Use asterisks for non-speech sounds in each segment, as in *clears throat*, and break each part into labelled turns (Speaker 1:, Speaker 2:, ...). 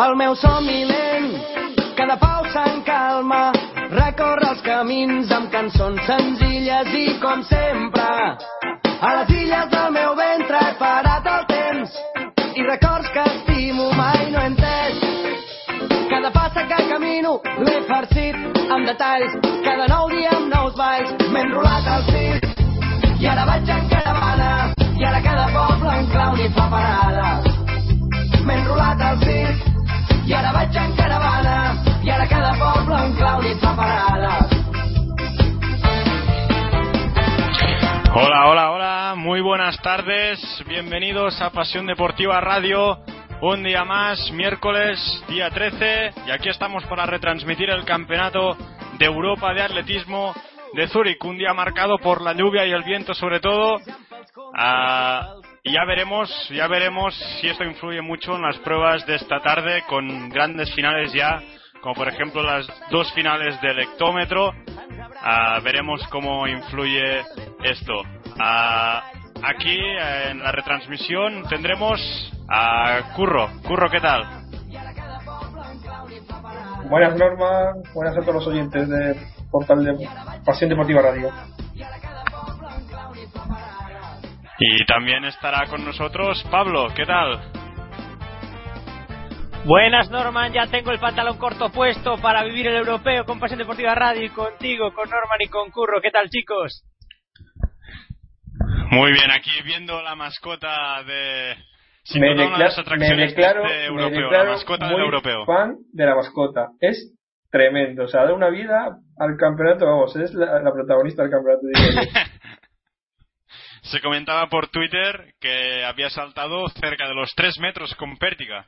Speaker 1: El meu somni lent, cada pau se'n calma, recorre els camins amb cançons senzilles i com sempre. A les illes del meu ventre he parat el temps i records que estimo mai no he entès. Cada passa que camino l'he farcit amb detalls, cada nou dia amb nous balls m'he enrolat al cis i ara vaig en caravana i ara cada poble un clau hi fa parada. M'he enrolat al cis ara vaig en caravana i ara cada poble un clau hi fa parada.
Speaker 2: Hola, hola, hola, muy buenas tardes, bienvenidos a Pasión Deportiva Radio, un día más, miércoles, día 13, y aquí estamos para retransmitir el Campeonato de Europa de Atletismo de Zúrich, un día marcado por la lluvia y el viento sobre todo, Ah, y ya veremos, ya veremos si esto influye mucho en las pruebas de esta tarde con grandes finales ya, como por ejemplo las dos finales del hectómetro. Ah, veremos cómo influye esto. Ah, aquí en la retransmisión tendremos a Curro. Curro, ¿qué tal?
Speaker 3: Buenas normas, buenas a todos los oyentes de Portal de Pasión Deportiva Radio.
Speaker 2: Y también estará con nosotros Pablo, ¿qué tal?
Speaker 4: Buenas Norman, ya tengo el pantalón corto puesto para vivir el europeo con Pasión Deportiva Radio y contigo, con Norman y con Curro. ¿Qué tal chicos?
Speaker 2: Muy bien, aquí viendo la mascota de... sin
Speaker 3: me,
Speaker 2: duda una de las
Speaker 3: me declaro,
Speaker 2: de este
Speaker 3: me
Speaker 2: europeo,
Speaker 3: declaro
Speaker 2: la mascota
Speaker 3: muy
Speaker 2: del europeo.
Speaker 3: fan de la mascota. Es tremendo, o sea, da una vida al campeonato, vamos, es la, la protagonista del campeonato. *laughs*
Speaker 2: Se comentaba por Twitter que había saltado cerca de los 3 metros con pértiga.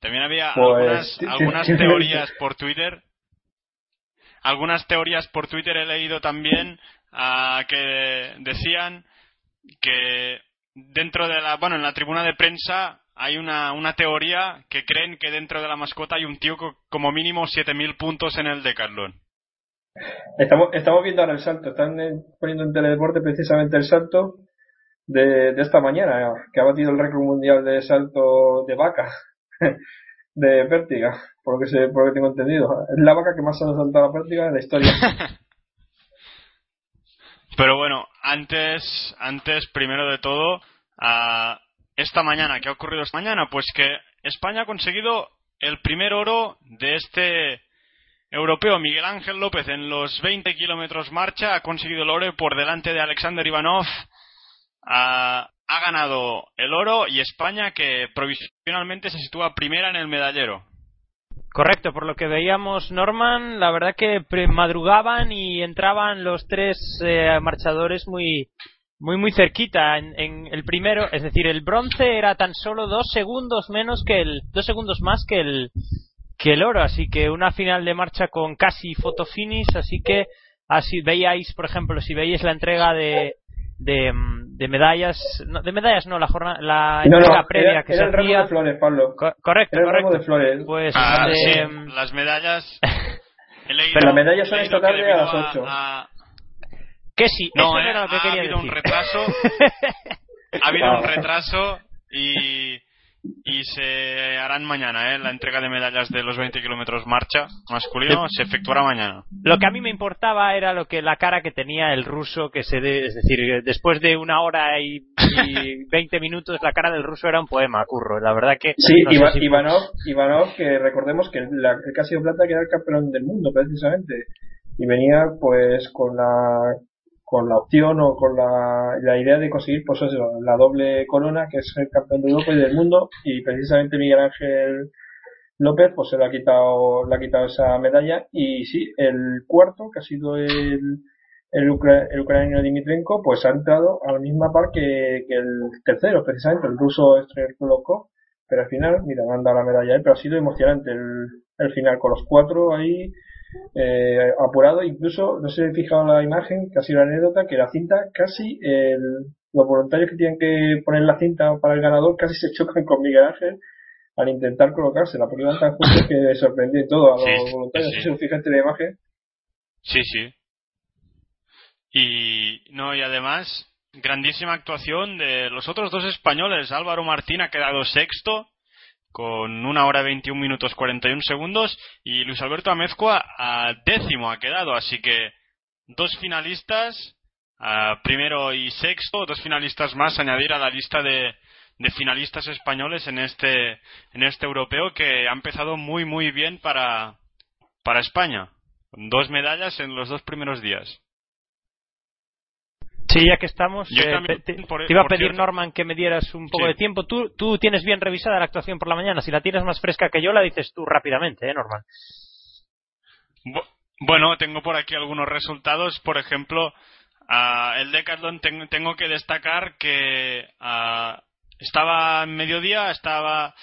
Speaker 2: También había
Speaker 3: Pues,
Speaker 2: algunas, algunas teorías por Twitter. Algunas teorías por Twitter he leído también ah, que decían que dentro de la, bueno, en la tribuna de prensa hay una, una teoría que creen que dentro de la mascota hay un tío con como mínimo 7000 puntos en el Decathlon.
Speaker 3: Estamos, estamos viendo ahora el salto, están eh, poniendo en teledeporte precisamente el salto de, de esta mañana, que ha batido el récord mundial de salto de vaca, *laughs* de pértiga, por lo que, por lo que tengo entendido. Es la vaca que más ha saltado la pértiga en la historia. *laughs*
Speaker 2: Pero bueno, antes, antes, primero de todo, a esta mañana, ¿qué ha ocurrido esta mañana? Pues que España ha conseguido el primer oro de este europeo. Miguel Ángel López en los 20 kilómetros marcha ha conseguido el oro por delante de Alexander Ivanov. Ha, ha ganado el oro y España que provisionalmente se sitúa primera en el medallero.
Speaker 4: Correcto, por lo que veíamos Norman, la verdad que madrugaban y entraban los tres eh, marchadores muy muy muy cerquita en, en el primero, es decir, el bronce era tan solo dos segundos menos que el dos segundos más que el que el oro, así que una final de marcha con casi photo finish, así que así veíais, por ejemplo, si veíais la entrega de de, mm, de medallas, no, de medallas no, la jornada, la
Speaker 3: No,
Speaker 4: entrega
Speaker 3: no,
Speaker 4: previa
Speaker 3: era,
Speaker 4: que
Speaker 3: era
Speaker 4: se
Speaker 3: el ramo
Speaker 4: hacía.
Speaker 3: de flores, Pablo.
Speaker 4: Co- correcto,
Speaker 3: Era el ramo
Speaker 4: correcto.
Speaker 3: de flores.
Speaker 4: Pues
Speaker 2: Ah,
Speaker 4: de-
Speaker 2: sí, las medallas. *laughs* leído-
Speaker 3: Pero las medallas son esta tarde a las ocho.
Speaker 2: a-
Speaker 4: que sí,
Speaker 2: No,
Speaker 4: eso
Speaker 2: eh,
Speaker 4: no era lo que
Speaker 2: ha
Speaker 4: quería
Speaker 2: habido
Speaker 4: decir.
Speaker 2: un retraso. *laughs* ha habido
Speaker 3: Ah.
Speaker 2: un retraso y, y se harán mañana, ¿eh? La entrega de medallas de los 20 kilómetros marcha masculino se efectuará mañana.
Speaker 4: Lo que a mí me importaba era lo que la cara que tenía el ruso, que se de- es decir, después de una hora y, y *laughs* 20 minutos, la cara del ruso era un poema, curro. La verdad que.
Speaker 3: Sí,
Speaker 4: no
Speaker 3: Iva-
Speaker 4: si-
Speaker 3: Ivanov, Ivanov, que recordemos que la, el sido plata que era el campeón del mundo, precisamente. Y venía, pues, con la con la opción o con la, la idea de conseguir, pues eso, la doble corona, que es el campeón de Europa y del mundo, y precisamente Miguel Ángel López, pues se le ha quitado, le ha quitado esa medalla, y sí, el cuarto, que ha sido el, el, el ucraniano Dimitrenko, pues ha entrado a la misma par que, que el tercero, precisamente, el ruso Strelkov, pero al final, mira, han dado la medalla ahí, pero ha sido emocionante el, el final con los cuatro ahí eh, apurado, incluso, no sé si he fijado la imagen, casi la anécdota, que la cinta casi, el, los voluntarios que tienen que poner la cinta para el ganador casi se chocan con Miguel Ángel al intentar colocársela, porque iban tan juntos que sorprendió y todo a los
Speaker 2: Sí, sí,
Speaker 3: voluntarios.
Speaker 2: sí.
Speaker 3: No sé si fijaste en la imagen.
Speaker 2: Sí, sí. Y no, y además, grandísima actuación de los otros dos españoles. Álvaro Martín ha quedado sexto, con una hora 21 minutos 41 segundos y Luis Alberto Amezcua a décimo ha quedado, así que dos finalistas, primero y sexto, dos finalistas más añadir a la lista de, de finalistas españoles en este en este europeo que ha empezado muy muy bien para para España, dos medallas en los dos primeros días.
Speaker 4: Sí, ya que estamos, eh, te, iba a pedir, Norman, que me dieras un poco de tiempo. Tú, tú tienes bien revisada la actuación por la mañana. Si la tienes más fresca que yo, la dices tú rápidamente, ¿eh, Norman?
Speaker 2: bueno, tengo por aquí algunos resultados. Por ejemplo, el Decathlon tengo que destacar que estaba en mediodía, estaba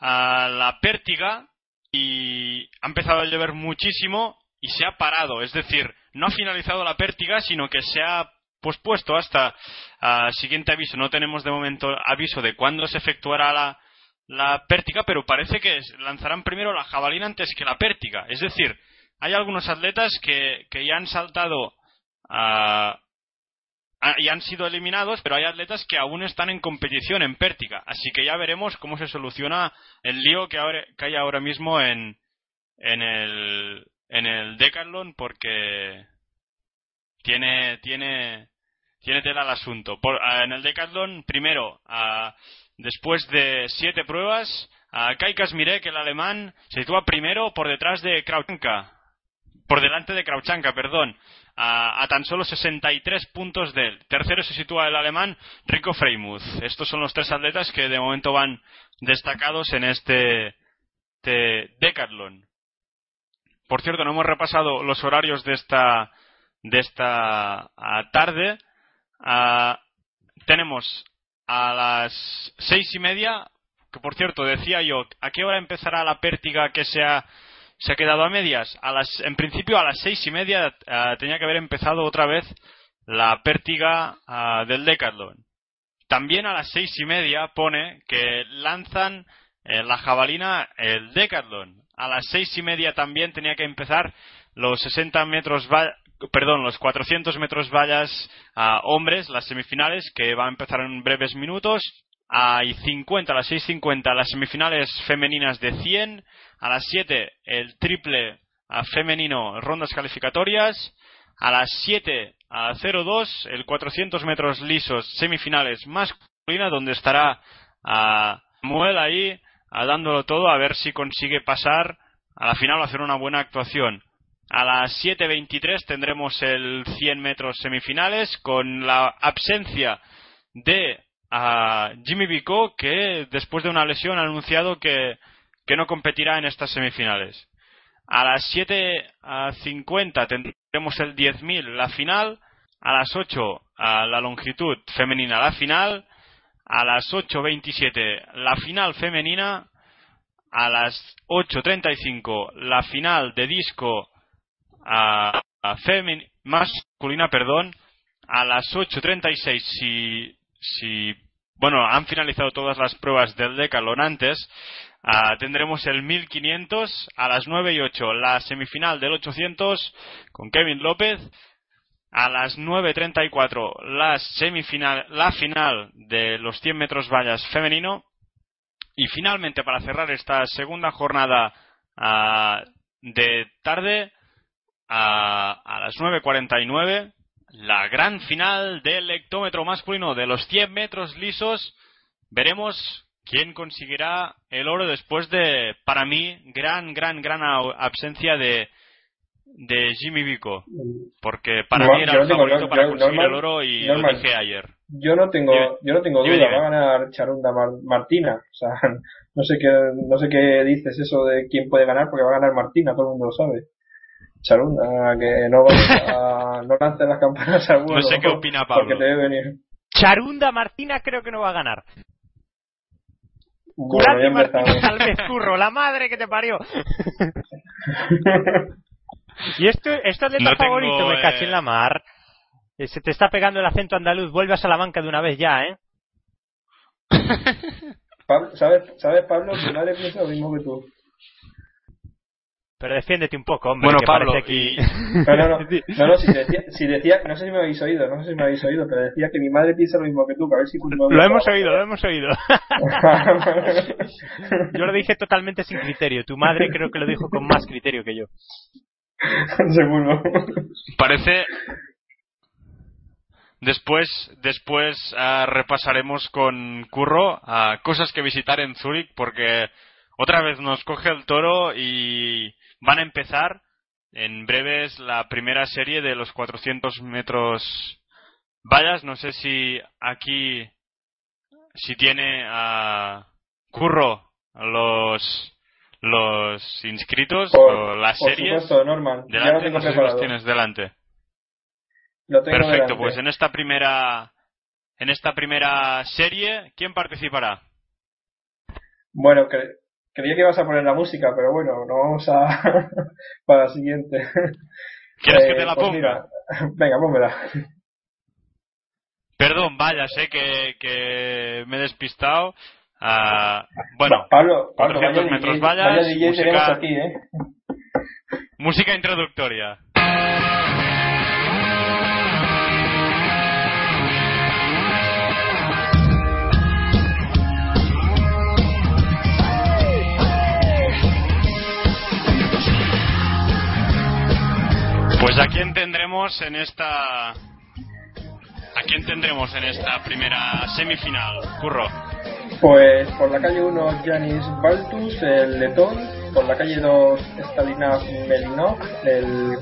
Speaker 2: a la pértiga y ha empezado a llover muchísimo y se ha parado. Es decir, no ha finalizado la pértiga, sino que se ha pospuesto hasta uh, siguiente aviso. No tenemos de momento aviso de cuándo se efectuará la, la pértiga, pero parece que lanzarán primero la jabalina antes que la pértiga. Es decir, hay algunos atletas que, ya han saltado uh, y han sido eliminados, pero hay atletas que aún están en competición en pértiga. Así que ya veremos cómo se soluciona el lío que, ahora, que hay ahora mismo en, en el, en el Decathlon, porque tiene, tiene, tiene tela el asunto. en el Decathlon, primero, después de siete pruebas, a Kai Kasmirek, el alemán, se sitúa primero por detrás de Krauchanka. Por delante de Krauchanka, perdón. A, tan solo 63 puntos de él. Tercero se sitúa el alemán Rico Freimuth. Estos son los tres atletas que de momento van destacados en este, este Decathlon. Por cierto, no hemos repasado los horarios de esta, de esta tarde. tenemos a las seis y media, que por cierto decía yo, ¿a qué hora empezará la pértiga que se ha, se ha quedado a medias? A las, en principio a las seis y media tenía que haber empezado otra vez la pértiga del Decathlon. También a las seis y media pone que lanzan eh, la jabalina el Decathlon. A las seis y media también tenía que empezar los 60 metros perdón, los 400 metros vallas a hombres, las semifinales, que va a empezar en breves minutos. Hay 50, a las 6.50 las semifinales femeninas de 100. A las 7 el triple femenino rondas calificatorias. A las 7 a 02 el 400 metros lisos semifinales masculina donde estará a Muel ahí a dándolo todo a ver si consigue pasar a la final o hacer una buena actuación. A las 7.23 tendremos el 100 metros semifinales con la absencia de Jimmy Vico que después de una lesión ha anunciado que, no competirá en estas semifinales. A las 7.50 tendremos el 10.000 la final. A las 8 a la longitud femenina la final. A las 8.27 la final femenina. A las 8.35 la final de disco a, masculina, perdón, a las 8.36 si, si, bueno, han finalizado todas las pruebas del Decalon antes, ah, tendremos el 1500 a las 9 y 8 la semifinal del 800 con Kevin López a las 9.34 la semifinal la final de los 100 metros vallas femenino y finalmente para cerrar esta segunda jornada ah, de tarde a, a las 9.49 la gran final del hectómetro masculino de los 100 metros lisos. Veremos quién conseguirá el oro después de, para mí, gran, gran, gran absencia de, de Jimmy Vico. Porque para mí era el favorito para conseguir el oro y lo dije ayer.
Speaker 3: Yo no tengo, yo no tengo duda, va a ganar Charunda Martina. O sea, *laughs* no sé qué, no sé qué dices eso de quién puede ganar porque va a ganar Martina, todo el mundo lo sabe. Charunda, que no, a, no lance las campanas al vuelo.
Speaker 2: No sé qué opina Pablo.
Speaker 3: Porque te debe venir.
Speaker 4: Charunda Martina creo que no va a ganar. Bueno, Martínez al curro, la madre que te parió. *laughs* y esto, esto es de tu favorito, me caché en la mar. Eh, se te está pegando el acento andaluz, vuelve a Salamanca de una vez ya, ¿eh?
Speaker 3: ¿sabes, ¿Sabes, Pablo? Que nadie piensa lo mismo que tú.
Speaker 4: Pero defiéndete un poco, hombre.
Speaker 2: Bueno,
Speaker 4: que
Speaker 2: Pablo,
Speaker 4: parece aquí... *laughs*
Speaker 3: No, no, no, no, no, si, decía, si decía, no sé si me habéis oído, no sé si me habéis oído, pero decía que mi madre piensa lo mismo que tú, que a ver si...
Speaker 4: Lo hemos oído, lo hemos oído. yo lo dije totalmente sin criterio. Tu madre creo que lo dijo con más criterio que yo. *laughs*
Speaker 3: Seguro.
Speaker 2: Parece. Después, después uh, repasaremos con Curro uh, cosas que visitar en Zúrich porque otra vez nos coge el toro y van a empezar en breves la primera serie de los 400 metros vallas. No sé si aquí, si tiene a Curro los los inscritos
Speaker 3: por,
Speaker 2: o las
Speaker 3: por
Speaker 2: series.
Speaker 3: Supuesto, Norman.
Speaker 2: Delante,
Speaker 3: ya lo tengo
Speaker 2: no sé si los tienes delante.
Speaker 3: Lo tengo
Speaker 2: Perfecto,
Speaker 3: delante.
Speaker 2: pues en esta primera en esta primera serie, ¿quién participará?
Speaker 3: Bueno, cre creía que ibas a poner la música, pero bueno, no vamos a *laughs* para la siguiente.
Speaker 2: ¿Quieres
Speaker 3: Eh,
Speaker 2: que te la
Speaker 3: pues
Speaker 2: ponga?
Speaker 3: mira, *laughs* venga, pónmela.
Speaker 2: Perdón, vaya, sé que, que me he despistado. Ah, bueno,
Speaker 3: Pa- Pablo, Pablo
Speaker 2: 400
Speaker 3: vaya
Speaker 2: metros vallas,
Speaker 3: vaya DJ
Speaker 2: música-
Speaker 3: aquí, ¿eh?
Speaker 2: música introductoria. Pues a quién tendremos en esta a quién tendremos en esta primera semifinal, Curro.
Speaker 3: Pues por la calle 1 Janis Baltus, el letón, por la calle 2 Stalina Melinov, el,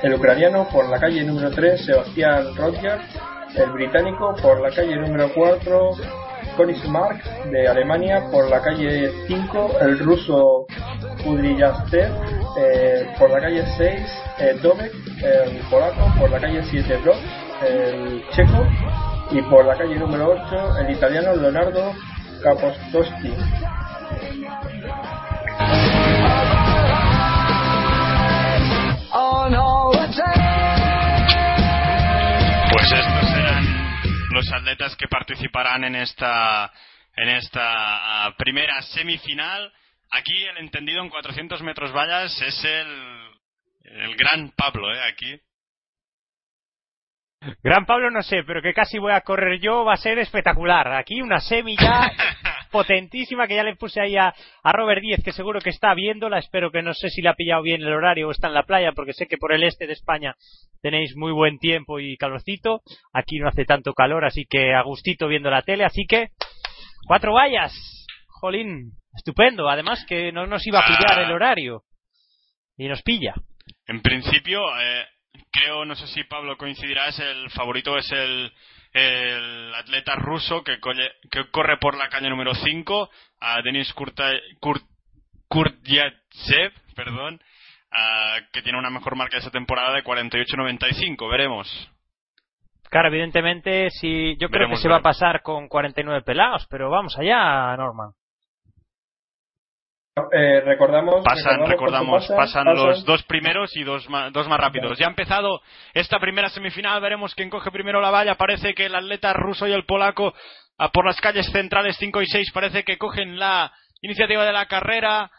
Speaker 3: el ucraniano, por la calle número 3 Sebastián Rodger, el británico, por la calle número 4 Königsmark de Alemania, por la calle 5 el ruso Kudryavtsev, eh, por la calle 6 eh, Dobek, el polaco, por la calle 7 Brock, el checo, y por la calle número 8 el italiano Leonardo
Speaker 1: the
Speaker 2: Pues estos serán los atletas que participarán en esta en esta ah, primera semifinal. Aquí el entendido en 400 metros vallas es el el gran Pablo, ¿eh? Aquí.
Speaker 4: Gran Pablo no sé, pero que casi voy a correr yo va a ser espectacular. Aquí una semi ya *laughs* potentísima que ya le puse ahí a, a Robert Díez, que seguro que está viéndola. Espero que no sé si le ha pillado bien el horario o está en la playa, porque sé que por el este de España tenéis muy buen tiempo y calorcito. Aquí no hace tanto calor, así que a gustito viendo la tele. Así que, cuatro vallas. Jolín, estupendo. Además que no nos iba a pillar el horario. Y nos pilla.
Speaker 2: En principio, eh, creo, no sé si Pablo coincidirás, el favorito es el, el atleta ruso que, colle- que corre por la calle número 5, a Denis Kurdyatsev, perdón, ah, que tiene una mejor marca esta temporada de 48.95. Veremos.
Speaker 4: Claro, evidentemente, si yo creo
Speaker 2: Veremos,
Speaker 4: que se va a pasar con 49 pelados, pero vamos allá, Norman.
Speaker 3: Eh, recordamos,
Speaker 2: Pasan, recordamos, pasan,
Speaker 3: pasan.
Speaker 2: los dos primeros y dos más, dos más rápidos. Ya ha empezado esta primera semifinal, veremos quién coge primero la valla. Parece que el atleta ruso y el polaco por las calles centrales 5 y 6 parece que cogen la iniciativa de la carrera.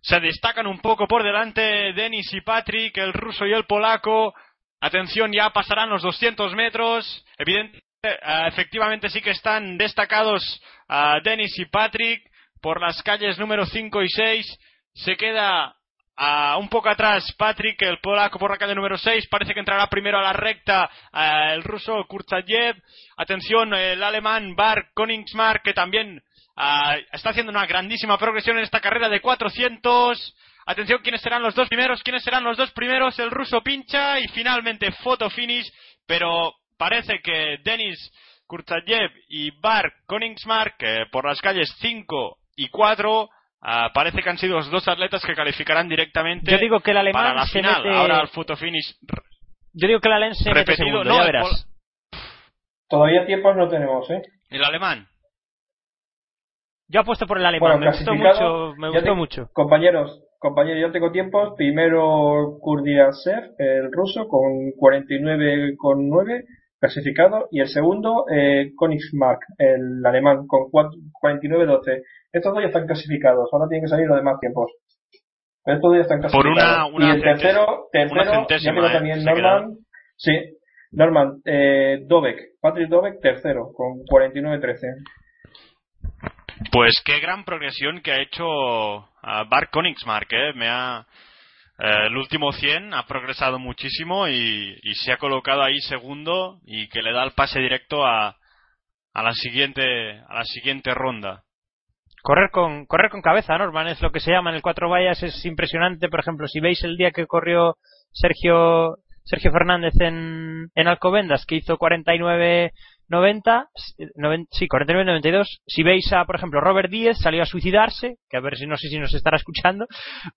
Speaker 2: Se destacan un poco por delante Denis y Patrick, el ruso y el polaco. Atención, ya pasarán los 200 metros. Evidente, ah, efectivamente sí que están destacados ah, Denis y Patrick por las calles número 5 y 6. Se queda ah, un poco atrás Patrick, el polaco por la calle número 6. Parece que entrará primero a la recta ah, el ruso Kurtsayev. Atención, el alemán Bar Koningsmark, que también ah, está haciendo una grandísima progresión en esta carrera de 400. Atención, ¿quiénes serán los dos primeros? ¿Quiénes serán los dos primeros? El ruso pincha y finalmente photo finish, pero parece que Denis Kurtsayev y Bar Koningsmark, que por las calles 5 y 4, ah, parece que han sido los dos atletas que calificarán directamente
Speaker 4: Yo digo que el alemán
Speaker 2: para la
Speaker 4: se
Speaker 2: final.
Speaker 4: mete-
Speaker 2: Ahora el photo finish
Speaker 4: Yo digo que la Lens se mete
Speaker 2: repetido.
Speaker 4: segundo,
Speaker 2: No,
Speaker 4: ya
Speaker 2: el
Speaker 4: verás.
Speaker 3: Todavía tiempos no tenemos, ¿eh?
Speaker 2: el alemán.
Speaker 4: Yo apuesto por el alemán,
Speaker 3: Bueno,
Speaker 4: me gustó
Speaker 3: clasificado,
Speaker 4: mucho, me gustó
Speaker 3: te-
Speaker 4: mucho.
Speaker 3: Compañeros, compañeros, yo tengo tiempos. Primero Kurdiasev, el ruso, con 49,9 clasificado. Y el segundo, eh, Königsmark, el alemán, con 4 49,12. Estos dos ya están clasificados. Ahora tienen que salir los demás tiempos. Estos días están
Speaker 2: Por una, una
Speaker 3: y el tercero, tercero ya quedó
Speaker 2: ¿eh?
Speaker 3: también Norman. Sí, Norman, eh, Dobek, Patrick Dobek, tercero, con 49-13.
Speaker 2: Pues qué gran progresión que ha hecho Bart Koningsmark, ¿eh? Me ha, eh, el último 100 ha progresado muchísimo y, y, se ha colocado ahí segundo y que le da el pase directo a, a la siguiente a la siguiente ronda.
Speaker 4: Correr con correr con cabeza, Norman, es lo que se llama en el cuatro vallas, es impresionante, por ejemplo, si veis el día que corrió Sergio Sergio Fernández en, en Alcobendas, que hizo 49 90, sí, 49-92. Si veis a, por ejemplo, Robert Díez salió a suicidarse, que a ver si no sé si nos estará escuchando,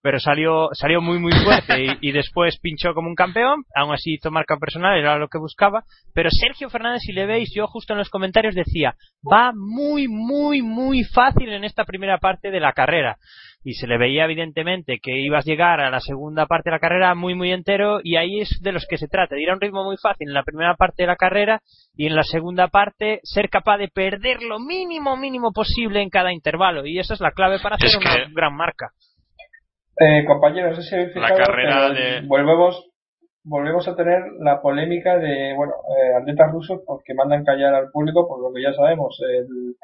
Speaker 4: pero salió, salió muy muy fuerte y, después pinchó como un campeón, aún así hizo marca personal, era lo que buscaba. Pero Sergio Fernández, si le veis, yo justo en los comentarios decía, va muy muy muy fácil en esta primera parte de la carrera y se le veía evidentemente que ibas a llegar a la segunda parte de la carrera muy muy entero y ahí es de los que se trata, de ir a un ritmo muy fácil en la primera parte de la carrera y en la segunda parte ser capaz de perder lo mínimo mínimo posible en cada intervalo y esa es la clave para hacer una gran marca.
Speaker 3: Eh, compañeros, no sé si habéis fijado, la carrera de... volvemos volvemos a tener la polémica de bueno eh, atletas rusos porque mandan callar al público por lo que ya sabemos el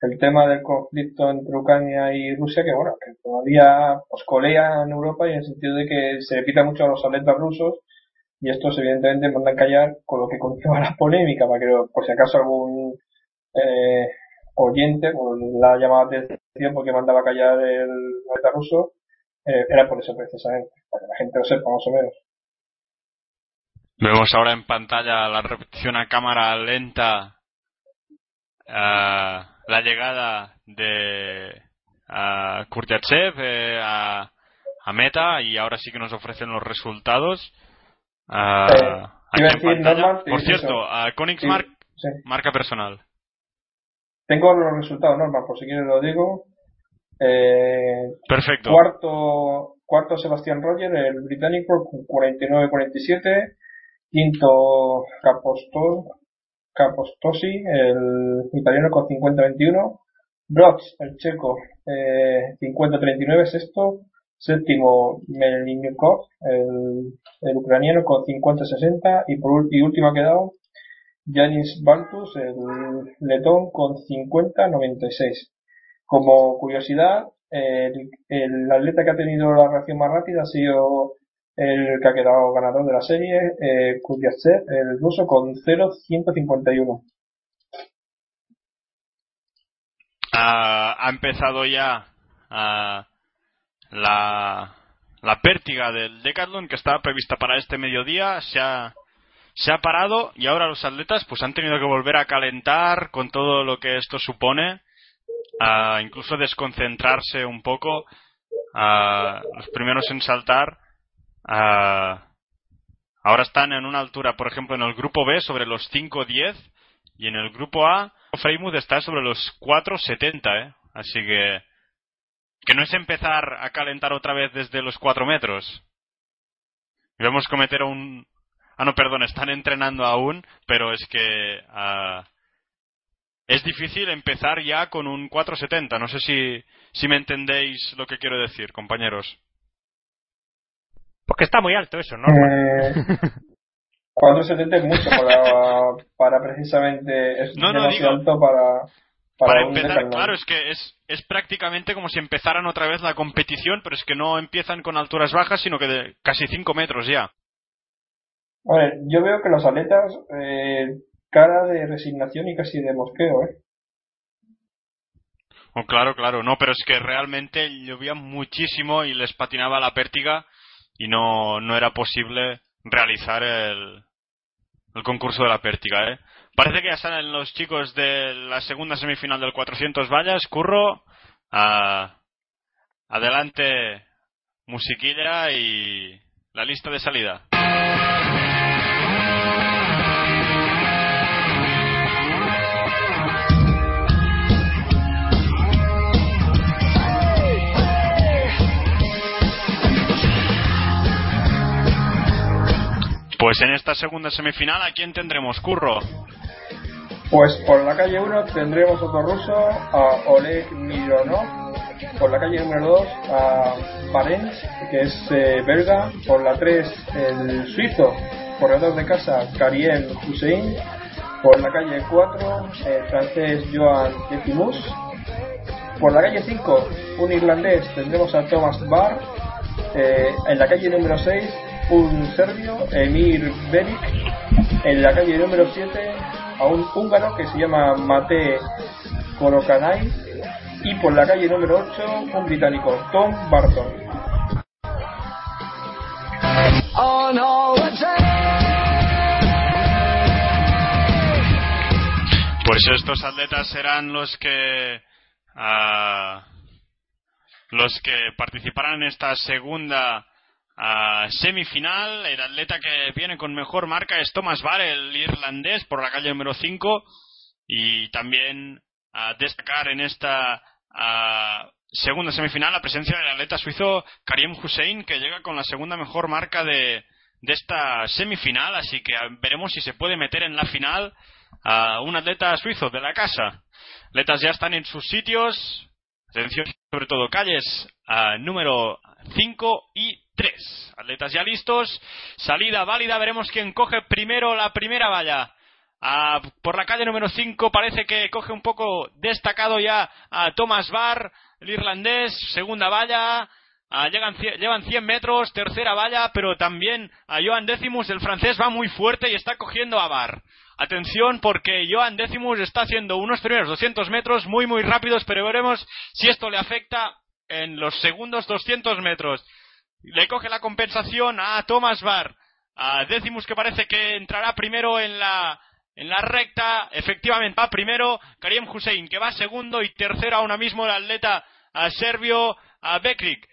Speaker 3: el tema del conflicto entre Ucrania y Rusia, que bueno, que todavía os colea en Europa y en el sentido de que se repita mucho a los atletas rusos y estos evidentemente mandan callar con lo que conlleva *laughs* la polémica, para que por si acaso algún eh, oyente pues, la llamaba atención porque mandaba callar el atleta ruso, eh, era por eso precisamente, para que la gente lo sepa más o menos.
Speaker 2: Vemos ahora en pantalla la repetición a cámara lenta. Uh la llegada de a Kurtiatsev eh, a, a, Meta y ahora sí que nos ofrecen los resultados. Uh, Por cierto, a Koenigsmark, marca personal.
Speaker 3: Tengo los resultados, Norman, por si quieres lo digo. Eh,
Speaker 2: Perfecto.
Speaker 3: Cuarto, cuarto Sebastián Roger, el británico, con 49-47. Quinto Capostol, Capostosi, el italiano con 50-21, Brox, el checo, eh, 50-39, sexto, séptimo Melnikov, el, el ucraniano con 50-60 y por y último ha quedado Janis Baltus, el letón con 50-96. Como curiosidad, el, el atleta que ha tenido la reacción más rápida ha sido el que ha quedado ganador de la serie, eh, el ruso, con 0.151.
Speaker 2: Ha, ha empezado ya la, la pértiga del Decathlon que estaba prevista para este mediodía. Se ha, se ha parado y ahora los atletas pues han tenido que volver a calentar con todo lo que esto supone, a incluso desconcentrarse un poco. los primeros en saltar Ah, ahora están en una altura, por ejemplo, en el grupo B sobre los 5.10 y en el grupo A Freymouth está sobre los 4.70, ¿eh? Así que que no es empezar a calentar otra vez desde los 4 metros. Y vamos cometer un... Ah, no, perdón, están entrenando aún, pero es que... Uh, es difícil empezar ya con un 4.70. No sé si, si me entendéis lo que quiero decir, compañeros.
Speaker 4: Porque está muy alto eso, ¿no?
Speaker 3: Eh, 470 es mucho para, *laughs* para precisamente. Es
Speaker 2: no, no,
Speaker 3: alto para.
Speaker 2: Para, empezar, claro, es que es, es prácticamente como si empezaran otra vez la competición, pero es que no empiezan con alturas bajas, sino que de casi 5 metros ya.
Speaker 3: A ver, yo veo que los atletas, eh, cara de resignación y casi de mosqueo, ¿eh?
Speaker 2: Oh, claro, claro, no, pero es que realmente llovía muchísimo y les patinaba la pértiga y no, no era posible realizar el, el concurso de la pértiga. ¿eh? Parece que ya salen los chicos de la segunda semifinal del 400 vallas. Curro, adelante musiquilla y la lista de salida. Pues en esta segunda semifinal, ¿a quién tendremos, Curro?
Speaker 3: Pues por la calle 1 tendremos otro ruso, a Oleg Mironov, por la calle número 2 a Barents, que es eh, belga, por la 3 el suizo, corredor de casa Kariem Hussein, por la calle 4 el francés Joan Decimus, por la calle 5 un irlandés tendremos a Thomas Barr, eh, en la calle número 6 un serbio, Emir Beric, en la calle número 7 a un húngaro que se llama Mate Korokanay y por la calle número 8 un británico, Tom Barton.
Speaker 2: Pues estos atletas serán los que uh, los que participarán en esta segunda uh, semifinal. El atleta que viene con mejor marca es Thomas Barr, el irlandés, por la calle número 5. Y también a destacar en esta segunda semifinal la presencia del atleta suizo Karim Hussein, que llega con la segunda mejor marca de, de esta semifinal. Así que veremos si se puede meter en la final a un atleta suizo de la casa. Atletas ya están en sus sitios. Atención, sobre todo calles número 5 y 3. Atletas ya listos. Salida válida. Veremos quién coge primero la primera valla. por la calle número 5 parece que coge un poco destacado ya a Thomas Barr, el irlandés. Segunda valla. llegan, llevan 100 metros, tercera valla, pero también a Joan Decimus, el francés, va muy fuerte y está cogiendo a Barr. Atención porque Joan Decimus está haciendo unos primeros 200 metros muy muy rápidos, pero veremos si esto le afecta en los segundos 200 metros. Le coge la compensación a Thomas Barr, a Decimus que parece que entrará primero en la en la recta, efectivamente va primero Karim Hussein que va segundo y tercero ahora mismo el atleta a serbio a Bekrik.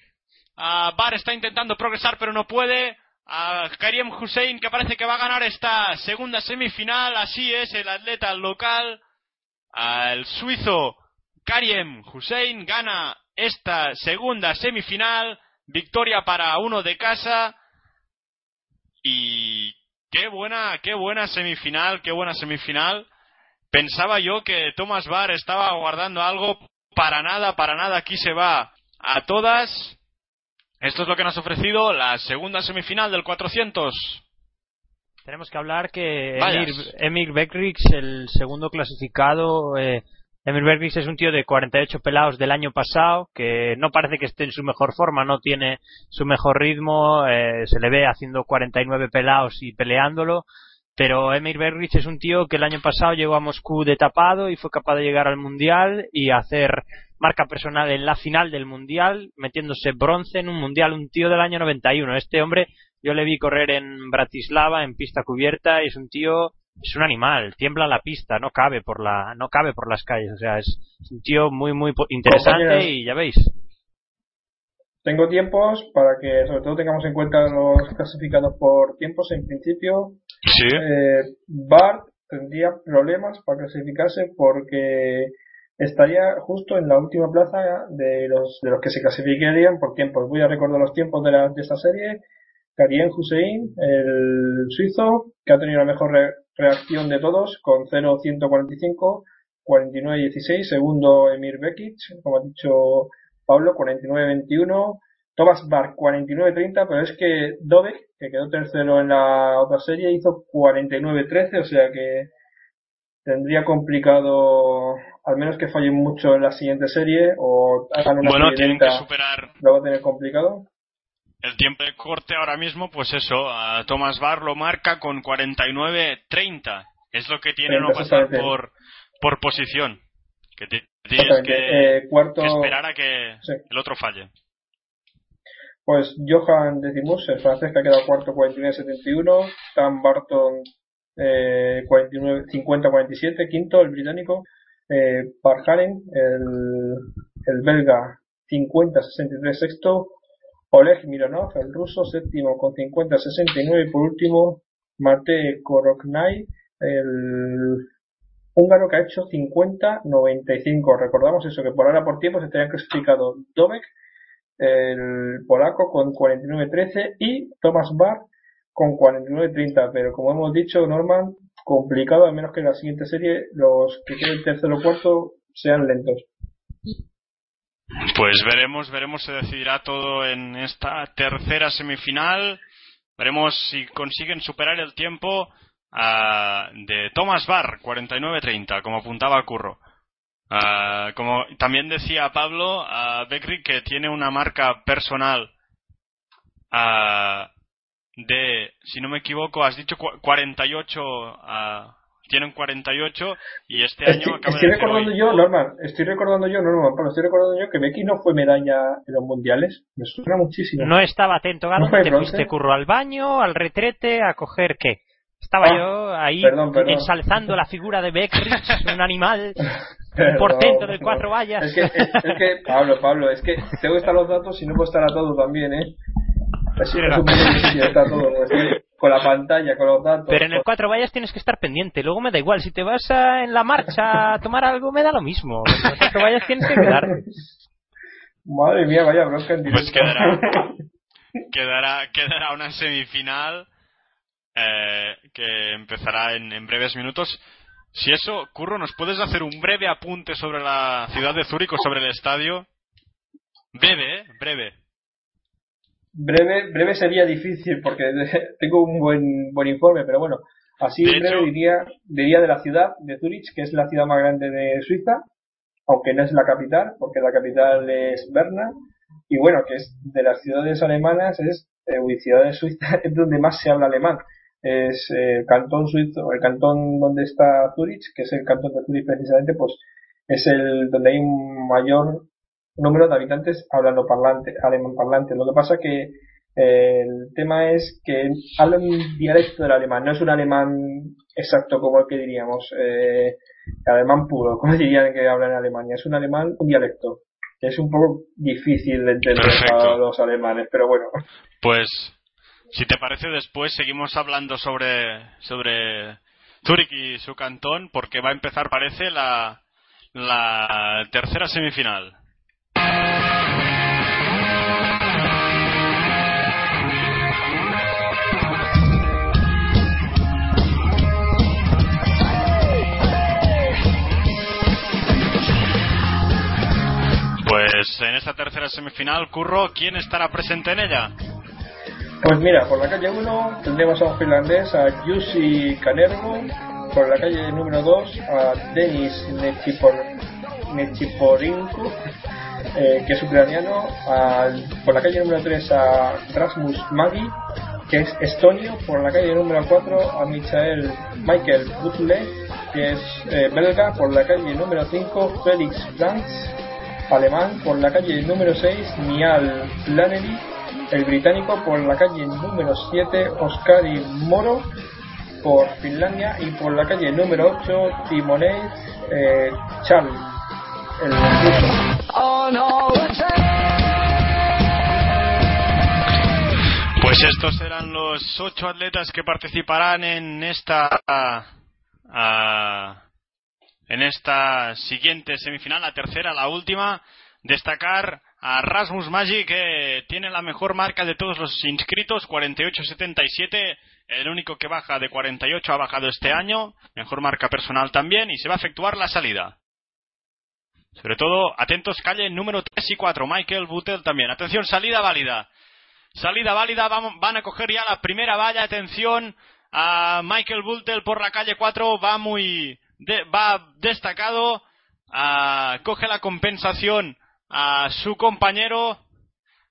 Speaker 2: A Barr está intentando progresar pero no puede a Karim Hussein que parece que va a ganar esta segunda semifinal. Así es, el atleta local, el suizo Karim Hussein gana esta segunda semifinal. Victoria para uno de casa. Y qué buena, qué buena semifinal, qué buena semifinal. Pensaba yo que Thomas Barr estaba guardando algo. Para nada, para nada. Aquí se va a todas. Esto es lo que nos ha ofrecido la segunda semifinal del 400.
Speaker 4: Tenemos que hablar que Emir, Emir el segundo clasificado, eh, Emir Beckrix es un tío de 48 pelados del año pasado, que no parece que esté en su mejor forma, no tiene su mejor ritmo, eh, se le ve haciendo 49 pelados y peleándolo, pero Emir Berrich es un tío que el año pasado llegó a Moscú de tapado y fue capaz de llegar al Mundial y hacer marca personal en la final del Mundial, metiéndose bronce en un Mundial, un tío del año 91. Este hombre yo le vi correr en Bratislava en pista cubierta y es un tío es un animal, tiembla la pista, no cabe por la no cabe por las calles, o sea, es, un tío muy muy interesante y ya veis.
Speaker 3: Tengo tiempos para que sobre todo tengamos en cuenta los clasificados por tiempos en principio
Speaker 2: Sí.
Speaker 3: Eh, Bart tendría problemas para clasificarse porque estaría justo en la última plaza de los de los que se clasificarían por tiempos. Voy a recordar los tiempos de, la, de esta serie. Karien Hussein, el suizo, que ha tenido la mejor reacción de todos, con 0.145, 49.16. Segundo, Emir Bekic, como ha dicho Pablo, 49.21. Thomas Bar 49-30, pero es que Dovek, que quedó tercero en la otra serie, hizo 49-13, o sea que tendría complicado, al menos que falle mucho en la siguiente serie, o
Speaker 2: hagan una Bueno, tienen que superar.
Speaker 3: Lo va a tener complicado.
Speaker 2: El tiempo de corte ahora mismo, pues eso, a Thomas Barr lo marca con 49-30. Es lo que tiene no pasar por, por posición. Que tienes que,
Speaker 3: eh, cuarto...
Speaker 2: esperar a que el otro falle.
Speaker 3: Pues Johan Decimus, el francés que ha quedado cuarto 49-71, Sam Barton eh, 50-47, quinto el británico, eh, Parharen, el, el belga 50-63 sexto, Oleg Mironov, el ruso séptimo con 50-69 y por último Mate Koroknay, el húngaro que ha hecho 50-95. Recordamos eso, que por ahora por tiempo se tenían clasificado Dobek el polaco con 49-13 y Thomas Barr con 49-30. Pero como hemos dicho, Norman, complicado, a menos que en la siguiente serie los que queden tercero o cuarto sean lentos.
Speaker 2: Pues veremos, veremos, se decidirá todo en esta tercera semifinal. Veremos si consiguen superar el tiempo ah, de Thomas Barr, 49-30, como apuntaba Curro. Ah, como también decía Pablo, Beckrick que tiene una marca personal de, si no me equivoco, has dicho 48 tienen 48 y este año
Speaker 3: acaba estoy recordando yo, Norman, estoy recordando yo, Norman, pero estoy recordando yo que Becky no fue medalla en los mundiales. Me suena muchísimo.
Speaker 4: No estaba atento, Galo. ¿No te fuiste curro al baño, al retrete, a coger qué? Estaba ah, yo ahí ensalzando la figura de Beckrich, *laughs* un animal, un portento de cuatro vallas.
Speaker 3: Es que, es, que, Pablo, Pablo, es que tengo que estar los datos y no puedo estar a todo también, ¿eh? Es, es un poco difícil estar todo con la pantalla, con los datos.
Speaker 4: Pero en el cuatro vallas tienes que estar pendiente. Luego me da igual. Si te vas a, en la marcha a tomar algo, me da lo mismo. En el cuatro vallas tienes que quedar. *laughs*
Speaker 3: Madre mía, vaya bronca en
Speaker 2: Pues quedará, *laughs* quedará, quedará una semifinal eh, que empezará en, en breves minutos. Si eso, Curro, ¿nos puedes hacer un breve apunte sobre la ciudad de Zúrich o sobre el estadio? Breve, ¿eh? Breve.
Speaker 3: Breve, breve sería difícil porque *laughs* tengo un buen, buen informe, pero bueno, así breve diría, diría de la ciudad de Zurich, que es la ciudad más grande de Suiza, aunque no es la capital, porque la capital es Berna, y bueno, que es de las ciudades alemanas, es eh, ciudad de Suiza, *laughs* es donde más se habla alemán. Es el eh, cantón suizo, el cantón donde está Zurich, que es el cantón de Zurich precisamente, pues es el donde hay un mayor número de habitantes hablando parlante, alemán parlante. Lo que pasa que eh, el tema es que hablan un dialecto del alemán, no es un alemán exacto como el que diríamos, eh, alemán puro, *laughs* como dirían que hablan en Alemania, es un alemán, un dialecto, que es un poco difícil de entender para los alemanes, pero bueno.
Speaker 2: Pues, si te parece, después seguimos hablando sobre, sobre Zurich y su cantón, porque va a empezar, parece, la, la tercera semifinal. Pues en esta tercera semifinal, Curro, ¿quién estará presente en ella?
Speaker 3: Pues mira, por la calle 1 tendremos a un finlandés, a Jussi Canervo, por la calle número 2 a Denis Nechipor, Nechiporinko, eh, que es ucraniano, por la calle número 3 a Rasmus Magi, que es estonio, por la calle número 4 a Michael, Michael Butle, que es eh, belga, por la calle número 5 Felix Franz, alemán por la calle número 6 Nial Flannery, el británico por la calle número 7 Oscari Moro, por Finlandia y por la calle número 8 Timoney eh, Charles,
Speaker 2: Pues estos serán los ocho atletas que participarán en esta en esta siguiente semifinal, la tercera, la última, destacar a Rasmus Maggi que tiene la mejor marca de todos los inscritos, 48-77, el único que baja de 48 ha bajado este año, mejor marca personal también, y se va a efectuar la salida. Sobre todo, atentos, calle número 3 y 4, Michael Buttel también. Atención, salida válida. Salida válida, van a coger ya la primera valla, atención, a Michael Buttel por la calle 4, va muy, va destacado, coge la compensación a su compañero,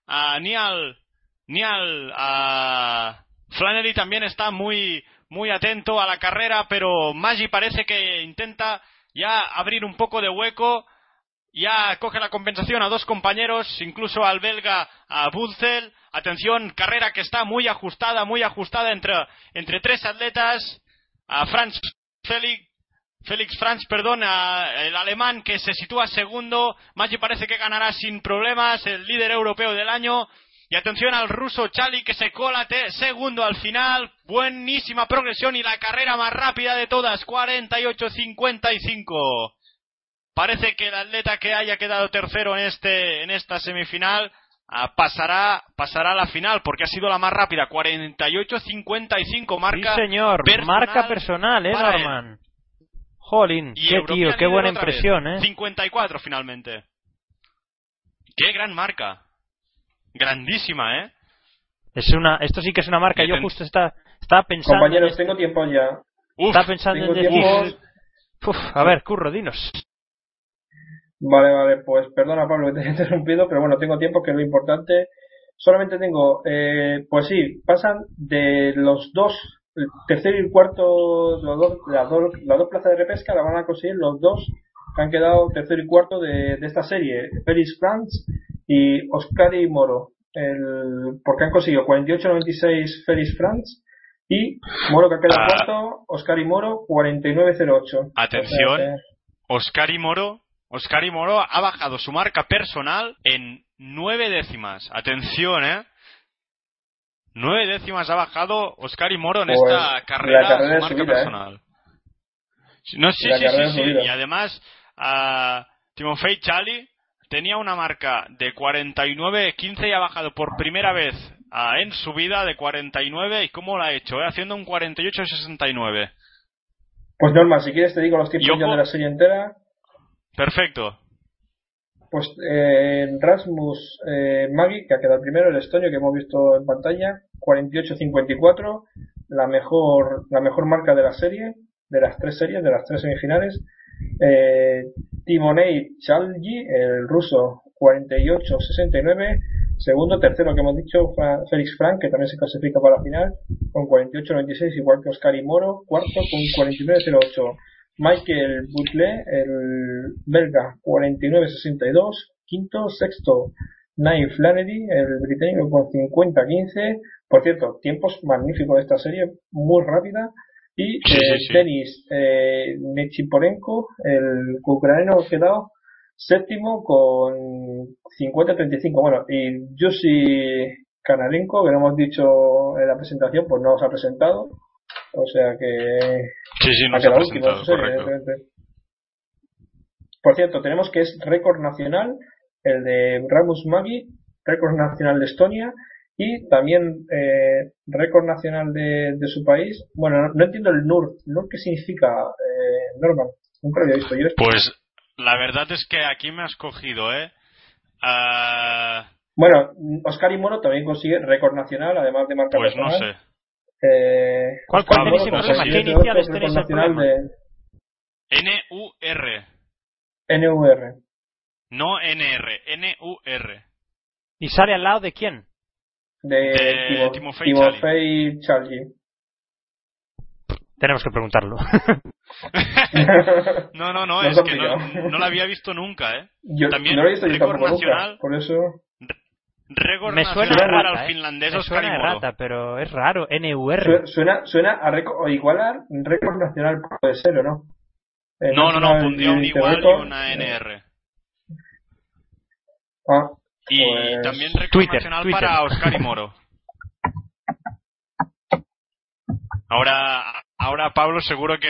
Speaker 2: a Nial, Nial, a Flannery también está muy, muy atento a la carrera, pero Maggi parece que intenta ya abrir un poco de hueco, ya coge la compensación a dos compañeros, incluso al belga, a Buzel. Atención, carrera que está muy ajustada, muy ajustada entre, entre tres atletas, a Franz Felix, Félix Franz, perdón, el alemán que se sitúa segundo. Maggi parece que ganará sin problemas, el líder europeo del año. Y atención al ruso Chali que se cola segundo al final. Buenísima progresión y la carrera más rápida de todas, 48-55. Parece que el atleta que haya quedado tercero en, este, en esta semifinal ah, pasará, pasará a la final porque ha sido la más rápida, 48-55 marca.
Speaker 4: Sí, señor, marca personal, ¿eh, Norman? Jolín, qué tío, qué buena impresión, ¿eh?
Speaker 2: 54 finalmente. Qué gran marca. Grandísima, ¿eh?
Speaker 4: Es una, esto sí que es una marca. Yo justo está, estaba pensando.
Speaker 3: Compañeros,
Speaker 4: en
Speaker 3: tengo tiempo ya.
Speaker 2: Uf,
Speaker 4: estaba pensando en decir.
Speaker 3: tiempo.
Speaker 4: Uf, a ver, curro, dinos.
Speaker 3: Vale, vale, pues perdona Pablo que te *laughs* he interrumpido, pero bueno, tengo tiempo, que es lo importante. Solamente tengo, eh, pues sí, pasan de los dos, el tercero y el cuarto, los dos, las, dos, las dos plazas de repesca la van a conseguir los dos que han quedado tercero y cuarto de, de esta serie, Félix Franz y Oscari Moro. El, porque han conseguido 48-96 Félix Franz y Moro que ha quedado
Speaker 2: Ah.
Speaker 3: cuarto, Oscari Moro 49-08.
Speaker 2: Atención.
Speaker 3: O sea que-
Speaker 2: Oscar y Moro. Oscar y Moro ha bajado su marca personal en nueve décimas. Atención, ¿eh? Nueve décimas ha bajado Oscar y Moro en
Speaker 3: Pues,
Speaker 2: esta
Speaker 3: la
Speaker 2: carrera,
Speaker 3: carrera
Speaker 2: su marca
Speaker 3: ¿eh?
Speaker 2: personal. No, sí,
Speaker 3: La
Speaker 2: sí, sí, sí. Y además, a Timofey Chali tenía una marca de 49-15 y ha bajado por primera vez ah, en su vida de 49. ¿Y cómo lo ha hecho? eh? Haciendo un 48-69.
Speaker 3: Pues normal, si quieres te digo los tiempos ya de la serie entera.
Speaker 2: Perfecto.
Speaker 3: Pues eh, Rasmus eh, Maggi, que ha quedado primero, el estonio que hemos visto en pantalla, 48-54, la mejor, la mejor marca de la serie, de las tres series, de las tres semifinales. Eh, Timonei Chalgi, el ruso, 48-69. Segundo, tercero que hemos dicho, Félix Frank, que también se clasifica para la final, con 48-96, igual que Oscar y Moro. Cuarto, con 49-08. Michael Butlé, el belga, 49-62. Quinto, sexto, Niall Flannery, el británico, con 50-15. Por cierto, tiempos magníficos de esta serie, muy rápida. Y
Speaker 2: Sí,
Speaker 3: eh,
Speaker 2: sí, sí.
Speaker 3: Denis eh, Nechiporenko, el ucraniano, ha quedado séptimo con 50-35. Bueno, y Yusi Kanalenko, que lo hemos dicho en la presentación, pues no se ha presentado. O sea que
Speaker 2: Sí, sí, no se ha
Speaker 3: último serie. Por cierto, tenemos que es récord nacional, el de Ramus Maggi, récord nacional de Estonia y también eh, récord nacional de, de su país. Bueno, no, no entiendo el NUR. ¿NUR qué significa, eh, Norman? Nunca lo había visto yo. esto.
Speaker 2: Pues la verdad es que aquí me has cogido, ¿eh? Ah,
Speaker 3: Bueno, Oscar y Moro también consigue récord nacional, además de marca
Speaker 2: pues no
Speaker 3: personal.
Speaker 2: sé.
Speaker 3: Eh,
Speaker 4: ¿Cuál- cuál tenéis el
Speaker 2: problema? ¿Qué
Speaker 4: iniciales tenéis el problema?
Speaker 2: N-U-R.
Speaker 3: de NUR.
Speaker 2: No N-R. N-U-R.
Speaker 4: ¿Y sale al lado de quién?
Speaker 3: De,
Speaker 2: De
Speaker 3: Timo-
Speaker 2: Timofey
Speaker 3: Timofey Chalgi.
Speaker 4: Tenemos que preguntarlo. *laughs*
Speaker 2: No, no, no,
Speaker 3: No
Speaker 2: es que no, no la había visto nunca, ¿eh?
Speaker 3: Yo
Speaker 2: También
Speaker 3: no lo he visto yo
Speaker 2: récord
Speaker 3: tampoco nunca,
Speaker 2: nacional.
Speaker 3: por eso...
Speaker 2: Récord
Speaker 4: Me suena
Speaker 2: para
Speaker 4: rata, ¿eh?
Speaker 2: finlandés
Speaker 4: Me
Speaker 2: Oscar
Speaker 4: suena
Speaker 2: Moro.
Speaker 4: rata, pero es raro. NUR.
Speaker 3: Su- Suena, suena a récord, o igualar récord nacional puede ser, ¿o no? Eh,
Speaker 2: No, no, no, pondría un igual y una
Speaker 3: eh,
Speaker 2: NR.
Speaker 3: Ah,
Speaker 2: Y
Speaker 3: Pues-
Speaker 2: también récord
Speaker 4: Twitter,
Speaker 2: nacional
Speaker 4: Twitter.
Speaker 2: para Oscar y Moro. Ahora, ahora Pablo seguro que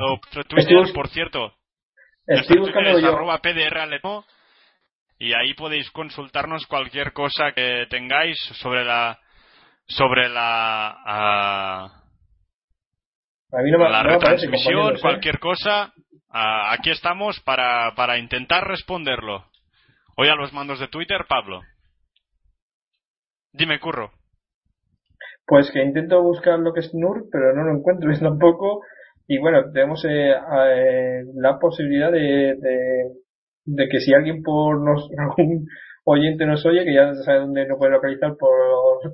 Speaker 2: lo Twitter,
Speaker 3: Estoy-
Speaker 2: por cierto,
Speaker 3: estoy buscando
Speaker 2: es
Speaker 3: yo.
Speaker 2: arroba PDR y ahí podéis consultarnos cualquier cosa que tengáis sobre la sobre la ah,
Speaker 3: A mí no me,
Speaker 2: la
Speaker 3: no
Speaker 2: retransmisión,
Speaker 3: ¿eh?
Speaker 2: cualquier cosa, ah, aquí estamos para, para intentar responderlo. Hoy a los mandos de Twitter, Pablo. Dime, Curro.
Speaker 3: Pues que intento buscar lo que es NUR, pero no lo encuentro *laughs* tampoco. Y bueno, tenemos eh, eh, la posibilidad de, de, de que si alguien por nos, *laughs* algún oyente nos oye, que ya sabe dónde nos puede localizar por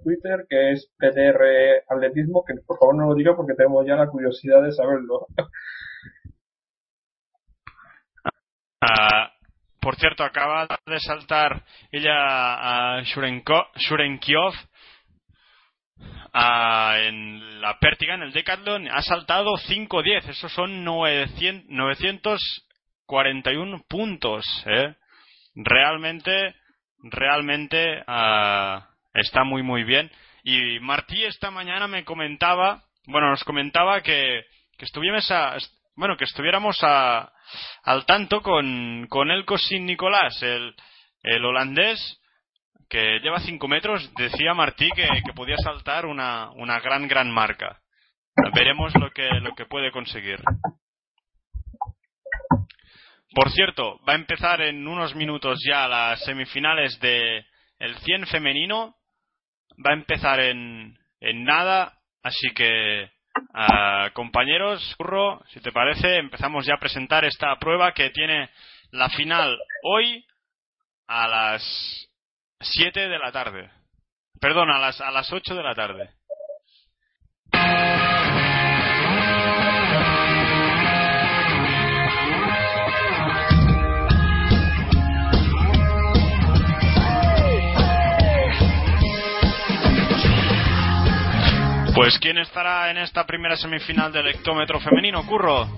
Speaker 3: Twitter, que es PTR Atletismo, que por favor no lo diga porque tenemos ya la curiosidad de saberlo.
Speaker 2: Ah, por cierto, acaba de saltar ella a Shurenko- Shurenkiov ah, en la pértiga, en el Decathlon. Ha saltado 5-10. Esos son 900 941 puntos. ¿eh? Realmente, realmente ah, está muy, muy bien. Y Martí esta mañana me comentaba, bueno, nos comentaba que, que estuviéramos a, bueno, que estuviéramos a, al tanto con, con Elko Sin Nicolás, el, el holandés que lleva 5 metros, decía Martí que, que podía saltar una, una gran, gran marca. Veremos lo que, lo que puede conseguir. Por cierto, va a empezar en unos minutos ya las semifinales de el 100 femenino. Va a empezar en, en nada, así que ah, compañeros, curro, si te parece, empezamos ya a presentar esta prueba que tiene la final hoy a las 7 de la tarde. Perdón, a las, a las 8 de la tarde. Pues ¿quién estará en esta primera semifinal del hectómetro femenino, Curro?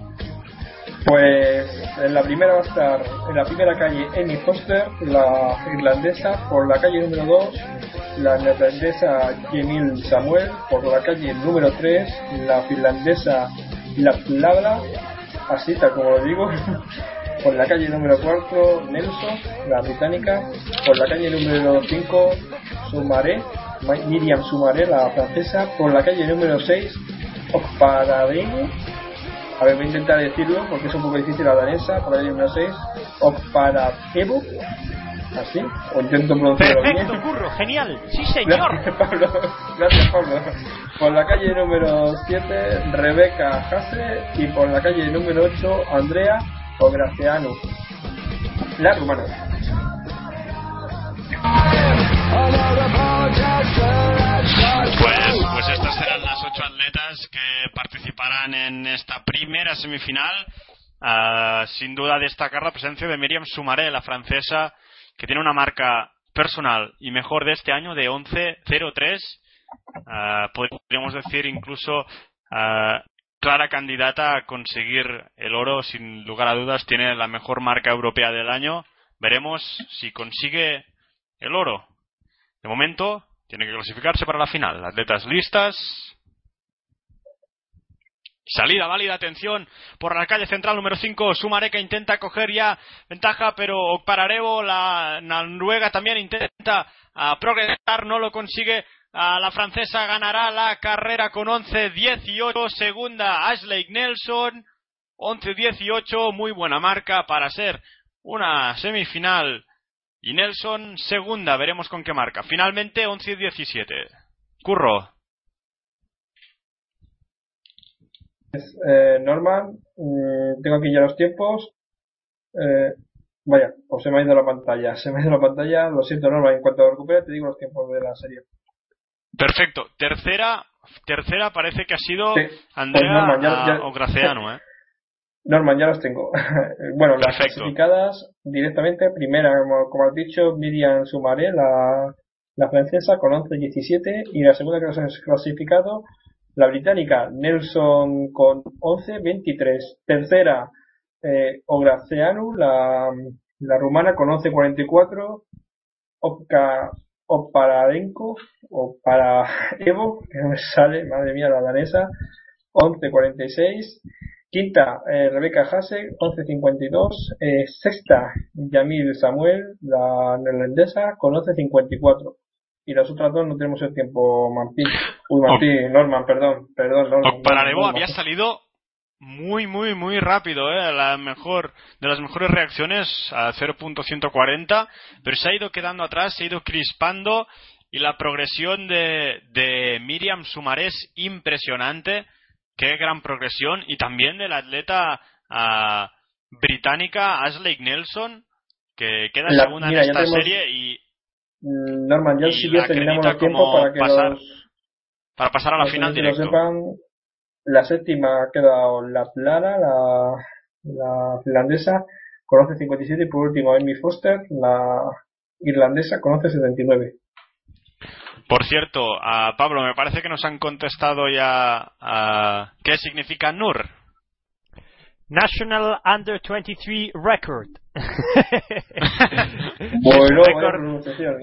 Speaker 3: Pues en la primera va a estar en la primera calle Amy Foster, la irlandesa, por la calle número 2, la neerlandesa Jemil Samuel, por la calle número 3, la finlandesa La así tal como lo digo, *laughs* por la calle número 4 Nelson, la británica, por la calle número 5 Sumaré, Miriam Sumaré, la francesa, por la calle número 6 Okparadenu, a ver, voy a intentar decirlo porque es un poco difícil la danesa, por la calle número 6 Okparadebu, así, o intento pronunciarlo
Speaker 4: Perfecto,
Speaker 3: bien.
Speaker 4: curro, genial. Sí, señor.
Speaker 3: Gracias, Pablo. Gracias, Pablo. Por la calle número 7, Rebeca Hase. Y por la calle número 8, Andrea Ograciano. La rumana.
Speaker 2: Pues, estas serán las ocho atletas que participarán en esta primera semifinal. Ah, sin duda destacar la presencia de Miriam Sumaré, la francesa, que tiene una marca personal y mejor de este año de 11.03. Ah, podríamos decir incluso ah, clara candidata a conseguir el oro, sin lugar a dudas, tiene la mejor marca europea del año. Veremos si consigue el oro. De momento, tiene que clasificarse para la final. Atletas listas. Salida válida, atención, por la calle central número 5, Sumareca intenta coger ya ventaja, pero Pararevo, la noruega también intenta progresar, no lo consigue. La francesa ganará la carrera con 11-18, segunda Ashley Nelson, 11-18, muy buena marca para ser una semifinal. Y Nelson, segunda, veremos con qué marca. Finalmente, 11-17. Curro.
Speaker 3: Eh, Norman, mm, tengo aquí ya los tiempos. Eh, vaya, pues se me ha ido la pantalla. Se me ha ido la pantalla. Lo siento, Norman. En cuanto lo recupere, te digo los tiempos de la serie.
Speaker 2: Perfecto. Tercera, tercera parece que ha sido
Speaker 3: Sí. Pues
Speaker 2: Andrea
Speaker 3: Norman, ya- ya-
Speaker 2: Ograceanu, ¿eh?
Speaker 3: Norman, ya los tengo. *laughs* bueno, las
Speaker 2: Perfecto.
Speaker 3: clasificadas directamente. Primera, como, como has dicho, Miriam Sumaré, la, la francesa, con 11-17. Y la segunda que nos has clasificado, la británica, Nelson, con 11-23. Tercera, eh, Ograceanu, la, la rumana, con 11-44. Opka, Oparadenko, o para Evo, *laughs* que no me sale, madre mía, la danesa, 11.46. Quinta, eh, Rebeca Hase, 11.52. Eh, sexta, Yamil Samuel, la neerlandesa, con 11.54. Y las otras dos no tenemos el tiempo, Martín. Uy, Martín, Norman, perdón, perdón, Norman.
Speaker 2: Okpararevo
Speaker 3: Norman.
Speaker 2: había salido muy, muy, muy rápido, ¿eh? La mejor, de las mejores reacciones a 0.140, pero se ha ido quedando atrás, se ha ido crispando y la progresión de, de Miriam Sumaré es impresionante. Qué gran progresión. Y también de la atleta ah, británica Ashley Nelson, que queda
Speaker 3: La-
Speaker 2: segunda
Speaker 3: mira,
Speaker 2: en esta serie y
Speaker 3: Mm, Norman, ya quieres terminamos tiempos
Speaker 2: como
Speaker 3: para que
Speaker 2: pasar
Speaker 3: los,
Speaker 2: para pasar a la final directo.
Speaker 3: sepan. La séptima ha quedado la Lara, la, la finlandesa, con 11.57 y por último Amy Foster, la irlandesa, con 11.79.
Speaker 2: Por cierto, a Pablo, me parece que nos han contestado ya a qué significa NUR.
Speaker 4: National Under 23 Record. *laughs*
Speaker 3: Bueno,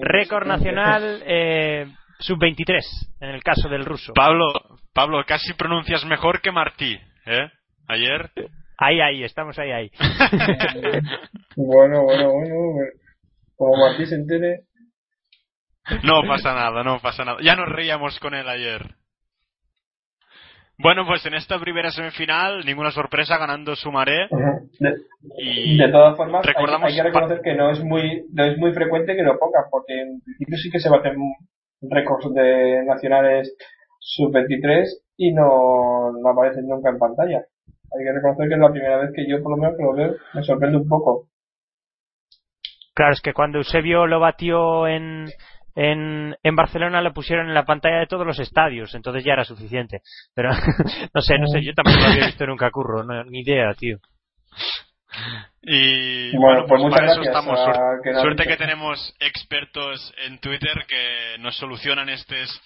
Speaker 4: récord, nacional eh, sub-23, en el caso del ruso.
Speaker 2: Pablo, Pablo, casi pronuncias mejor que Martí, ¿eh? Ayer.
Speaker 4: Ahí, ahí, estamos ahí, ahí. *laughs* *laughs*
Speaker 3: Bueno, bueno, bueno. Como Martí se entere.
Speaker 2: No pasa nada, no pasa nada. Ya nos reíamos con él ayer. Bueno, pues en esta primera semifinal, ninguna sorpresa ganando Sumaré.
Speaker 3: De,
Speaker 2: Y
Speaker 3: de todas formas, hay, que reconocer que no es muy no es muy frecuente que lo pongan, porque en principio sí que se baten récords de nacionales sub-23 y no, no aparecen nunca en pantalla. Hay que reconocer que es la primera vez que yo, por lo menos, que lo veo, me sorprende un poco.
Speaker 4: Claro, es que cuando Eusebio lo batió en, en, en Barcelona lo pusieron en la pantalla de todos los estadios, entonces ya era suficiente. Pero *laughs* no sé, no sé, yo tampoco lo había visto nunca curro, no, ni idea, tío.
Speaker 2: Y
Speaker 3: Bueno, pues
Speaker 2: pues
Speaker 3: muchas
Speaker 2: para eso
Speaker 3: gracias
Speaker 2: estamos. Suerte, suerte que tenemos expertos en Twitter que nos solucionan estos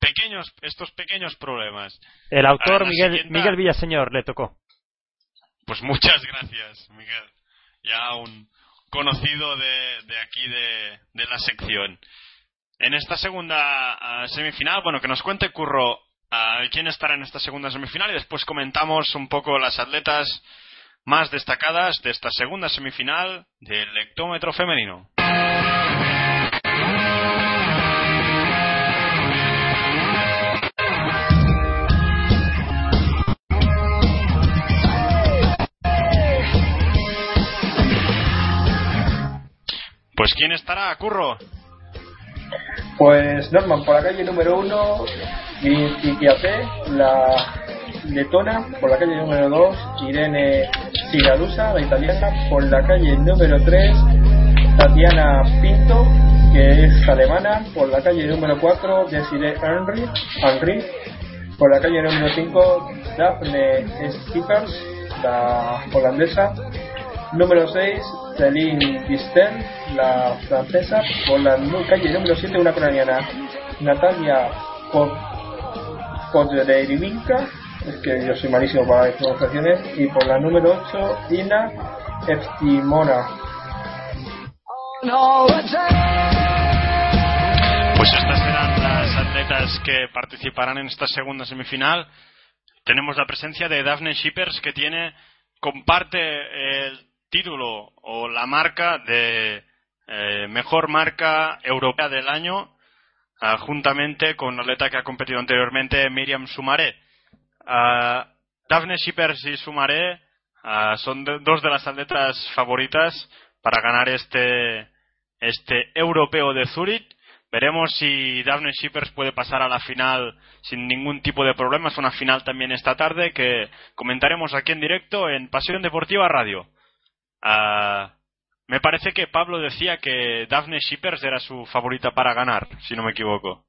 Speaker 2: pequeños, estos pequeños problemas.
Speaker 4: El autor Miguel,
Speaker 2: siguiente-
Speaker 4: Miguel Villaseñor le tocó.
Speaker 2: Pues muchas gracias, Miguel. Ya un conocido de, de aquí de, de la sección. En esta segunda ah, semifinal, bueno, que nos cuente Curro ah, quién estará en esta segunda semifinal y después comentamos un poco las atletas más destacadas de esta segunda semifinal del hectómetro femenino. Pues quién estará, Curro.
Speaker 3: Pues Norman, por la calle número 1, Iquiate, la letona, por la calle número 2, Irene Sigalusa, la italiana, por la calle número 3, Tatiana Pinto, que es alemana, por la calle número 4, Desiree Henry, Henry por la calle número 5, Daphne Skippers, la holandesa, Número 6, Celine Distel, la francesa. Por la calle número 7, una ucraniana, Natalia Pod- Poderivinka. Es que yo soy malísimo para las pronunciaciones. Y por la número 8, Ina Eptimona.
Speaker 2: Pues estas serán las atletas que participarán en esta segunda semifinal. Tenemos la presencia de Daphne Shippers que tiene comparte el título o la marca de eh, mejor marca europea del año ah, juntamente con la atleta que ha competido anteriormente Miriam Sumaré. Ah, Daphne Shippers y Sumaré ah, son de- dos de las atletas favoritas para ganar este este europeo de Zurich. Veremos si Daphne Shippers puede pasar a la final sin ningún tipo de problemas. Una final también esta tarde que comentaremos aquí en directo en Pasión Deportiva Radio. Ah, me parece que Pablo decía que Daphne Shippers era su favorita para ganar, si no me equivoco.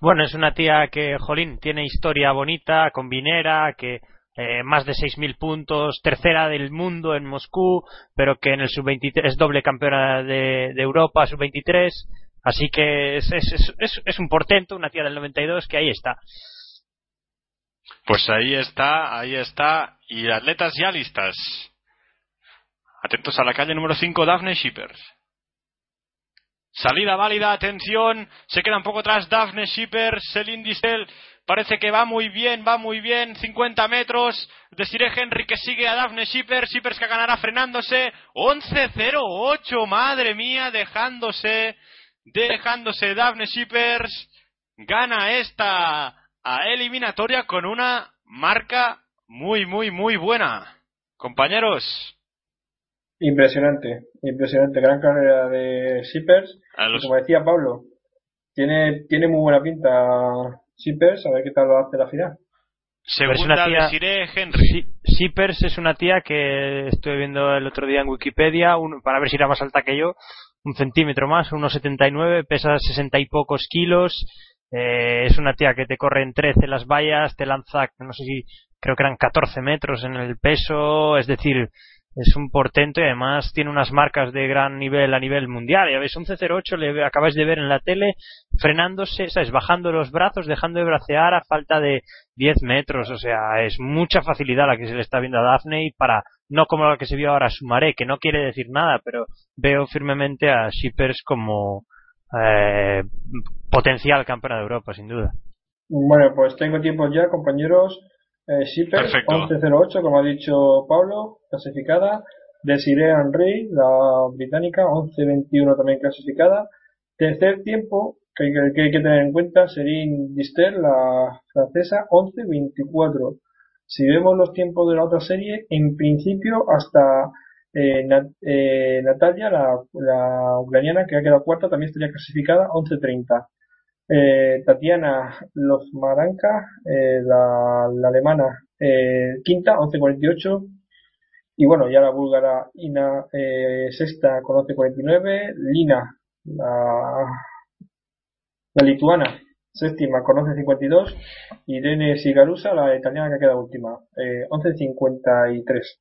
Speaker 4: Bueno, es una tía que, jolín, tiene historia bonita, combinera, que eh, más de 6.000 puntos, tercera del mundo en Moscú, pero que en el sub-23 es doble campeona de, de Europa, sub-23. Así que es, es, es, es- es un portento, una tía del 92 que ahí está.
Speaker 2: Pues ahí está, ahí está. Y atletas ya listas. Atentos a la calle número 5, Daphne Shippers. Salida válida, atención. Se queda un poco atrás Daphne Shippers, Celine Distel. Parece que va muy bien, va muy bien. 50 metros. Desiree Henry que sigue a Daphne Shippers. Shippers que ganará frenándose. 11-0-8, madre mía, dejándose. Dejándose Daphne Shippers. Gana esta a eliminatoria con una marca muy, muy, muy buena. Compañeros,
Speaker 3: Impresionante, impresionante. Gran carrera de Shippers.
Speaker 2: los
Speaker 3: como decía Pablo, tiene, tiene muy buena pinta Shippers. A ver qué tal lo hace la final.
Speaker 4: Pero es una
Speaker 2: segunda
Speaker 4: tía-
Speaker 2: Desiree Henry.
Speaker 4: Shippers es una tía que estoy viendo el otro día en Wikipedia, un- para ver si era más alta que yo, un centímetro más, 1,79, pesa 60 y pocos kilos, eh, es una tía que te corre en 13 las vallas, te lanza, no sé si, creo que eran 14 metros en el peso, es decir, es un portento y además tiene unas marcas de gran nivel a nivel mundial. Ya veis, un C08 le acabáis de ver en la tele frenándose, ¿sabes? Bajando los brazos, dejando de bracear a falta de 10 metros. O sea, es mucha facilidad la que se le está viendo a Daphne y para, no como la que se vio ahora a Sumaré, que no quiere decir nada, pero veo firmemente a Shippers como eh, potencial campeona de Europa, sin duda.
Speaker 3: Bueno, pues tengo tiempo ya, compañeros. Eh, Shippers,
Speaker 2: Perfecto.
Speaker 3: 11.08, como ha dicho Pablo, clasificada. Desiree Henry, la británica, 11.21 también clasificada. Tercer tiempo, que hay que, que hay que tener en cuenta, Serin Dister, la francesa, 11-24. Si vemos los tiempos de la otra serie, en principio hasta eh, Nat- eh, Natalia, la, la ucraniana, que ha quedado cuarta, también estaría clasificada 11-30. Eh, Tatiana Lozmaranka, eh, la, alemana, eh, quinta, 11.48. Y bueno, ya la búlgara Ina, eh, sexta con 11.49. Lina, la, la lituana, séptima con 11.52. Irene Sigarusa, la italiana que ha quedado última, eh, 11.53.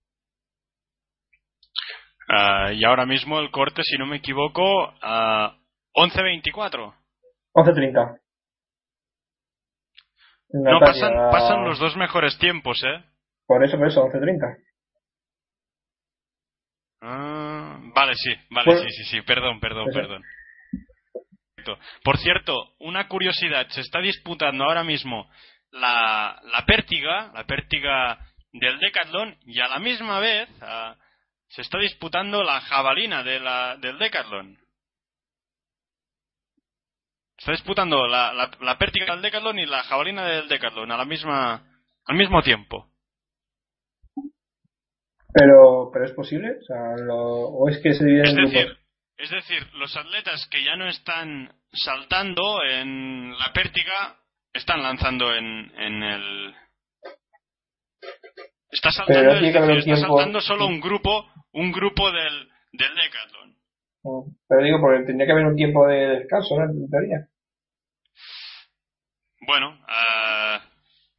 Speaker 2: Ah, y ahora mismo el corte, si no me equivoco, a 11.24.
Speaker 3: 11.30.
Speaker 2: No, pasan, pasan los dos mejores tiempos, ¿eh?
Speaker 3: Por eso, por eso, 11.30.
Speaker 2: Ah, vale, sí, vale,
Speaker 3: Bueno.
Speaker 2: sí, sí, sí, perdón, perdón,
Speaker 3: Eso.
Speaker 2: perdón. Por cierto, una curiosidad, se está disputando ahora mismo la, la pértiga, la pértiga del Decathlon, y a la misma vez ah, se está disputando la jabalina de la, del Decathlon. Está disputando la, la, la pértiga del Decathlon y la jabalina del Decathlon a la misma, al mismo tiempo.
Speaker 3: Pero, pero es posible, o sea, lo- o es que se
Speaker 2: Es decir, es decir, los atletas que ya no están saltando en la pértiga están lanzando en, en el. Está saltando, es decir, está saltando solo un grupo, un grupo del, del decathlon.
Speaker 3: Pero digo, porque tendría que haber un tiempo de descanso, ¿no? En teoría.
Speaker 2: Bueno, ah,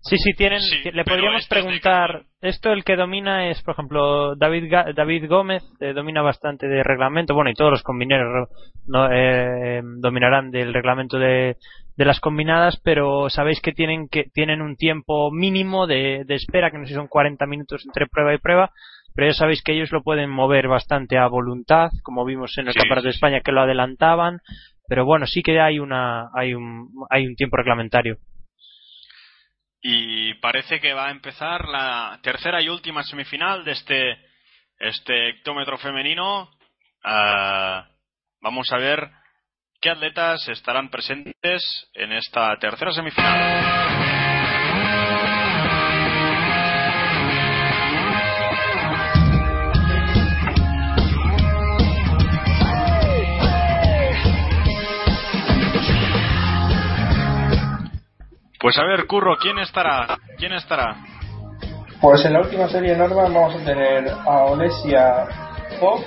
Speaker 4: Sí, sí, tienen.
Speaker 2: Sí,
Speaker 4: le podríamos
Speaker 2: este
Speaker 4: preguntar. Esto el que domina es, por ejemplo, David Ga- David Gómez, eh, domina bastante de reglamento. Bueno, y todos los combineros no, eh, dominarán del reglamento de, de las combinadas, pero sabéis que tienen que tienen un tiempo mínimo de, de espera, que no sé si son 40 minutos entre prueba y prueba. Pero ya sabéis que ellos lo pueden mover bastante a voluntad, como vimos en el
Speaker 2: Sí,
Speaker 4: Campeonato de. España que lo adelantaban. Pero bueno, sí que hay una hay un hay un tiempo reglamentario.
Speaker 2: y parece que va a empezar la tercera y última semifinal de este, este hectómetro femenino. Ah, vamos a ver qué atletas estarán presentes en esta tercera semifinal. Pues a ver, Curro, ¿quién estará? ¿Quién estará?
Speaker 3: Pues en la última serie Norman vamos a tener a Olesia Pop,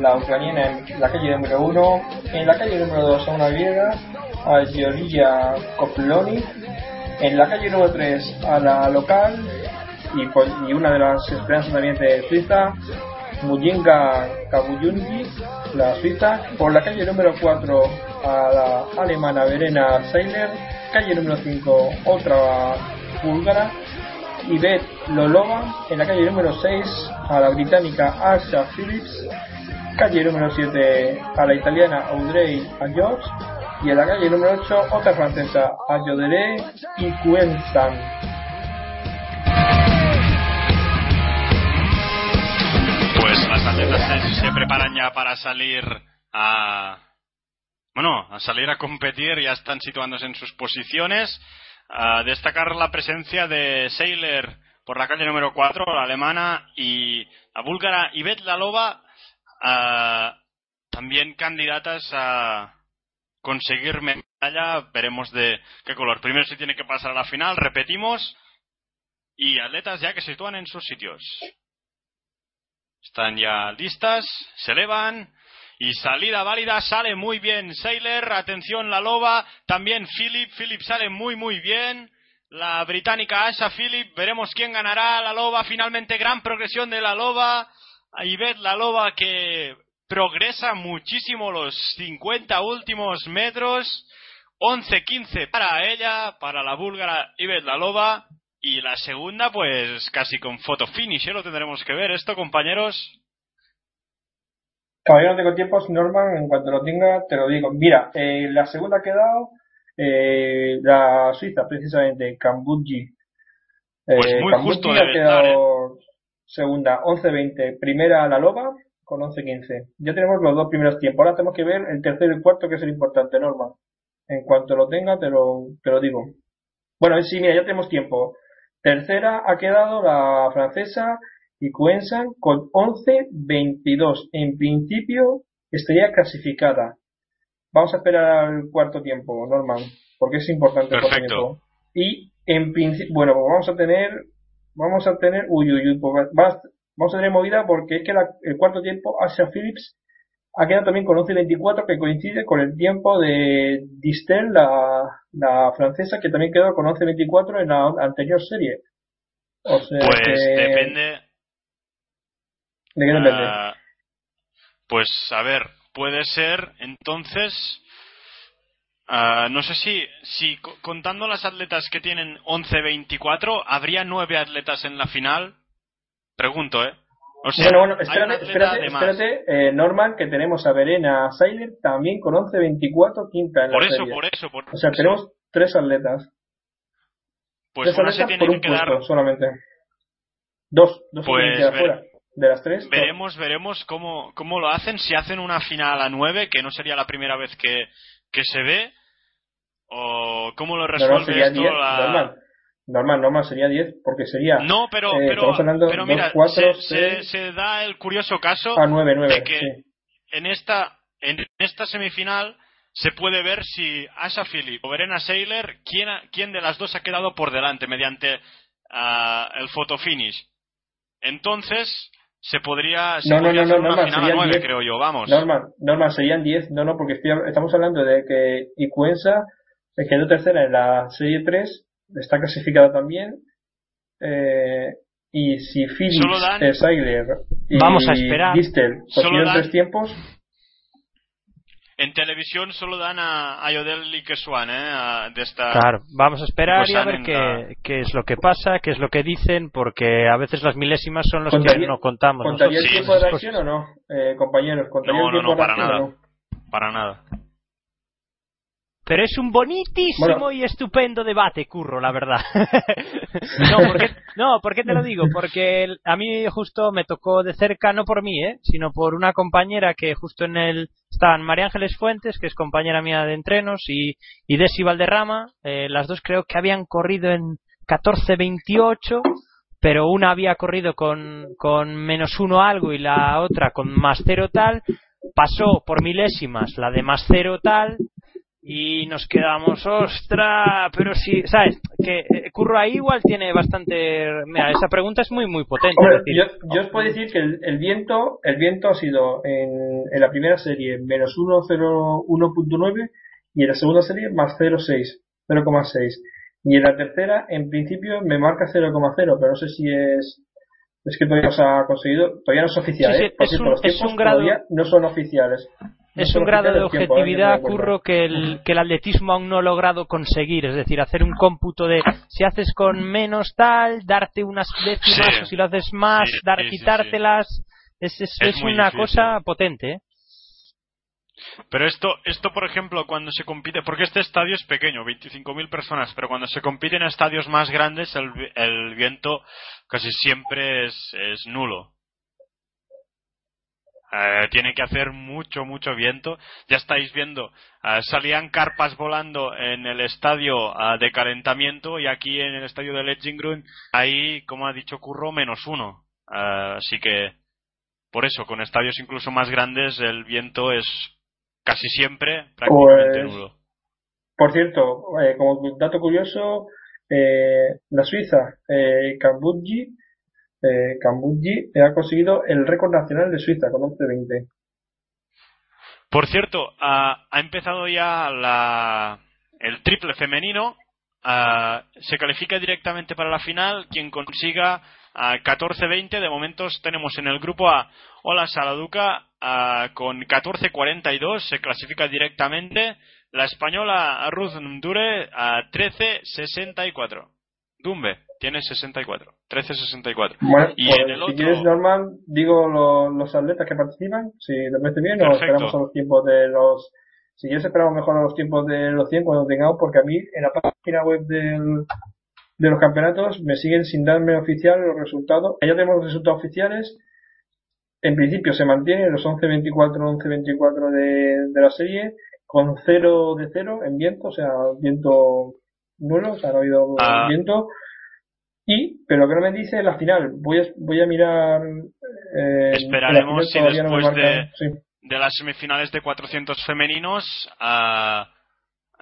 Speaker 3: la ucraniana en la calle número 1, en la calle número 2 a una griega, a Georgia Koploni, en la calle número 3 a la local y, pues- y una de las esperanzas también de Suiza, Mujinga Kabuyungi, la suiza, por la calle número 4 a la alemana Verena Seiler, calle número 5 otra búlgara, Yvette Lolova, en la calle número 6 a la británica Asha Phillips, calle número 7 a la italiana Audrey Ayot y en la calle número 8 otra francesa Ayodere y Cuentan.
Speaker 2: Pues las atletas se preparan ya para salir a. Bueno, a salir a competir, ya están situándose en sus posiciones. A destacar la presencia de Seiler por la calle número 4, la alemana, y la búlgara Ivette Lalova, también candidatas a conseguir medalla. Veremos de qué color. Primero se tiene que pasar a la final, repetimos. Y atletas ya que se sitúan en sus sitios. Están ya listas, se elevan y salida válida, sale muy bien Sailor, atención la loba, también Philip, Philip sale muy muy bien, la británica Asha Philip, veremos quién ganará, la loba, finalmente gran progresión de la loba, Ivette la loba que progresa muchísimo los 50 últimos metros, 11-15 para ella, para la búlgara Ivette la loba, y la segunda, pues casi con foto finish, ¿eh? lo tendremos que ver esto, compañeros.
Speaker 3: Todavía no tengo tiempos, Norman, en cuanto lo tenga te lo digo. Mira, eh, la segunda ha quedado eh, la Suiza, precisamente, Cambuji. Eh,
Speaker 2: Pues muy
Speaker 3: Cambuji
Speaker 2: justo
Speaker 3: ha
Speaker 2: debe
Speaker 3: quedado segunda, 11-20. Primera la Loba con 11-15. Ya tenemos los dos primeros tiempos. Ahora tenemos que ver el tercero y cuarto, que es el importante, Norman. En cuanto lo tenga, te lo, te lo digo. Bueno, sí, mira, ya tenemos tiempo. Tercera ha quedado la francesa y Cuensan con 11-22. En principio estaría clasificada. Vamos a esperar al cuarto tiempo, Norman, porque es importante el cuarto tiempo. Y en principio, bueno, pues vamos a tener, vamos a tener, uy, uy, uy, pues vamos a tener movida porque es que el cuarto tiempo, Asia Phillips ha quedado también con 11.24 que coincide con el tiempo de Distel, la, la francesa, que también quedó con 11.24 en la anterior serie.
Speaker 2: O sea pues depende.
Speaker 3: ¿De qué depende? Ah,
Speaker 2: pues a ver, puede ser entonces. Uh, no sé si, si contando las atletas que tienen 11-24, ¿habría nueve atletas en la final? Pregunto, ¿eh?
Speaker 3: bueno, bueno, espérate, espérate, espérate eh, Norman, que tenemos a Verena Seiler también con 11-24, quinta en
Speaker 2: por
Speaker 3: la
Speaker 2: eso,
Speaker 3: serie.
Speaker 2: Por eso, por eso.
Speaker 3: O sea, tenemos tres atletas.
Speaker 2: Pues
Speaker 3: tres atletas
Speaker 2: tiene
Speaker 3: por un
Speaker 2: que quedar...
Speaker 3: solamente. Dos, dos
Speaker 2: pues
Speaker 3: ver... De las tres.
Speaker 2: Veremos, dos. veremos cómo, cómo lo hacen. Si hacen una final a nueve, que no sería la primera vez que, que se ve, o cómo lo resuelve
Speaker 3: no, no,
Speaker 2: esto
Speaker 3: diez,
Speaker 2: la...
Speaker 3: normal. Normal, normal sería 10 porque sería.
Speaker 2: No, pero,
Speaker 3: eh,
Speaker 2: pero, pero mira,
Speaker 3: 2, 4,
Speaker 2: se,
Speaker 3: 6,
Speaker 2: se, se, da el curioso caso
Speaker 3: a 9, 9,
Speaker 2: de que
Speaker 3: sí.
Speaker 2: en esta en esta semifinal se puede ver si Asha Philip o Verena Seiler quién, quién de las dos ha quedado por delante mediante uh, el photo finish. Entonces se podría, se
Speaker 3: no,
Speaker 2: podría
Speaker 3: no, no,
Speaker 2: hacer
Speaker 3: no,
Speaker 2: final a 9,
Speaker 3: 10,
Speaker 2: creo yo, vamos.
Speaker 3: Normal, normal, serían 10, no, no, porque estoy, estamos hablando de que Icuensa quedó tercera en la serie 3, está clasificada también, eh, y si Phillips,
Speaker 2: dan,
Speaker 3: eh, Seiler y
Speaker 4: Vamos a esperar.
Speaker 3: Distel consiguieron tres tiempos,
Speaker 2: en televisión solo dan a Ayodel y Keswan, ¿eh? A, de esta...
Speaker 4: Claro, vamos a esperar
Speaker 2: Pues
Speaker 4: y a ver qué,
Speaker 2: la-
Speaker 4: qué es lo que pasa, qué es lo que dicen, porque a veces las milésimas son los que
Speaker 3: ¿Contaría-
Speaker 4: no contamos.
Speaker 3: ¿contaría el
Speaker 2: Sí,
Speaker 3: tiempo de
Speaker 2: esas
Speaker 3: reacción o no, eh, compañeros? ¿Contaría
Speaker 2: No,
Speaker 3: el
Speaker 2: no,
Speaker 3: tiempo
Speaker 2: no, para nada.
Speaker 3: no?
Speaker 2: Para nada.
Speaker 4: Pero es un bonitísimo
Speaker 3: Bueno.
Speaker 4: y estupendo debate, Curro, la verdad. *laughs* no, porque, no, ¿por qué te lo digo? Porque el- a mí justo me tocó de cerca, no por mí, ¿eh? sino por una compañera que justo en el... Estaban María Ángeles Fuentes, que es compañera mía de entrenos, y, y Desi Valderrama. eh, las dos creo que habían corrido en 14.28, pero una había corrido con, con menos uno algo y la otra con más cero tal. Pasó por milésimas la de más cero tal, y nos quedamos, ostra, pero sí, ¿sabes? Que eh, Curro ahí igual tiene bastante. Mira, esa pregunta es muy, muy potente.
Speaker 3: Hombre,
Speaker 4: es decir,
Speaker 3: yo, yo os puedo decir que el, el viento el viento ha sido en, en la primera serie menos 1,01.9 y en la segunda serie más 0,6, 0,6. Y en la tercera, en principio, me marca 0,0, pero no sé si es. Es que todavía no se ha conseguido, todavía no es oficial,
Speaker 4: Sí, sí,
Speaker 3: ¿eh? Por
Speaker 4: es un-
Speaker 3: los
Speaker 4: es un grado-
Speaker 3: todavía no son oficiales.
Speaker 4: Es un grado de
Speaker 3: ¿eh?
Speaker 4: objetividad, Curro, que el, que el atletismo aún no ha logrado conseguir. Es decir, hacer un cómputo de si haces con menos tal, darte unas décimas,
Speaker 2: Sí.
Speaker 4: o si lo haces más,
Speaker 2: Sí,
Speaker 4: dar,
Speaker 2: sí, sí,
Speaker 4: quitártelas. Es, es,
Speaker 2: Es
Speaker 4: una
Speaker 2: difícil.
Speaker 4: cosa potente, ¿eh?
Speaker 2: Pero esto, esto, por ejemplo, cuando se compite, porque este estadio es pequeño, 25.000 personas, pero cuando se compite en estadios más grandes, el, el viento casi siempre es, es nulo. Eh, tiene que hacer mucho, mucho viento. Ya estáis viendo, eh, salían carpas volando en el estadio eh, de calentamiento y aquí en el estadio de Ledgingrun, ahí, como ha dicho Curro, menos uno. Así que, por eso, con estadios incluso más grandes, el viento es casi siempre prácticamente
Speaker 3: Pues,
Speaker 2: nulo.
Speaker 3: Por cierto, eh, como dato curioso, eh, la Suiza, eh, eh, Cambugi ha conseguido el récord nacional de Suiza con 11.20.
Speaker 2: Por cierto, ha empezado ya la, el triple femenino. ah, se califica directamente para la final quien consiga ah, 14-20. De momentos tenemos en el grupo a Ola Saladuca ah, con 14-42. Se clasifica directamente. La española Ruth Ndure a 13-64. Dumbe tiene 64. 13-64.
Speaker 3: Bueno,
Speaker 2: Y
Speaker 3: pues,
Speaker 2: en el
Speaker 3: si
Speaker 2: otro-
Speaker 3: quieres, Norman, digo lo- los atletas que participan, si te parece bien, o esperamos a los tiempos de los... Si quieres, esperamos mejor a los tiempos de los 100 cuando tengamos, porque a mí en la página web del, de los campeonatos me siguen sin darme oficial los resultados. Ya tenemos los resultados oficiales. En principio se mantienen los 11-24, 11-24 de, de la serie, con cero de cero en viento, o sea, viento nulo, o sea, no ha habido
Speaker 2: Ah.
Speaker 3: viento. Y, pero que no me dice la final, voy a, voy a mirar. Eh,
Speaker 2: Esperaremos si
Speaker 3: no
Speaker 2: después de-
Speaker 3: sí.
Speaker 2: De las semifinales de 400 femeninos ah,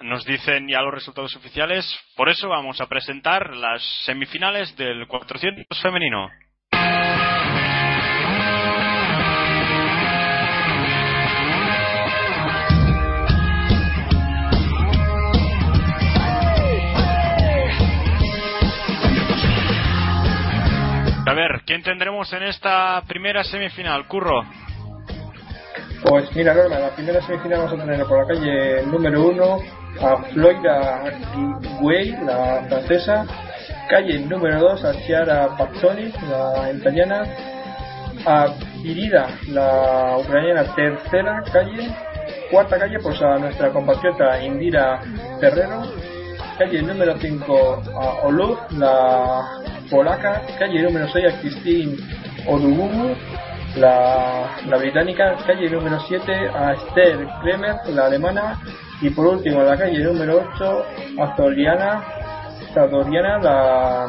Speaker 2: nos dicen ya los resultados oficiales. Por eso vamos a presentar las semifinales del 400 femenino. Ver, ¿quién tendremos en esta primera semifinal? Curro.
Speaker 3: Pues mira, Norma, la primera semifinal vamos a tener por la calle número uno a Floira Guay, la francesa. Calle número dos a Chiara Pazzoni, la italiana. A Virida, la ucraniana, tercera calle. Cuarta calle, pues a nuestra compatriota Indira Terrero. Calle número 5 a Oluf, la polaca. Calle número 6 a Christine Odugumu, la, la británica. Calle número 7 a Esther Kremer, la alemana. Y por último, la calle número 8 a Zoriana, la,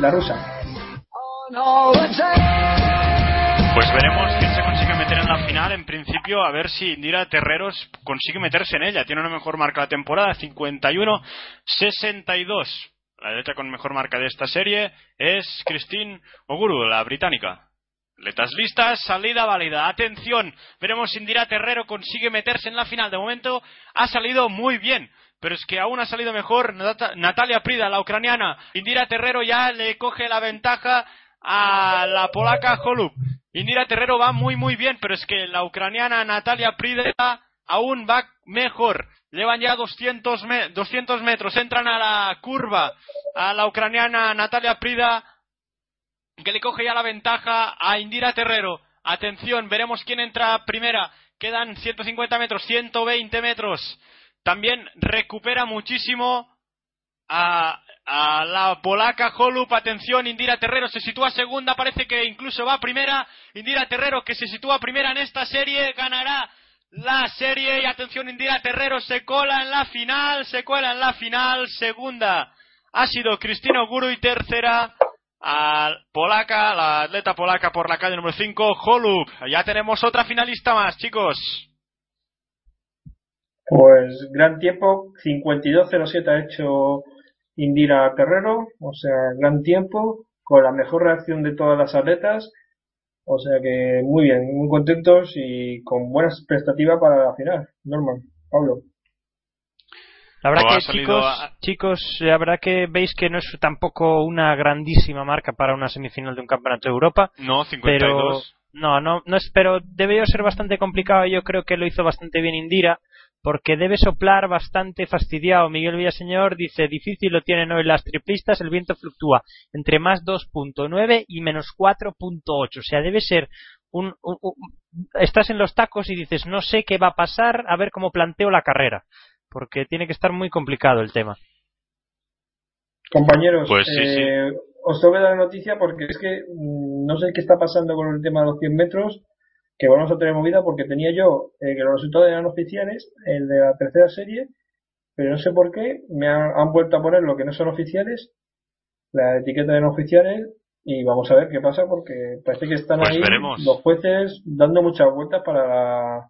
Speaker 3: la rusa.
Speaker 2: Pues veremos quién se consigue meter en la final. En principio, a ver si Indira Terreros consigue meterse en ella. Tiene una mejor marca la temporada, 51-62. La atleta con mejor marca de esta serie es Christine Oguru, la británica. Letras listas, salida válida. Atención, veremos si Indira Terrero consigue meterse en la final. De momento ha salido muy bien. Pero es que aún ha salido mejor Nat- Natalia Prida, la ucraniana. Indira Terrero ya le coge la ventaja a la polaca Holub. Indira Terrero va muy muy bien, pero es que la ucraniana Natalia Prida aún va mejor. Llevan ya 200, me- 200 metros, entran a la curva a la ucraniana Natalia Prida que le coge ya la ventaja a Indira Terrero. Atención, veremos quién entra primera. Quedan 150 metros, 120 metros. También recupera muchísimo a, a la polaca Holup. Atención, Indira Terrero se sitúa segunda. Parece que incluso va primera. Indira Terrero que se sitúa primera en esta serie ganará la serie. Y atención, Indira Terrero se cola en la final. Se cola en la final. Segunda ha sido Cristina Oguru y tercera a polaca, la atleta polaca por la calle número 5, Holup. Ya tenemos otra finalista más, chicos.
Speaker 3: Pues gran tiempo, 52.07 ha hecho Indira Terrero, o sea, gran tiempo, con la mejor reacción de todas las atletas, o sea que muy bien, muy contentos y con buenas expectativas para la final. Norman, Pablo.
Speaker 4: La verdad
Speaker 2: Pero ha
Speaker 4: que chicos,
Speaker 2: a-
Speaker 4: chicos, la verdad que veis que no es tampoco una grandísima marca para una semifinal de un campeonato de Europa,
Speaker 2: No,
Speaker 4: pero
Speaker 2: 52.
Speaker 4: no, no, no es, pero debió ser bastante complicado. Yo creo que lo hizo bastante bien Indira, porque debe soplar bastante fastidiado. Miguel Villaseñor dice difícil lo tienen hoy las triplistas, el viento fluctúa entre más 2.9 y menos 4.8, o sea debe ser un, un- un- estás en los tacos y dices no sé qué va a pasar, a ver cómo planteo la carrera, porque tiene que estar muy complicado el tema.
Speaker 3: Compañeros,
Speaker 2: Pues sí,
Speaker 3: eh, os tengo que dar la noticia porque es que mm, no sé qué está pasando con el tema de los 100 metros, que vamos a tener movida porque tenía yo eh, que los resultados eran oficiales, el de la tercera serie, pero no sé por qué me han, han vuelto a poner lo que no son oficiales, la etiqueta de no oficiales, y vamos a ver qué pasa porque parece que están
Speaker 2: Pues
Speaker 3: ahí
Speaker 2: veremos.
Speaker 3: los jueces dando muchas vueltas para la-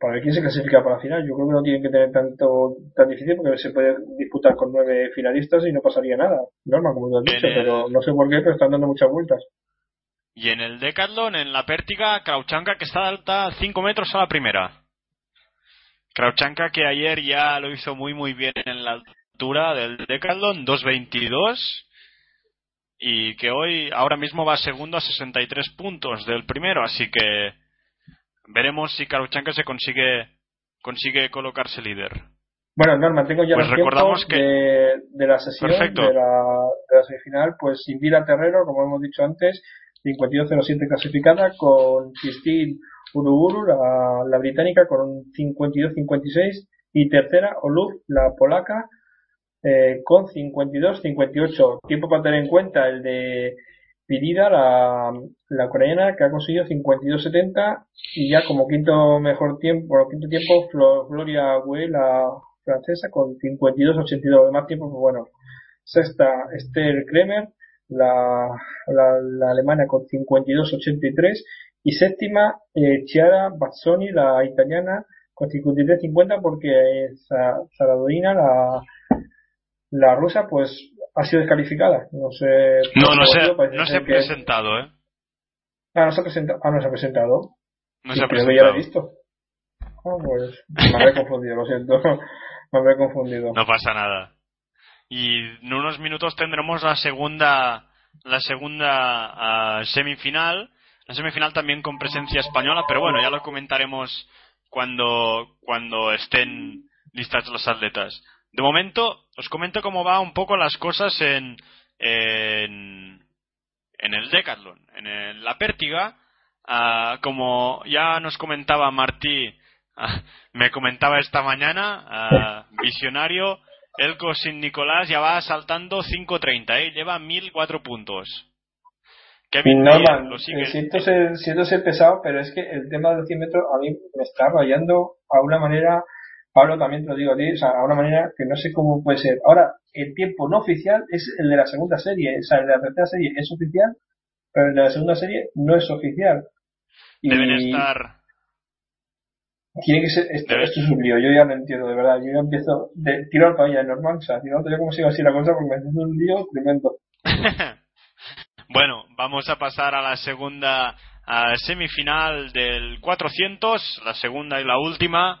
Speaker 3: para ver quién se clasifica para la final. Yo creo que no tienen que tener tanto tan difícil porque se puede disputar con nueve finalistas y no pasaría nada. Norma, como tú has dicho, pero no sé por qué, pero están dando muchas vueltas.
Speaker 2: Y en el Decathlon, en la pértiga, Krauchanka que está alta 5 metros a la primera. Krauchanka que ayer ya lo hizo muy muy bien en la altura del Decathlon, 2.22. Y que hoy, ahora mismo va segundo a 63 puntos del primero. Así que veremos si Krauchanka se consigue, consigue colocarse líder.
Speaker 3: Bueno, Norma, tengo ya
Speaker 2: Pues
Speaker 3: los
Speaker 2: recordamos que-
Speaker 3: de, de la sesión
Speaker 2: Perfecto.
Speaker 3: de la, de la semifinal, pues Indira Terrero, como hemos dicho antes, 52.07 clasificada, con Christine Uruguru, la, británica, con un 52.56, y tercera, Oluf, la polaca, eh, con 52.58. Tiempo para tener en cuenta el de Pirida, la, la ucraniana, que ha conseguido 52.70 y ya como quinto mejor tiempo, quinto tiempo, Gloria Güell, la francesa, con 52.82. De más tiempo, pues bueno. Sexta, Esther Kremer, la, la, alemana, con 52.83. Y séptima, eh, Chiara Bazzoni, la italiana, con 53.50, porque Saradorina, la, la rusa, pues ha sido descalificada. No sé.
Speaker 2: No, no se, no se ha presentado, ¿eh?
Speaker 3: Ah, no se ha presentado. Ah, no se ha presentado.
Speaker 2: No se ha presentado. ya
Speaker 3: lo he visto. Ah, pues me habré confundido, lo siento. *laughs* Me habré confundido.
Speaker 2: No pasa nada. Y en unos minutos tendremos la segunda la segunda uh, semifinal. La semifinal también con presencia española, pero bueno, ya lo comentaremos cuando, cuando estén listas los atletas. De momento, os comento cómo va un poco las cosas en, en, en el Decathlon. En la Pértiga, ah, como ya nos comentaba Martí, ah, me comentaba esta mañana, visionario, Elko Sin Nicolás ya va saltando 5.30, ¿eh? lleva 1004 puntos.
Speaker 3: Kevin Norman, lo sigue. Siento, ser, siento ser pesado, pero es que el tema del 100 metros a mí me está rayando a una manera Pablo, también te lo digo a ti, o sea, a una manera que no sé cómo puede ser. Ahora, el tiempo no oficial es el de la segunda serie, o sea, el de la tercera serie es oficial, pero el de la segunda serie no es oficial.
Speaker 2: Deben estar.
Speaker 3: Tiene que ser. Esto, esto es un lío, yo ya no entiendo, de verdad. Yo ya empiezo. De, tiro al país, normal, o sea, no sé cómo sigue así la cosa porque me hace un lío tremendo. *laughs*
Speaker 2: bueno, vamos a pasar a la segunda semifinal del 400, la segunda y la última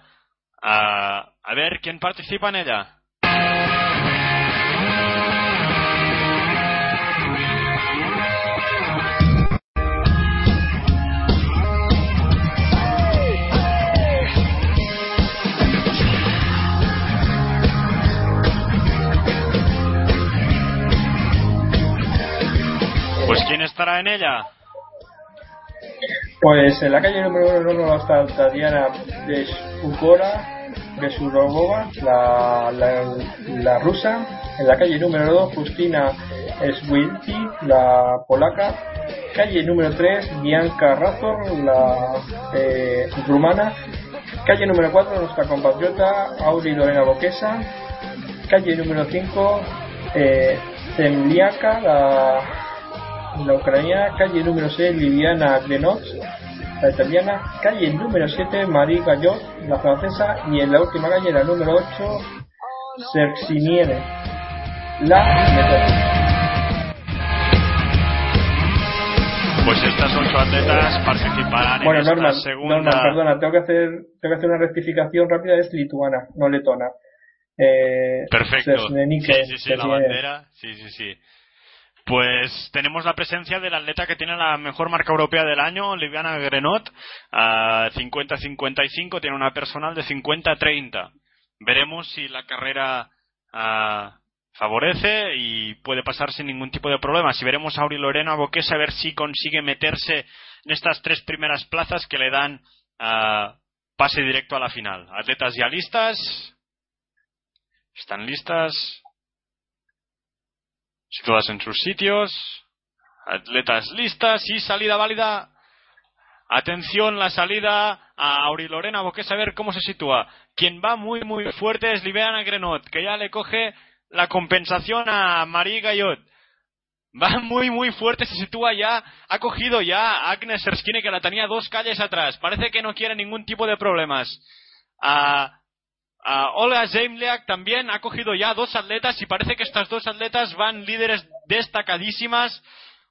Speaker 2: a ver quién participa en ella. Estará en ella.
Speaker 3: Pues en la calle número uno va a estar Tatiana de Shukora, Besurogova, la, la, la, rusa. En la calle número 2, Justina Swilty, la polaca. Calle número 3, Bianca Razor, la eh, rumana. Calle número 4, nuestra compatriota Auri Lorena Boquesa. Calle número 5, eh, Zemliaka, la, la ucraniana. Calle número 6, Viviana Grenot la italiana, calle número 7, Marie Gallot, la francesa, y en la última calle, la número 8, Cerciniere, la
Speaker 2: Pues estas ocho atletas participarán
Speaker 3: bueno,
Speaker 2: en
Speaker 3: Norman,
Speaker 2: esta segunda.
Speaker 3: Norman, perdona, tengo que hacer, tengo que hacer una rectificación rápida, es lituana, no letona. Eh,
Speaker 2: Perfecto. Sí, sí, sí, la bandera. Sí, sí, sí. Pues tenemos la presencia del atleta que tiene la mejor marca europea del año, Liviana Grenot, a 50-55, tiene una personal de 50-30. Veremos si la carrera ah, favorece y puede pasar sin ningún tipo de problema. Si veremos a Auri Lorena Boquesa a ver si consigue meterse en estas tres primeras plazas que le dan ah, pase directo a la final. Atletas ya listas. ¿Están listas? Situadas en sus sitios, atletas listas y salida válida. Atención, la salida a Auri Lorena Boquesa a ver cómo se sitúa. Quien va muy muy fuerte es Libeana Grenot, que ya le coge la compensación a Marie Gayot. Va muy muy fuerte, se sitúa ya, ha cogido ya a Agnes Erskine que la tenía dos calles atrás. Parece que no quiere ningún tipo de problemas. A Uh, Olga Zemliak también ha cogido ya dos atletas y parece que estas dos atletas van líderes destacadísimas.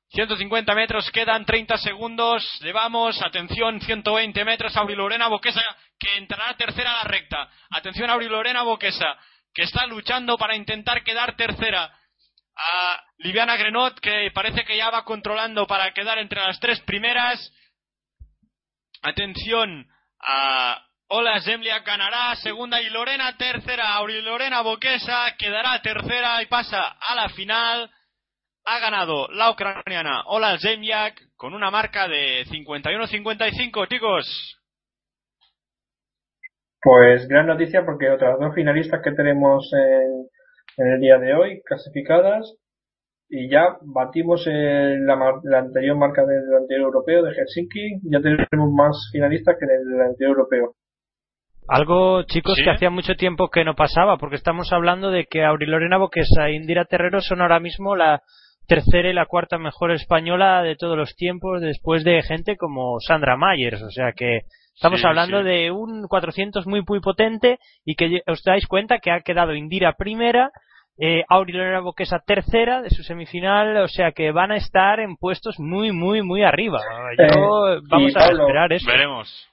Speaker 2: 150 metros, quedan 30 segundos. Llevamos, atención, 120 metros. Auri Lorena Boquesa, que entrará tercera a la recta. Atención, Auri Lorena Boquesa, que está luchando para intentar quedar tercera. A Liviana Grenot, que parece que ya va controlando para quedar entre las tres primeras. Atención a Hola, Zemlia ganará segunda y Lorena tercera. Auri Lorena Boquesa quedará tercera y pasa a la final. Ha ganado la ucraniana Ola Zemliak con una marca de 51-55, chicos.
Speaker 3: Pues gran noticia porque otras dos finalistas que tenemos en, el día de hoy clasificadas y ya batimos la, la, anterior marca del anterior europeo de Helsinki, ya tenemos más finalistas que en el anterior europeo.
Speaker 4: Algo, chicos, que hacía mucho tiempo que no pasaba, porque estamos hablando de que Aurilorena Boquesa e Indira Terrero son ahora mismo la tercera y la cuarta mejor española de todos los tiempos, después de gente como Sandra Myers. O sea que estamos hablando de un 400 muy, muy potente y que os dais cuenta que ha quedado Indira primera, eh, Aurilorena Boquesa tercera de su semifinal, o sea que van a estar en puestos muy, muy, muy arriba. Eh, vamos a esperar eso.
Speaker 2: Veremos.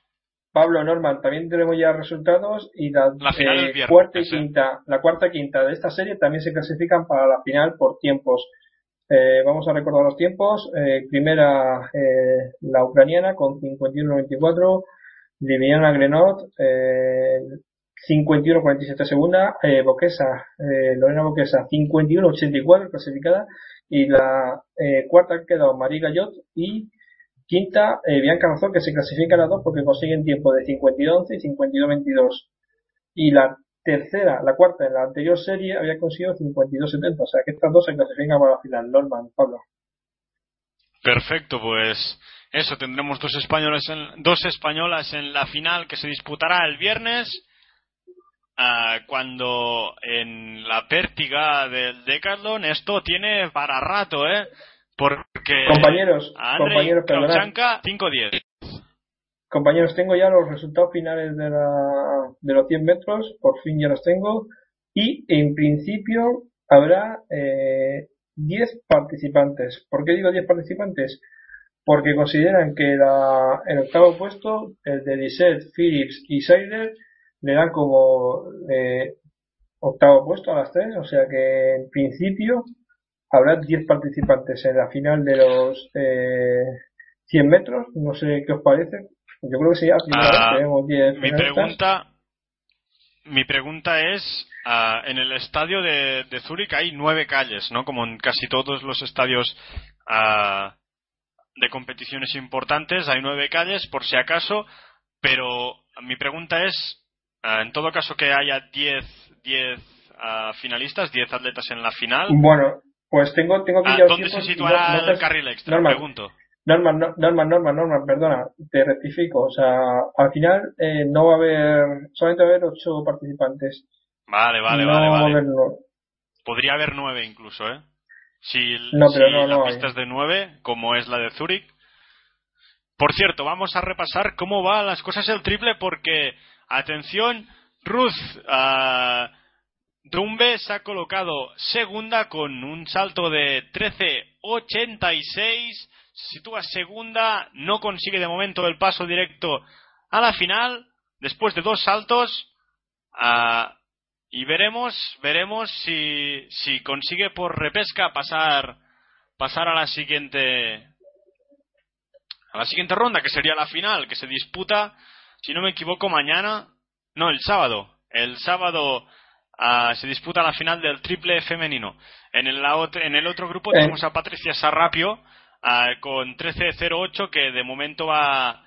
Speaker 3: Pablo Norman, también tenemos ya resultados y la, eh, cuarta y quinta, la cuarta y quinta de esta serie también se clasifican para la final por tiempos. Eh, vamos a recordar los tiempos. Eh, primera, la ucraniana con 51.94, Liviana Grenot, 51.47 segunda, Boquesa, Lorena Boquesa, 51.84 clasificada y la cuarta ha quedado María Gallot y Quinta, eh, Bianca Razón, que se clasifica a las dos porque consiguen tiempo de 52-11 y 52-22. Y la tercera, la cuarta en la anterior serie había conseguido 52-70. O sea que estas dos se clasifican para la final. Norman, Pablo.
Speaker 2: Perfecto, pues eso, tendremos dos, españoles en, dos españolas en la final que se disputará el viernes. Ah, cuando en la pértiga del Decathlon esto tiene para rato, ¿eh? Porque
Speaker 3: compañeros, compañeros,
Speaker 2: 5-10.
Speaker 3: Compañeros, tengo ya los resultados finales de, la, de los 100 metros, por fin ya los tengo. Y en principio habrá eh, 10 participantes. ¿Por qué digo 10 participantes? Porque consideran que la, el octavo puesto, el de Lisette, Phillips y Seiler, le dan como eh, octavo puesto a las tres. O sea que en principio habrá 10 participantes en la final de los eh, 100 metros. No sé qué os parece. Yo creo que sería
Speaker 2: ah, Mi pregunta, mi pregunta es, ah, en el estadio de, de Zúrich hay nueve calles, ¿no? Como en casi todos los estadios ah, de competiciones importantes, hay nueve calles, por si acaso, pero mi pregunta es, en todo caso que haya 10 diez, finalistas, 10 atletas en la final.
Speaker 3: Bueno, pues tengo, tengo
Speaker 2: que ah, ¿Dónde se situará el carril extra? Norman, pregunto.
Speaker 3: Norman, Norman, Norman, Norman, perdona, te rectifico. O sea, al final eh, no va a haber, solamente va a haber ocho participantes.
Speaker 2: Vale, vale, vale, vale. Podría haber nueve incluso, ¿eh? Si,
Speaker 3: no, pero no,
Speaker 2: la pista es de nueve, como es la de Zurich. Por cierto, vamos a repasar cómo van las cosas el triple porque, atención, Ruth, uh, Dumbe se ha colocado segunda con un salto de 13.86. Se sitúa segunda, no consigue de momento el paso directo a la final. Después de dos saltos. Ah, y veremos, veremos si, si consigue por repesca pasar, pasar a la siguiente, a la siguiente ronda, que sería la final, que se disputa, si no me equivoco, mañana, no, el sábado. El sábado Ah, se disputa la final del triple femenino. En el, en el otro grupo tenemos a Patricia Sarrapio uh, con 13-08 que de momento va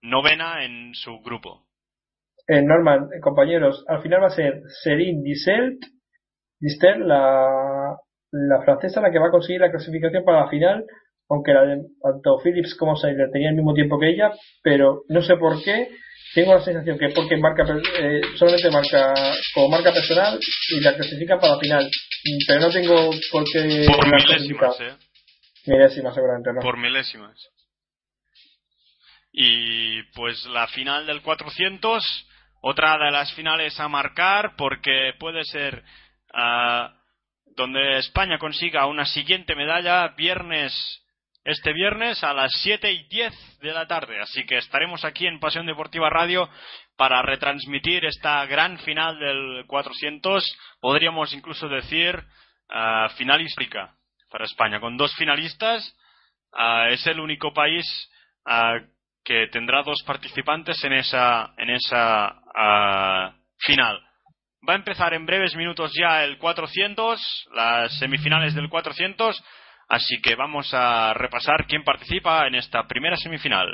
Speaker 2: novena en su grupo.
Speaker 3: Eh, Norman, eh, compañeros, al final va a ser Disselt, Distel, la, la francesa, la que va a conseguir la clasificación para la final, aunque la de, tanto Phillips como Seiler tenía el mismo tiempo que ella, pero no sé por qué tengo la sensación que porque marca eh, solamente marca como marca personal y la clasifica para la final pero no tengo por qué
Speaker 2: por milésimas ¿eh?
Speaker 3: milésimas seguramente no
Speaker 2: por milésimas. Y pues la final del 400 otra de las finales a marcar porque puede ser uh, donde España consiga una siguiente medalla viernes este viernes a las 7 y 10 de la tarde. Así que estaremos aquí en Pasión Deportiva Radio para retransmitir esta gran final del 400. Podríamos incluso decir uh, final histórica para España. Con dos finalistas, uh, es el único país uh, que tendrá dos participantes en esa, en esa final. Va a empezar en breves minutos ya el 400, las semifinales del 400 Así que vamos a repasar quién participa en esta primera semifinal.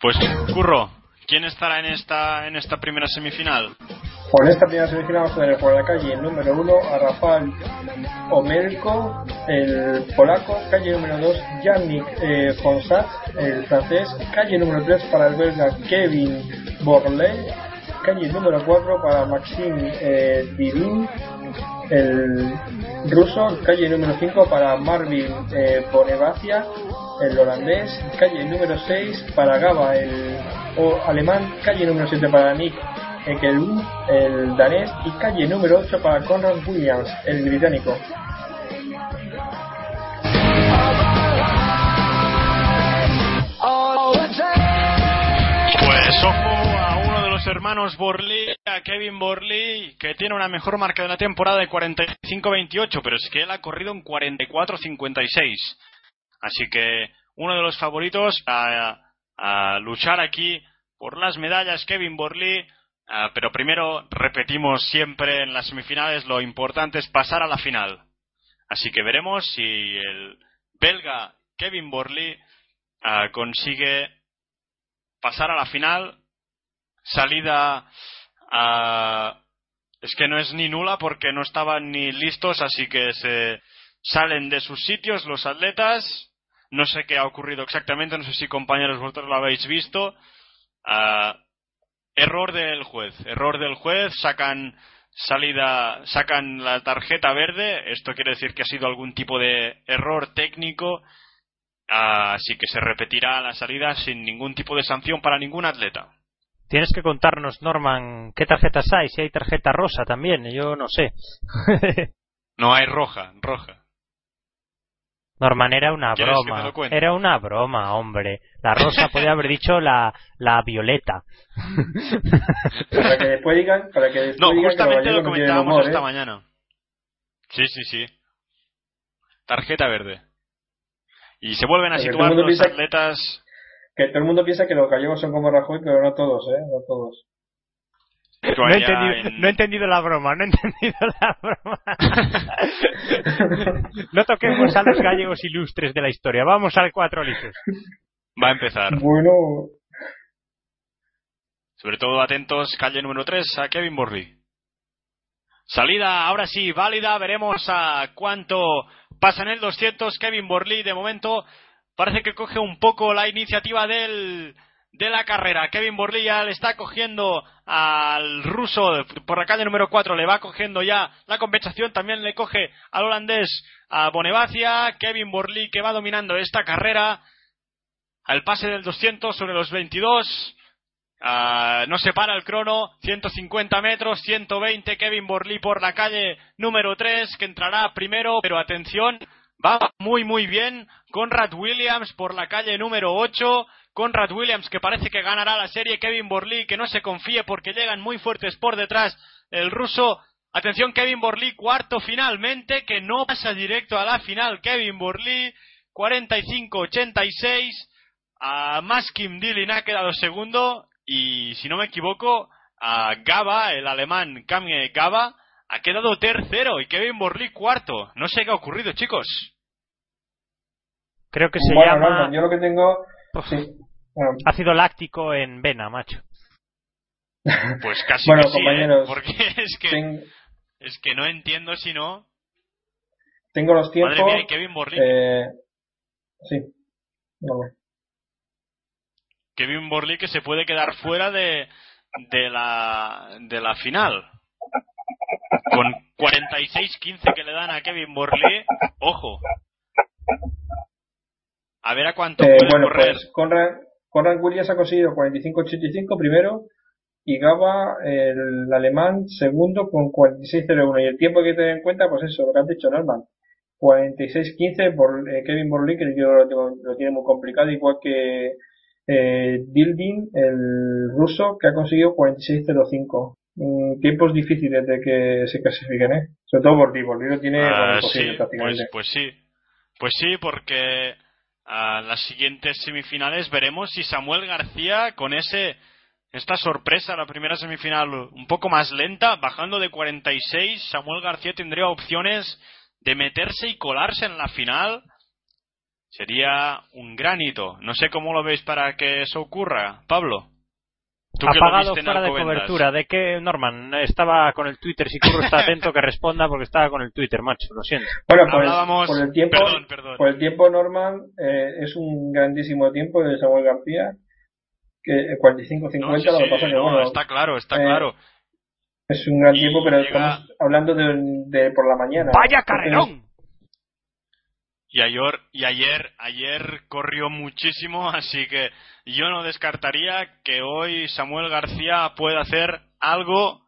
Speaker 2: Pues, Curro, ¿quién estará en esta en esta primera semifinal?
Speaker 3: Por esta primera semifinal vamos a tener por la calle número 1 a Rafael Omelko, el polaco, calle número 2 Yannick eh, Fonsat, el francés, calle número 3 para el belga Kevin Borley, calle número 4 para Maxime eh, Divin, el ruso, calle número 5 para Marvin eh, Bonevacia, el holandés, calle número 6 para Gaba, el alemán, calle número 7 para Nick Ekelund, el danés, y calle número 8 para Conrad Williams, el británico.
Speaker 2: Pues ojo a uno de los hermanos Borley, a Kevin Borley, que tiene una mejor marca de la temporada de 45-28, pero es que él ha corrido en 44-56. Así que uno de los favoritos a luchar aquí por las medallas, Kevin Borley. Ah, pero primero repetimos siempre en las semifinales lo importante es pasar a la final. Así que veremos si el belga Kevin Borley ah, consigue pasar a la final. Salida ah, es que no es ni nula porque no estaban ni listos, así que se salen de sus sitios los atletas. No sé qué ha ocurrido exactamente, no sé si compañeros vosotros lo habéis visto. Error del juez, error del juez, sacan salida, sacan la tarjeta verde, esto quiere decir que ha sido algún tipo de error técnico, así que se repetirá la salida sin ningún tipo de sanción para ningún atleta.
Speaker 4: Tienes que contarnos, Norman, qué tarjetas hay, si hay tarjeta rosa también, yo no sé. *laughs*
Speaker 2: no hay roja, roja.
Speaker 4: Norman era una
Speaker 2: ¿Quieres que
Speaker 4: broma. Era una broma, hombre. La rosa podía haber *laughs* dicho la, la violeta.
Speaker 3: Para que después digan, para que después
Speaker 2: No,
Speaker 3: digan
Speaker 2: justamente lo comentábamos
Speaker 3: humor,
Speaker 2: esta
Speaker 3: ¿eh?
Speaker 2: mañana. Sí, sí, sí. Tarjeta verde. Y se vuelven a
Speaker 3: Porque
Speaker 2: situar los atletas.
Speaker 3: Que todo el mundo piensa que los gallegos son como Rajoy, pero no todos, ¿eh? No todos.
Speaker 4: No he,
Speaker 2: allá
Speaker 4: entendido,
Speaker 2: en-
Speaker 4: no he entendido la broma, no he *laughs* entendido la broma. *laughs* no toquemos a los gallegos ilustres de la historia. Vamos al cuatro lisos.
Speaker 2: Va a empezar.
Speaker 3: Bueno,
Speaker 2: Sobre todo atentos, calle número 3 a Kevin Borley. Salida, ahora sí, válida. Veremos a cuánto pasa en el 200. Kevin Borley, de momento, parece que coge un poco la iniciativa del, de la carrera. Kevin Borley ya le está cogiendo al ruso por la calle número 4. Le va cogiendo ya la compensación. También le coge al holandés a Bonevacia. Kevin Borley que va dominando esta carrera. Al pase del 200 sobre los 22. Ah, no se para el crono, 150 metros, 120, Kevin Borley por la calle número 3, que entrará primero, pero atención, va muy muy bien, Conrad Williams por la calle número 8, Conrad Williams que parece que ganará la serie, Kevin Borley que no se confíe porque llegan muy fuertes por detrás, el ruso, atención Kevin Borley, cuarto finalmente, que no pasa directo a la final, Kevin Borley, 45-86, a Maskim Dillin ha quedado segundo y si no me equivoco a Gaba, el alemán Kame Gaba, ha quedado tercero y Kevin Borley cuarto. No sé qué ha ocurrido, chicos.
Speaker 4: Creo que se
Speaker 3: bueno,
Speaker 4: llama
Speaker 3: yo lo que tengo. Sí. Bueno,
Speaker 4: ácido láctico en vena, macho. *laughs*
Speaker 2: Pues casi
Speaker 3: Bueno,
Speaker 2: que sí, ¿eh?
Speaker 3: compañeros,
Speaker 2: porque *laughs* es que
Speaker 3: ten-
Speaker 2: es que no entiendo si no.
Speaker 3: tengo los tiempos.
Speaker 2: Madre mía, y Kevin Borley,
Speaker 3: eh, sí. Vamos.
Speaker 2: Kevin Borley que se puede quedar fuera de de la de la final. Con 46-15 que le dan a Kevin Borley, ojo. A ver a cuánto
Speaker 3: Eh,
Speaker 2: puede
Speaker 3: bueno,
Speaker 2: correr.
Speaker 3: pues Conrad, Conrad Williams ha conseguido 45-85 primero y Gaba, el alemán, segundo con 46-01. Y el tiempo que tener en cuenta, pues eso, lo que has dicho, Norman. 46-15 por eh, Kevin Borley, que yo lo, tengo- lo tiene muy complicado, igual que eh, Dildin, el ruso, que ha conseguido 46-05. Mm, tiempos difíciles de que se clasifiquen, ¿eh? Sobre todo. Borley lo tiene
Speaker 2: Ah,
Speaker 3: bueno,
Speaker 2: sí,
Speaker 3: imposible
Speaker 2: pues, pues sí. Pues sí, porque a las siguientes semifinales veremos si Samuel García con ese esta sorpresa, la primera semifinal un poco más lenta, bajando de 46, Samuel García tendría opciones de meterse y colarse en la final. Sería un gran hito. No sé cómo lo veis para que eso ocurra, Pablo.
Speaker 4: ¿Tú Apagado fuera de cobertura. ¿De qué, Norman? Estaba con el Twitter. Si Curro está atento, que responda porque estaba con el Twitter, macho. Lo siento.
Speaker 3: Bueno, pues, por el tiempo, Por el tiempo, Norman, eh, es un grandísimo tiempo de Samuel García. Que 45-50, lo que pasa que bueno.
Speaker 2: Está claro, está eh, claro.
Speaker 3: Es un gran tiempo, pero estamos hablando de, por la mañana.
Speaker 4: ¡Vaya carrerón!
Speaker 2: Y ayer, y ayer, ayer corrió muchísimo, *laughs* así que yo no descartaría que hoy Samuel García pueda hacer algo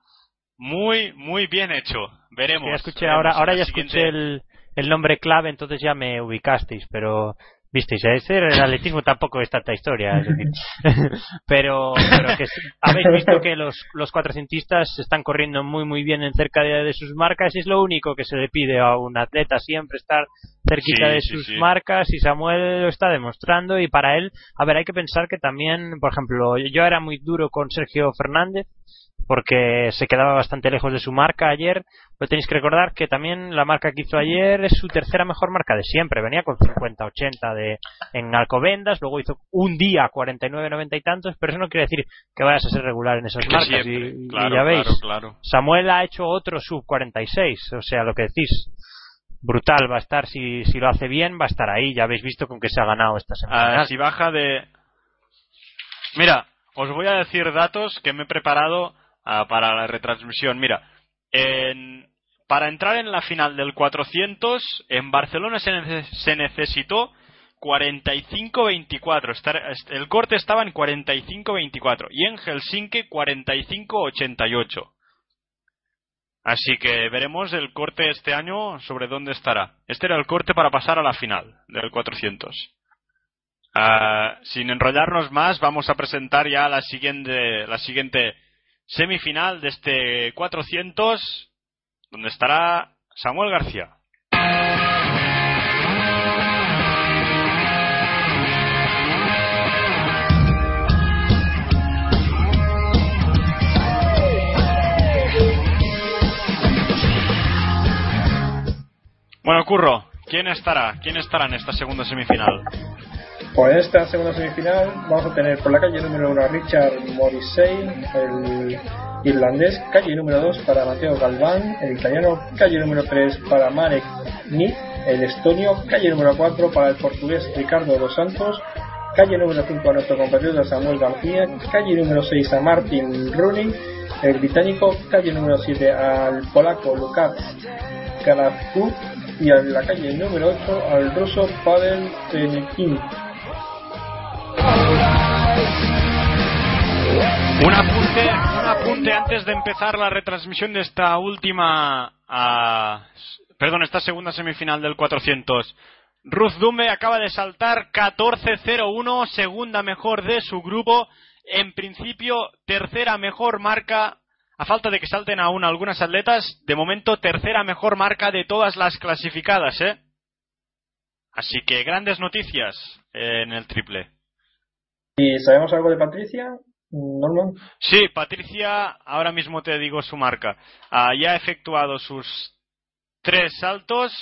Speaker 2: muy, muy bien hecho. Veremos.
Speaker 4: ya escuché, ahora, ahora ya escuché el, el nombre clave, entonces ya me ubicasteis, pero visteis, ese el atletismo tampoco es tanta historia, *laughs* pero, pero que habéis *laughs* visto que los, los cuatrocentistas están corriendo muy muy bien en cerca de, sus marcas y es lo único que se le pide a un atleta siempre estar cerquita de sus marcas y Samuel lo está demostrando y para él, a ver, hay que pensar que también, por ejemplo, yo era muy duro con Sergio Fernández porque se quedaba bastante lejos de su marca ayer. Pero tenéis que recordar que también la marca que hizo ayer es su tercera mejor marca de siempre. Venía con 50-80 de, en Alcobendas, luego hizo un día 49-90 y tantos, pero eso no quiere decir que vayas a ser regular en esas marcas. y, ya veis, Samuel ha hecho otro sub 46, o sea, lo que decís. Brutal va a estar, si, si lo hace bien, va a estar ahí. Ya habéis visto con qué se ha ganado esta semana.
Speaker 2: Ah, si baja de. Mira, os voy a decir datos que me he preparado Ah, para la retransmisión. Mira, para entrar en la final del 400, en Barcelona se, se necesitó 45-24. El corte estaba en 45-24 y en Helsinki 45-88. Así que veremos el corte este año sobre dónde estará. Este era el corte para pasar a la final del 400. Ah, sin enrollarnos más, vamos a presentar ya la siguiente, la siguiente semifinal de este 400, donde estará Samuel García. Bueno, Curro, ¿quién estará? ¿Quién estará en esta segunda semifinal?
Speaker 3: Pues en esta segunda semifinal vamos a tener por la calle número 1 a Richard Morrissey, el irlandés, calle número 2 para Mateo Galván, el italiano, calle número 3 para Marek Nit, el estonio, calle número 4 para el portugués Ricardo dos Santos, calle número 5 a nuestro compatriota Samuel García, calle número 6 a Martin Rooney, el británico, calle número 7 al polaco Lukács Karazku y en la calle número 8 al ruso Pavel Tenikin.
Speaker 2: Un apunte, un apunte antes de empezar la retransmisión de esta última, uh, perdón, esta segunda semifinal del 400. Ruth Dumbe acaba de saltar 14-0-1, segunda mejor de su grupo. En principio, tercera mejor marca, a falta de que salten aún algunas atletas, de momento tercera mejor marca de todas las clasificadas, ¿eh? Así que grandes noticias en el triple.
Speaker 3: ¿Y sabemos algo de Patricia?
Speaker 2: Sí, Patricia, ahora mismo te digo su marca. Ah, ya ha efectuado sus tres saltos.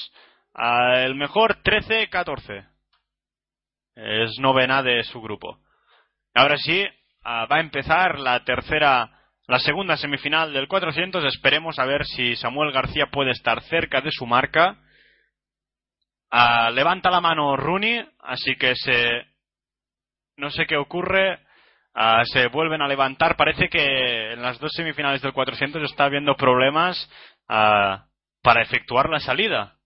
Speaker 2: Ah, el mejor 13-14. Es novena de su grupo. Ahora sí, ah, va a empezar la tercera, la segunda semifinal del 400. Esperemos a ver si Samuel García puede estar cerca de su marca. levanta la mano Rooney, así que se no sé qué ocurre. Ah, se vuelven a levantar. Parece que en las dos semifinales del 400 está habiendo problemas ah, para efectuar la salida.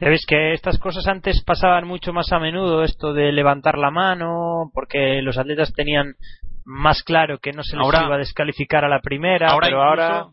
Speaker 4: Ya ves que estas cosas antes pasaban mucho más a menudo, esto de levantar la mano, porque los atletas tenían más claro que no se les iba a descalificar a la primera, pero ahora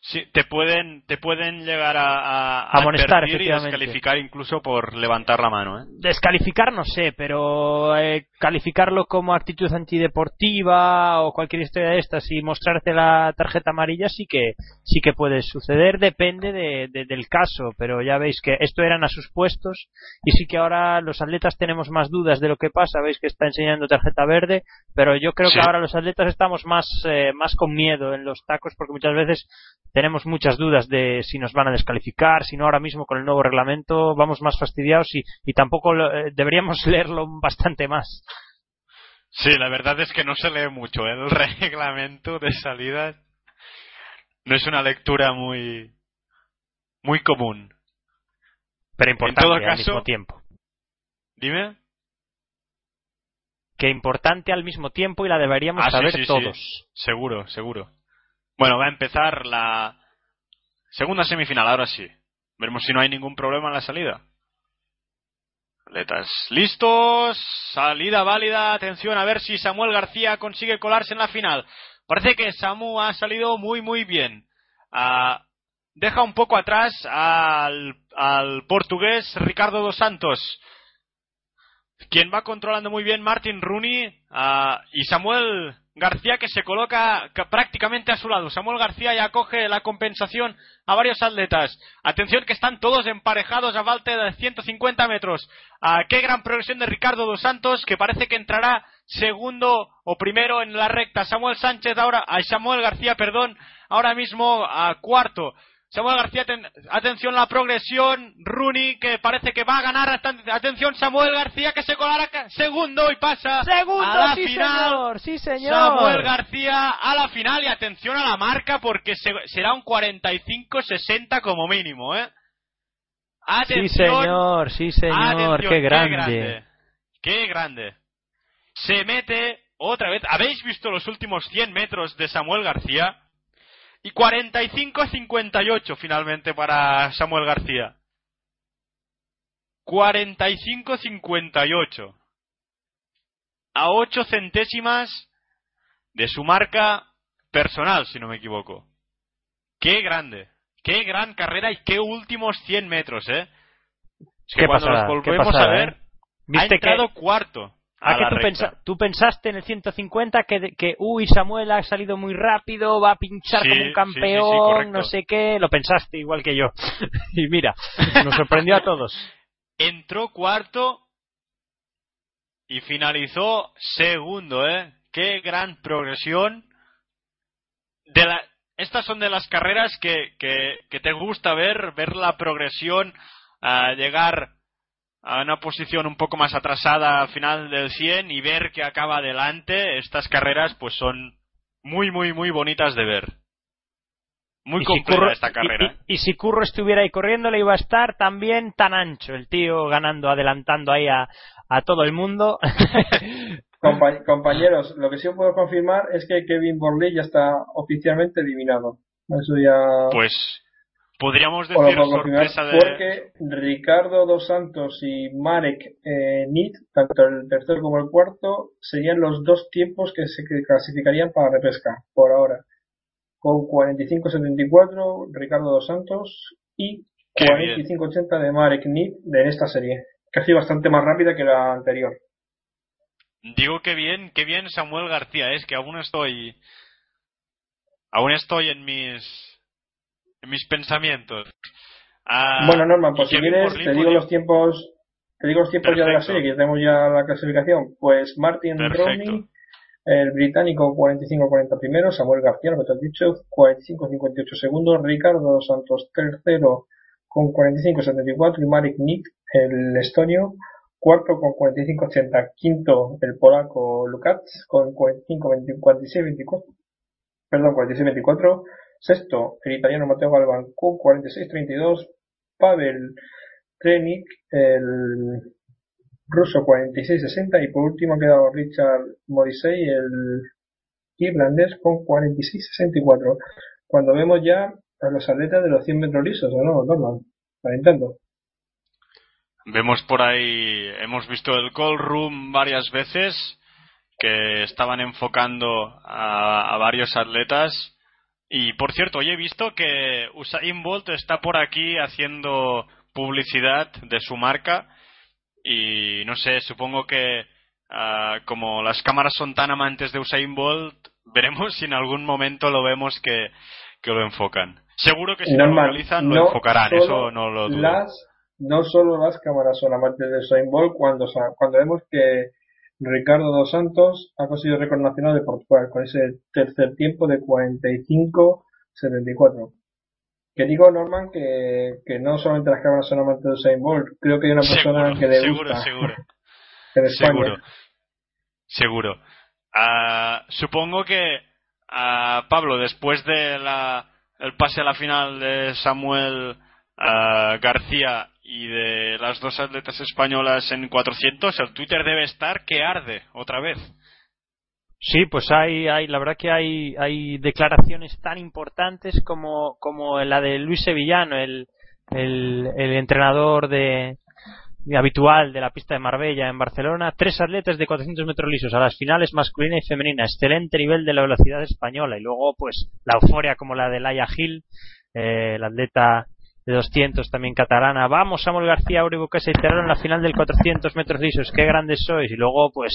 Speaker 2: Sí, te pueden, te pueden llegar a,
Speaker 4: a, amonestar,
Speaker 2: y descalificar incluso por levantar la mano. ¿eh?
Speaker 4: Descalificar no sé, pero eh, calificarlo como actitud antideportiva o cualquier historia de estas y mostrarte la tarjeta amarilla sí que sí que puede suceder, depende de, del caso, pero ya veis que esto eran a sus puestos y sí que ahora los atletas tenemos más dudas de lo que pasa, veis que está enseñando tarjeta verde, pero yo creo que ahora los atletas estamos más, eh, más con miedo en los tacos porque muchas veces tenemos muchas dudas de si nos van a descalificar, si no ahora mismo con el nuevo reglamento vamos más fastidiados y, y tampoco eh, deberíamos *laughs* leerlo bastante más.
Speaker 2: Sí, la verdad es que no se lee mucho ¿eh? el *laughs* reglamento de salida. No es una lectura muy muy común.
Speaker 4: Pero importante al mismo tiempo.
Speaker 2: Dime.
Speaker 4: Que importante al mismo tiempo y la deberíamos
Speaker 2: ah,
Speaker 4: saber
Speaker 2: sí, sí,
Speaker 4: todos.
Speaker 2: Sí. Seguro, seguro. Bueno, va a empezar la segunda semifinal, ahora sí. Veremos si no hay ningún problema en la salida. Atletas listos, salida válida, atención a ver si Samuel García consigue colarse en la final. Parece que Samu ha salido muy muy bien. Uh, deja un poco atrás al, portugués Ricardo dos Santos, quien va controlando muy bien Martin Rooney uh, y Samuel García que se coloca prácticamente a su lado. Samuel García ya coge la compensación a varios atletas. Atención que están todos emparejados a falta de 150 metros. Uh, qué gran progresión de Ricardo dos Santos que parece que entrará segundo o primero en la recta. Samuel Sánchez ahora, a Samuel García, perdón, ahora mismo a cuarto. Samuel García, ten, atención la progresión. Rooney que parece que va a ganar. Atención Samuel García que se colará segundo y pasa
Speaker 4: segundo,
Speaker 2: a la
Speaker 4: sí
Speaker 2: final.
Speaker 4: Señor, sí señor.
Speaker 2: Samuel García a la final y atención a la marca porque se, será un 45-60 como mínimo, ¿eh? Atención.
Speaker 4: Sí señor, sí señor,
Speaker 2: atención,
Speaker 4: qué grande.
Speaker 2: Qué grande. Qué grande. Se mete otra vez. ¿Habéis visto los últimos 100 metros de Samuel García? Y 45-58 finalmente para Samuel García. 45-58. A 8 centésimas de su marca personal, si no me equivoco. Qué grande. Qué gran carrera y qué últimos 100 metros, ¿eh? Es que
Speaker 4: ¿Qué
Speaker 2: cuando
Speaker 4: pasada,
Speaker 2: los volvemos
Speaker 4: pasada,
Speaker 2: a ver,
Speaker 4: eh?
Speaker 2: ha
Speaker 4: ¿Viste
Speaker 2: entrado
Speaker 4: que,
Speaker 2: cuarto.
Speaker 4: ¿A
Speaker 2: a
Speaker 4: que
Speaker 2: la
Speaker 4: tú, pensa- tú pensaste en el 150 que, que, uy, Samuel ha salido muy rápido, va a pinchar
Speaker 2: Sí,
Speaker 4: como un campeón,
Speaker 2: sí,
Speaker 4: no sé qué? Lo pensaste igual que yo. *laughs* y mira, nos sorprendió a todos. *laughs*
Speaker 2: entró cuarto y finalizó segundo, ¿eh? Qué gran progresión. De la, estas son de las carreras que, que, que te gusta ver, ver la progresión, a llegar a una posición un poco más atrasada al final del 100 y ver que acaba adelante. Estas carreras pues son muy, muy, muy bonitas de ver. Muy completa
Speaker 4: Curro-
Speaker 2: esta carrera.
Speaker 4: Y, y- y si Curro estuviera ahí corriendo, le iba a estar también tan ancho. El tío ganando, adelantando ahí a, a todo el mundo. *laughs*
Speaker 3: Compa- compañeros, lo que sí os puedo confirmar es que Kevin Borley ya está oficialmente eliminado. Eso ya
Speaker 2: Pues podríamos decir sorpresa de...
Speaker 3: porque Ricardo Dos Santos y Marek eh, Nit, tanto el tercero como el cuarto, serían los dos tiempos que se clasificarían para repesca por ahora. Con 45-74 Ricardo Dos Santos y
Speaker 2: Qué
Speaker 3: 45-80 de Marek Nit de esta serie. Casi bastante más rápida que la anterior.
Speaker 2: Digo que bien, que bien Samuel García es que aún estoy aún estoy en mis en mis pensamientos. Ah,
Speaker 3: Bueno, Norman, pues si quieres, te digo los tiempos, te digo los tiempos ya de la
Speaker 2: Perfecto.
Speaker 3: serie, que tenemos ya la clasificación. Pues Martin
Speaker 2: Perfecto.
Speaker 3: Rowney, el británico 45-40 primero, Samuel García, lo que te has dicho, 45-58 segundos, Ricardo Santos tercero con 45-74 y Marek Nick, el estonio, cuarto con 45-80, quinto el polaco Lukács con 45-46-24, perdón, 46-24, sexto el italiano Matteo Galván con 46-32, Pavel Trenik, el ruso 46-60 y por último ha quedado Richard Morrissey, el irlandés con 46-64. Cuando vemos ya a los atletas de los 100 metros lisos, ¿o no, Norman? Calentando.
Speaker 2: Vemos por ahí, hemos visto el call room varias veces que estaban enfocando a varios atletas. Y por cierto, hoy he visto que Usain Bolt está por aquí haciendo publicidad de su marca. Y no sé, supongo que ah, como las cámaras son tan amantes de Usain Bolt, *laughs* veremos si en algún momento lo vemos que, que lo enfocan. Seguro que si no lo
Speaker 3: Norman,
Speaker 2: realizan lo
Speaker 3: no
Speaker 2: enfocarán, eso no lo dudo.
Speaker 3: Las, no solo las cámaras son amantes de Usain Bolt cuando, cuando vemos que Ricardo dos Santos ha conseguido el récord nacional de Portugal con ese tercer tiempo de 45-74. que digo, Norman, que, que no solamente las cámaras son amantes de Usain Bolt, creo que hay una persona que le
Speaker 2: seguro,
Speaker 3: gusta
Speaker 2: seguro, *laughs*
Speaker 3: en
Speaker 2: seguro, seguro. Ah, supongo que ah, Pablo, después de la el pase a la final de Samuel ah, García y de las dos atletas españolas en 400, el Twitter debe estar que arde otra vez.
Speaker 4: Sí, pues hay, hay, la verdad que hay, hay declaraciones tan importantes como, como la de Luis Sevillano, el, el, el entrenador de, habitual de la pista de Marbella en Barcelona. Tres atletas de 400 metros lisos a las finales masculina y femenina. Excelente nivel de la velocidad española. Y luego, pues, la euforia como la de Laia Gil, eh, la atleta de 200 también catalana. Vamos, Samuel García, Auri que se enteraron en la final del 400 metros lisos. Qué grandes sois. Y luego, pues,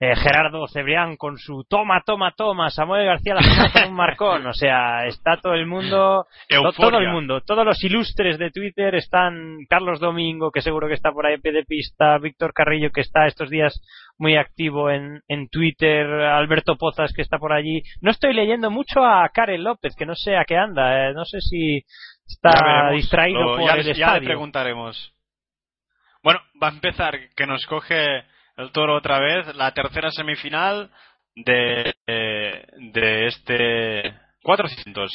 Speaker 4: eh, Gerardo Cebrián con su toma, toma, toma, Samuel García la final con un marcón, o sea, está todo el mundo,
Speaker 2: Euforia.
Speaker 4: todo el mundo, todos los ilustres de Twitter están Carlos Domingo, que seguro que está por ahí en pie de pista, Víctor Carrillo, que está estos días muy activo en, en Twitter, Alberto Pozas, que está por allí. No estoy leyendo mucho a Karen López, que no sé a qué anda, eh, no sé si está distraído
Speaker 2: Lo-
Speaker 4: por
Speaker 2: ya,
Speaker 4: el
Speaker 2: ya le
Speaker 4: estadio.
Speaker 2: preguntaremos. Bueno, va a empezar que nos coge el toro otra vez la tercera semifinal de, eh, de este 400.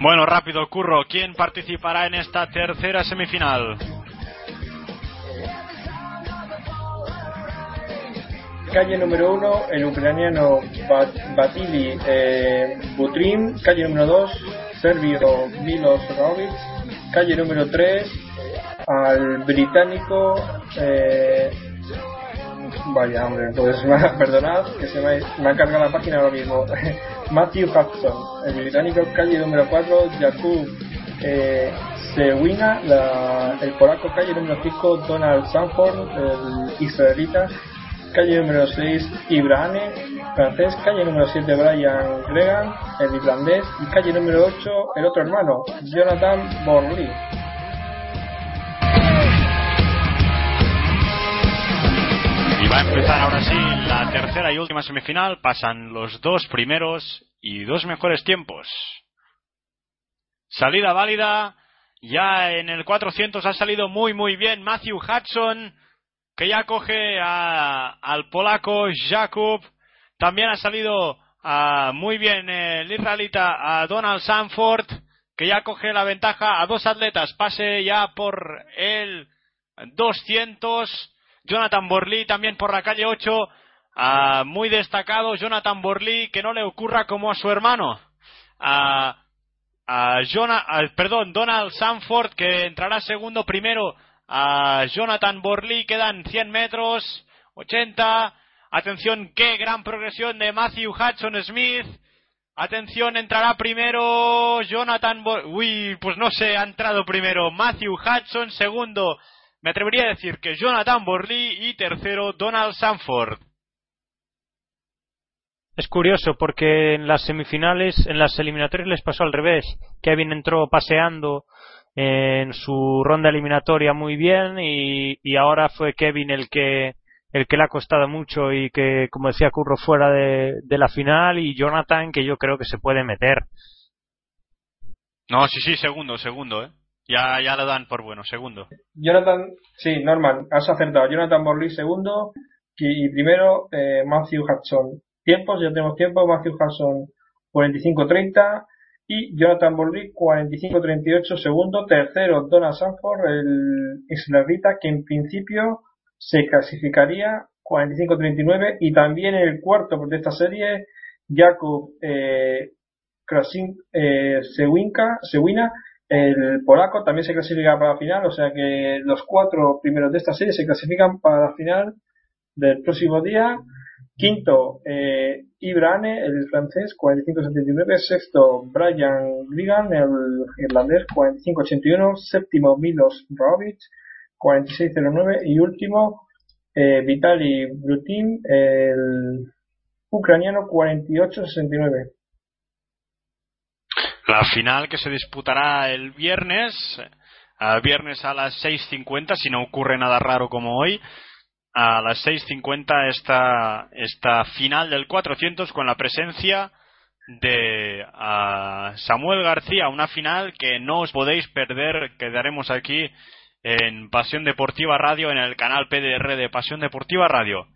Speaker 2: Bueno, rápido, Curro. ¿Quién participará en esta tercera semifinal?
Speaker 3: Calle número uno, el ucraniano Bat- Batili eh, Butrin. Calle número dos, serbio Milos Rovic. Calle número tres, al británico. eh, vaya, hombre, pues *laughs* perdonad que se me, ha- cargado la página ahora mismo. *laughs* Matthew Hudson, el británico. Calle número cuatro, Jakub eh, Sewina. La- el polaco. Calle número cinco, Donald Sanford, el israelita. Calle número 6, Ibrahane, francés. Calle número 7, Brian Gregan, el irlandés. Y calle número 8, el otro hermano, Jonathan Borley.
Speaker 2: Va a empezar ahora sí la tercera y última semifinal. Pasan los dos primeros y dos mejores tiempos. Salida válida. Ya en el 400 ha salido muy muy bien Matthew Hudson, que ya coge a- al polaco Jakub. También ha salido ah, muy bien el israelita a Donald Sanford, que ya coge la ventaja a dos atletas. Pase ya por el 200. Jonathan Borley también por la calle 8. ah, muy destacado Jonathan Borley, que no le ocurra como a su hermano. Jona- a- perdón, Donald Sanford, que entrará segundo primero a Jonathan Borley. Quedan 100 metros, 80. Atención, qué gran progresión de Matthew Hudson Smith. Atención, entrará primero Jonathan Bor Uy, pues no sé, ha entrado primero Matthew Hudson, segundo, me atrevería a decir que Jonathan Borley y tercero Donald Sanford.
Speaker 4: Es curioso porque en las semifinales, en las eliminatorias les pasó al revés. Kevin entró paseando en su ronda eliminatoria muy bien y, y ahora fue Kevin el que el que le ha costado mucho y que, como decía Curro, fuera de, de la final y Jonathan que yo creo que se puede meter.
Speaker 2: No, sí, sí, segundo, segundo, eh. Ya, ya lo dan por bueno, segundo.
Speaker 3: Jonathan, sí, Norman, has acertado. Jonathan Borley segundo y, primero eh, Matthew Hudson. Tiempos, ya tenemos tiempo. Matthew Hudson 45-30 y Jonathan Borley 45-38 segundo. Tercero Donald Sanford, el israelita, que en principio se clasificaría 45-39 y también el cuarto de esta serie Jakub eh, Krasin, eh, Sewinka, Sewina el polaco también se clasifica para la final, o sea que los cuatro primeros de esta serie se clasifican para la final del próximo día. Quinto, eh, Ibrane, el francés, 45-79. Sexto, Brian Grigan, el irlandés, 45-81. Séptimo, Milos Rovic, 46-09. Y último, eh, Vitali Brutin, el ucraniano, 48-69.
Speaker 2: La final que se disputará el viernes, a viernes a las 6.50, si no ocurre nada raro como hoy, a las 6.50 esta, esta final del 400 con la presencia de Samuel García, una final que no os podéis perder, que daremos aquí en Pasión Deportiva Radio, en el canal PDR de Pasión Deportiva Radio.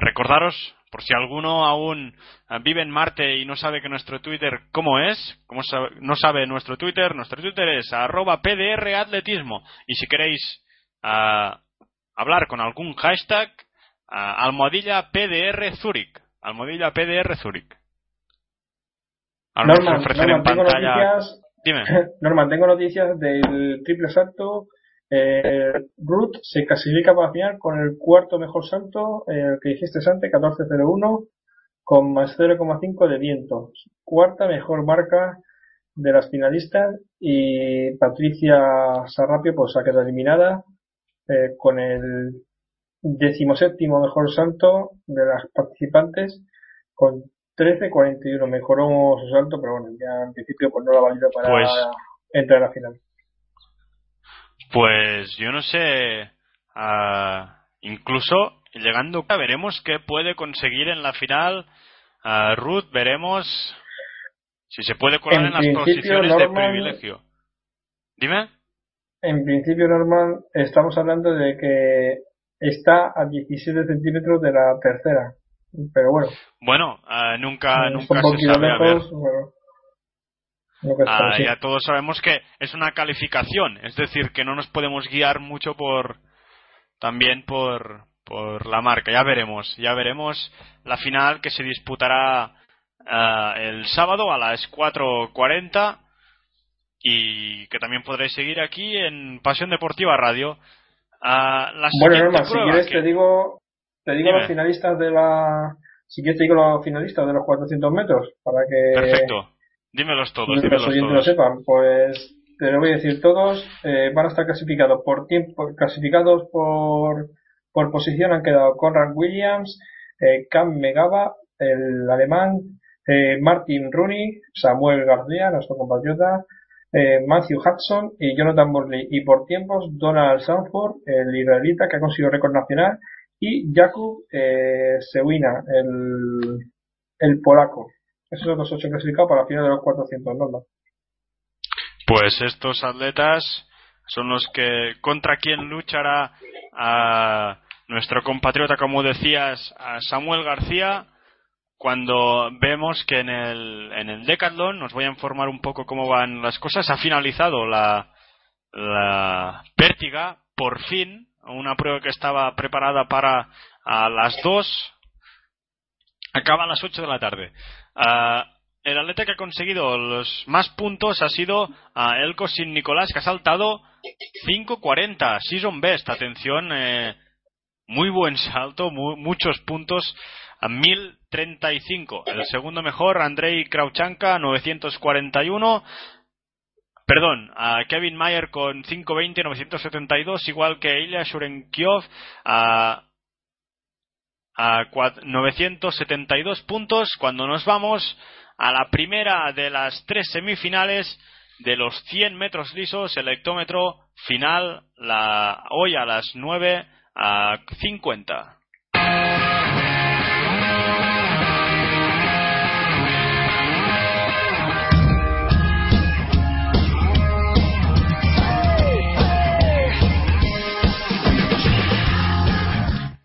Speaker 2: recordaros, por si alguno aún vive en Marte y no sabe que nuestro Twitter cómo es, como no sabe nuestro Twitter, nuestro Twitter es arroba PDR Atletismo. Y si queréis hablar con algún hashtag, almohadilla PDR Zurich. Almohadilla PDR Zurich.
Speaker 3: Norman, tengo noticias, Dime. *laughs* Norman, tengo noticias del triple salto. Eh, Ruth se clasifica para final con el cuarto mejor salto, el que dijiste antes, 14.01, con más 0,5 de viento. Cuarta mejor marca de las finalistas y Patricia Sarrapio pues ha quedado eliminada eh, con el decimoséptimo mejor salto de las participantes con 13.41 mejoró su salto, pero bueno, ya en principio pues no la valida para pues, entrar a la final.
Speaker 2: Pues yo no sé, uh, incluso llegando a veremos qué puede conseguir en la final uh, Ruth, veremos si se puede colar en, las posiciones de privilegio. Dime.
Speaker 3: En principio, normal, estamos hablando de que está a 17 centímetros de la tercera pero bueno.
Speaker 2: Bueno, uh, nunca, nunca se sabe. a ver. Ah, ya todos sabemos que es una calificación, es decir, que no nos podemos guiar mucho por también por, por la marca. Ya veremos, ya veremos la final que se disputará uh, el sábado a las 4.40 y que también podréis seguir aquí en Pasión Deportiva Radio. Uh,
Speaker 3: bueno, Norma, si quieres te digo te digo los finalistas de la. Si quieres, te digo los finalistas de los 400 metros. Para que.
Speaker 2: Perfecto. Dímelos todos. Dímelos
Speaker 3: todos. lo sepan. Pues te lo voy a decir todos. Eh, van a estar clasificados por tiempo. Clasificados por, por posición han quedado Conrad Williams, eh, Cam Megaba, el alemán, eh, Martin Rooney, Samuel García, nuestro compatriota, eh, Matthew Hudson y Jonathan Borley. Y por tiempos, Donald Sanford, el israelita que ha conseguido récord nacional y Jakub eh, Sewina, el, el polaco. Esos son los ocho clasificados para la final de los 400 ¿no?
Speaker 2: Pues estos atletas son los que contra quien luchará a nuestro compatriota, como decías, a Samuel García, cuando vemos que en el, en el Decathlon, nos voy a informar un poco cómo van las cosas, ha finalizado la, la pértiga, por fin, una prueba que estaba preparada para a las 2, acaba a las 8 de la tarde. Ah, el atleta que ha conseguido los más puntos ha sido uh, Elko Sin Nicolás, que ha saltado 5.40, season best, atención, eh, muy buen salto, muchos puntos, a 1035. El segundo mejor, Andrei Krauchanka, 941. Perdón, a Kevin Mayer con 520, 972, igual que Ilya Shurenkiov a, a 972 puntos. Cuando nos vamos a la primera de las tres semifinales de los 100 metros lisos, el hectómetro final la, hoy a las 9 a 50.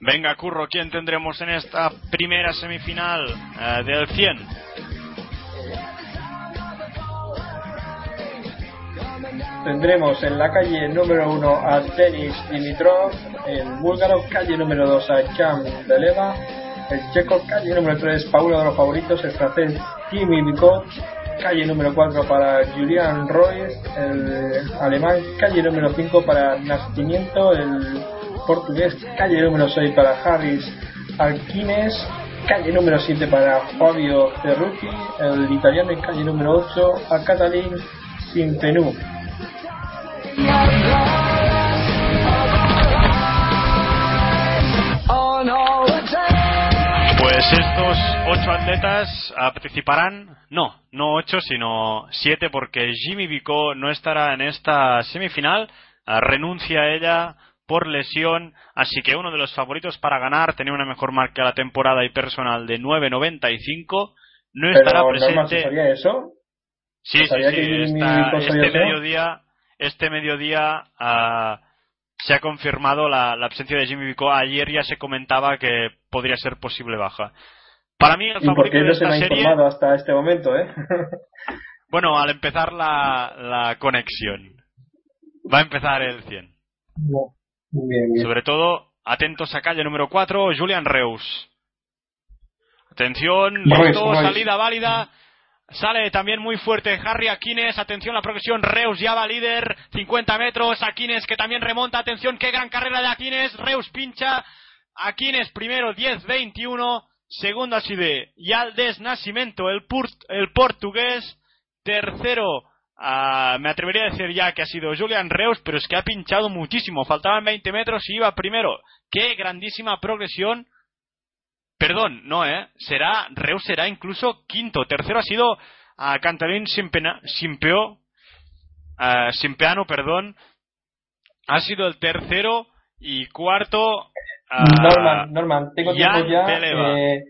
Speaker 2: Venga, Curro, ¿quién tendremos en esta primera semifinal eh, del 100?
Speaker 3: Tendremos en la calle número 1 a Denis Dimitrov, el búlgaro calle número 2 a Jan Deleva, el checo calle número 3 para uno de los favoritos, el francés Kimi Bicot, calle número 4 para Julian Royce, el alemán calle número 5 para Nacimiento, el portugués, calle número 6 para Harris Alquines, calle número 7 para Fabio Cerruti, el italiano en calle número 8 a Catalin Sintenú.
Speaker 2: Pues estos ocho atletas participarán, no, no ocho, sino siete, porque Jimmy Vico no estará en esta semifinal, renuncia a ella por lesión, así que uno de los favoritos para ganar, tenía una mejor marca la temporada y personal de 9.95, no estará presente.
Speaker 3: ¿Sabía eso?
Speaker 2: Sí, sí, sí, este mediodía, este mediodía uh, se ha confirmado la, la, absencia de Jimmy Vico. Ayer ya se comentaba que podría ser posible baja. Para mí el favorito
Speaker 3: de esta se serie... hasta este momento, ¿eh? *laughs*
Speaker 2: bueno, al empezar la, la conexión. Va a empezar el 100.
Speaker 3: Bien, bien.
Speaker 2: Sobre todo, atentos a calle número 4, Julian Reus. Atención, listo, salida válida. Sale también muy fuerte Harry Aquines. Atención la progresión. Reus ya va líder. 50 metros. Aquines que también remonta. Atención, qué gran carrera de Aquines. Reus pincha. Aquines primero 10-21. Segundo así de Yaldes Nascimento, el, el portugués. Tercero, uh, me atrevería a decir ya que ha sido Julian Reus, pero es que ha pinchado muchísimo. Faltaban 20 metros y iba primero. Qué grandísima progresión Perdón, no, ¿eh? Será, Reus será incluso quinto. Tercero ha sido a Cantarín Simpeo, Simpeano, perdón. Ha sido el tercero y cuarto.
Speaker 3: Norman, Norman, tengo tiempo ya. Eh,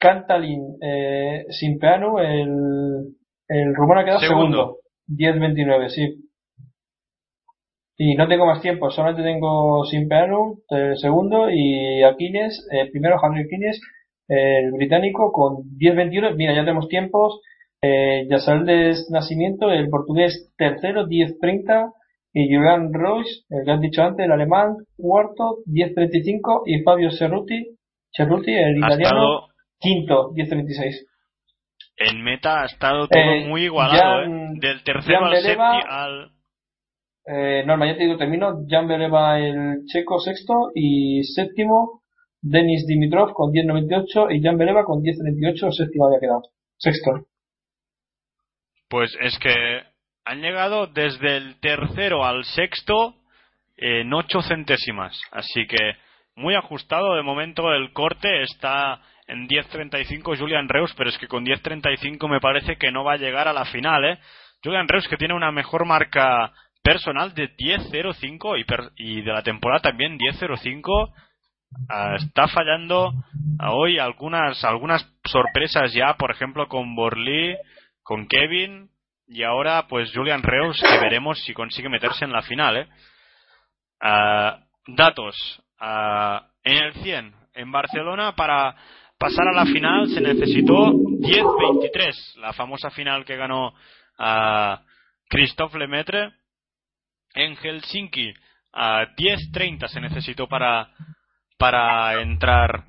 Speaker 3: Cantalin eh, Simpeano, el, el rumano ha quedado segundo. 10-29, sí. Y no tengo más tiempo, solamente tengo Simpeanu, el segundo, y Aquiles, el primero Henry Aquiles, el británico, con 10-21. Mira, ya tenemos tiempos. Eh, de Nacimiento, el portugués tercero, 10-30. Y Julian Royce, el que has dicho antes, el alemán, cuarto, 10-35. Y Fabio Cerruti, Cerruti el italiano, quinto, 10-36.
Speaker 2: En meta ha estado todo eh, muy igualado, ¿eh? Del tercero al séptimo al
Speaker 3: eh, Norma, ya te digo, termino. Jan Beleva el checo sexto y séptimo. Denis Dimitrov con 10.98 y Jan Beleva con 10.38, séptimo había quedado. Sexto.
Speaker 2: Pues es que han llegado desde el tercero al sexto en 8 centésimas. Así que muy ajustado. De momento el corte está en 10.35 Julian Reus, pero es que con 10.35 me parece que no va a llegar a la final. ¿eh? Julian Reus que tiene una mejor marca personal de 10.05 y, y de la temporada también 10.05 ah, está fallando hoy algunas algunas sorpresas ya por ejemplo con Borlí con Kevin y ahora pues Julian Reus que veremos si consigue meterse en la final ¿eh? Ah, datos ah, en el 100 en Barcelona para pasar a la final se necesitó 10-23 la famosa final que ganó a Christophe Lemaitre en Helsinki a 10.30 se necesitó para, para entrar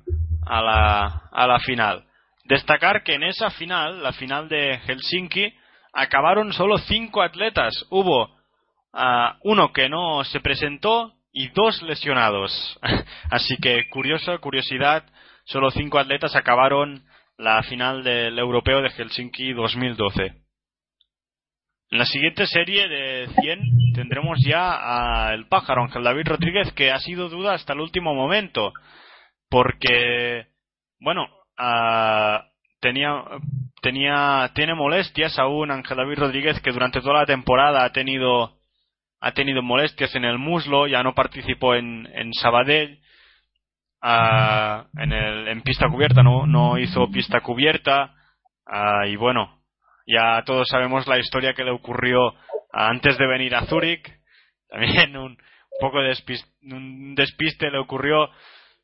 Speaker 2: a la, a la final. Destacar que en esa final, la final de Helsinki, acabaron solo cinco atletas. Hubo uh, uno que no se presentó y dos lesionados. *laughs* Así que curioso, curiosidad, solo cinco atletas acabaron la final del europeo de Helsinki 2012. En la siguiente serie de 100 tendremos ya al pájaro Ángel David Rodríguez que ha sido duda hasta el último momento porque bueno tenía tenía tiene molestias aún Ángel David Rodríguez que durante toda la temporada ha tenido ha tenido molestias en el muslo ya no participó en, en Sabadell en el en pista cubierta no no hizo pista cubierta y bueno ya todos sabemos la historia que le ocurrió antes de venir a Zúrich. También un poco de despiste, un despiste le ocurrió,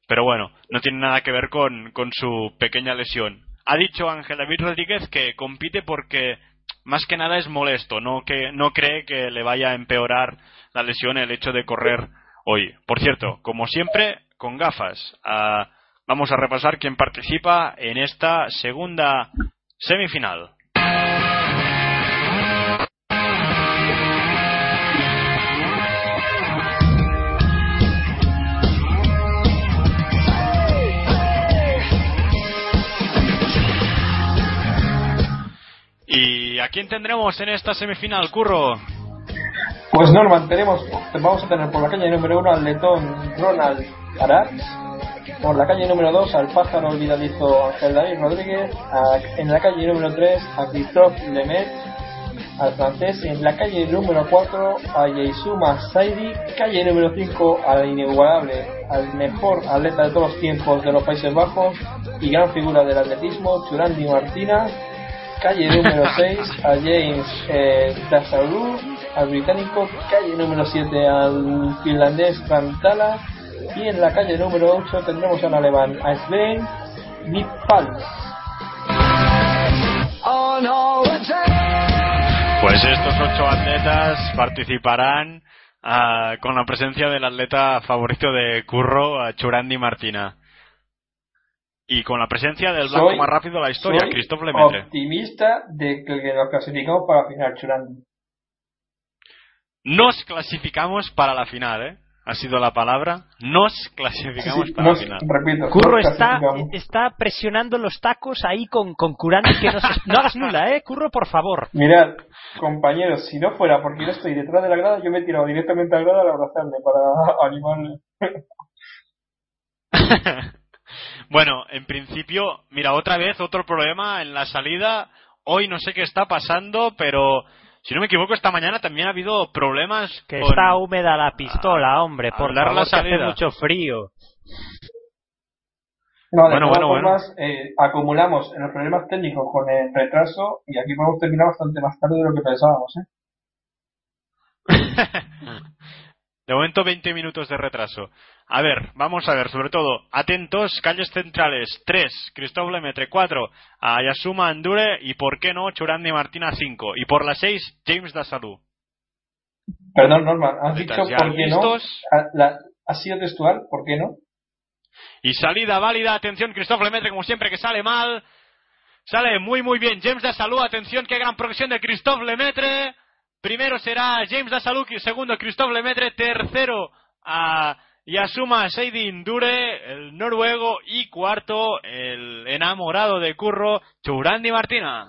Speaker 2: pero bueno, no tiene nada que ver con, con su pequeña lesión. Ha dicho Ángel David Rodríguez que compite porque más que nada es molesto, no que no cree que le vaya a empeorar la lesión el hecho de correr hoy. Por cierto, como siempre, con gafas. Ah, vamos a repasar quién participa en esta segunda semifinal. ¿Y a quién tendremos en esta semifinal, Curro?
Speaker 3: Pues Norman, tenemos, vamos a tener por la calle número uno al letón Ronald Arats, Por la calle número 2 al pájaro olvidadizo Ángel David Rodríguez. A- en la calle número 3 a Christophe Lemet, al francés. En la calle número 4 a Yeisuma Saidi. Calle número 5 al inigualable, al mejor atleta de todos los tiempos de los Países Bajos y gran figura del atletismo, Churandi Martina. Calle número *laughs* 6 a James eh, al británico. Calle número 7 al finlandés Rantala. Y en la calle número 8 tendremos al alemán a Sven.
Speaker 2: Pues estos ocho atletas participarán ah, con la presencia del atleta favorito de Curro, Churandi Martina. Y con la presencia del blanco
Speaker 3: Soy-
Speaker 2: más rápido de la historia, Christophe Lemaitre.
Speaker 3: optimista de que nos clasificamos para la final, Churandi.
Speaker 2: Nos clasificamos para la final, ¿eh? Ha sido la palabra. Nos clasificamos
Speaker 3: Sí,
Speaker 2: para
Speaker 3: nos-
Speaker 2: la final.
Speaker 3: repito,
Speaker 4: Curro está, está presionando los tacos ahí con, con Curandi que no, hagas nula, eh, Curro, por favor.
Speaker 3: Mirad, compañeros, si no fuera porque yo estoy detrás de la grada, yo me he tirado directamente a la grada al abrazarme para *laughs* animarle. *laughs*
Speaker 2: bueno, en principio, mira, otra vez otro problema en la salida. Hoy no sé qué está pasando, pero si no me equivoco, esta mañana también ha habido problemas
Speaker 4: Que
Speaker 2: con-
Speaker 4: está húmeda la pistola, hombre, por favor,
Speaker 2: la
Speaker 4: que hace mucho frío.
Speaker 3: No, de
Speaker 2: Bueno,
Speaker 3: todas
Speaker 2: bueno, bueno.
Speaker 3: eh, acumulamos los problemas técnicos con el retraso y aquí podemos terminar bastante más tarde de lo que pensábamos, ¿eh? *laughs*
Speaker 2: De momento 20 minutos de retraso. A ver, vamos a ver, sobre todo, atentos, calles centrales 3, Cristóbal Lemaitre 4, a Yasuma Andure y por qué no Churandi Martina 5 y por la 6 James Dasalú.
Speaker 3: Perdón, Norman, has
Speaker 2: ¿Estás
Speaker 3: dicho por qué no.
Speaker 2: listos?
Speaker 3: Ha, sido textual, ¿por qué no?
Speaker 2: Y salida válida, atención, Cristóbal Lemaitre como siempre que sale mal. Sale muy muy bien James Dasalú, atención, qué gran progresión de Christophe Lemaitre. Primero será James Dasalú, segundo Christophe Lemaitre, tercero a Yasuma Seidi Indure, el noruego, y cuarto el enamorado de Curro, Churandi Martina.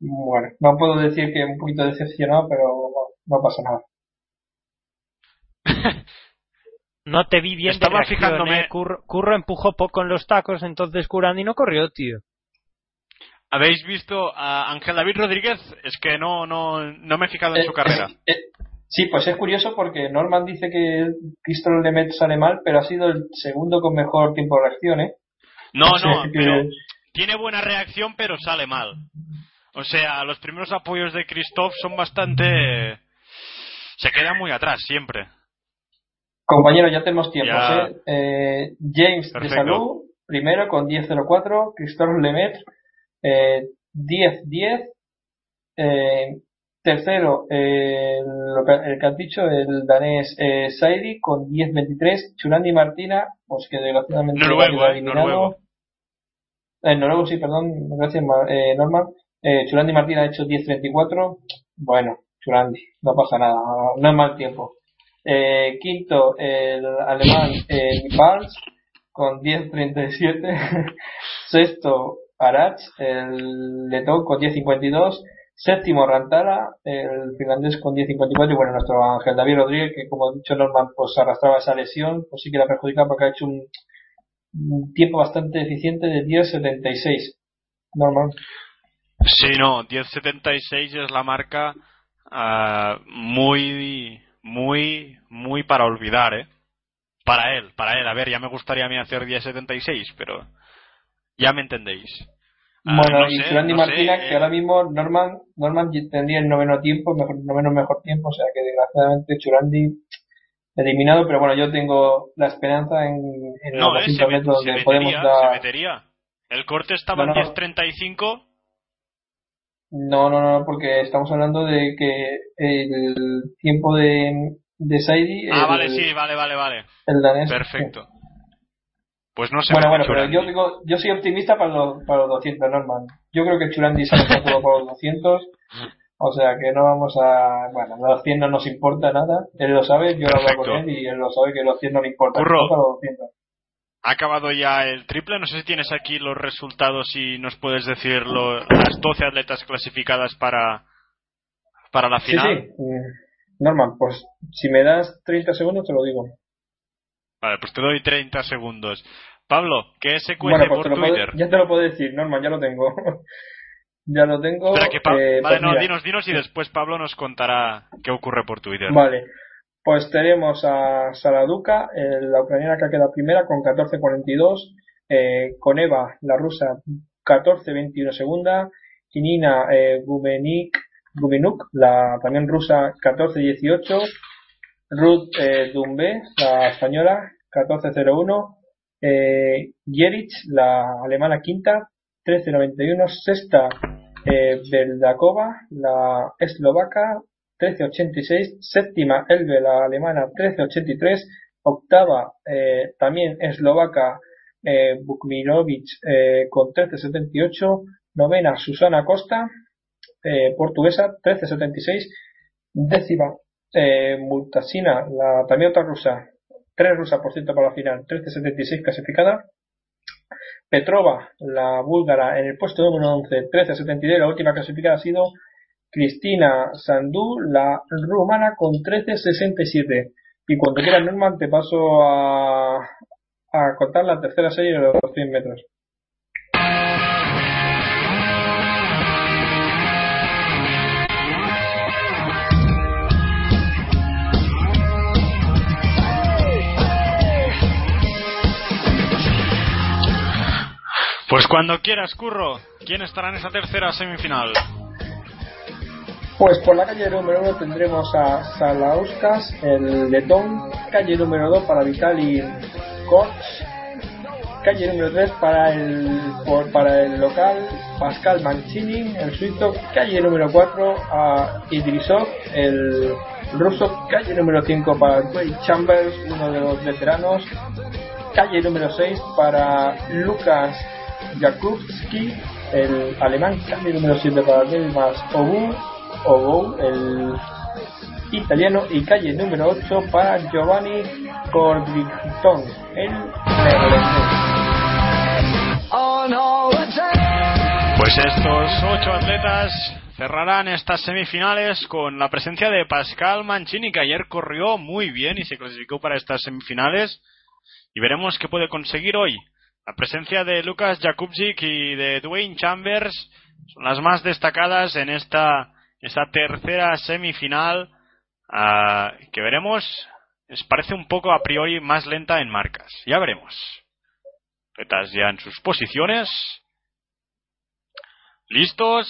Speaker 3: Bueno, no puedo decir que un poquito decepcionado, pero no, no pasa nada. *laughs*
Speaker 4: No te vi bien
Speaker 2: Estaba
Speaker 4: de reacción,
Speaker 2: fijándome-
Speaker 4: eh. Curro, Curro empujó poco en los tacos, entonces Curandi no corrió, tío.
Speaker 2: ¿Habéis visto a Ángel David Rodríguez? Es que no, no, no me he fijado en
Speaker 3: Eh,
Speaker 2: su carrera.
Speaker 3: eh, eh, sí, pues es curioso porque Norman dice que Crystal Lemet sale mal, pero ha sido el segundo con mejor tiempo de reacción, ¿eh?
Speaker 2: No, no, pero tiene buena reacción, pero sale mal. O sea, los primeros apoyos de Christoph son bastante... Se quedan muy atrás, siempre.
Speaker 3: Compañeros, ya tenemos tiempos,
Speaker 2: Ya.
Speaker 3: ¿eh? Eh, James
Speaker 2: Perfecto.
Speaker 3: de Salud, primero con 10.04, Christophe Lemet, eh, 10.10, eh, tercero, eh, lo que, el que has dicho, el danés eh, Saidi con 10.23, Churandi Martina, pues que desgraciadamente
Speaker 2: Noruego, eh, noruego.
Speaker 3: Eh, noruego, sí, perdón, gracias eh, Norman. Eh, Churandi Martina ha hecho 10.34, bueno, Churandi, no pasa nada, no es mal tiempo. Eh, quinto, el alemán eh, Valls con 10.37. *laughs* Sexto, Arach, el letón con 10.52. Séptimo, Rantala, el finlandés con 10.54. Y bueno, nuestro Ángel David Rodríguez, que como ha dicho Norman, pues arrastraba esa lesión, pues sí que la ha perjudicado porque ha hecho un, tiempo bastante eficiente de 10.76. Norman.
Speaker 2: Sí, no, 1076 es la marca ah, muy, muy, muy para olvidar, ¿eh? Para él, para él. A ver, ya me gustaría a mí hacer 1076, pero ya me entendéis.
Speaker 3: Bueno,
Speaker 2: no
Speaker 3: y Churandi
Speaker 2: no sé,
Speaker 3: Martina,
Speaker 2: eh,
Speaker 3: que ahora mismo Norman, Norman tendría el noveno tiempo, mejor, noveno mejor tiempo, o sea que desgraciadamente Churandi eliminado, pero bueno, yo tengo la esperanza en, en
Speaker 2: No,
Speaker 3: los
Speaker 2: eh, se,
Speaker 3: 200
Speaker 2: met-
Speaker 3: metros
Speaker 2: se
Speaker 3: donde podemos
Speaker 2: metería,
Speaker 3: dar...
Speaker 2: se metería. El corte estaba en 1035.
Speaker 3: No, no, no, porque estamos hablando de que el tiempo de, de Saidi,
Speaker 2: Ah,
Speaker 3: el,
Speaker 2: vale, sí, vale, vale, vale.
Speaker 3: el danés.
Speaker 2: Perfecto. Pues no se
Speaker 3: Bueno, bueno, pero yo digo, yo soy optimista para los, para los 200, Norman. Yo creo que Churandi sale todo por los 200. O sea que no vamos a, bueno, los 100 no nos importa nada. Él lo sabe, yo lo hablo con él y él lo sabe que los 100 no le importa.
Speaker 2: Curro.
Speaker 3: Importa los 200.
Speaker 2: Ha acabado ya el triple. No sé si tienes aquí los resultados y nos puedes decir lo- las 12 atletas clasificadas para, para la
Speaker 3: Sí, sí.
Speaker 2: final.
Speaker 3: Mm, Norman, pues si me das 30 segundos te lo digo.
Speaker 2: Vale, pues te doy 30 segundos. Pablo, ¿qué se
Speaker 3: Bueno,
Speaker 2: cuece
Speaker 3: pues
Speaker 2: por
Speaker 3: puedo-
Speaker 2: Twitter?
Speaker 3: ya te lo puedo decir, Norman, ya lo tengo. *laughs* ya lo tengo.
Speaker 2: Que
Speaker 3: eh,
Speaker 2: vale,
Speaker 3: pues
Speaker 2: no, dinos, dinos y después Pablo nos contará qué ocurre por Twitter.
Speaker 3: Vale, pues tenemos a Saraduka, eh, la ucraniana que ha quedado primera con 14.42, eh, con Eva, la rusa, 14.21 segunda, y Nina eh, Gumenik, Gumenuk, la también rusa, 14.18, Ruth eh, Dumbe, la española, 14.01, eh, la alemana quinta, 13.91, sexta eh, Beldakova, la eslovaca, 13.86, séptima Elbe, la alemana, 13.83, octava eh, también eslovaca eh, Bukmirovic eh, con 13.78, novena Susana Costa, eh, portuguesa, 13.76, décima eh, Multasina, la también otra rusa, tres rusas por ciento para la final, 13.76 clasificada, Petrova, la búlgara, en el puesto número 11, 13.72, la última clasificada ha sido Cristina Sandú, la rumana, con 13.67. Y cuando quieras, Norman, te paso a, a contar la tercera serie de los 100 metros.
Speaker 2: Pues cuando quieras, Curro, ¿quién estará en esa tercera semifinal?
Speaker 3: Pues por la calle número 1 tendremos a Salauskas, el letón, calle número 2 para Vitali Koch, calle número 3 para el, por- para el local Pascal Mancini, el suizo, calle número 4 a Idrisov, el ruso, calle número 5 para Dwayne Chambers, uno de los veteranos, calle número 6 para Lucas Jakubski, el alemán, calle número 7 para Delmas Obu, Obu, el italiano, y calle número 8 para Giovanni Cordicton, el.
Speaker 2: Pues estos ocho atletas cerrarán estas semifinales con la presencia de Pascal Mancini, que ayer corrió muy bien y se clasificó para estas semifinales. Y veremos qué puede conseguir hoy. La presencia de Lucas Jakubczyk y de Dwayne Chambers son las más destacadas en esta, esta tercera semifinal, ah, que veremos, les parece un poco a priori más lenta en marcas. Ya veremos. Atletas ya en sus posiciones. ¿Listos?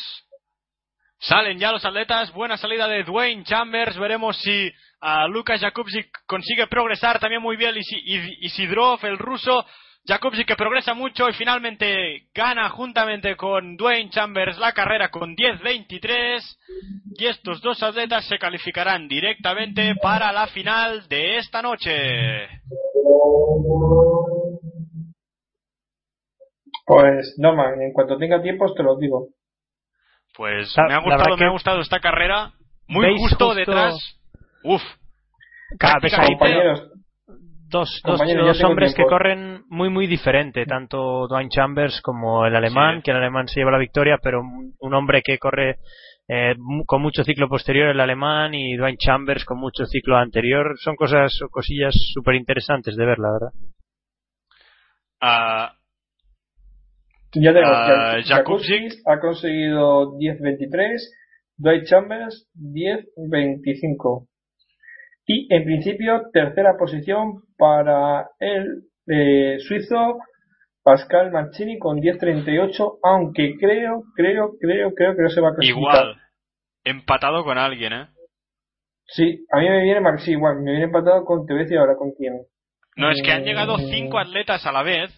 Speaker 2: Salen ya los atletas. Buena salida de Dwayne Chambers. Veremos si a Lucas Jakubczyk consigue progresar también muy bien. Y- Isidrov, el ruso. Jakubczyk que progresa mucho y finalmente gana juntamente con Dwayne Chambers la carrera con 10.23. Y estos dos atletas se calificarán directamente para la final de esta noche.
Speaker 3: Pues Norman, en cuanto tenga tiempo te los digo.
Speaker 2: Pues
Speaker 4: La-
Speaker 2: me ha gustado, me ha gustado esta carrera. Muy
Speaker 4: ¿Veis
Speaker 2: justo,
Speaker 4: justo-
Speaker 2: detrás. Uf.
Speaker 4: Cada vez
Speaker 3: Compañeros,
Speaker 4: dos, dos, dos hombres que corren muy muy diferente, tanto Dwayne Chambers como el alemán,
Speaker 2: Sí.
Speaker 4: que el alemán se lleva la victoria, pero un hombre que corre eh, con mucho ciclo posterior el alemán y Dwayne Chambers con mucho ciclo anterior, son cosas o cosillas súper interesantes de ver, la verdad.
Speaker 2: Ah,
Speaker 3: ya tengo.
Speaker 2: Jakubczyk.
Speaker 3: Jakubczyk ha conseguido 10.23, Dwight Chambers 10.25. Y en principio, tercera posición para el eh, suizo Pascal Mancini con 10.38, aunque creo, creo, creo, creo que no se va a clasificar.
Speaker 2: igual. Empatado con alguien, ¿eh?
Speaker 3: Sí, a mí me viene sí, igual, me viene empatado con, te voy a decir ahora con quién.
Speaker 2: No, es que han
Speaker 3: Eh,
Speaker 2: llegado cinco atletas a la vez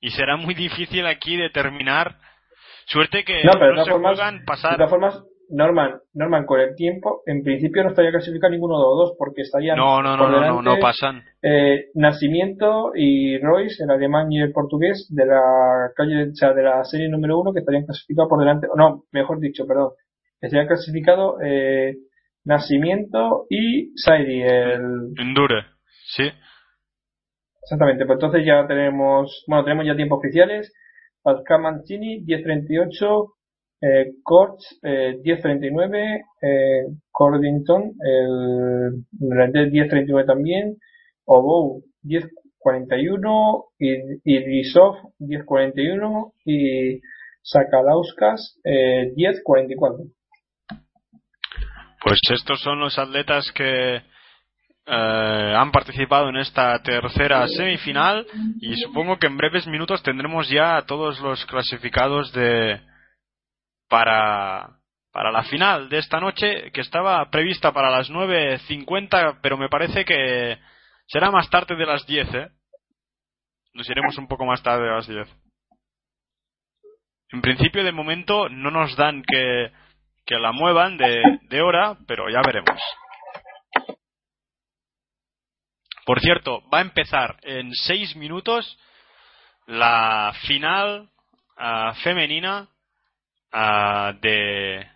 Speaker 2: y será muy difícil aquí determinar. Suerte que
Speaker 3: No, pero
Speaker 2: se
Speaker 3: formas,
Speaker 2: juegan
Speaker 3: de
Speaker 2: pasar.
Speaker 3: todas formas, Norman, Norman, con el tiempo, en principio no estaría clasificado ninguno de los dos, porque estarían
Speaker 2: No, no, no,
Speaker 3: por
Speaker 2: no, no, no pasan.
Speaker 3: eh, Nacimiento y Royce, el alemán y el portugués, de la calle, o sea, de la serie número uno, que estarían clasificados por delante, no, mejor dicho, perdón, estarían clasificados eh, Nacimiento y Saidi, el,
Speaker 2: Endure, sí.
Speaker 3: exactamente, pues entonces ya tenemos, bueno, tenemos ya tiempos oficiales, Pascal Mancini, 10.38, eh, Koch, eh, 10.39, eh, Cordington, el, el 10.39 también, Oboe, 10, 10.41, Idrisov 10.41 y Sakalauskas eh, 10.44.
Speaker 2: Pues estos son los atletas que eh, han participado en esta tercera semifinal y supongo que en breves minutos tendremos ya a todos los clasificados de para para la final de esta noche que estaba prevista para las 9.50 pero me parece que será más tarde de las 10 ¿eh? nos iremos un poco más tarde de las 10 en principio de momento no nos dan que que la muevan de, de hora, pero ya veremos. Por cierto, va a empezar en seis minutos la final uh, femenina uh, de...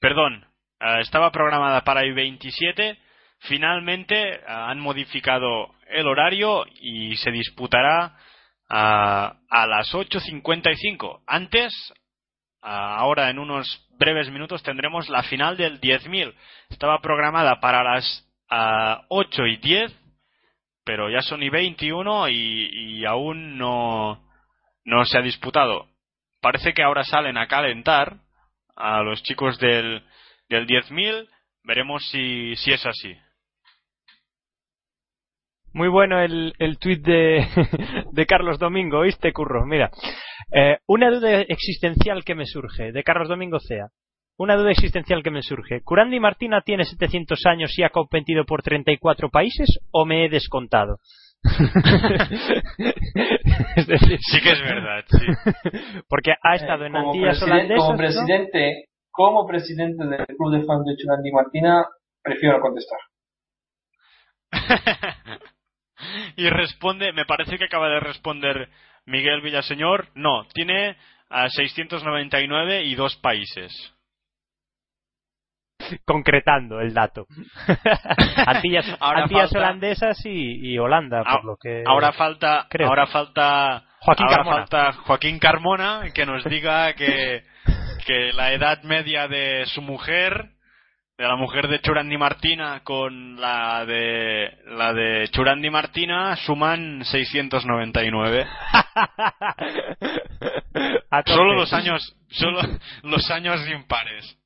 Speaker 2: Perdón, uh, estaba programada para el 27. Finalmente han modificado el horario y se disputará a las 8.55. Antes, ahora en unos breves minutos tendremos la final del 10.000. Estaba programada para las uh, 8 y 10, pero ya son y 21 y, y aún no, no se ha disputado. Parece que ahora salen a calentar a los chicos del, del 10.000. Veremos si, si es así.
Speaker 4: Muy bueno el, el tuit de, *laughs* de Carlos Domingo, ¿oíste, Curro? Mira, eh, una duda existencial que me surge, de Carlos Domingo Cea. Una duda existencial que me surge. ¿Curandi Martina tiene 700 años y ha competido por 34 países o me he descontado?
Speaker 2: Es *laughs* decir, sí que es verdad, sí. *laughs*
Speaker 4: Porque ha estado en
Speaker 3: Eh, como
Speaker 4: Antillas holandesas.
Speaker 3: Como
Speaker 4: ¿no?
Speaker 3: presidente, como presidente del club de fans de Churandi Martina, prefiero contestar. *laughs*
Speaker 2: y responde, me parece que acaba de responder Miguel Villaseñor. No, tiene a 699 y dos países.
Speaker 4: Concretando el dato. *laughs* Antillas, Antillas
Speaker 2: falta-
Speaker 4: holandesas y, y Holanda, por
Speaker 2: Ah,
Speaker 4: lo que
Speaker 2: Ahora falta,
Speaker 4: creo.
Speaker 2: ahora falta
Speaker 4: Joaquín
Speaker 2: ahora
Speaker 4: Carmona.
Speaker 2: falta Joaquín Carmona que nos diga que, que la edad media de su mujer, de la mujer de Churandi Martina con la de la de Churandi Martina suman 699. *laughs*
Speaker 4: A tope.
Speaker 2: Solo los años, solo los años impares.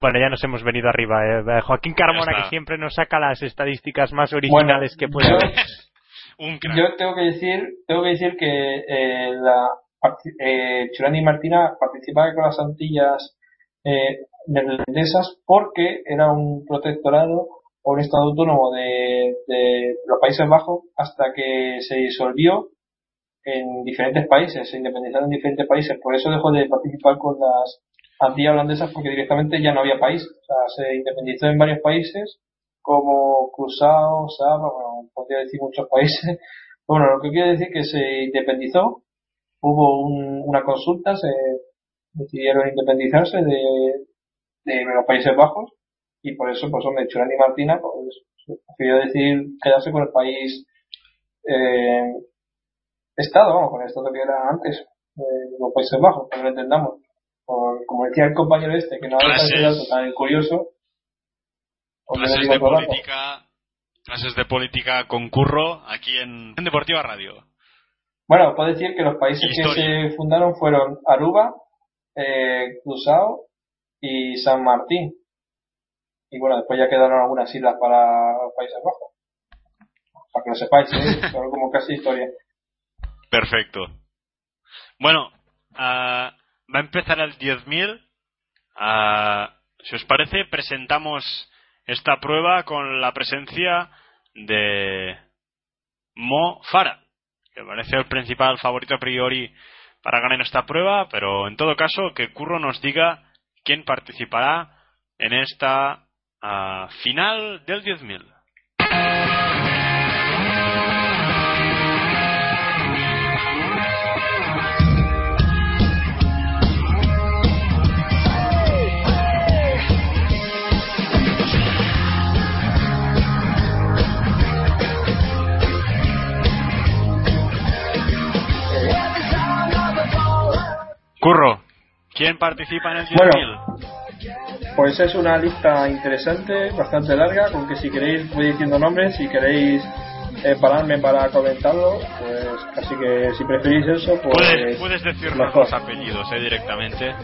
Speaker 4: Bueno, ya nos hemos venido arriba. eh. Joaquín Carmona, que siempre nos saca las estadísticas más originales que puede
Speaker 3: yo-
Speaker 4: haber. *laughs*
Speaker 2: Un crack.
Speaker 3: Yo tengo que decir, tengo que decir que eh, la eh, Churandi Martina participaba con las Antillas eh, neerlandesas porque era un protectorado o un estado autónomo de, de los Países Bajos hasta que se disolvió en diferentes países, se independizaron en diferentes países. Por eso dejó de participar con las Antillas holandesas porque directamente ya no había país. O sea, se independizó en varios países como Cruzado, Saba, bueno, podría decir muchos países. *laughs* Bueno, lo que quiero decir que se independizó, hubo un- una consulta, se decidieron independizarse de, los Países Bajos y por eso, pues hombre, Churán y Martina, pues prefirió decir quedarse con el país eh, Estado, con el Estado que era antes, eh, los Países Bajos, que lo entendamos. Por- como decía el compañero este, que no había tan curioso,
Speaker 2: clases de política, clases de política concurro aquí en, en Deportiva Radio.
Speaker 3: Bueno, puedo decir que los países
Speaker 2: Historia.
Speaker 3: que se fundaron fueron Aruba, eh, Cruzado y San Martín. Y bueno, después ya quedaron algunas islas para los Países Bajos. Para que lo sepáis, ¿eh? *laughs* Son como casi historia.
Speaker 2: Perfecto. Bueno, ah, va a empezar el 10.000. Ah, si os parece, presentamos esta prueba con la presencia de Mo Farah, que parece el principal favorito a priori para ganar esta prueba, pero en todo caso, que Curro nos diga quién participará en esta ah, final del 10.000. Curro, ¿quién participa en el 10.000?
Speaker 3: Bueno. Pues es una lista interesante, bastante larga, con que si queréis voy diciendo nombres, si queréis eh, pararme para comentarlo, pues así que si preferís eso, pues
Speaker 2: Puedes, puedes decirnos
Speaker 3: mejor.
Speaker 2: los apellidos eh, directamente.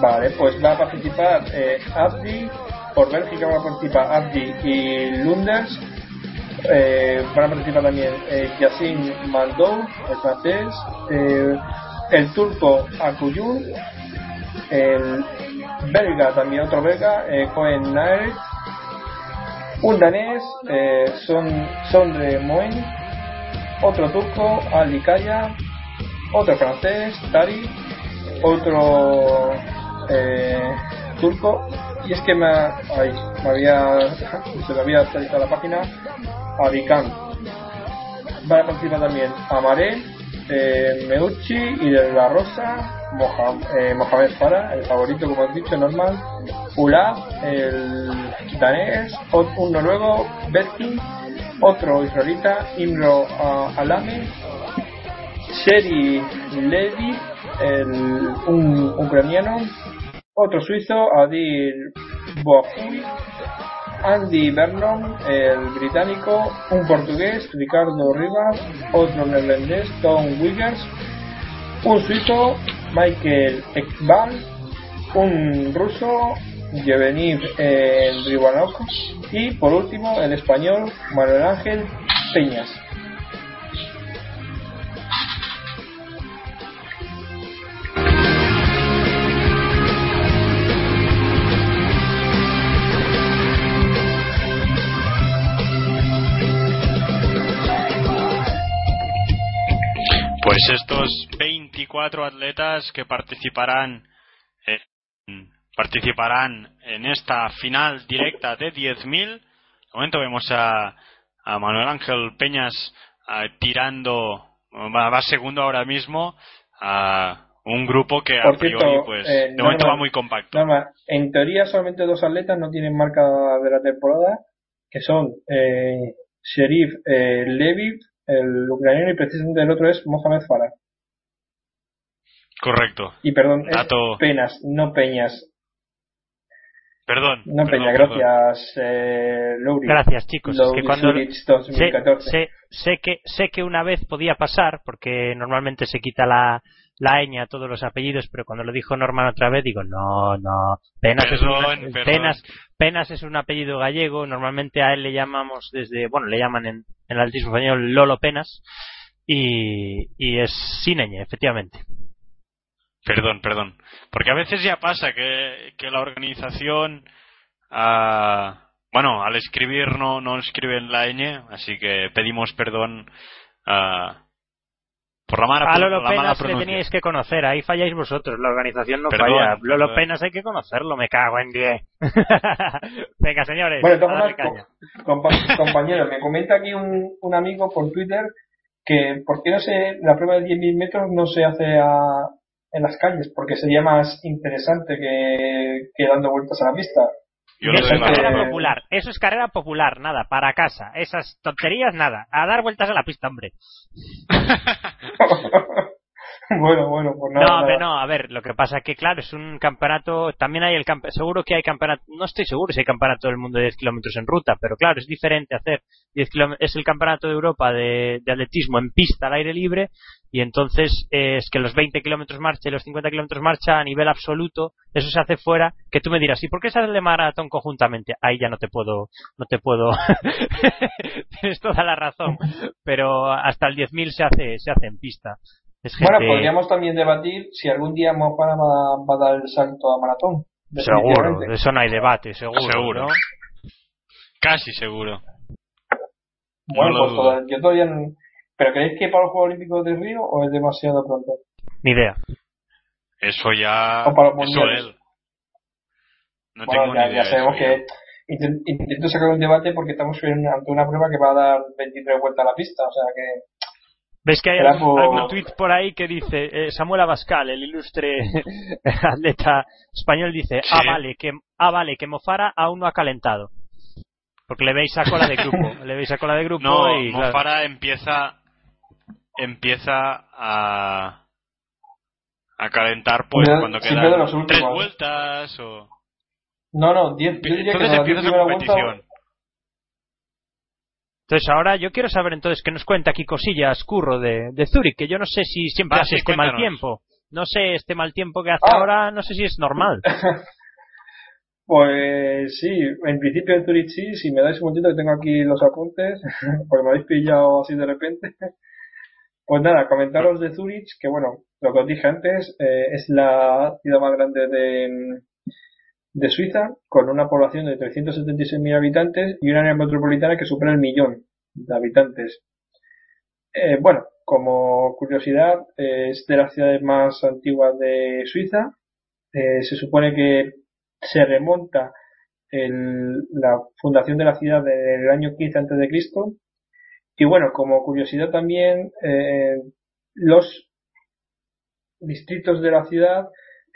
Speaker 3: Vale, pues va a participar eh, Abdi, por Bélgica va a participar Abdi y Lunders. Eh, van a participar también eh, Yacine Mandou, el francés, eh, el turco Akuyun, el belga también otro belga, eh, Cohen un danés, eh, Son, Sondre Moen, otro turco, Ali Kaya, otro francés, Tari, otro eh, turco. Y es que me, ay, me había *laughs* se me había actualizado la página Abican va a participar también Amaré eh, Meucci y de la Rosa eh, Mohamed Farah el favorito como has dicho normal. Ula el danés. Un noruego Betkin otro israelita Imro ah, Alame Seri Levi, el, un ucraniano, otro suizo, Adil Boafui, Andy Vernon, el británico, un portugués, Ricardo Rivas, otro neerlandés, Tom Wiggers, un suizo, Michael Ekbal, un ruso, Yevgeny eh, y por último el español Manuel Ángel Peñas.
Speaker 2: Pues estos 24 atletas que participarán en, participarán en esta final directa de 10.000. De momento vemos a, a Manuel Ángel Peñas ah, tirando, va, va segundo ahora mismo a un grupo que a
Speaker 3: Por
Speaker 2: priori
Speaker 3: cierto,
Speaker 2: pues
Speaker 3: eh,
Speaker 2: de momento va muy compacto.
Speaker 3: En teoría solamente dos atletas no tienen marca de la temporada, que son eh, Sherif eh, el ucraniano, y precisamente el otro es Mohamed Farah.
Speaker 2: Correcto.
Speaker 3: Y perdón, es
Speaker 2: Dato-
Speaker 3: Penas, no Peñas.
Speaker 2: Perdón.
Speaker 3: No
Speaker 2: perdón,
Speaker 3: Peña,
Speaker 2: perdón.
Speaker 3: gracias, eh, Louri.
Speaker 4: Gracias, chicos. Es que cuando
Speaker 3: Zurich
Speaker 4: sé,
Speaker 3: 2014.
Speaker 4: sé, sé que sé que una vez podía pasar porque normalmente se quita la la ñ a todos los apellidos, pero cuando lo dijo Norman otra vez digo no, no. Penas es un. Penas, Penas es un apellido gallego. Normalmente a él le llamamos desde bueno le llaman en, en el altísimo español Lolo Penas y, y es sin ñ, efectivamente.
Speaker 2: Perdón, perdón. Porque a veces ya pasa que, que la organización, ah, bueno, al escribir no, no escriben la ñ, así que pedimos perdón ah, por la mala,
Speaker 4: A Lolo
Speaker 2: la mala
Speaker 4: Penas le teníais que conocer, ahí falláis vosotros, la organización no
Speaker 2: Perdón,
Speaker 4: falla. Lolo
Speaker 2: perdón.
Speaker 4: Penas hay que conocerlo, me cago en 10. *laughs* Venga, señores,
Speaker 3: Bueno, de
Speaker 4: a
Speaker 3: todas
Speaker 4: darle
Speaker 3: formas,
Speaker 4: caña.
Speaker 3: co- compa- *laughs* compañero, me comenta aquí un, un amigo por Twitter que por qué no se, la prueba de 10.000 metros no se hace a- en las calles, porque sería más interesante que, que dando vueltas a la pista.
Speaker 2: Yo
Speaker 4: Eso es carrera popular, eso es carrera popular, nada, para casa. Esas tonterías, nada. A dar vueltas a la pista, hombre. *laughs* *laughs*
Speaker 3: bueno, bueno, pues nada.
Speaker 4: No, hombre, no, a ver, lo que pasa que, claro, es un campeonato, también hay el campeonato, seguro que hay campeonato, no estoy seguro si hay campeonato del mundo de 10 kilómetros en ruta, pero claro, es diferente hacer 10 kilómetros, es el campeonato de Europa de, de atletismo en pista al aire libre, y entonces eh, es que los 20 kilómetros marcha y los 50 kilómetros marcha a nivel absoluto, eso se hace fuera, que tú me dirás, ¿y por qué se hace de maratón conjuntamente? Ahí ya no te puedo, no te puedo, *laughs* tienes toda la razón, pero hasta el 10.000 se hace, se hace en pista. Es
Speaker 3: Bueno, podríamos también debatir si algún día Mofara va, va a dar el salto a maratón.
Speaker 4: Seguro, de eso no hay debate, seguro.
Speaker 2: Seguro.
Speaker 4: ¿no?
Speaker 2: Casi seguro.
Speaker 3: Bueno,
Speaker 2: No
Speaker 3: pues toda- yo todavía no- ¿Pero creéis que para los Juegos Olímpicos de Río o es demasiado pronto?
Speaker 4: Ni idea.
Speaker 2: Eso ya.
Speaker 3: O para los
Speaker 2: Eso. No
Speaker 3: bueno,
Speaker 2: tengo
Speaker 3: ya,
Speaker 2: ni idea.
Speaker 3: ya sabemos que inten- intento sacar un debate porque estamos ante una prueba que va a dar 23 vueltas a la pista, o sea que
Speaker 4: ¿Ves que hay algún, algún tuit por ahí que dice, eh, Samuel Abascal, el ilustre *laughs* atleta español, dice,
Speaker 2: Sí.
Speaker 4: ah, vale, que, ah, vale, que Mofara aún no ha calentado. Porque le veis a cola de grupo, le veis a cola de grupo *laughs*
Speaker 2: No,
Speaker 4: y... claro,
Speaker 2: Mofara empieza empieza a a calentar pues cuando quedan tres vueltas o
Speaker 3: no, no, 10 yo diría que
Speaker 2: entonces empieza
Speaker 3: 10
Speaker 2: la
Speaker 3: primeras
Speaker 2: competición
Speaker 4: Entonces ahora yo quiero saber entonces que nos cuenta aquí cosillas, Curro, de, de Zurich, que yo no sé si siempre hace este mal tiempo. No sé, este mal tiempo que hace ah. ahora, no sé si es normal. *laughs*
Speaker 3: pues sí, en principio en Zurich sí, si me dais un momentito que tengo aquí los apuntes, *laughs* porque me habéis pillado así de repente. *laughs* Pues nada, comentaros de Zurich, que bueno, lo que os dije antes, eh, es la ciudad más grande de, de Suiza, con una población de 376.000 habitantes y una área metropolitana que supera el millón de habitantes. Eh, bueno, como curiosidad, eh, es de las ciudades más antiguas de Suiza. Eh, se supone que se remonta la fundación de la ciudad del año 15 a.C. Y bueno, como curiosidad también, los distritos de la ciudad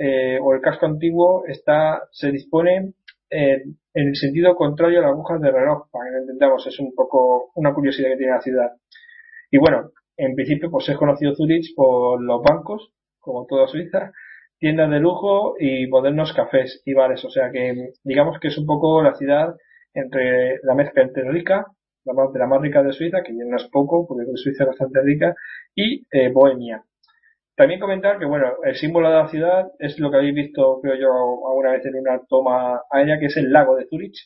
Speaker 3: eh, o el casco antiguo está, se dispone eh, en el sentido contrario a las agujas de reloj, para que lo entendamos, es un poco una curiosidad que tiene la ciudad. Y bueno, en principio pues es conocido Zurich por los bancos, como toda Suiza, tiendas de lujo y modernos cafés y bares, o sea que digamos que es un poco la ciudad entre la mezcla entre rica, la más, de la más rica de Suiza, que no es poco, porque Suiza es bastante rica, y eh, Bohemia. También comentar que, bueno, el símbolo de la ciudad es lo que habéis visto, creo yo, alguna vez en una toma aérea, que es el lago de Zurich.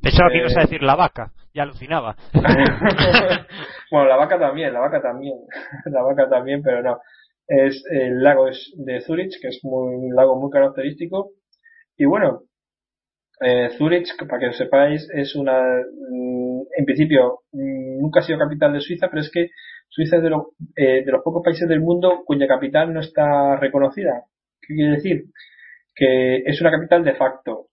Speaker 4: Pensaba que ibas a eh, decir la vaca, ya alucinaba. *laughs* *laughs*
Speaker 3: bueno, la vaca también, la vaca también, *laughs* la vaca también, pero no. Es el lago de Zurich, que es un lago muy característico. Y bueno, eh, Zurich, para que lo sepáis, es una, mm, en principio, mm, nunca ha sido capital de Suiza, pero es que Suiza es de, eh, de los pocos países del mundo cuya capital no está reconocida. ¿Qué quiere decir? Que es una capital de facto.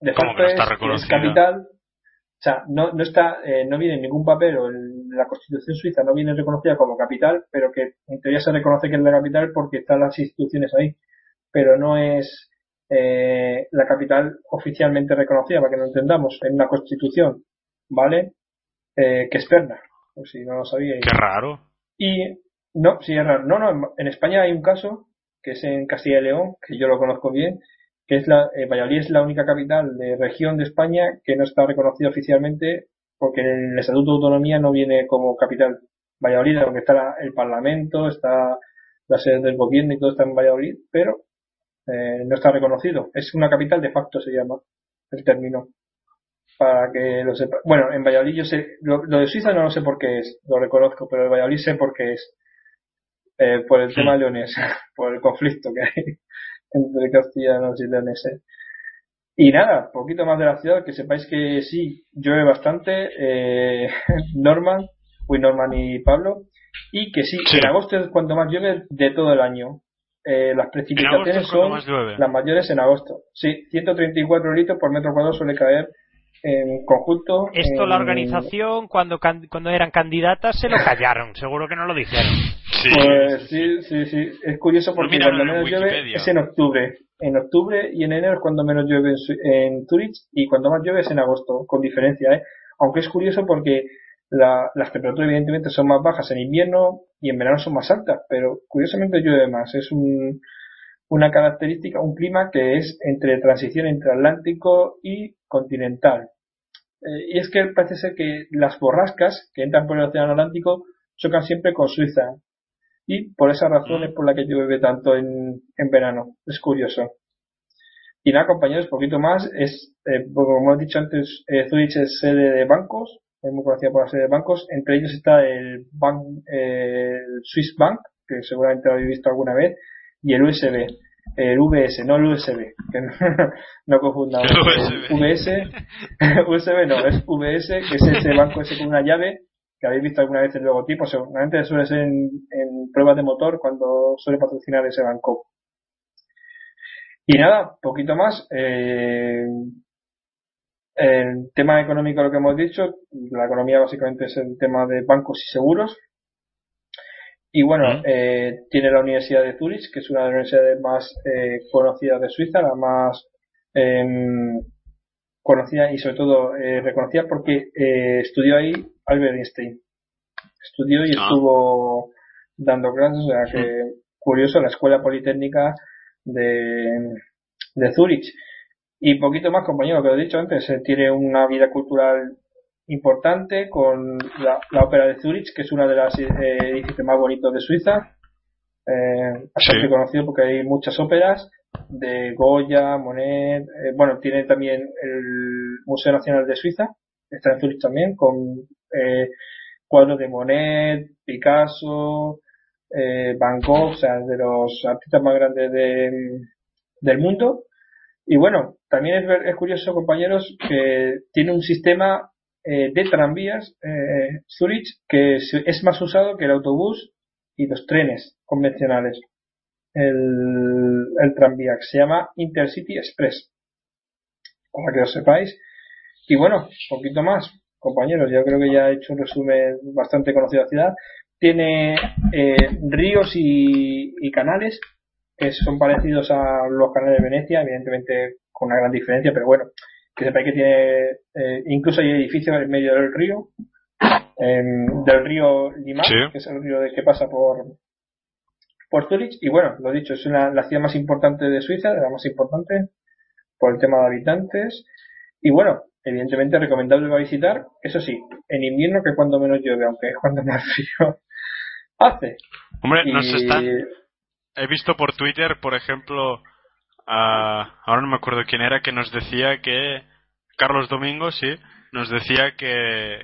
Speaker 2: De facto
Speaker 3: es, capital, o sea, no, no está, eh, no viene en ningún papel o en la Constitución suiza no viene reconocida como capital, pero que en teoría se reconoce que es la capital porque están las instituciones ahí, pero no es eh, la capital oficialmente reconocida, para que lo entendamos, en una Constitución, ¿vale? Eh, que es Perna por si no lo.
Speaker 2: Qué raro.
Speaker 3: Y, no, sí es raro. No, no, en España hay un caso, que es en Castilla y León, que yo lo conozco bien, que es la, eh, Valladolid es la única capital de región de España que no está reconocida oficialmente porque en el Estatuto de Autonomía no viene como capital. Valladolid, donde está el Parlamento, está la sede del gobierno y todo está en Valladolid, pero eh, no está reconocido. Es una capital de facto, se llama el término para que lo sepa. Bueno, en Valladolid yo sé, lo, de Suiza no lo sé por qué es, lo reconozco, pero en Valladolid sé por qué es. Eh, por el tema de leones, *laughs* por el conflicto que hay entre castellanos y leoneses. Y nada, poquito más de la ciudad, que sepáis que sí, llueve bastante, eh, *laughs* Norman, uy, Norman y Pablo, y que sí, en agosto es cuando más llueve de todo el año. Eh, las precipitaciones son las mayores en agosto. Sí, 134 litros por metro cuadrado suele caer en conjunto.
Speaker 4: Esto la organización, cuando, cuando eran candidatas, se lo *laughs* callaron. Seguro que no lo dijeron.
Speaker 3: Sí. Pues sí, sí, sí. Es curioso porque cuando menos llueve es en octubre. En octubre y en enero es cuando menos llueve en, Zurich y cuando más llueve es en agosto, con diferencia, ¿eh? Aunque es curioso porque las temperaturas evidentemente son más bajas en invierno y en verano son más altas, pero curiosamente llueve más. Es un, una característica, un clima que es entre transición entre Atlántico y continental. Eh, y es que parece ser que las borrascas que entran por el Océano Atlántico chocan siempre con Suiza. Y por esa razón es por la que llueve tanto en, en verano. Es curioso. Y nada, compañeros, poquito más. Es, eh, como hemos dicho antes, eh, Zurich es sede de bancos. Es muy conocida por la sede de bancos. Entre ellos está el, bank, el Swiss Bank, que seguramente lo habéis visto alguna vez, y el USB el VS, no el USB, que no, *laughs* no confundamos. El VS, *laughs* USB no, es VS, que es ese banco ese con una llave, que habéis visto alguna vez el logotipo, seguramente suele ser en, pruebas de motor cuando suele patrocinar ese banco. Y nada, poquito más. Eh, el tema económico, lo que hemos dicho, la economía básicamente es el tema de bancos y seguros, y bueno, eh, tiene la Universidad de Zurich, que es una de las universidades más eh, conocidas de Suiza, la más em, conocida y sobre todo eh, reconocida porque estudió ahí Albert Einstein. Estudió y ah. estuvo dando clases, o sea que curioso, la Escuela Politécnica de, de Zurich. Y poquito más, compañero, que lo he dicho antes, tiene una vida cultural importante con la, ópera de Zurich, que es una de las eh, edificios más bonitos de Suiza. Eh, bastante conocido porque hay muchas óperas de Goya, Monet. Eh, bueno, tiene también el Museo Nacional de Suiza, está en Zurich también, con eh, cuadros de Monet, Picasso, eh, Van Gogh, o sea, de los artistas más grandes de, del mundo. Y bueno, también es, es, curioso, compañeros, que tiene un sistema eh, de tranvías, eh, Zurich, que es más usado que el autobús y los trenes convencionales. El, el tranvía, que se llama Intercity Express. Para que lo sepáis. Y bueno, poquito más, compañeros. Yo creo que ya he hecho un resumen bastante conocido de la ciudad. Tiene eh, ríos y, y canales que son parecidos a los canales de Venecia, evidentemente con una gran diferencia, pero bueno, que sepáis que tiene, eh, incluso hay edificios en medio del río, del río Lima, que es el río de, que pasa por, por Zurich, y bueno, lo dicho, es una, la ciudad más importante de Suiza, la más importante por el tema de habitantes, y bueno, evidentemente recomendable para visitar, eso sí, en invierno que cuando menos llueve, aunque es cuando más *laughs* frío hace.
Speaker 2: Hombre, no se está he visto por Twitter, por ejemplo, ahora no me acuerdo quién era, que nos decía que, Carlos Domingo, sí, nos decía que,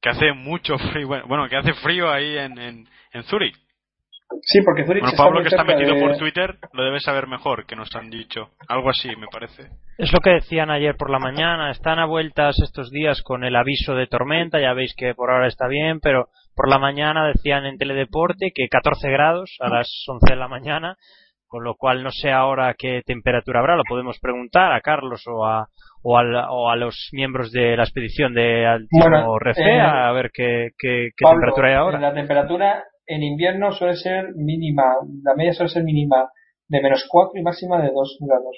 Speaker 2: que hace mucho frío, bueno, que hace frío ahí en, en, en Zurich.
Speaker 3: Sí, porque Zurich
Speaker 2: bueno, Pablo, que está metido por Twitter, lo debe saber mejor que nos han dicho. Algo así, me parece.
Speaker 4: Es lo que decían ayer por la mañana. Están a vueltas estos días con el aviso de tormenta. Ya veis que por ahora está bien, pero por la mañana decían en Teledeporte que 14 grados a las 11 de la mañana. Con lo cual no sé ahora qué temperatura habrá. Lo podemos preguntar a Carlos o a, o, a los miembros de la expedición de Altivo Refe eh, a ver qué, qué, temperatura hay ahora.
Speaker 3: La temperatura en invierno suele ser mínima, la media suele ser mínima de menos 4 y máxima de 2 grados.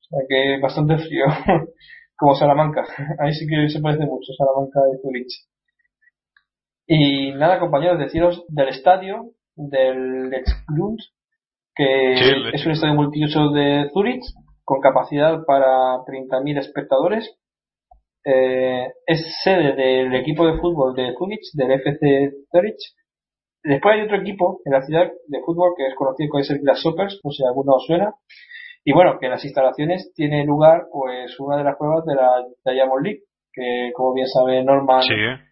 Speaker 3: O sea que bastante frío, *laughs* como Salamanca. *laughs* Ahí sí que se parece mucho Salamanca de Zurich. Y nada, compañeros, deciros del estadio, del Lexgrund, que es un estadio multiuso de Zurich, con capacidad para 30.000 espectadores. Eh, es sede del equipo de fútbol de Zurich, del FC Zurich, Después hay otro equipo en la ciudad de fútbol que es conocido como el Grasshoppers, por si alguno os suena. Y bueno, que en las instalaciones tiene lugar pues una de las pruebas de la Diamond League, que como bien sabe Norman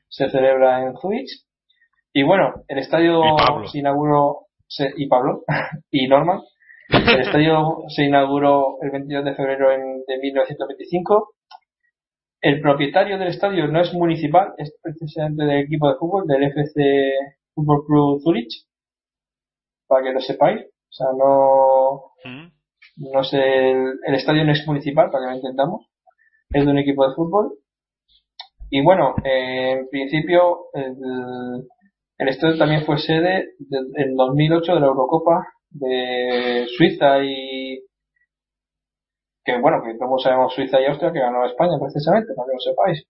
Speaker 3: se celebra en Zurich. Y bueno, el estadio se inauguró, y Pablo, *laughs* y Norman, el estadio se inauguró el 22 de febrero de 1925. El propietario del estadio no es municipal, es precisamente del equipo de fútbol, del FC Fútbol Club Zurich, para que lo sepáis. O sea, no, mm. no sé, el, estadio no es municipal, para que lo entendamos. Es de un equipo de fútbol. Y bueno, en principio, el, el estadio también fue sede en 2008 de la Eurocopa de Suiza y que bueno, que como sabemos Suiza y Austria que ganó España precisamente, para que lo sepáis.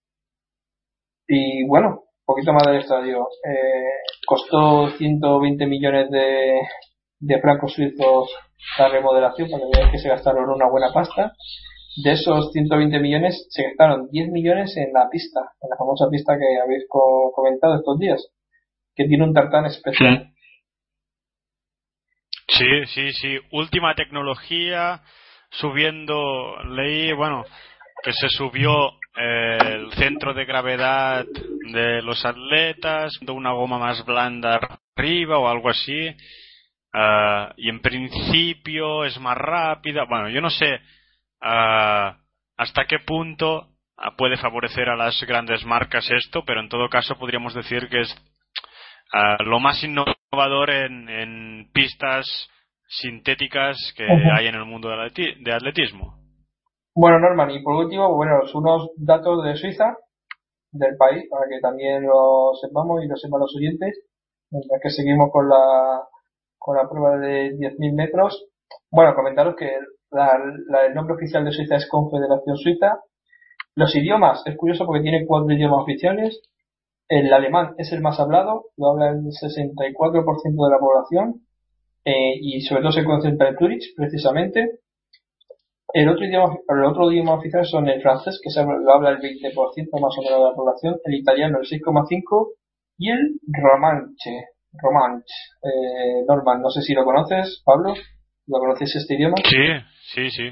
Speaker 3: Y bueno, poquito más del estadio. Eh, costó 120 millones de, de francos suizos la remodelación, para que que se gastaron una buena pasta. De esos 120 millones se gastaron 10 millones en la pista, en la famosa pista que habéis comentado estos días, que tiene un tartán especial.
Speaker 2: Sí, sí, sí. Última tecnología, subiendo, leí, bueno, que se subió el centro de gravedad de los atletas, de una goma más blanda arriba o algo así. Ah, y en principio es más rápida. Bueno, yo no sé ah, hasta qué punto puede favorecer a las grandes marcas esto, pero en todo caso podríamos decir que es lo más innovador en, pistas sintéticas que hay en el mundo de atletismo.
Speaker 3: Bueno, Norman, y por último, bueno, unos datos de Suiza, del país, para que también lo sepamos y lo sepan los oyentes, mientras que seguimos con la, con la prueba de 10.000 metros. Bueno, comentaros que la, el nombre oficial de Suiza es Confederación Suiza. Los idiomas, es curioso porque tiene cuatro idiomas oficiales. El alemán es el más hablado, lo habla el 64% de la población, eh, y sobre todo se concentra en Zurich, precisamente. El otro idioma, el otro idioma oficial son el francés, que se lo habla el 20% más o menos de la población, el italiano el 6,5% y el romanche. Romanche. Eh, Norman, no sé si lo conoces, Pablo. ¿Lo conoces este idioma?
Speaker 2: Sí, sí, sí.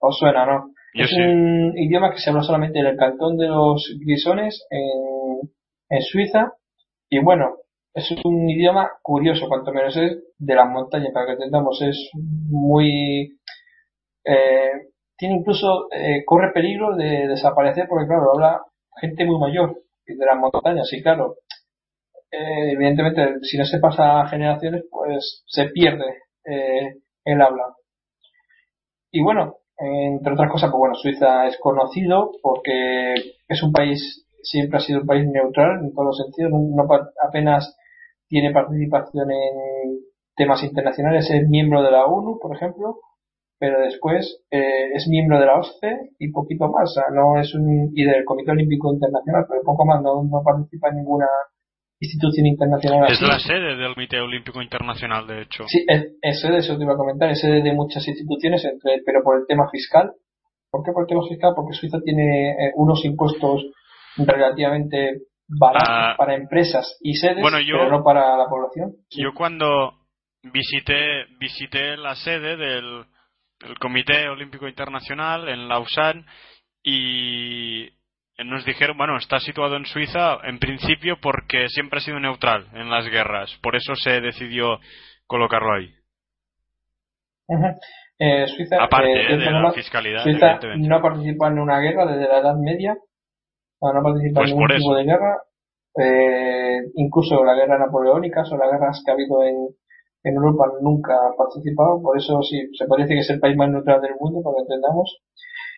Speaker 3: Os suena, ¿no? es un idioma que se habla solamente en el cantón de los Grisones, en, en Suiza. Y bueno, es un idioma curioso, cuanto menos es de las montañas, para que entendamos. Es muy. Eh, tiene incluso. Eh, corre peligro de desaparecer porque, claro, habla gente muy mayor de las montañas. Y claro, eh, evidentemente, si no se pasa generaciones, pues se pierde el habla. Y bueno, entre otras cosas, pues bueno, Suiza es conocido porque es un país, siempre ha sido un país neutral en todos los sentidos, no, apenas tiene participación en temas internacionales, es miembro de la ONU, por ejemplo, pero después eh, es miembro de la OSCE y poquito más, o sea, no es un, y del Comité Olímpico Internacional, pero poco más, no, no participa en ninguna institución internacional.
Speaker 2: Es la sede del Comité Olímpico Internacional, de hecho.
Speaker 3: Sí, es, sede, eso te iba a comentar, es sede de muchas instituciones, entre, pero por el tema fiscal. ¿Por qué por el tema fiscal? Porque Suiza tiene eh, unos impuestos relativamente baratos ah, para empresas y sedes, pero no para la población.
Speaker 2: Yo cuando visité, visité la sede del, del Comité Olímpico Internacional en Lausanne y nos dijeron, bueno, está situado en Suiza en principio porque siempre ha sido neutral en las guerras, por eso se decidió colocarlo ahí.
Speaker 3: Eh, Suiza,
Speaker 2: Aparte eh, de la fiscalidad,
Speaker 3: Suiza no ha participado en una guerra desde la Edad Media, no ha participado en pues ningún tipo de guerra, eh, incluso la guerra napoleónica o las guerras que ha habido en, en Europa nunca ha participado, por eso sí, se parece que es el país más neutral del mundo, para que entendamos.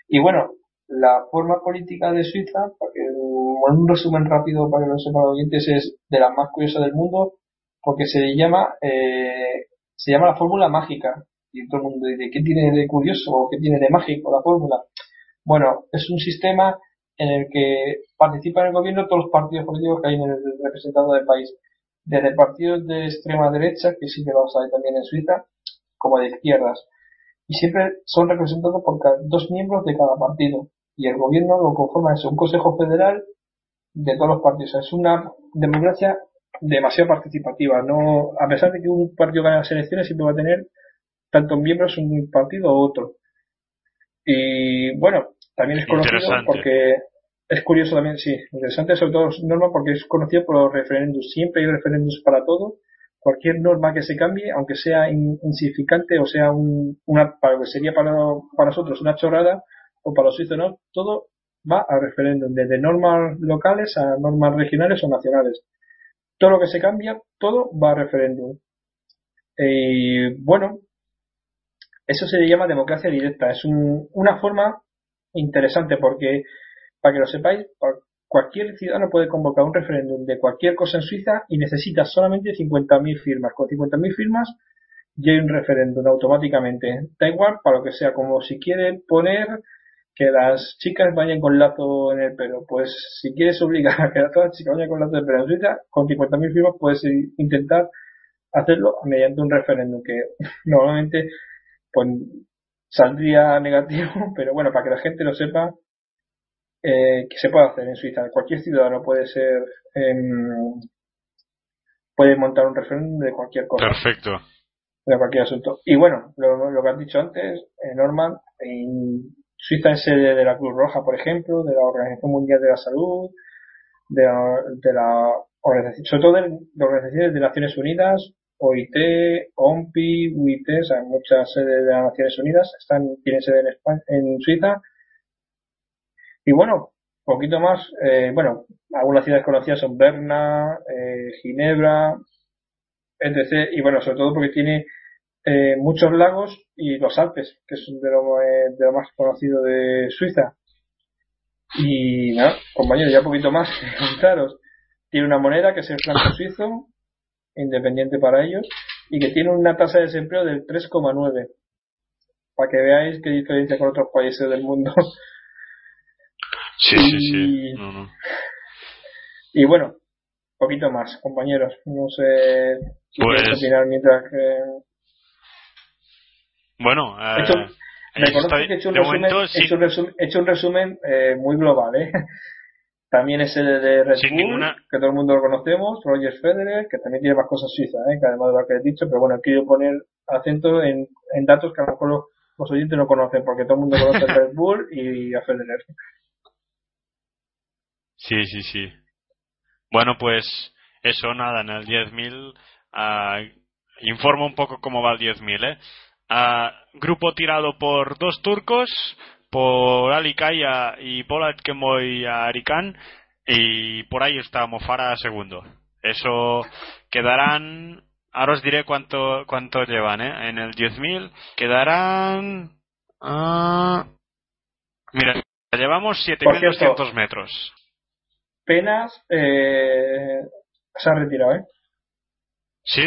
Speaker 3: Y bueno, la forma política de Suiza, porque un resumen rápido para que lo sepan los oyentes, es de la más curiosa del mundo, porque se llama, eh, se llama la fórmula mágica. Y todo el mundo dice, ¿qué tiene de curioso o qué tiene de mágico la fórmula? Bueno, es un sistema en el que participan en el gobierno todos los partidos políticos que hay en el representado del país. Desde partidos de extrema derecha, que sí que los hay también en Suiza, como de izquierdas. Y siempre son representados por dos miembros de cada partido y el gobierno lo conforma es un consejo federal de todos los partidos. Es una democracia demasiado participativa. No, a pesar de que un partido gane las elecciones, siempre va a tener tantos miembros un partido u otro. Y bueno, también es conocido porque es curioso también, sí, interesante sobre todo norma porque es conocido por los referendos. Siempre hay referendos para todo. Cualquier norma que se cambie, aunque sea insignificante o sea un, una, para, sería para, para nosotros una chorrada, o para los suizos no, todo va a referéndum, desde normas locales a normas regionales o nacionales. Todo lo que se cambia, todo va a referéndum. Y bueno, eso se llama democracia directa. Es una forma interesante porque, para que lo sepáis, cualquier ciudadano puede convocar un referéndum de cualquier cosa en Suiza y necesita solamente 50.000 firmas. Con 50.000 firmas ya hay un referéndum automáticamente. Da igual para lo que sea, como si quieren poner que las chicas vayan con lazo en el pelo. Pues si quieres obligar a que todas las chicas vayan con lazo en el pelo en con 50.000 firmas puedes intentar hacerlo mediante un referéndum que *laughs* normalmente pues saldría negativo, *laughs* pero bueno, para que la gente lo sepa, eh, que se puede hacer en Suiza. Cualquier ciudadano puede ser, em, puede montar un referéndum de cualquier cosa.
Speaker 2: Perfecto.
Speaker 3: De cualquier asunto. Y bueno, lo, lo que has dicho antes, eh, Norman, Suiza es sede de la Cruz Roja, por ejemplo, de la Organización Mundial de la Salud, de la, de la organización, sobre todo de, organizaciones de Naciones Unidas, OIT, OMPI, UIT, o sea, muchas sedes de las Naciones Unidas están, tienen sede en, España, en Suiza. Y bueno, poquito más, eh, bueno, algunas ciudades conocidas son Berna, eh, Ginebra, etc. Y bueno, sobre todo porque tiene eh, muchos lagos y los Alpes, que es de lo, eh, más conocido de Suiza. Y nada, compañeros, ya poquito más *laughs* contaros. Tiene una moneda que es el franco suizo, independiente para ellos, y que tiene una tasa de desempleo del 3,9. Para que veáis qué diferencia con otros países del mundo. *laughs*
Speaker 2: Sí, sí, sí.
Speaker 3: Y bueno, poquito más, compañeros. No sé si
Speaker 2: pues...
Speaker 3: opinar mientras que
Speaker 2: bueno,
Speaker 3: eh... Reconozco que he hecho un resumen, hecho un resumen, hecho un resumen eh, muy global, ¿eh? También es el de Red Bull, que todo el mundo lo conocemos, Roger Federer, que también tiene más cosas suizas, ¿eh? que además de lo que he dicho, pero bueno, quiero poner acento en, en datos que a lo mejor los, oyentes no conocen, porque todo el mundo conoce a Red Bull y a Federer.
Speaker 2: Sí, sí, sí. Bueno, pues eso, nada, en el 10.000, uh, ah, informo un poco cómo va el 10.000, ¿eh? Uh, grupo tirado por dos turcos, por Ali Kaya y Polat Kemoy Arikan, y por ahí está Mofara segundo. Eso quedarán, ahora os diré cuánto, cuánto llevan, ¿eh? En el 10.000 quedarán, uh, mira, llevamos 7.200 metros.
Speaker 3: Penas eh, se ha retirado, ¿eh?
Speaker 2: ¿Sí?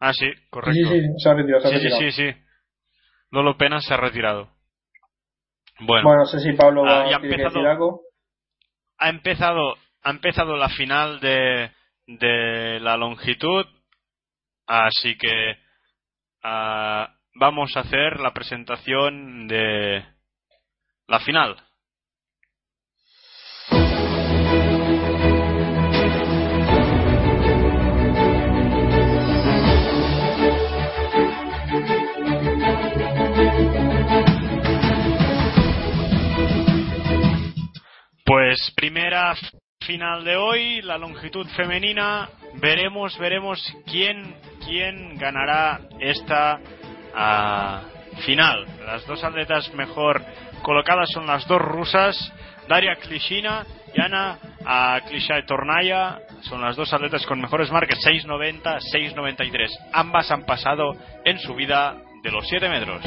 Speaker 2: Ah, sí, correcto.
Speaker 3: Sí, sí, se ha retirado. Se ha
Speaker 2: sí,
Speaker 3: retirado.
Speaker 2: sí, sí, sí. Lolo Penas se ha retirado. Bueno,
Speaker 3: bueno no sé si Pablo va ah, a decir algo.
Speaker 2: Ha empezado, ha empezado la final de, de la longitud, así que uh, vamos a hacer la presentación de la final. Final de hoy, la longitud femenina. Veremos, veremos quién, quién ganará esta uh, final. Las dos atletas mejor colocadas son las dos rusas, Daria Klishina y Ana uh, Tornaya. Son las dos atletas con mejores marcas, 6.90, 6.93. Ambas han pasado en su vida de los 7 metros.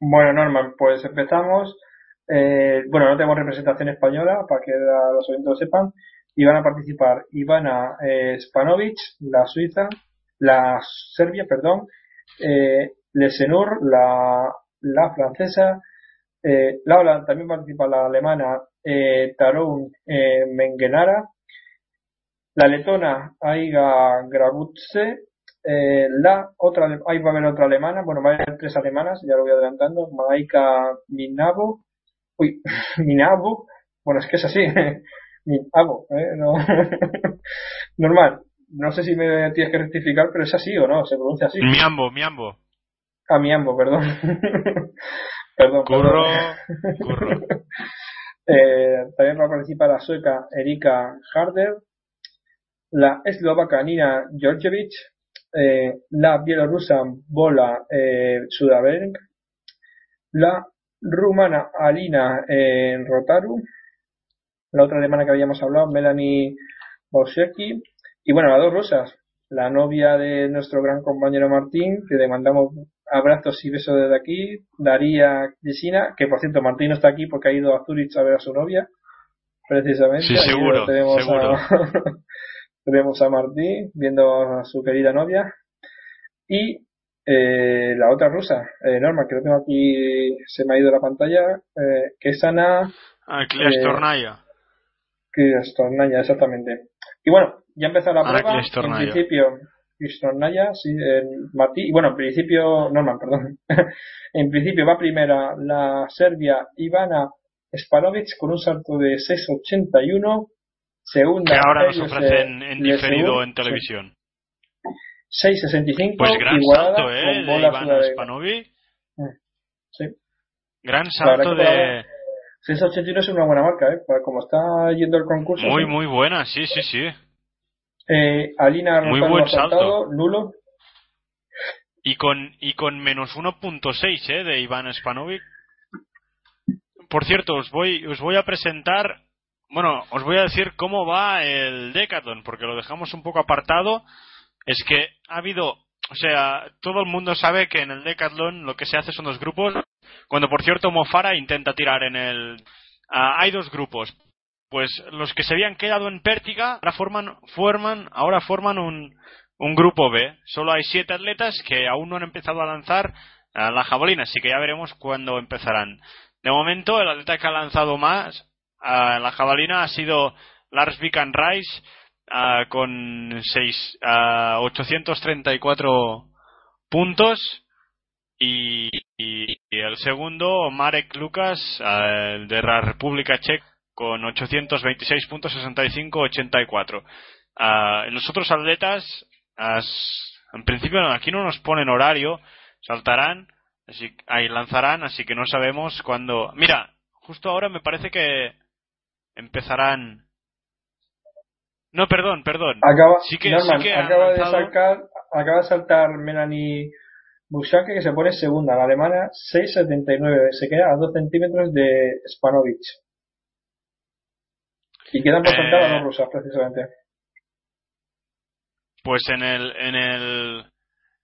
Speaker 3: Bueno, Norman, pues empezamos. Eh, bueno, no tenemos representación española para que los oyentes lo sepan. Y van a participar Ivana eh, Spanovic, la suiza, la serbia, perdón, eh, Lesenur, la, francesa, eh, también participa la alemana eh, Tarun Mengenara, la letona Aiga Grabutse, eh, la otra, ahí va a haber otra alemana, bueno, va a haber tres alemanas, ya lo voy adelantando, Maika Minabo, uy, *laughs* Minabo, bueno, es que es así, *laughs* Minabo, ¿eh? No, *laughs* normal, no sé si me tienes que rectificar, pero es así o no, se pronuncia así.
Speaker 2: Miambo, Miambo.
Speaker 3: Ah, Miambo, perdón. perdón,
Speaker 2: curro, curro.
Speaker 3: eh, también va a participar la sueca Erika Harder, la eslovaca Nina Georgievich, eh, la bielorrusa Bola eh, la rumana Alina en Rotaru, la otra alemana que habíamos hablado, Melanie Boschecki, y bueno, las dos rusas, la novia de nuestro gran compañero Martín, que le mandamos abrazos y besos desde aquí, Daría Yesina, que por cierto Martín no está aquí porque ha ido a Zurich a ver a su novia, precisamente.
Speaker 2: Sí, seguro,
Speaker 3: tenemos
Speaker 2: seguro.
Speaker 3: A, *laughs* tenemos a Martín viendo a su querida novia. Y eh, la otra rusa, eh, Norma, que lo tengo aquí, se me ha ido la pantalla, eh, que es Ana.
Speaker 2: Ah, Klestornaya.
Speaker 3: Klestornaya, exactamente. Y bueno, ya empezó la prueba. En principio, Klestornaya, sí, Martí, y bueno, en principio, Norman, perdón. *laughs* en principio va primera la Serbia Ivana Spanovic con un salto de 6.81. Segunda.
Speaker 2: Que ahora nos ofrecen en diferido en televisión.
Speaker 3: 6.65
Speaker 2: pues gran salto, ¿eh? con bola de Iván Spanovic.
Speaker 3: Sí.
Speaker 2: Gran salto de...
Speaker 3: 6.81 es una buena marca, ¿eh? Como está yendo el concurso.
Speaker 2: Muy,
Speaker 3: ¿sí?
Speaker 2: muy buena, sí, sí, sí.
Speaker 3: Eh, Alina
Speaker 2: muy buen salto.
Speaker 3: nulo.
Speaker 2: Y con, y con menos 1.6 ¿eh? de Iván Spanovic. Por cierto, os voy, os voy a presentar, bueno, os voy a decir cómo va el Decathlon, porque lo dejamos un poco apartado es que ha habido, o sea, todo el mundo sabe que en el Decathlon lo que se hace son dos grupos. Cuando, por cierto, Mofara intenta tirar en el. Uh, hay dos grupos. Pues los que se habían quedado en Pértiga ahora forman, forman, ahora forman un, un grupo B. Solo hay siete atletas que aún no han empezado a lanzar uh, la jabalina, así que ya veremos cuándo empezarán. De momento, el atleta que ha lanzado más uh, la jabalina ha sido Lars Vikan Rice, uh, con seis, uh, 834 puntos. Y, el segundo Marek Lucas de la República Checa con 826 puntos 65 84 los otros atletas en principio aquí no nos ponen horario saltarán así ahí lanzarán así que no sabemos cuándo. Mira justo ahora me parece que empezarán no perdón perdón
Speaker 3: acaba, sí que, acaba de saltar acaba de saltar Melanie Bushake que se pone segunda, la alemana 6.79, se queda a 2 centímetros de Spanovic. Y quedan por saltar a los rusas, precisamente.
Speaker 2: Pues en el, en el,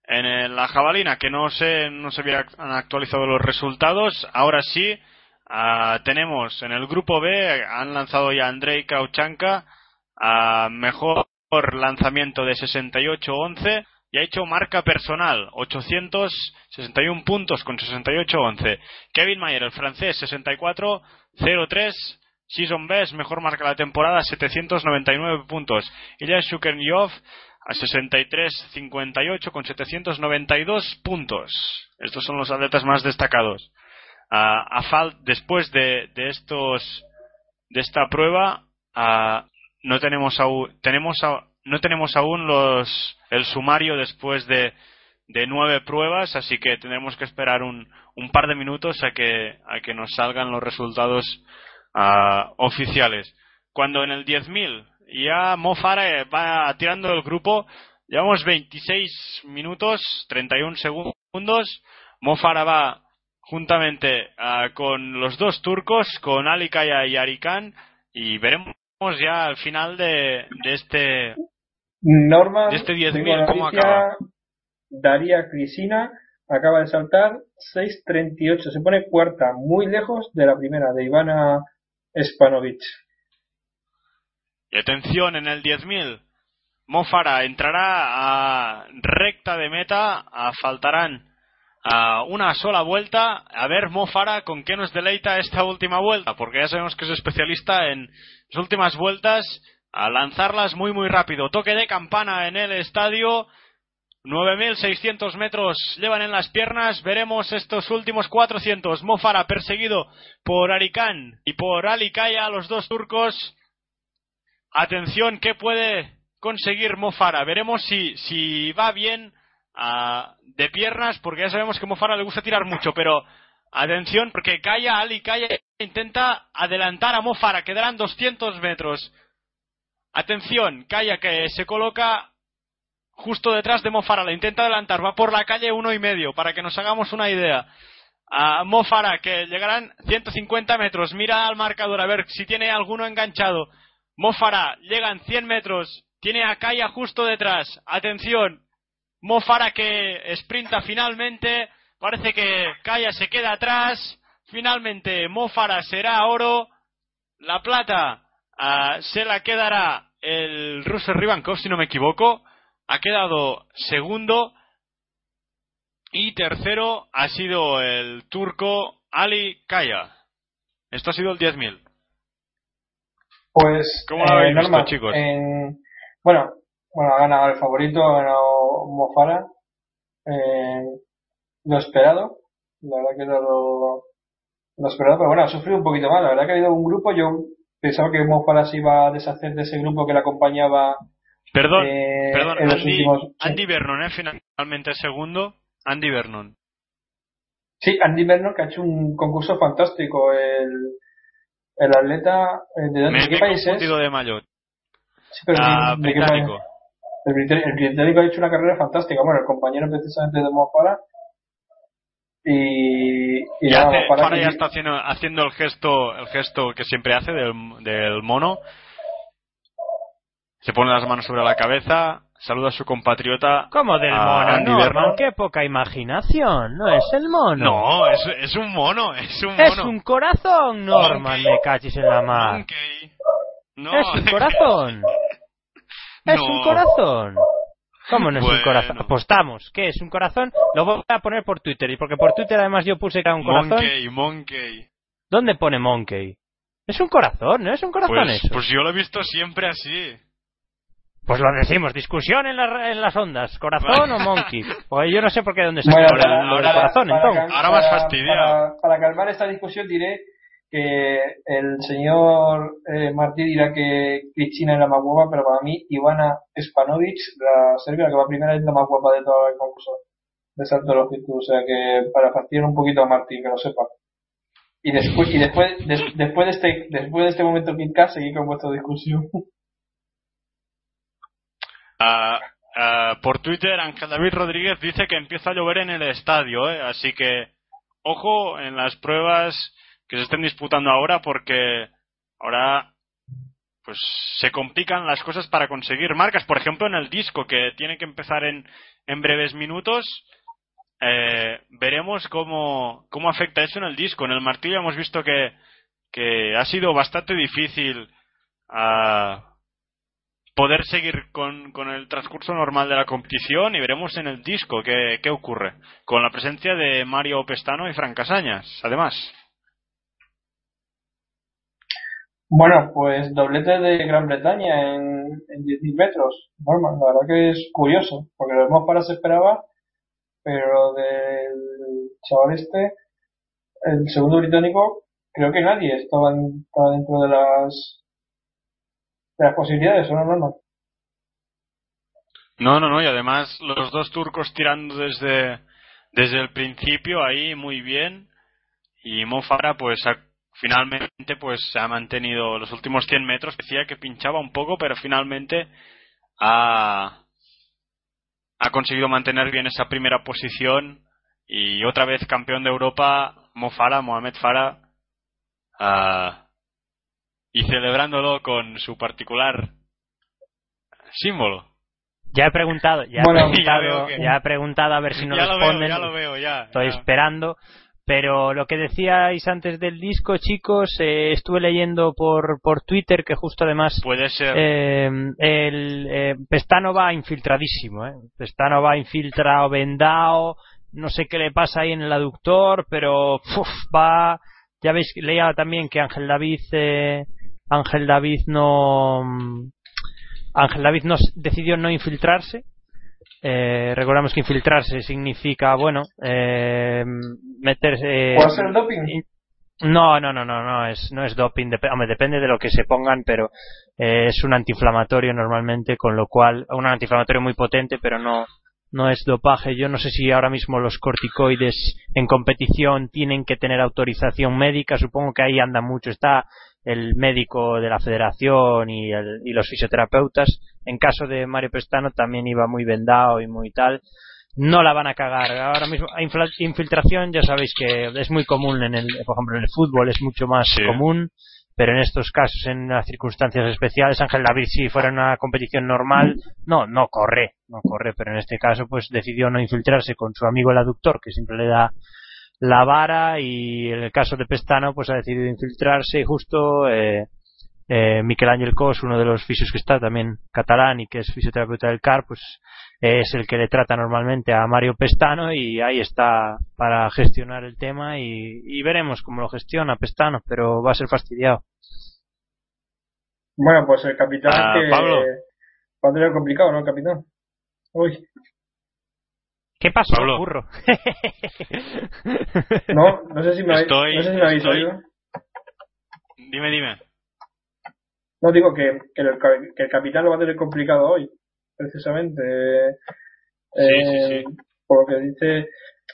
Speaker 2: en la jabalina, que no sé, no se habían actualizado los resultados, ahora sí, ah, tenemos en el grupo B, han lanzado ya Andrei Kauchanka, a mejor lanzamiento de 68-11, y ha hecho marca personal, 861 puntos con 68-11. Kevin Mayer, el francés, 64-03. Season Best, mejor marca de la temporada, 799 puntos. Ilya Shukernyov a 63-58 con 792 puntos. Estos son los atletas más destacados. a Fal, después de, de, estos de esta prueba, no tenemos aún, tenemos no tenemos aún los el sumario después de, de nueve pruebas, así que tendremos que esperar un, par de minutos a que, a que nos salgan los resultados uh, oficiales. Cuando en el 10.000 ya Mo Farah va tirando el grupo, llevamos 26 minutos, 31 segundos. Mo Farah va juntamente uh, con los dos turcos, con Ali Kaya y Arikan, y veremos ya al final de, de este
Speaker 3: Norma,
Speaker 2: este acaba?
Speaker 3: Daría Crisina acaba de saltar 6.38, se pone cuarta, muy lejos de la primera, de Ivana Spanovic.
Speaker 2: Y atención, en el 10.000, Mofara entrará a recta de meta, a faltarán a una sola vuelta. A ver, Mofara, con qué nos deleita esta última vuelta, porque ya sabemos que es especialista en las últimas vueltas a lanzarlas muy muy rápido. Toque de campana en el estadio. 9.600 metros llevan en las piernas. Veremos estos últimos 400. Mofara perseguido por Arikan y por Ali Kaya, los dos turcos. Atención, ¿qué puede conseguir Mofara? Veremos si, si va bien de piernas, porque ya sabemos que Mofara le gusta tirar mucho, pero atención, porque Kaya, Ali Kaya intenta adelantar a Mofara. Quedarán 200 metros. Atención, Kaya que se coloca justo detrás de Mofara, la intenta adelantar, va por la calle uno y medio, para que nos hagamos una idea. A Mofara, que llegarán 150 metros, mira al marcador a ver si tiene alguno enganchado. Mofara, llegan 100 metros, tiene a Kaya justo detrás. Atención, Mofara que sprinta finalmente, parece que Kaya se queda atrás. Finalmente, Mofara será oro. La plata Ah, se la quedará el ruso Ribankov, si no me equivoco. Ha quedado segundo. Y tercero ha sido el turco Ali Kaya. Esto ha sido el 10.000.
Speaker 3: Pues,
Speaker 2: ¿cómo lo habéis visto, chicos?
Speaker 3: bueno, bueno, ha ganado el favorito, ha ganado Mofara. Eh, lo esperado. La verdad que lo, lo esperado, pero bueno, ha sufrido un poquito más. La verdad que ha habido un grupo, yo pensaba que Mofara se iba a deshacer de ese grupo que le acompañaba.
Speaker 2: Perdón, eh, perdón, Andy, Vernon, ¿eh? finalmente segundo. Andy Vernon.
Speaker 3: Sí, Andy Vernon que ha hecho un concurso fantástico. El, el atleta. Eh, ¿De, dónde, qué país es?
Speaker 2: de Mayo.
Speaker 3: Sí, pero ah, británico. El, británico ha hecho una carrera fantástica. Bueno, el compañero precisamente de Mofara y, y
Speaker 2: ya, ya está haciendo, haciendo el gesto el gesto que siempre hace del, del mono. Se pone las manos sobre la cabeza saluda a su compatriota
Speaker 4: ¿Cómo del mono? no, qué poca imaginación no es el mono.
Speaker 2: No es, es un mono es un mono.
Speaker 4: es un corazón Norman me cachis en la mar. No, es un *laughs* corazón es un corazón ¿Cómo no es un corazón? Apostamos. ¿Qué es un corazón? Lo voy a poner por Twitter. Y porque por Twitter además yo puse que era un corazón.
Speaker 2: Monkey, monkey.
Speaker 4: ¿Dónde pone monkey? Es un corazón, ¿no es un corazón
Speaker 2: pues,
Speaker 4: eso?
Speaker 2: Pues yo lo he visto siempre así.
Speaker 4: Pues lo decimos, discusión en, en las ondas, corazón o monkey. *laughs* Pues yo no sé por qué dónde está
Speaker 3: el
Speaker 4: corazón, entonces.
Speaker 2: Ahora más fastidiado.
Speaker 3: Para, calmar esta discusión diré que el señor eh, Martí dirá que Cristina es la más guapa, pero para mí Ivana Spanovic, la serbia, que va primera, es la más guapa de todo el concurso de salto de. O sea que para fastidiar un poquito a Martín, que lo sepa. Y después, y después, después de este, después de este momento Kit seguí con vuestra discusión.
Speaker 2: Uh, por Twitter, Ángel David Rodríguez dice que empieza a llover en el estadio, ¿eh? así que ojo en las pruebas que se estén disputando ahora porque ahora pues se complican las cosas para conseguir marcas. Por ejemplo, en el disco que tiene que empezar en, en breves minutos, eh, veremos cómo, cómo afecta eso en el disco. En el martillo hemos visto que, que ha sido bastante difícil uh, poder seguir con, con, el transcurso normal de la competición y veremos en el disco qué, qué ocurre, con la presencia de Mario Pestano y Fran Casañas, además.
Speaker 3: Bueno, pues doblete de Gran Bretaña en, en 10.000 metros. Normal, la verdad que es curioso, porque lo hemos para se esperaba, pero del chaval este, el segundo británico, creo que nadie estaba, dentro de las de las posibilidades, ¿o no, no, no?
Speaker 2: No, y además los dos turcos tirando desde, desde el principio ahí muy bien y Mofara pues finalmente pues se ha mantenido los últimos 100 metros, decía que pinchaba un poco, pero finalmente ha, ha conseguido mantener bien esa primera posición y otra vez campeón de Europa Mofara, Mohamed Farah y celebrándolo con su particular símbolo.
Speaker 4: Ya he preguntado, ya, he, preguntado *laughs* ya, he preguntado a ver si nos *laughs* responden.
Speaker 2: ya lo veo, ya.
Speaker 4: Estoy esperando. Pero lo que decíais antes del disco, chicos, eh, estuve leyendo por, por Twitter que justo además.
Speaker 2: Puede ser.
Speaker 4: Eh, el eh, Pestano va infiltradísimo, ¿eh? Pestano va infiltrado, vendado. No sé qué le pasa ahí en el aductor, pero va. Ya veis, leía también que Ángel David eh, Ángel David no Ángel David no, decidió no infiltrarse eh, recordamos que infiltrarse significa bueno eh, meterse
Speaker 3: ¿Puede ser doping?
Speaker 4: no no no no no es no es doping depende de lo que se pongan pero eh, es un antiinflamatorio normalmente con lo cual un antiinflamatorio muy potente pero no no es dopaje. Yo no sé si ahora mismo los corticoides en competición tienen que tener autorización médica. Supongo que ahí anda mucho. Está el médico de la federación y, el, y los fisioterapeutas. En caso de Mario Pestano también iba muy vendado y muy tal. No la van a cagar. Ahora mismo, infiltración ya sabéis que es muy común en el, por ejemplo, en el fútbol es mucho más común. Pero en estos casos, en las circunstancias especiales, Ángel David, si fuera una competición normal, no, no corre, no corre, pero en este caso, pues decidió no infiltrarse con su amigo el aductor, que siempre le da la vara y en el caso de Pestano pues ha decidido infiltrarse y justo eh, eh, Miquel Ángel Cos, uno de los fisios que está también catalán y que es fisioterapeuta del CAR, pues es el que le trata normalmente a Mario Pestano y ahí está para gestionar el tema y, veremos cómo lo gestiona Pestano, pero va a ser fastidiado.
Speaker 3: Bueno, pues el capitán ah, que Pablo. Va a complicado, ¿no, capitán? Uy.
Speaker 4: ¿Qué pasó, burro? *laughs*
Speaker 3: no, no sé si me, habéis, no sé si me habéis oído.
Speaker 2: Dime, dime.
Speaker 3: No digo que, que, el, que el capitán lo va a tener complicado hoy, precisamente.
Speaker 2: Eh,
Speaker 3: Por lo que dice. De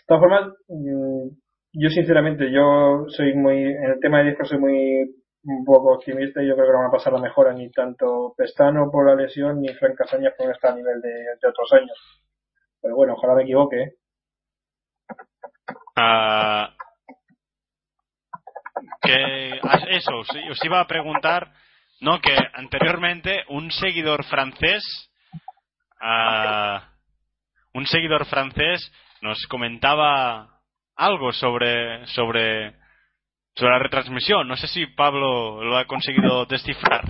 Speaker 3: todas formas, mm, yo sinceramente, yo soy muy. En el tema de disco soy muy. Un poco optimista y yo creo que no van a pasar la mejora ni tanto Pestano por la lesión ni Frank Casañas con está a nivel de, de otros años. Pero bueno, ojalá me equivoque.
Speaker 2: Uh, que eso, os iba a preguntar, no, que anteriormente un seguidor francés, uh, un seguidor francés nos comentaba algo sobre sobre sobre la retransmisión. No sé si Pablo lo ha conseguido descifrar.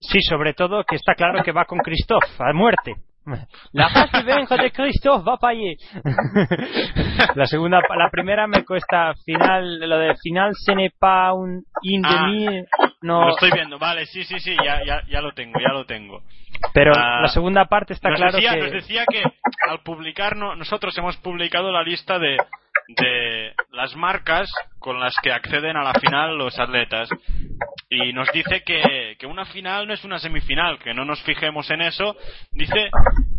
Speaker 4: Sí, sobre todo que está claro que va con Christophe a muerte. La fase venja de Christophe va para allí. la segunda, la primera me cuesta final, lo de final ce n'est pas un in
Speaker 2: ah,
Speaker 4: no.
Speaker 2: Lo estoy viendo, vale, sí, sí, sí, ya, ya, ya lo tengo, ya lo tengo.
Speaker 4: Pero
Speaker 2: Ah,
Speaker 4: la segunda parte está claro
Speaker 2: decía,
Speaker 4: que.
Speaker 2: nos decía que al publicar, no- nosotros hemos publicado la lista de, de las marcas con las que acceden a la final los atletas. Y nos dice que, que una final no es una semifinal, que no nos fijemos en eso. Dice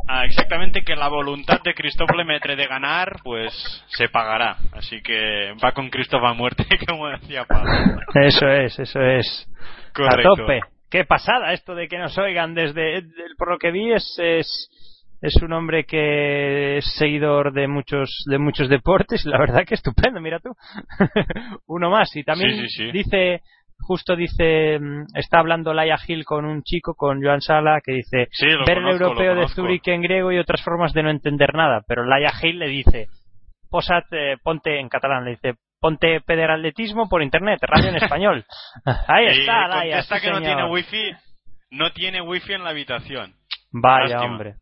Speaker 2: ah, exactamente que la voluntad de Christophe Lemaitre de ganar, pues se pagará. Así que va con Christophe a muerte, *laughs* como decía Pablo.
Speaker 4: Eso es, eso es.
Speaker 2: Correcto.
Speaker 4: A tope. Qué pasada esto de que nos oigan desde. de- Por lo que vi, es. es es un hombre que es seguidor de muchos de muchos deportes la verdad que estupendo mira tú *laughs* uno más y también
Speaker 2: Sí, sí, sí.
Speaker 4: dice justo dice mm, está hablando Laia Gil con un chico con Joan Sala que dice
Speaker 2: Sí,
Speaker 4: ver
Speaker 2: conozco,
Speaker 4: el europeo de. Zurich en griego y otras formas de no entender nada pero Laia Gil le dice posat eh, ponte en catalán le dice ponte pederatletismo por internet radio en *laughs* español ahí está Laia sí,
Speaker 2: que no tiene wifi, no tiene wifi en la habitación.
Speaker 4: Vaya,
Speaker 2: Lástima.
Speaker 4: hombre.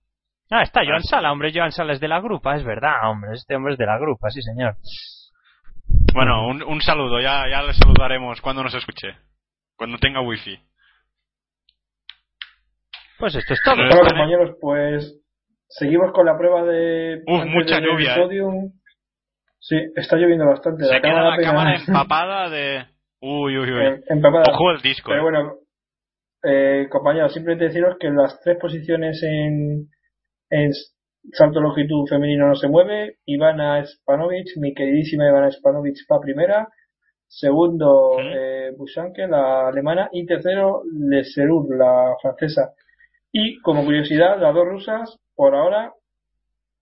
Speaker 4: Ah, está Joan. Sala, hombre, Joan Sala es de la grupa, es verdad, hombre, este hombre es de la grupa, sí señor.
Speaker 2: Bueno, un, un saludo, ya, ya le saludaremos cuando nos escuche, cuando tenga wifi.
Speaker 4: Pues esto es todo.
Speaker 3: Bueno,
Speaker 2: Vale.
Speaker 3: compañeros, pues seguimos con la prueba de.
Speaker 2: Uf, mucha
Speaker 3: del
Speaker 2: lluvia, ¿eh?
Speaker 3: Sí, está lloviendo bastante.
Speaker 2: Se
Speaker 3: acaba
Speaker 2: queda la cámara *laughs* empapada de... Uy, uy, uy.
Speaker 3: em- empapada.
Speaker 2: Ojo el disco.
Speaker 3: Pero
Speaker 2: eh.
Speaker 3: bueno, eh, compañeros, simplemente deciros que las tres posiciones en, en salto longitud femenino no se mueve. Ivana Spanovic, mi queridísima Ivana Spanovic, va primera. Segundo,
Speaker 2: Ujú.
Speaker 3: eh, Busanke, la alemana. Y tercero, Leserur, la francesa. Y como curiosidad, las dos rusas, por ahora,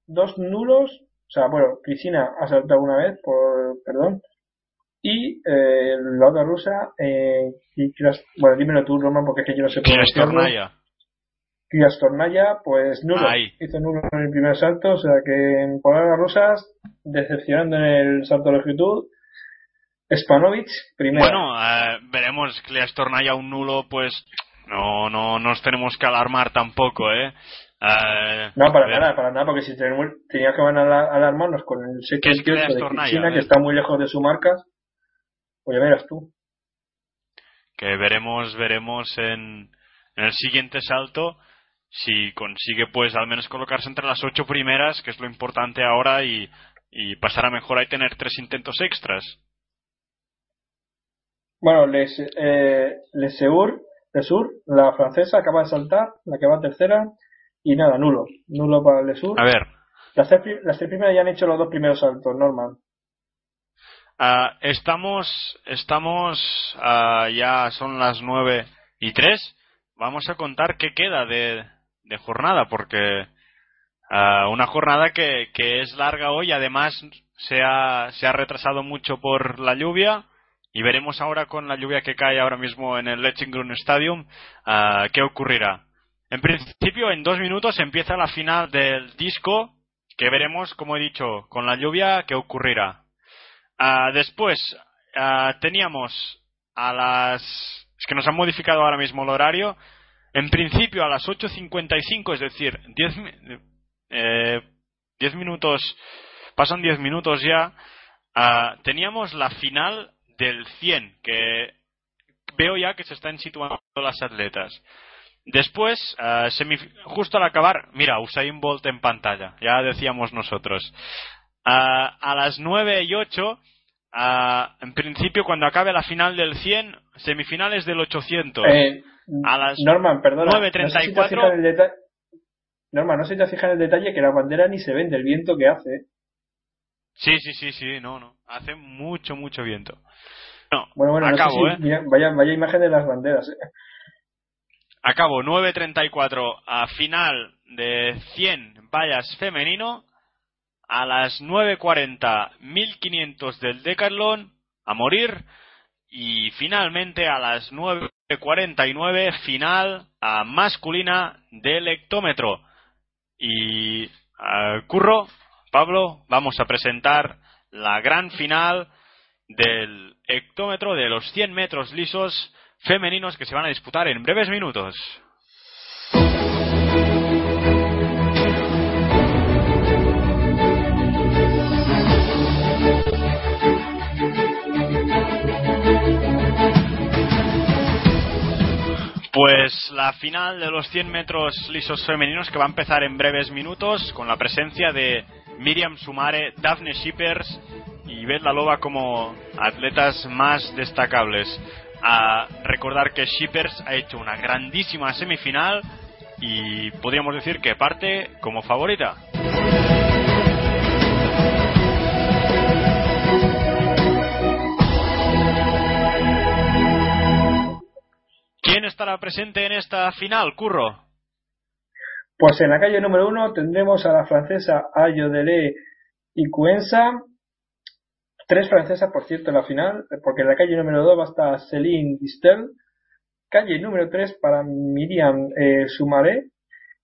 Speaker 3: dos nulos. O sea, bueno, Cristina ha saltado una vez, por perdón. Y eh, la otra rusa, eh, y bueno, dímelo tú, Roman, porque es que yo no sé
Speaker 2: ¿Quién es
Speaker 3: pronunciarlo. Kriastornaya, pues nulo.
Speaker 2: Ahí.
Speaker 3: Hizo nulo en el primer salto, o sea que ahora las rusas, decepcionando en el salto de longitud. Spanovic, primero.
Speaker 2: Bueno, eh, veremos Tornaya un nulo, pues no, no nos tenemos que alarmar tampoco, ¿eh? Eh,
Speaker 3: no, para nada, para nada, porque si tenemos, teníamos que van a ala- alarmarnos con el
Speaker 2: ¿Qué es
Speaker 3: 7
Speaker 2: Cleas
Speaker 3: de
Speaker 2: Tornaya? A
Speaker 3: Cristina,
Speaker 2: ver.
Speaker 3: que está muy lejos de su marca, pues ya verás tú.
Speaker 2: que veremos, veremos en, en el siguiente salto si consigue pues al menos colocarse entre las ocho primeras, que es lo importante ahora, y, y pasar a mejor y tener tres intentos extras.
Speaker 3: Bueno, Les, eh, Leseur, Lesur, la francesa, acaba de saltar, la que va tercera, y nada, nulo. Nulo para Lesur.
Speaker 2: A ver,
Speaker 3: Las tres, las tres primeras ya han hecho los dos primeros saltos, normal.
Speaker 2: ah, estamos, estamos, ah, ya son las nueve y tres. Vamos a contar qué queda de, de jornada, porque ah, una jornada que, que es larga hoy, además se ha, se ha retrasado mucho por la lluvia. Y veremos ahora con la lluvia que cae ahora mismo en el Lechinggrund Stadium ah, qué ocurrirá. En principio, en dos minutos empieza la final del disco, que veremos, como he dicho, con la lluvia qué ocurrirá. Ah, después, ah, teníamos a las... Es que nos han modificado ahora mismo el horario. En principio, a las 8.55, es decir, 10, mi- eh, 10 minutos... Pasan 10 minutos ya. ah, teníamos la final del 100, que veo ya que se están situando las atletas. Después, semif- justo al acabar, mira, Usain Bolt en pantalla, ya decíamos nosotros. Ah, a las 9 y 8, ah, en principio, cuando acabe la final del 100, semifinales del 800.
Speaker 3: Eh,
Speaker 2: A las
Speaker 3: Norman, perdona.
Speaker 2: 9:34.
Speaker 3: No sé si. Norman, no si te fijado en el detalle que la bandera ni se ve del viento que hace.
Speaker 2: Sí, sí, sí, sí, no, no. Hace mucho, mucho viento. No,
Speaker 3: Bueno, bueno, no sé
Speaker 2: acabo,
Speaker 3: si-
Speaker 2: ¿eh?
Speaker 3: mira, vaya, vaya imagen de las banderas. eh.
Speaker 2: Acabo 9.34 a final de 100 vallas femenino. A las 9.40 1500 del Decathlon a morir. Y finalmente a las 9.49 final a masculina del hectómetro. Y Curro, Pablo, vamos a presentar la gran final del hectómetro de los 100 metros lisos femeninos que se van a disputar en breves minutos. Pues la final de los 100 metros lisos femeninos que va a empezar en breves minutos con la presencia de Miriam Sumare, Daphne Shippers y Beth Loba como atletas más destacables. A recordar que Shippers ha hecho una grandísima semifinal y podríamos decir que parte como favorita. ¿Quién estará presente en esta final, Curro?
Speaker 3: Pues en la calle número uno tendremos a la francesa Ayo Delé y Cuenza. Tres francesas, por cierto, en la final, porque en la calle número dos va a estar Céline Distel. Calle número tres para Miriam eh, Sumaré.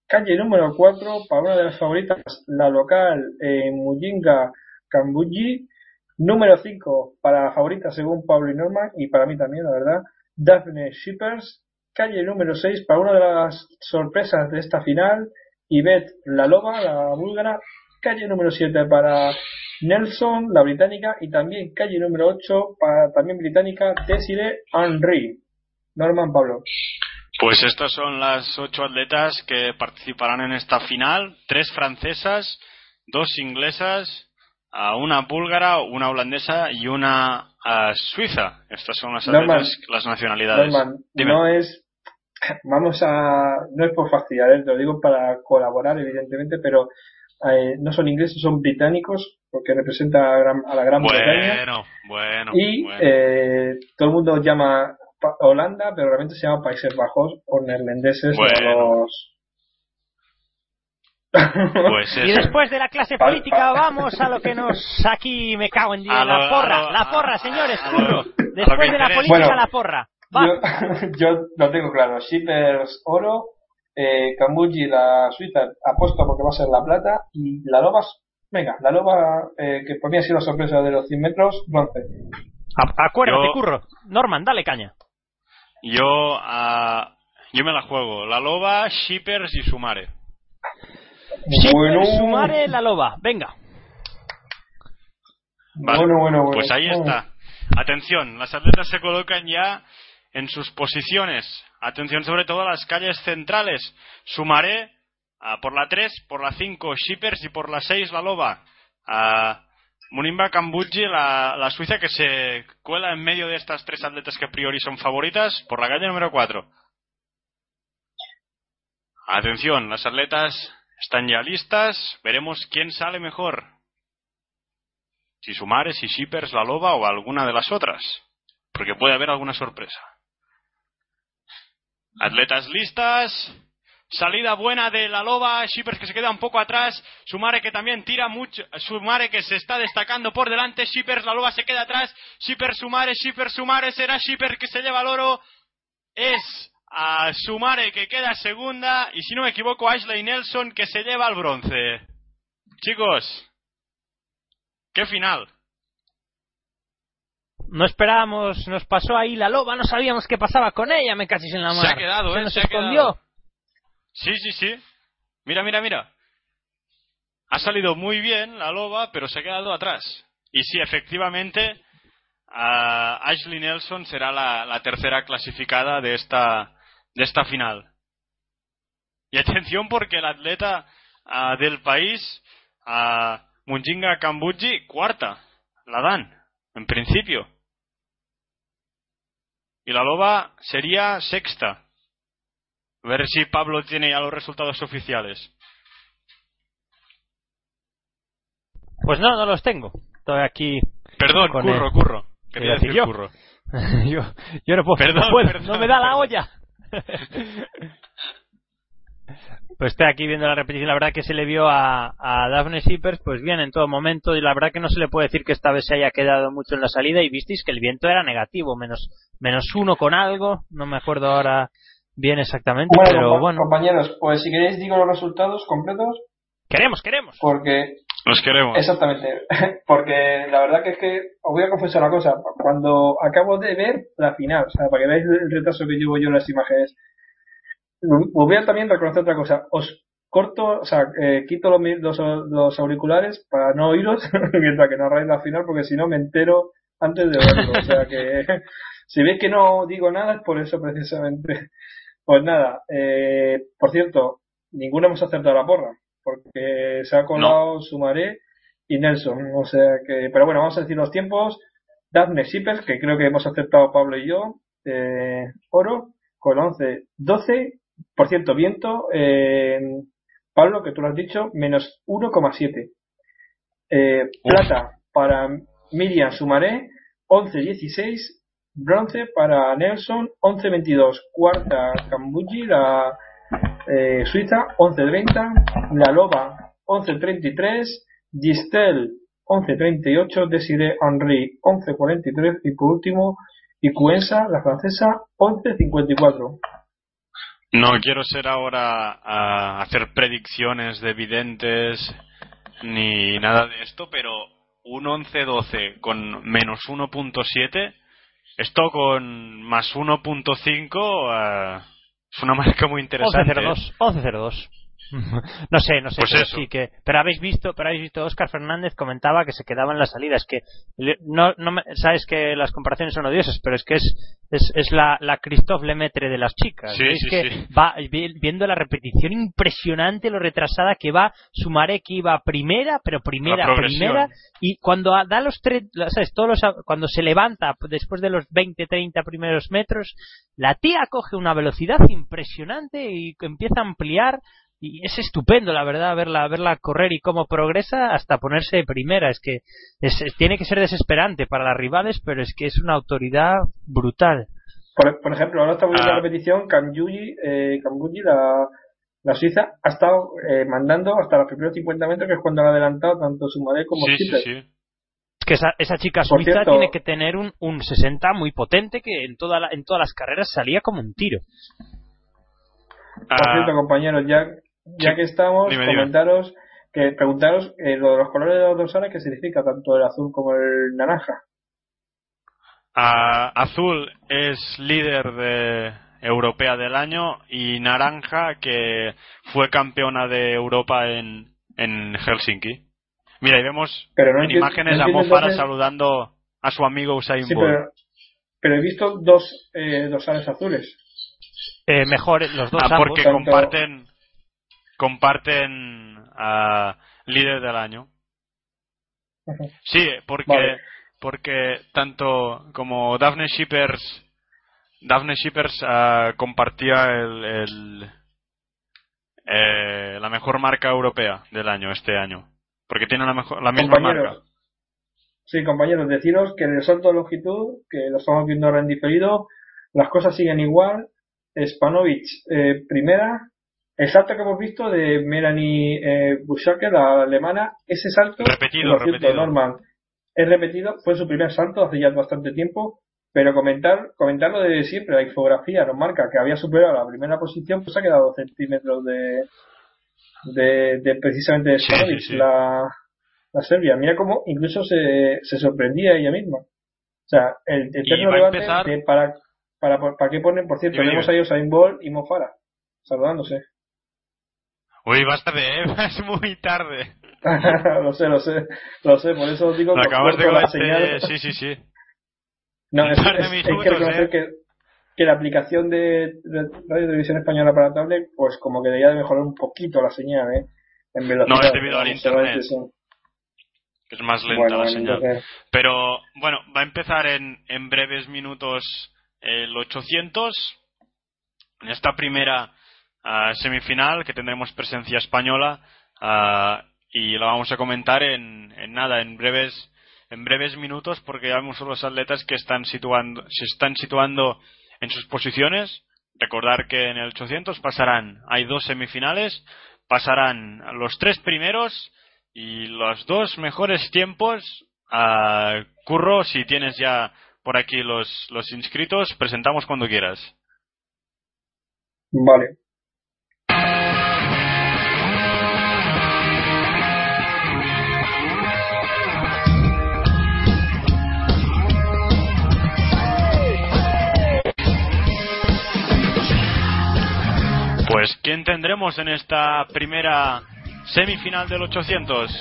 Speaker 3: Calle número cuatro para una de las favoritas, la local eh, Mujinga Kambuji. Número cinco para la favorita según Pablo y Norman, y para mí también, la verdad, Daphne Shippers. Calle número 6 para una de las sorpresas de esta final, Yvette La Loba, la búlgara. Calle número 7 para Nelson, la británica. Y también calle número 8 para también británica, Desiree Henry. Norman Pablo.
Speaker 2: Pues estas son las ocho atletas que participarán en esta final. Tres francesas, dos inglesas, una búlgara, una holandesa y una suiza. Estas son las, atletas, las nacionalidades.
Speaker 3: Norman, no es, vamos a, no es por fastidiar, ¿eh? lo digo para colaborar evidentemente, pero eh, no son ingleses, son británicos porque representa a, gran- a la Gran Bretaña.
Speaker 2: Bueno, bueno.
Speaker 3: Y
Speaker 2: bueno.
Speaker 3: eh, todo el mundo llama Holanda, pero realmente se llama Países Bajos o neerlandeses o
Speaker 2: Bueno.
Speaker 3: los...
Speaker 2: Pues
Speaker 4: Y después de la clase política, vamos a lo que nos aquí me cago en Dios.
Speaker 2: A lo-
Speaker 4: La porra, la porra, señores, curro. Después de la política,
Speaker 3: Bueno.
Speaker 4: la porra. Va.
Speaker 3: Yo, *laughs* yo lo tengo claro. Shippers oro, eh, Kambuji la suiza apuesto porque va a ser la plata y la loba, venga, la loba eh, que por mí ha sido la sorpresa de los 100 metros, bronce.
Speaker 4: Acuérdate,
Speaker 2: Yo-
Speaker 4: curro. Norman, dale caña.
Speaker 2: Yo, ah, yo me la juego. La Loba, Shippers y Sumare.
Speaker 3: Bueno,
Speaker 4: Sumare la loba. Venga.
Speaker 2: Vale.
Speaker 3: bueno, bueno, bueno.
Speaker 2: Pues ahí
Speaker 3: Bueno.
Speaker 2: está. Atención, las atletas se colocan ya en sus posiciones. Atención sobre todo a las calles centrales. Sumaré ah, por la 3, por la 5 Shippers y por la 6 la Loba. A Munimba Kambuji, la, la suiza que se cuela en medio de estas tres atletas que a priori son favoritas, por la calle número 4. Atención, las atletas están ya listas. Veremos quién sale mejor. Si Sumares, si Shippers, la Loba o alguna de las otras. Porque puede haber alguna sorpresa. Atletas listas. Salida buena de la Loba. Shippers que se queda un poco atrás. Sumare que también tira mucho. Sumare que se está destacando por delante. Shippers, la Loba se queda atrás. Shippers, Sumare, Shippers, Sumare. Será Shippers que se lleva el oro. Es a Sumare que queda segunda. Y si no me equivoco, Ashley Nelson que se lleva el bronce. Chicos, ¿Qué final?
Speaker 4: No esperábamos, nos pasó ahí la loba, no sabíamos qué pasaba con ella, me cachis en la
Speaker 2: Se
Speaker 4: mar.
Speaker 2: ha quedado,
Speaker 4: Se
Speaker 2: ¿eh?
Speaker 4: nos
Speaker 2: Se ha
Speaker 4: escondió.
Speaker 2: quedado. Sí, sí, sí. Mira, mira, mira. Ha salido muy bien la loba, pero se ha quedado atrás. Y sí, efectivamente, a Ashley Nelson será la, la tercera clasificada de esta, de esta final. Y atención porque el atleta ah, del país, a Munjinga Kambuji, cuarta. La dan, en principio. Y la loba sería sexta. A ver si Pablo tiene ya los resultados oficiales.
Speaker 4: Pues no, no los tengo. Estoy aquí.
Speaker 2: Perdón, curro,
Speaker 4: el-
Speaker 2: curro. Quería
Speaker 4: decir yo.
Speaker 2: curro. *laughs*
Speaker 4: yo, yo no puedo,
Speaker 2: Perdón,
Speaker 4: no, puedo,
Speaker 2: perdón,
Speaker 4: no me da la olla. *laughs* Pues estoy aquí viendo la repetición. La verdad que se le vio a, a Daphne Shippers, pues bien en todo momento. Y la verdad que no se le puede decir que esta vez se haya quedado mucho en la salida. Y visteis que el viento era negativo, menos, menos uno con algo. No me acuerdo ahora bien exactamente,
Speaker 3: Bueno,
Speaker 4: pero bueno.
Speaker 3: compañeros, pues si queréis digo los resultados completos,
Speaker 4: Queremos, queremos.
Speaker 3: porque
Speaker 2: Los queremos.
Speaker 3: Exactamente, *laughs* porque la verdad que es que os voy a confesar una cosa, cuando acabo de ver la final, o sea, para que veáis el retraso que llevo yo en las imágenes, os voy a también reconocer otra cosa, os corto, o sea, eh, quito los, los, los auriculares para no oíros *laughs* mientras que narráis la final, porque si no me entero antes de verlo, o sea que *laughs* si veis que no digo nada es por eso precisamente. Pues nada, eh, por cierto, ninguno hemos acertado la porra, porque se ha colado Sumaré y Nelson. O sea que, pero bueno, vamos a decir los tiempos. Daphne Shippers, que creo que hemos aceptado Pablo y yo, eh, oro, con 11, 12, por cierto, viento, eh, Pablo, que tú lo has dicho, menos 1,7. Eh, plata para Miriam Sumaré, 11-16. Bronce para Nelson, 11-22. Cuarta, Cambuji, la eh, Suiza, 11-30. La Loba, 11-33. Gistel, 11-38. Desiree Henry, 11-43. Y por último, Icuensa, la francesa, 11-54.
Speaker 2: No quiero ser ahora a hacer predicciones de videntes ni nada de esto, pero un 11-12 con menos 1.7, esto con más 1.5 uh, es una marca muy interesante.
Speaker 4: 11-02. 11-02. *laughs* no sé, no sé,
Speaker 2: Pues
Speaker 4: pero
Speaker 2: eso.
Speaker 4: sí que. Pero habéis visto, pero habéis visto, Oscar Fernández comentaba que se quedaba en la salida. Es que no, no me- sabes que las comparaciones son odiosas, pero es que es es, es la, la Christophe Lemaitre de las chicas.
Speaker 2: Sí, sí,
Speaker 4: que
Speaker 2: sí.
Speaker 4: va vi- viendo la repetición impresionante, lo retrasada que va. Sumaré que iba primera, pero primera, primera, y cuando da los tres, ¿sabes? Todos los, cuando se levanta después de los 20, 30 primeros metros, la tía coge una velocidad impresionante y empieza a ampliar y es estupendo, la verdad, verla, verla correr y cómo progresa hasta ponerse de primera. Es que es- es- tiene que ser desesperante para las rivales, pero es que es una autoridad brutal.
Speaker 3: Por, por ejemplo, ahora estamos viendo
Speaker 2: Ah.
Speaker 3: la repetición, Kambuji, eh, la, la Suiza, ha estado eh, mandando hasta los primeros 50 metros, que es cuando han adelantado tanto Sumaré como
Speaker 2: Sí, sí, sí.
Speaker 4: Es que esa, esa chica
Speaker 3: Por
Speaker 4: suiza
Speaker 3: cierto-
Speaker 4: tiene que tener un, un 60 muy potente que en, toda la- en todas las carreras salía como un tiro.
Speaker 3: Por
Speaker 2: Ah,
Speaker 3: cierto, compañeros, ya, ya
Speaker 2: sí.
Speaker 3: que estamos,
Speaker 2: Dime, dime.
Speaker 3: comentaros, que preguntaros eh, lo de los colores de los dorsales, qué significa tanto el azul como el naranja.
Speaker 2: ah, Azul es líder de europea del año y Naranja que fue campeona de Europa en, en Helsinki. Mira, y vemos
Speaker 3: Pero no
Speaker 2: en imágenes
Speaker 3: no
Speaker 2: a
Speaker 3: entiendo
Speaker 2: Mo Farah
Speaker 3: entonces-
Speaker 2: saludando a su amigo Usain
Speaker 3: Sí,
Speaker 2: Bolt.
Speaker 3: pero, pero he visto dos eh, dorsales azules.
Speaker 4: Eh, mejor los dos
Speaker 2: Ah,
Speaker 4: ambos.
Speaker 2: porque
Speaker 3: Tanto-
Speaker 2: comparten comparten a líder del año. Sí, porque
Speaker 3: Vale.
Speaker 2: porque tanto como Daphne Shippers Daphne Shippers ah, compartía el, el- eh, la mejor marca europea del año este año, porque tiene la mejor la misma marca.
Speaker 3: sí, compañeros, deciros que en el salto de longitud, que lo estamos viendo ahora en diferido, las cosas siguen igual. Spanovic, eh, primera. El salto que hemos visto de Melanie eh, la alemana, ese salto,
Speaker 2: Repetido,
Speaker 3: por cierto,
Speaker 2: repetido.
Speaker 3: Norman, es repetido, fue su primer salto hace ya bastante tiempo, pero comentar, comentarlo de siempre, la infografía nos marca que había superado la primera posición, pues ha quedado dos centímetros de, de, de precisamente de
Speaker 2: Sí,
Speaker 3: Spanovic,
Speaker 2: sí, sí.
Speaker 3: la, la Serbia. Mira cómo incluso se, se sorprendía ella misma. O sea, el eterno
Speaker 2: a
Speaker 3: debate
Speaker 2: empezar-
Speaker 3: de para, para, para qué ponen, por cierto, tenemos ahí Usain Bolt y Mo Farah, saludándose.
Speaker 2: Uy, basta de ¿eh? *laughs* es muy tarde. *laughs*
Speaker 3: lo sé, lo sé, lo sé, por eso digo que
Speaker 2: acabas de
Speaker 3: la señal.
Speaker 2: sí, sí, sí. *laughs*
Speaker 3: No, es, es-
Speaker 2: minutos,
Speaker 3: que reconocer
Speaker 2: ¿eh?
Speaker 3: que, que la aplicación de, de Radio Televisión Española para tablet, pues como que debería de mejorar un poquito la señal, ¿eh? En velocidad.
Speaker 2: No, es debido al internet. que es más lenta
Speaker 3: Bueno,
Speaker 2: la señal.
Speaker 3: entonces,
Speaker 2: Pero bueno, va a empezar en, en breves minutos el 800. En esta primera ah, semifinal que tendremos presencia española ah, y la vamos a comentar en, en nada, en breves en breves minutos porque ya vemos a los atletas que están situando, se están situando en sus posiciones. Recordar que en el 800 pasarán, hay dos semifinales, pasarán los tres primeros y los dos mejores tiempos a Curro, si tienes ya por aquí los, los inscritos, presentamos cuando quieras.
Speaker 3: Vale.
Speaker 2: Pues, ¿quién tendremos en esta primera semifinal del 800?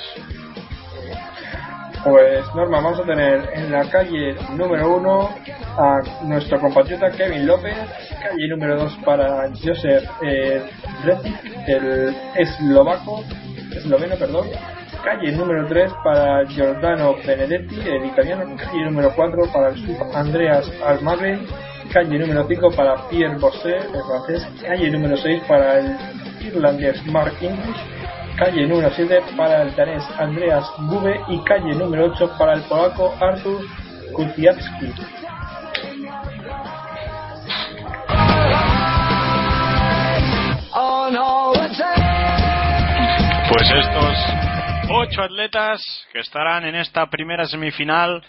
Speaker 3: Pues Norma, vamos a tener en la calle número uno a nuestro compatriota Kevin López, calle número dos para Joseph eh, el eslovaco, esloveno, perdón, calle número 3 para Giordano Benedetti, el italiano, calle número 4 para el Andreas Almagren, calle número 5 para Pierre Bosset, el francés, calle número 6 para el irlandés Mark English, calle número 7 para el danés Andreas Bube. Y calle número 8 para el polaco Artur Kuciacki.
Speaker 2: Pues estos ocho atletas que estarán en esta primera semifinal,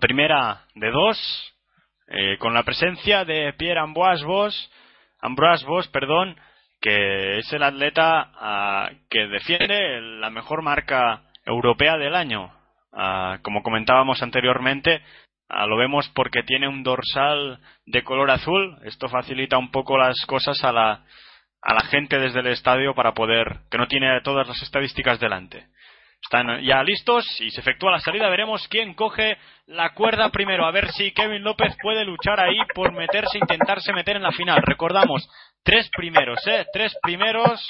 Speaker 2: primera de dos, eh, con la presencia de Pierre Ambroise Vos, Ambroise Vos, perdón, que es el atleta ah, que defiende la mejor marca europea del año. Ah, como comentábamos anteriormente, ah, lo vemos porque tiene un dorsal de color azul. Esto facilita un poco las cosas a la, a la gente desde el estadio para poder, que no tiene todas las estadísticas delante. Están ya listos y se efectúa la salida. Veremos quién coge la cuerda primero. A ver si Kevin López puede luchar ahí por meterse, intentarse meter en la final. Recordamos, tres primeros, ¿eh? Tres primeros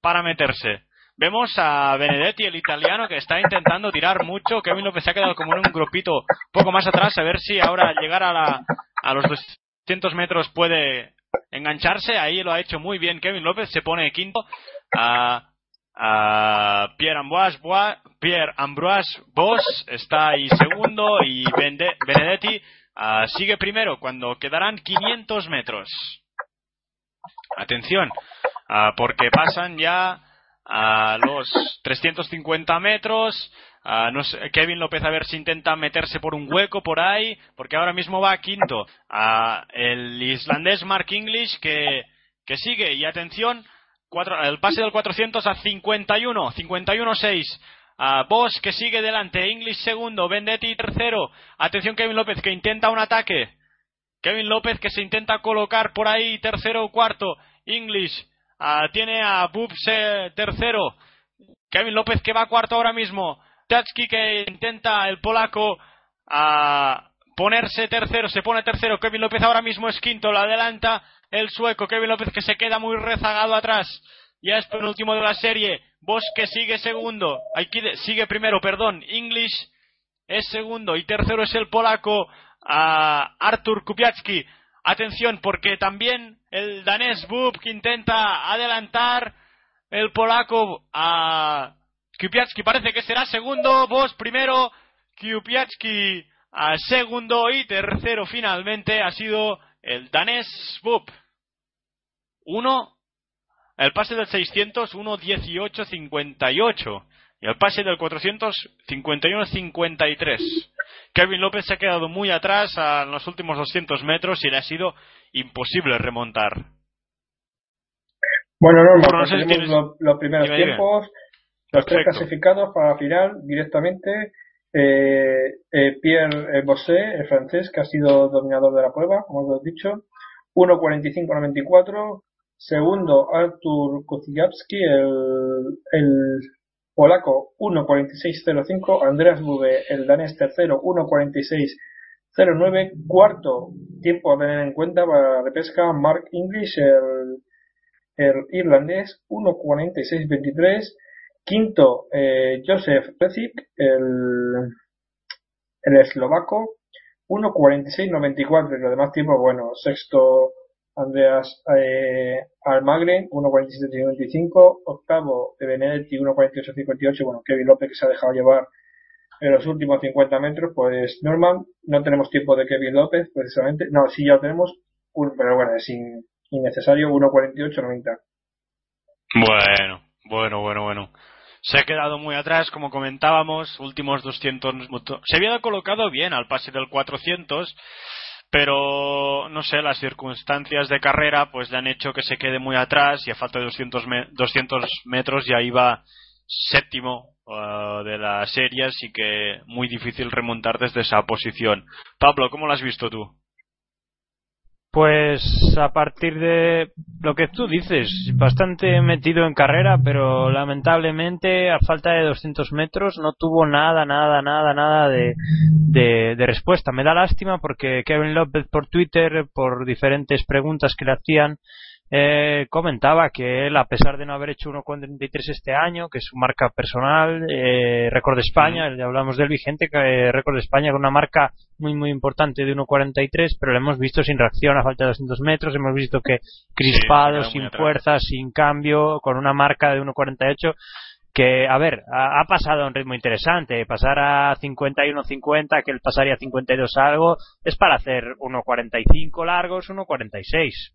Speaker 2: para meterse. Vemos a Benedetti, el italiano, que está intentando tirar mucho. Kevin López se ha quedado como en un grupito poco más atrás. A ver si ahora llegar a, la, a los 200 metros puede engancharse. Ahí lo ha hecho muy bien Kevin López. Se pone quinto. A Pierre Ambroise, Bosch está ahí segundo y Benedetti sigue primero cuando quedarán 500 metros. Atención, porque pasan ya a los 350 metros. Kevin López a ver si intenta meterse por un hueco por ahí, porque ahora mismo va a quinto. el islandés Mark English que, que sigue. Y atención, el pase del 400 a 51, 51-6. A Bosch que sigue delante, English segundo, Vendetti tercero. Atención Kevin López que intenta un ataque. Kevin López que se intenta colocar por ahí tercero o cuarto. English tiene a Bubs tercero. Kevin López que va cuarto ahora mismo. Tachki que intenta el polaco a ponerse tercero, se pone tercero. Kevin López ahora mismo es quinto, la adelanta el sueco Kevin López que se queda muy rezagado atrás. Ya es penúltimo de la serie. Bosque sigue segundo. sigue primero, perdón. English es segundo. Y tercero es el polaco Artur Kupiacki. Atención, porque también el danés Bub que intenta adelantar el polaco a Kupiacki. Parece que será segundo. Bos primero. Kupiacki a segundo. Y tercero finalmente ha sido el danés Bub. 1, el pase del 600, 1, 18, 58. Y el pase del 400, 51, 53. Kevin López se ha quedado muy atrás en los últimos 200 metros y le ha sido imposible remontar.
Speaker 3: Bueno, no, pues los, primeros tiempos, los tres clasificados para la final directamente. Eh, eh, Pierre Bosset, el francés, que ha sido dominador de la prueba, como os he dicho, 1.45.94, Segundo, Artur Kuciakowski, el, el polaco 1.46.05. Andreas Bube, el danés tercero 1.46.09. Cuarto, tiempo a tener en cuenta para la repesca, Mark English, el, el irlandés 1.46.23. Quinto, eh, Recik, el, el eslovaco 1.46.94. Y lo demás tiempo, bueno, sexto Andreas eh, Almagre, 1.47.55, octavo de Benedetti, 1.48.58, bueno, Kevin López que se ha dejado llevar en los últimos 50 metros, pues Norman, no tenemos tiempo de Kevin López, precisamente, no, sí ya lo tenemos, pero bueno, es innecesario, 1.48.90.
Speaker 2: Bueno, bueno, bueno, bueno. Se ha quedado muy atrás, como comentábamos, últimos 200. Se había colocado bien al pase del 400, pero no sé, las circunstancias de carrera pues le han hecho que se quede muy atrás y a falta de 200, 200 metros ya iba séptimo uh, de la serie, así que muy difícil remontar desde esa posición. Pablo, ¿cómo lo has visto tú?
Speaker 4: Pues a partir de lo que tú dices, bastante metido en carrera, pero lamentablemente a falta de 200 metros no tuvo nada, nada, nada, nada de, de, de respuesta. Me da lástima porque Kevin López por Twitter, por diferentes preguntas que le hacían, eh, comentaba que él, a pesar de no haber hecho 1.43 este año, que es su marca personal, eh, récord de España, ya hablamos del vigente, eh, récord de España con una marca muy muy importante de 1.43, pero lo hemos visto sin reacción a falta de 200 metros, hemos visto que crispado,
Speaker 2: Sí,
Speaker 4: sin
Speaker 2: atrás.
Speaker 4: fuerza, sin cambio, con una marca de 1.48 que, a ver, ha, ha pasado a un ritmo interesante. Pasar a 51-50, que él pasaría a 52 algo, es para hacer 1.45 largos, 1.46.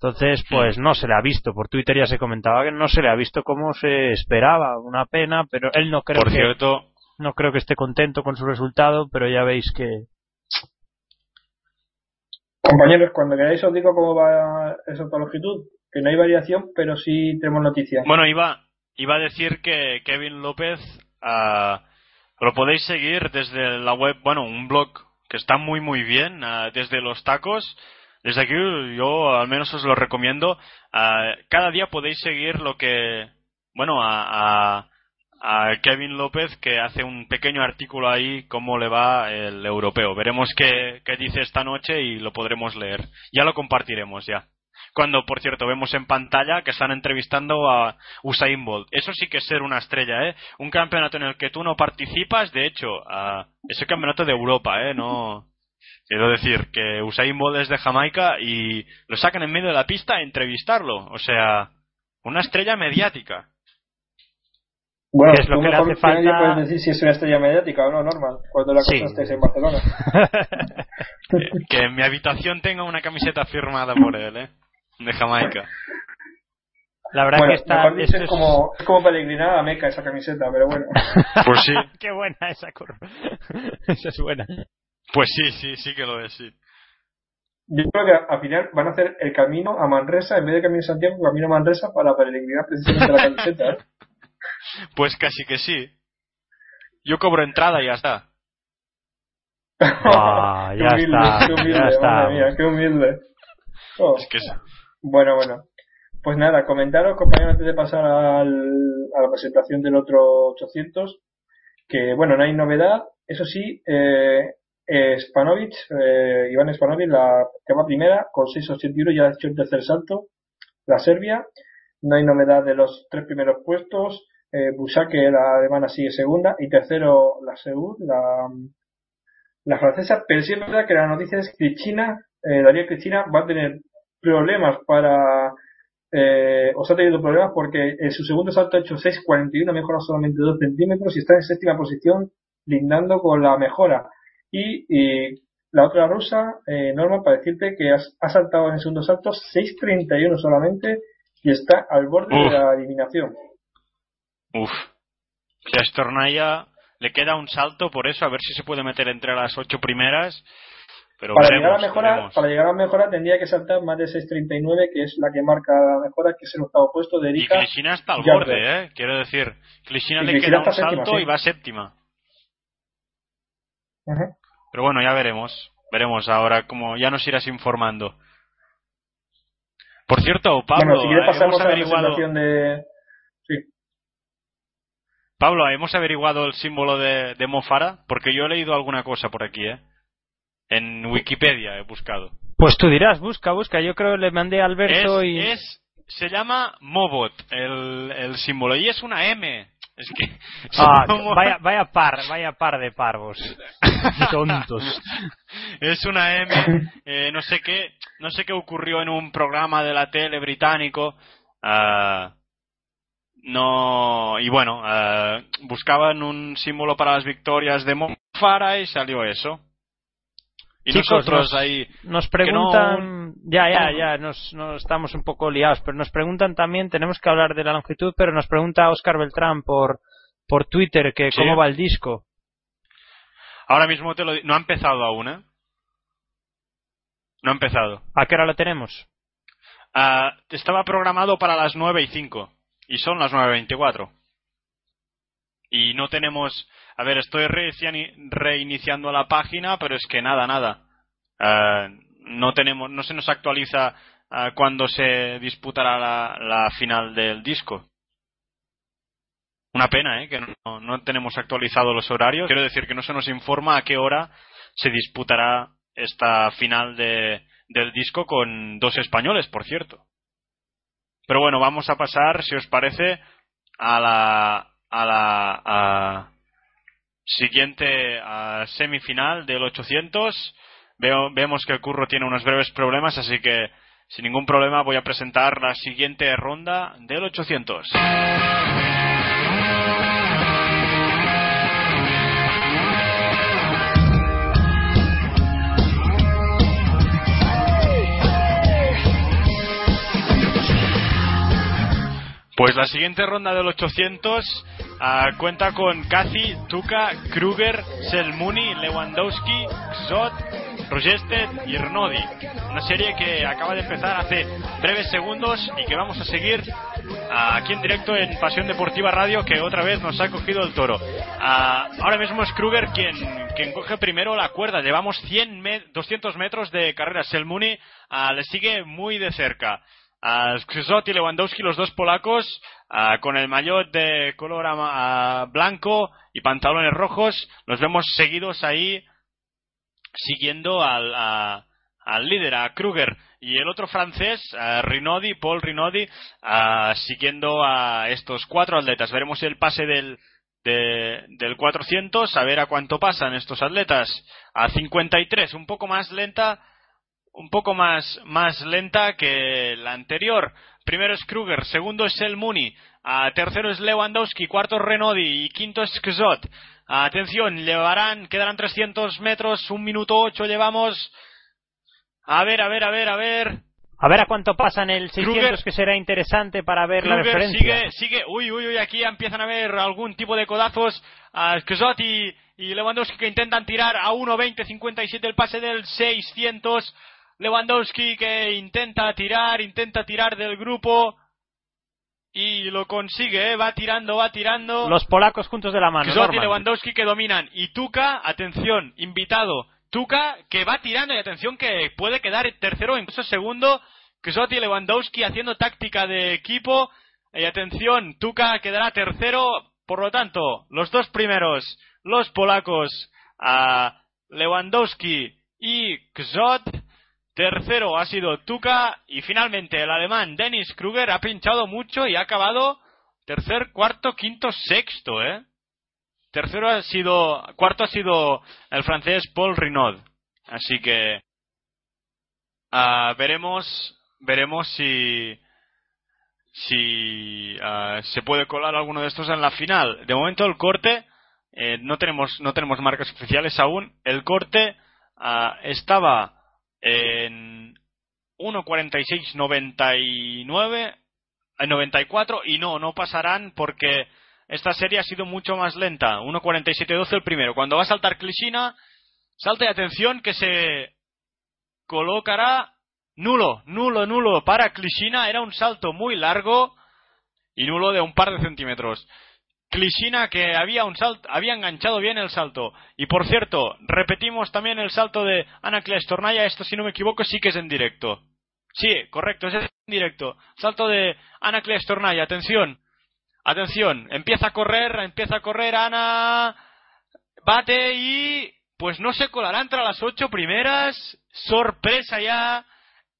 Speaker 4: Entonces, pues no se le ha visto. Por Twitter ya se comentaba que no se le ha visto como se esperaba. Una pena, pero él no creo
Speaker 2: Por
Speaker 4: que
Speaker 2: cierto,
Speaker 4: no creo que esté contento con su resultado, pero ya veis que
Speaker 3: Compañeros, cuando queráis os digo cómo va esa longitud, que no hay variación, pero sí tenemos noticias.
Speaker 2: bueno, iba, iba a decir que Kevin López ah, lo podéis seguir desde la web, bueno, un blog que está muy muy bien, ah, desde los tacos. Desde aquí yo al menos os lo recomiendo. Ah, cada día podéis seguir lo que, bueno, a, a, a Kevin López que hace un pequeño artículo ahí cómo le va el europeo. Veremos qué, qué dice esta noche y lo podremos leer. Ya lo compartiremos ya. Cuando, por cierto, vemos en pantalla que están entrevistando a Usain Bolt. Eso sí que es ser una estrella, ¿eh? Un campeonato en el que tú no participas, de hecho, a ese campeonato de Europa, ¿eh? No. Quiero decir que Usain Bolt es de Jamaica y lo sacan en medio de la pista a entrevistarlo. O sea, una estrella mediática.
Speaker 3: Bueno,
Speaker 4: ¿Qué es lo que le
Speaker 3: mejor
Speaker 4: hace
Speaker 3: que nadie
Speaker 4: falta?
Speaker 3: puedes decir si es una estrella mediática o no, Norman, cuando la
Speaker 4: Sí.
Speaker 3: en Barcelona. *laughs*
Speaker 2: Que en mi habitación tenga una camiseta firmada por él, ¿eh? De Jamaica.
Speaker 4: la verdad
Speaker 3: bueno,
Speaker 4: que está esto
Speaker 3: es
Speaker 4: es-
Speaker 3: como, es como peregrinar a Meca esa camiseta, pero bueno.
Speaker 2: Pues sí. *laughs*
Speaker 4: Qué buena esa curva. *laughs* esa es buena.
Speaker 2: Pues sí, sí, sí que lo es, sí.
Speaker 3: Yo creo que al final van a hacer el camino a Manresa, en vez de camino a Santiago, camino a Manresa para peregrinar precisamente la camiseta. ¿eh? *laughs*
Speaker 2: Pues casi que sí. Yo cobro entrada y ya está.
Speaker 4: Ah, *laughs*
Speaker 3: Qué
Speaker 4: ya
Speaker 3: humilde,
Speaker 4: está,
Speaker 3: qué humilde,
Speaker 4: ya
Speaker 3: madre mía, qué humilde. Oh.
Speaker 2: Es que es-
Speaker 3: Bueno, bueno. Pues nada, comentaros, compañeros, antes de pasar al, a la presentación del otro 800, que bueno, no hay novedad. Eso sí, eh, Spanovic, eh, Iván Spanovic, la que va primera, con 6.81, ya ha hecho el tercer salto, la Serbia. No hay novedad de los tres primeros puestos. Eh, Busake, la alemana, sigue segunda. Y tercero, la Seúl, la, la francesa. Pero sí es verdad que la noticia es que China, eh, Daniel Cristina, va a tener problemas para eh, os ha tenido problemas porque en su segundo salto ha hecho 6.41, ha mejorado solamente 2 centímetros y está en séptima posición, lindando con la mejora. Y, y la otra rusa, eh, Norma, para decirte que has- ha saltado en el segundo salto 6.31 solamente y está al borde
Speaker 2: Uf.
Speaker 3: de la eliminación.
Speaker 2: Uf. Si a Stornaya le queda un salto por eso, a ver si se puede meter entre las ocho primeras. Pero
Speaker 3: Para
Speaker 2: veremos,
Speaker 3: llegar, a la mejora,
Speaker 2: veremos.
Speaker 3: para llegar a la mejora tendría que saltar más de 6.39, que es la que marca la mejora, que es el octavo puesto de
Speaker 2: Y
Speaker 3: Erika.
Speaker 2: Klishina está al borde, ¿eh? Quiero decir, Klishina
Speaker 3: Y
Speaker 2: le queda un
Speaker 3: séptima,
Speaker 2: salto
Speaker 3: sí.
Speaker 2: y va séptima. Pero bueno, ya veremos. Veremos ahora como ya nos irás informando. Por cierto, Pablo,
Speaker 3: bueno, si
Speaker 2: eh,
Speaker 3: pasamos
Speaker 2: hemos
Speaker 3: a la
Speaker 2: averiguado,
Speaker 3: de... Sí.
Speaker 2: Pablo, hemos averiguado el símbolo de, de Mofara, porque yo he leído alguna cosa por aquí, ¿eh? En Wikipedia he buscado.
Speaker 4: Pues tú dirás, busca, busca. Yo creo que le mandé a Alberto
Speaker 2: es,
Speaker 4: y.
Speaker 2: es- se llama Mobot el, el símbolo y es una M. Es que
Speaker 4: Ah, vaya, vaya par, vaya par de parvos. Tontos. *laughs*
Speaker 2: es una M. eh, no sé qué, no sé qué ocurrió en un programa de la tele británico. ah, no y bueno, ah, buscaban un símbolo para las victorias de Mofara y salió eso. Y
Speaker 4: Chicos,
Speaker 2: nosotros
Speaker 4: nos-
Speaker 2: ahí
Speaker 4: Nos
Speaker 2: no,
Speaker 4: preguntan, ya, ya, ya, nos, nos estamos un poco liados, pero nos preguntan también, tenemos que hablar de la longitud, pero nos pregunta Oscar Beltrán por, por Twitter que
Speaker 2: Sí.
Speaker 4: cómo va el disco.
Speaker 2: ahora mismo te lo no ha empezado aún, ¿eh? No ha empezado.
Speaker 4: ¿A qué hora lo tenemos?
Speaker 2: Ah, estaba programado para las 9 y 5 y son las 9.24. Y no tenemos... A ver, estoy reiniciando la página, pero es que nada, nada. Ah, no tenemos, no se nos actualiza uh, cuándo se disputará la, la, final del disco. Una pena, ¿eh? Que no, no tenemos actualizado los horarios. Quiero decir que no se nos informa a qué hora se disputará esta final de, del disco con dos españoles, por cierto. Pero bueno, vamos a pasar, si os parece, a la, a la siguiente a semifinal del 800. Veo, vemos que el curro tiene unos breves problemas, así que sin ningún problema voy a presentar la siguiente ronda del 800. Pues la siguiente ronda del 800 uh, cuenta con Cathy, Tuka, Kruger, Selmuni, Lewandowski, Xot, Rogested y Rnodi. Una serie que acaba de empezar hace breves segundos y que vamos a seguir aquí en directo en Pasión Deportiva Radio que otra vez nos ha cogido el toro. Uh, ahora mismo es Kruger quien, quien coge primero la cuerda. Llevamos 100 me 200 metros de carrera. Selmuni le sigue muy de cerca a Skrzot y Lewandowski, los dos polacos, con el maillot de color blanco y pantalones rojos, los vemos seguidos ahí siguiendo al, al líder, a Kruger. Y el otro francés, Rinodi, Paul Rinodi, siguiendo a estos cuatro atletas. Veremos el pase del, del 400, a ver a cuánto pasan estos atletas. A 53, un poco más lenta un poco más, más lenta que la anterior. Primero es Kruger, segundo es El Muni, tercero es Lewandowski, cuarto es Renodi y quinto es Kzot. atención, llevarán, quedarán 300 metros, un minuto ocho llevamos. A ver, a ver, a ver, a ver.
Speaker 4: A ver a cuánto pasan el 600 que será interesante para ver la referencia.
Speaker 2: Sigue, sigue, uy, uy, uy, aquí empiezan a ver algún tipo de codazos. A Kzot y, y Lewandowski que intentan tirar a 1.20.57 el pase del 600. Lewandowski que intenta tirar, intenta tirar del grupo y lo consigue, ¿eh? va tirando, va tirando.
Speaker 4: Los polacos juntos de la mano.
Speaker 2: Kzot y Lewandowski que dominan. Y Tuca, atención, invitado. Tuca que va tirando y atención que puede quedar tercero, incluso segundo. Kzot y Lewandowski haciendo táctica de equipo. Y atención, Tuca quedará tercero. Por lo tanto, los dos primeros, los polacos, a Lewandowski y Kzot Tercero ha sido Tuca y finalmente el alemán Dennis Kruger ha pinchado mucho y ha acabado tercer, cuarto, quinto, sexto, ¿eh? Tercero ha sido, cuarto ha sido el francés Paul Rinaud. Así que uh, veremos, veremos si si uh, se puede colar alguno de estos en la final. De momento el corte eh, no tenemos no tenemos marcas oficiales aún. El corte uh, estaba en 1.46.99 94 y no, no pasarán porque esta serie ha sido mucho más lenta. 1.47.12 el primero. Cuando va a saltar Klishina, salta y atención que se colocará nulo, nulo, nulo para Klishina. Era un salto muy largo y nulo de un par de centímetros. Klishina que había un salto, había enganchado bien el salto. Y por cierto, repetimos también el salto de Anacles Tornaya, esto si no me equivoco sí que es en directo. Sí, correcto, es en directo. Salto de Anacles Tornaya, atención. Atención, empieza a correr, empieza a correr Ana. Bate y pues no se colará entre las ocho primeras. Sorpresa ya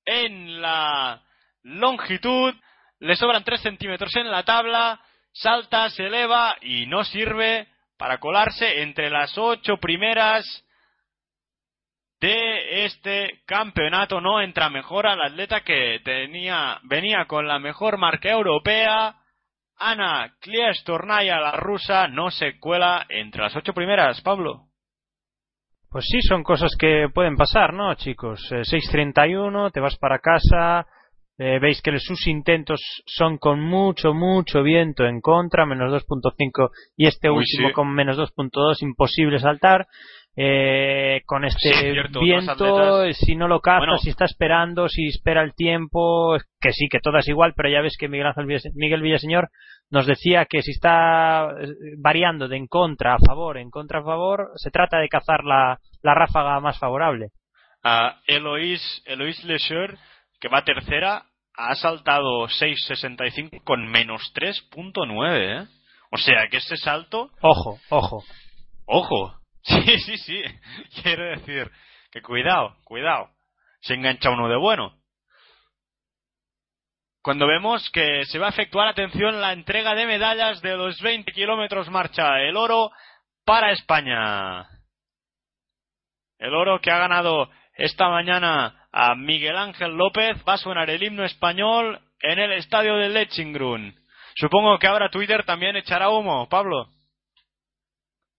Speaker 2: en la longitud. Le sobran tres centímetros en la tabla salta, se eleva y no sirve para colarse entre las ocho primeras de este campeonato. No entra mejor al atleta que tenía, venía con la mejor marca europea. Ana Kliestornaya, la rusa, no se cuela entre las ocho primeras, Pablo.
Speaker 4: Pues sí, son cosas que pueden pasar, ¿no, chicos? 6.31, eh, te vas para casa, eh, veis que sus intentos son con mucho, mucho viento en contra, menos 2.5 y este último con menos 2.2, imposible saltar. Eh, con este viento, si no lo caza, si está esperando, si espera el tiempo, que sí, que todo es igual, pero ya ves que Miguel, Miguel Villaseñor nos decía que si está eh, variando de en contra a favor, en contra a favor, se trata de cazar la, la ráfaga más favorable.
Speaker 2: a Eloise Lecher, que va tercera, ha saltado 6.65 con menos 3.9, ¿eh? O sea que ese salto...
Speaker 4: Ojo, ojo.
Speaker 2: Ojo. *laughs* Sí, sí, sí. Quiero decir que cuidado, cuidado. Se engancha uno de bueno. Cuando vemos que se va a efectuar, atención, la entrega de medallas de los 20 kilómetros marcha. El oro para España. El oro que ha ganado esta mañana a Miguel Ángel López. Va a sonar el himno español en el estadio de Lechingrun. Supongo que ahora Twitter también echará humo, Pablo.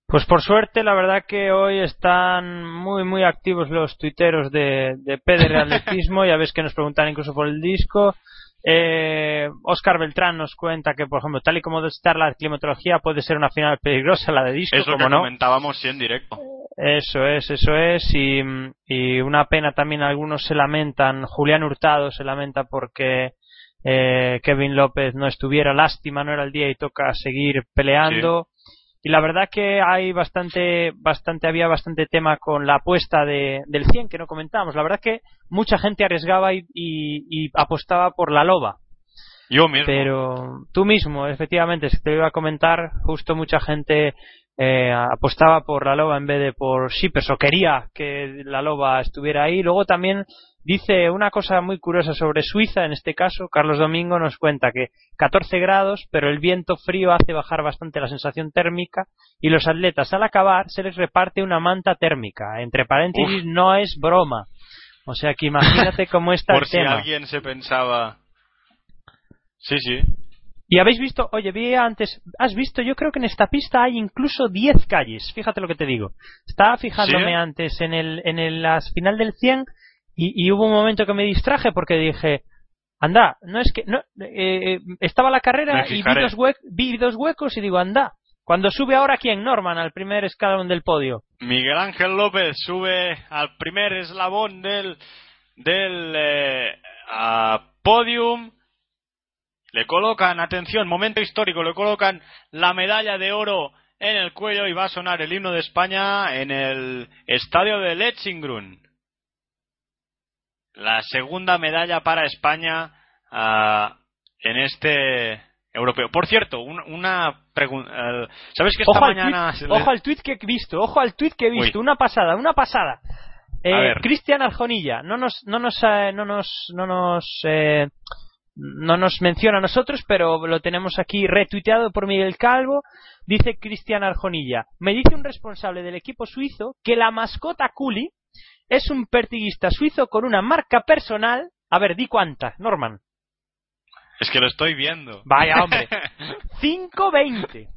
Speaker 4: Pues por suerte, la verdad que hoy están muy, muy activos los tuiteros de, de PDR *laughs* Atletismo. ya ves que nos preguntan incluso por el disco. Eh, Oscar Beltrán nos cuenta que, por ejemplo, tal y como está la climatología, puede ser una final peligrosa la de disco.
Speaker 2: Es lo
Speaker 4: como
Speaker 2: que
Speaker 4: no.
Speaker 2: comentábamos sí en directo.
Speaker 4: Eso es, eso es. Y, y una pena también, algunos se lamentan. Julián Hurtado se lamenta porque eh, Kevin López no estuviera. Lástima, no era el día y toca seguir peleando. Y la verdad que hay bastante, bastante, había bastante tema con la apuesta de, del 100 que no comentábamos. La verdad que mucha gente arriesgaba y, y, y apostaba por la loba.
Speaker 2: Yo mismo.
Speaker 4: Pero tú mismo, efectivamente, si te iba a comentar, justo mucha gente eh, apostaba por la loba en vez de por Shippers o quería que la loba estuviera ahí. Luego también dice una cosa muy curiosa sobre Suiza, en este caso, Carlos Domingo nos cuenta que 14 grados, pero el viento frío hace bajar bastante la sensación térmica y los atletas al acabar se les reparte una manta térmica. Entre paréntesis,
Speaker 2: Uf.
Speaker 4: no es broma. O sea que imagínate cómo *laughs* está
Speaker 2: Por
Speaker 4: el
Speaker 2: si
Speaker 4: tema.
Speaker 2: alguien se pensaba. Sí, sí.
Speaker 4: Y habéis visto, oye, vi antes, has visto, yo creo que en esta pista hay incluso 10 calles, fíjate lo que te digo. Estaba fijándome
Speaker 2: ¿Sí?
Speaker 4: antes en el, en el final del 100 y, y hubo un momento que me distraje porque dije, anda, no es que, no, eh, eh, estaba la carrera y vi dos, hue- vi dos huecos y digo, anda, cuando sube ahora quién, Norman, al primer escalón del podio.
Speaker 2: Miguel Ángel López sube al primer eslabón del, del eh, a podium. Le colocan, atención, momento histórico, le colocan la medalla de oro en el cuello y va a sonar el himno de España en el estadio de Lechingrun. La segunda medalla para España ah, en este europeo. Por cierto, un- una pregunta. ¿Sabes que esta
Speaker 4: Ojo al,
Speaker 2: mañana se le-
Speaker 4: ojo al tweet que he visto, ojo al tweet que he visto,
Speaker 2: Uy.
Speaker 4: una pasada, una pasada. Eh. Cristian Arjonilla, no nos, no nos, eh, no nos, no nos, eh, no nos menciona a nosotros, pero lo tenemos aquí retuiteado por Miguel Calvo. Dice Cristian Arjonilla, me dice un responsable del equipo suizo que la mascota Culi es un pertiguista suizo con una marca personal. A ver, di cuánta, Norman.
Speaker 2: Es que lo estoy viendo.
Speaker 4: Vaya, hombre. *laughs* 5.20.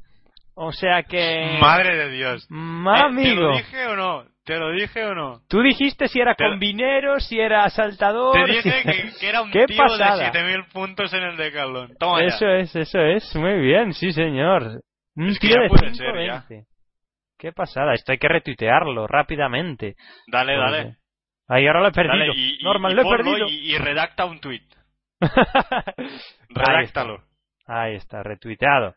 Speaker 4: O sea que...
Speaker 2: Madre de Dios. ¿Te
Speaker 4: amigo.
Speaker 2: lo dije o no? ¿Te lo dije o no?
Speaker 4: Tú dijiste si era
Speaker 2: Te-
Speaker 4: combinero, si era saltador.
Speaker 2: Te dije
Speaker 4: si-
Speaker 2: que, que era un *laughs*
Speaker 4: ¡Qué
Speaker 2: tío
Speaker 4: pasada!
Speaker 2: de 7000 puntos en el decalón. Toma ya.
Speaker 4: Eso es, eso es. Muy bien, sí, señor. Un
Speaker 2: Es
Speaker 4: tío
Speaker 2: ya
Speaker 4: de
Speaker 2: puede ser, ya.
Speaker 4: 5.20. Qué pasada. Esto hay que retuitearlo rápidamente.
Speaker 2: Dale,
Speaker 4: Porque-
Speaker 2: dale.
Speaker 4: Ahí ahora lo he perdido.
Speaker 2: Dale, y,
Speaker 4: Norman,
Speaker 2: y
Speaker 4: lo he perdido.
Speaker 2: Y, y redacta un tweet. *laughs*
Speaker 4: Ahí está.
Speaker 2: Redáctalo.
Speaker 4: Ahí está, retuiteado.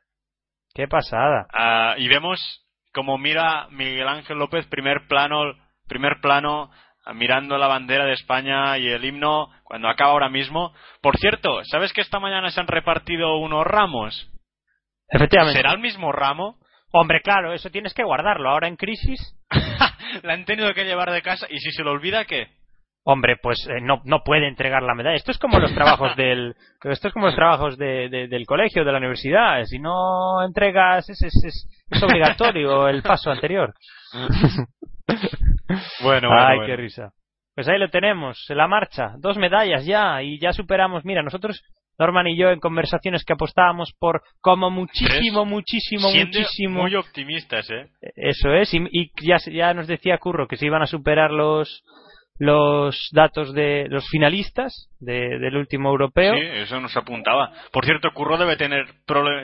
Speaker 4: Qué pasada.
Speaker 2: Ah, y vemos como mira Miguel Ángel López primer plano, primer plano mirando la bandera de España y el himno cuando acaba ahora mismo. Por cierto, ¿sabes que esta mañana se han repartido unos ramos?
Speaker 4: Efectivamente.
Speaker 2: ¿Será el mismo ramo?
Speaker 4: Hombre, claro, eso tienes que guardarlo. Ahora en crisis, *laughs*
Speaker 2: la han tenido que llevar de casa y si se lo olvida, ¿qué?
Speaker 4: Hombre, pues eh, no, no puede entregar la medalla. Esto es como los trabajos *laughs* del, esto es como los trabajos de, de- del colegio, de la universidad. Si no entregas, es, es, es, es obligatorio el paso anterior. *laughs*
Speaker 2: Bueno,
Speaker 4: Ay,
Speaker 2: bueno,
Speaker 4: qué
Speaker 2: bueno.
Speaker 4: risa. Pues ahí lo tenemos, en la marcha. Dos medallas ya, y ya superamos. Mira, nosotros, Norman y yo, en conversaciones que apostábamos por como muchísimo,
Speaker 2: ¿Ves?
Speaker 4: muchísimo,
Speaker 2: Siendo
Speaker 4: muchísimo.
Speaker 2: muy optimistas, ¿eh?
Speaker 4: Eso es, y, y ya, ya nos decía Curro que se iban a superar los los datos de los finalistas de- del último europeo.
Speaker 2: Sí, eso nos apuntaba. Por cierto, Curro debe tener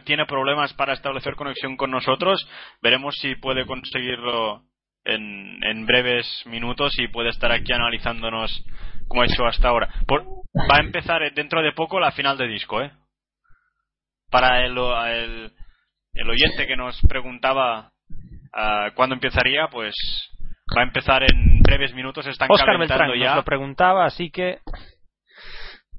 Speaker 2: tiene problemas para establecer conexión con nosotros. Veremos si puede conseguirlo en, breves minutos y puede estar aquí analizándonos como ha hecho hasta ahora. Va a empezar dentro de poco la final de disco, ¿eh? Para el, el, el oyente que nos preguntaba ah, cuándo empezaría, pues va a empezar en breves minutos. Están
Speaker 4: Oscar
Speaker 2: calentando
Speaker 4: Beltrán
Speaker 2: ya.
Speaker 4: nos lo preguntaba, así que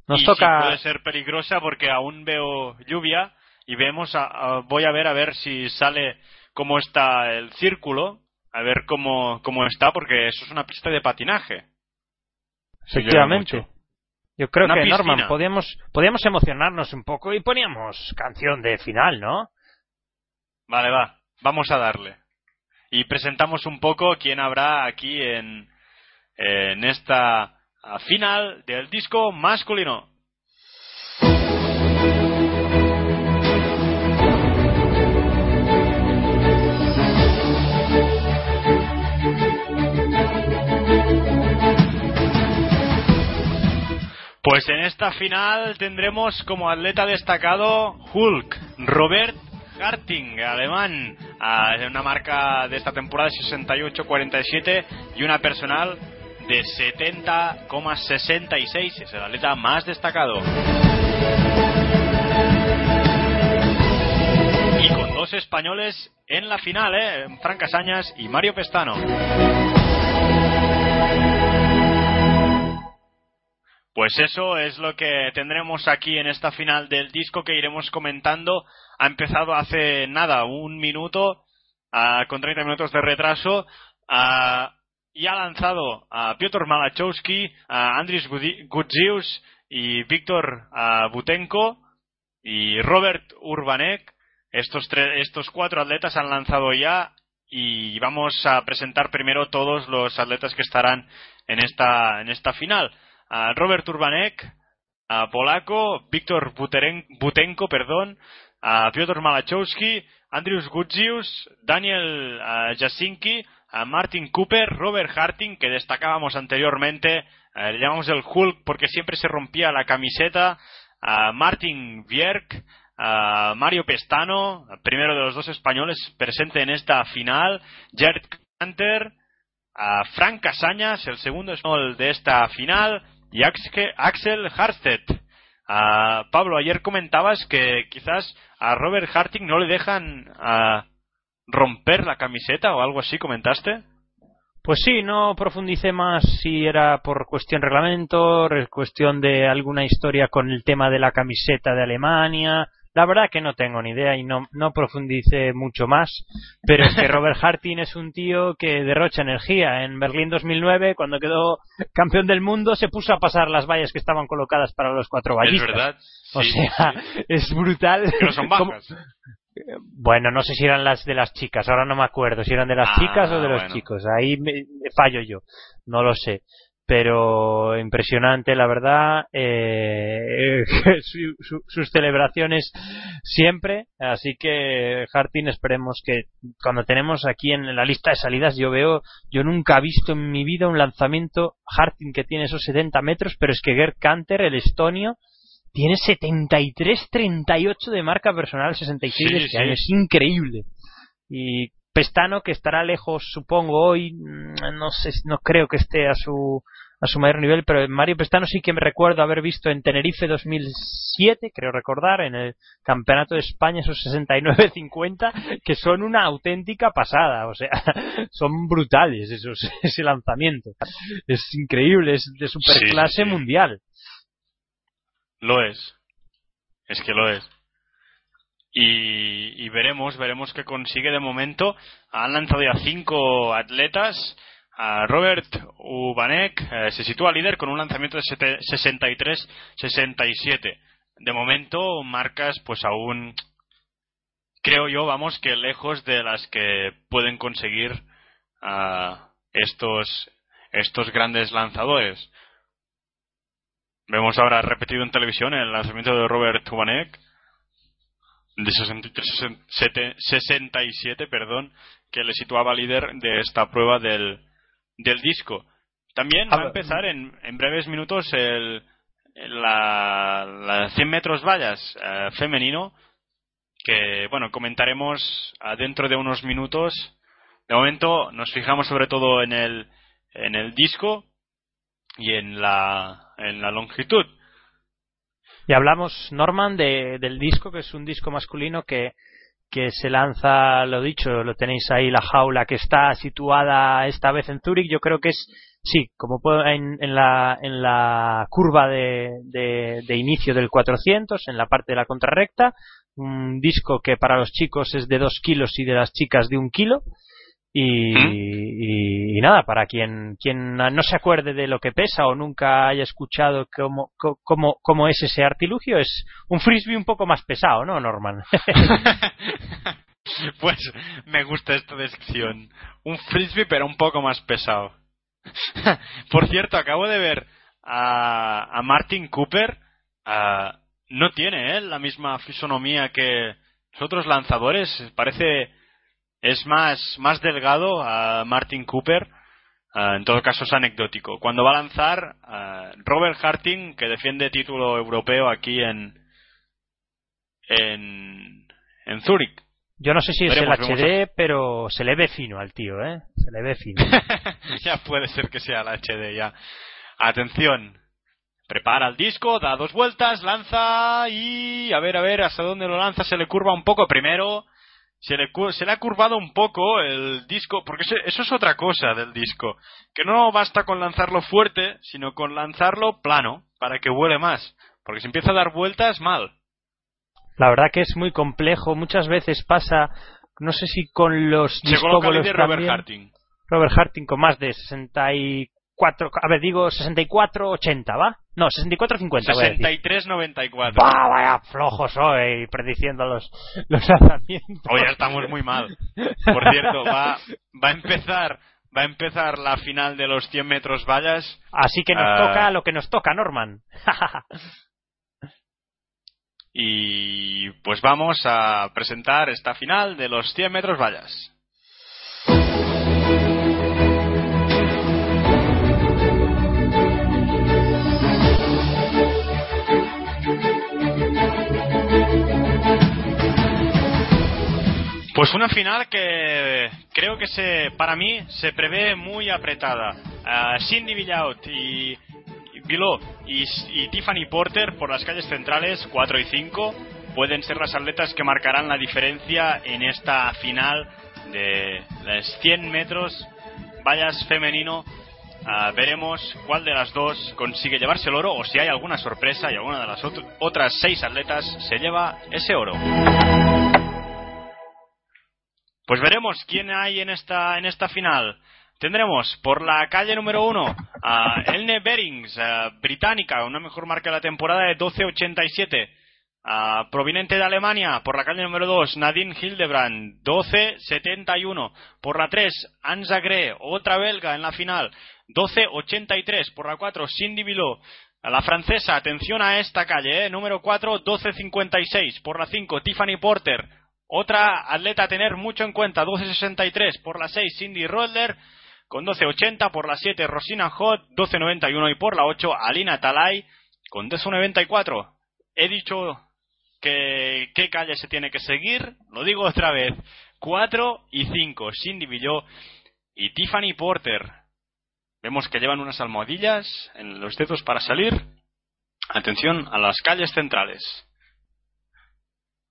Speaker 4: nos
Speaker 2: y
Speaker 4: toca.
Speaker 2: sí puede ser peligrosa porque aún veo lluvia y vemos a- a- voy a ver a ver si sale cómo está el círculo a ver cómo, cómo está porque eso es una pista de patinaje
Speaker 4: Efectivamente. Yo creo
Speaker 2: Una
Speaker 4: que
Speaker 2: piscina.
Speaker 4: Norman podíamos podíamos emocionarnos un poco y poníamos canción de final, ¿no?
Speaker 2: vale va vamos a darle y presentamos un poco quién habrá aquí en en esta final del disco masculino. Pues en esta final tendremos como atleta destacado Hulk, Robert Harting, alemán, una marca de esta temporada de 68-47 y una personal de 70,66. Es el atleta más destacado. Y con dos españoles en la final, ¿eh? Fran Casañas y Mario Pestano. Pues eso es lo que tendremos aquí en esta final del disco que iremos comentando. Ha empezado hace nada, un minuto, ah, con 30 minutos de retraso. ah, y ha lanzado a Piotr Malachowski, a Andris Gudzius y Víctor ah, Butenko y Robert Urbanek. Estos, tre- estos cuatro atletas han lanzado ya y vamos a presentar primero todos los atletas que estarán en esta, en esta final a Robert Urbanek, a Polaco, Víctor Butenko, perdón, a Piotr Malachowski, Andrius Gudzius, Daniel Jasinki, a Martin Cooper, Robert Harting, que destacábamos anteriormente, eh, le llamamos el Hulk porque siempre se rompía la camiseta, a Martin Bjerk, a Mario Pestano, primero de los dos españoles presente en esta final, Gerd Kanter, a Frank Casañas, el segundo español de esta final, y Axel Harstedt. Pablo, ayer comentabas que quizás a Robert Harting no le dejan romper la camiseta o algo así, comentaste.
Speaker 4: Pues sí, no profundicé más si era por cuestión reglamento, re- cuestión de alguna historia con el tema de la camiseta de Alemania. La verdad que no tengo ni idea y no, no profundicé mucho más. Pero es que *laughs* Robert Harting es un tío que derrocha energía. En Berlín 2009, cuando quedó campeón del mundo, se puso a pasar las vallas que estaban colocadas para los cuatro
Speaker 2: Es
Speaker 4: vallistas.
Speaker 2: verdad.
Speaker 4: O sea,
Speaker 2: sí.
Speaker 4: es brutal.
Speaker 2: no son bajas.
Speaker 4: bueno, no sé si eran las de las chicas, ahora no me acuerdo si eran de las
Speaker 2: Ah,
Speaker 4: chicas o de los
Speaker 2: bueno.
Speaker 4: chicos. Ahí me fallo yo, no lo sé. Pero impresionante, la verdad, eh, *laughs* su- su- sus celebraciones siempre. Así que, Hartin, esperemos que cuando tenemos aquí en la lista de salidas, yo veo, yo nunca he visto en mi vida un lanzamiento Hartin que tiene esos 70 metros, pero es que Gerd Kanter, el estonio, tiene 73-38 de marca personal, 66
Speaker 2: Sí,
Speaker 4: de este
Speaker 2: sí.
Speaker 4: año. Es increíble. Y Pestano, que estará lejos, supongo, hoy, mm, no sé, no creo que esté a su, a su mayor nivel, pero Mario Pestano sí que me recuerdo haber visto en Tenerife 2007, creo recordar, en el Campeonato de España, esos 69-50, que son una auténtica pasada, o sea, *laughs* son brutales esos, *laughs* ese lanzamiento. Es increíble, es de superclase
Speaker 2: Sí, sí, sí.
Speaker 4: mundial.
Speaker 2: Lo es. Es que lo es. Y, y veremos, veremos qué consigue de momento. Han lanzado ya cinco atletas. Robert Ubanek eh, se sitúa líder con un lanzamiento de sete- 63-67. De momento, marcas pues aún, creo yo, vamos, que lejos de las que pueden conseguir ah, estos, estos grandes lanzadores. Vemos ahora repetido en televisión el lanzamiento de Robert Tubanek de 63, 67, 67, perdón, que le situaba líder de esta prueba del, del disco. También va a empezar en, en breves minutos el, la, la 100 metros vallas eh, femenino, que bueno, comentaremos dentro de unos minutos. De momento nos fijamos sobre todo en el, en el disco y en la, en la longitud.
Speaker 4: Y hablamos, Norman, de, del disco, que es un disco masculino que, que se lanza, lo dicho, lo tenéis ahí, la jaula que está situada esta vez en Zurich, yo creo que es, sí, como en, en, la, en la curva de, de, inicio del 400, en la parte de la contrarrecta, un disco que para los chicos es de 2 kilos y de las chicas de un kilo, y, y, nada, para quien, quien no se acuerde de lo que pesa o nunca haya escuchado cómo, cómo, cómo es ese artilugio, es un frisbee un poco más pesado, ¿no, Norman? *laughs*
Speaker 2: pues me gusta esta descripción. Un frisbee, pero un poco más pesado. *laughs* Por cierto, acabo de ver a, a Martin Cooper. no tiene ¿eh? la misma fisonomía que los otros lanzadores. Parece es más, más delgado a Martin Cooper. Ah, en todo caso es anecdótico. Cuando va a lanzar ah, Robert Harting, que defiende título europeo aquí en, en, en Zurich.
Speaker 4: Yo no sé si es el HD, pero se le ve fino al tío, ¿eh? Se le ve fino. *laughs*
Speaker 2: ya puede ser que sea el HD, ya. Atención. Prepara el disco, da dos vueltas, lanza y... A ver, a ver, hasta dónde lo lanza, se le curva un poco. Primero, se le, se le ha curvado un poco el disco, porque eso es otra cosa del disco, que no basta con lanzarlo fuerte, sino con lanzarlo plano, para que vuele más, porque si empieza a dar vueltas, mal.
Speaker 4: La verdad que es muy complejo, muchas veces pasa, no sé si con los
Speaker 2: se de Robert Harting.
Speaker 4: Robert Harting con más de 64 a ver, digo 64-80, ¿va? No, 64-50.
Speaker 2: 63-94.
Speaker 4: ¡Bah, vaya flojo soy prediciendo los, los lanzamientos!
Speaker 2: Hoy estamos muy mal. Por cierto, va, va a empezar va a empezar la final de los 100 metros vallas.
Speaker 4: Así que nos ah. toca lo que nos toca, Norman. *laughs*
Speaker 2: y pues vamos a presentar esta final de los 100 metros vallas. Pues una final que creo que se, para mí se prevé muy apretada. Uh, Cindy Villaut y, y, y, Tiffany Porter por las calles centrales 4 y 5 pueden ser las atletas que marcarán la diferencia en esta final de las 100 metros vallas femenino. Uh, veremos cuál de las dos consigue llevarse el oro o si hay alguna sorpresa y alguna de las otras seis atletas se lleva ese oro. Pues veremos quién hay en esta, en esta final. Tendremos por la calle número uno a Elne Berings, británica, una mejor marca de la temporada de 12.87. Uh, proveniente de Alemania, por la calle número 2, Nadine Hildebrand, 12.71. Por la 3, Anza Gre, otra belga en la final, 12.83. Por la 4, Cindy Bilot, la francesa, atención a esta calle, eh, número 4, 12.56. Por la 5, Tiffany Porter, otra atleta a tener mucho en cuenta, 12.63 por la 6, Cindy Roller, con 12.80 por la 7, Rosina Hot, 12.91 y por la 8, Alina Talay, con 12.94. He dicho que qué calle se tiene que seguir, lo digo otra vez, 4 y 5, Cindy Villó y Tiffany Porter. Vemos que llevan unas almohadillas en los dedos para salir. Atención a las calles centrales.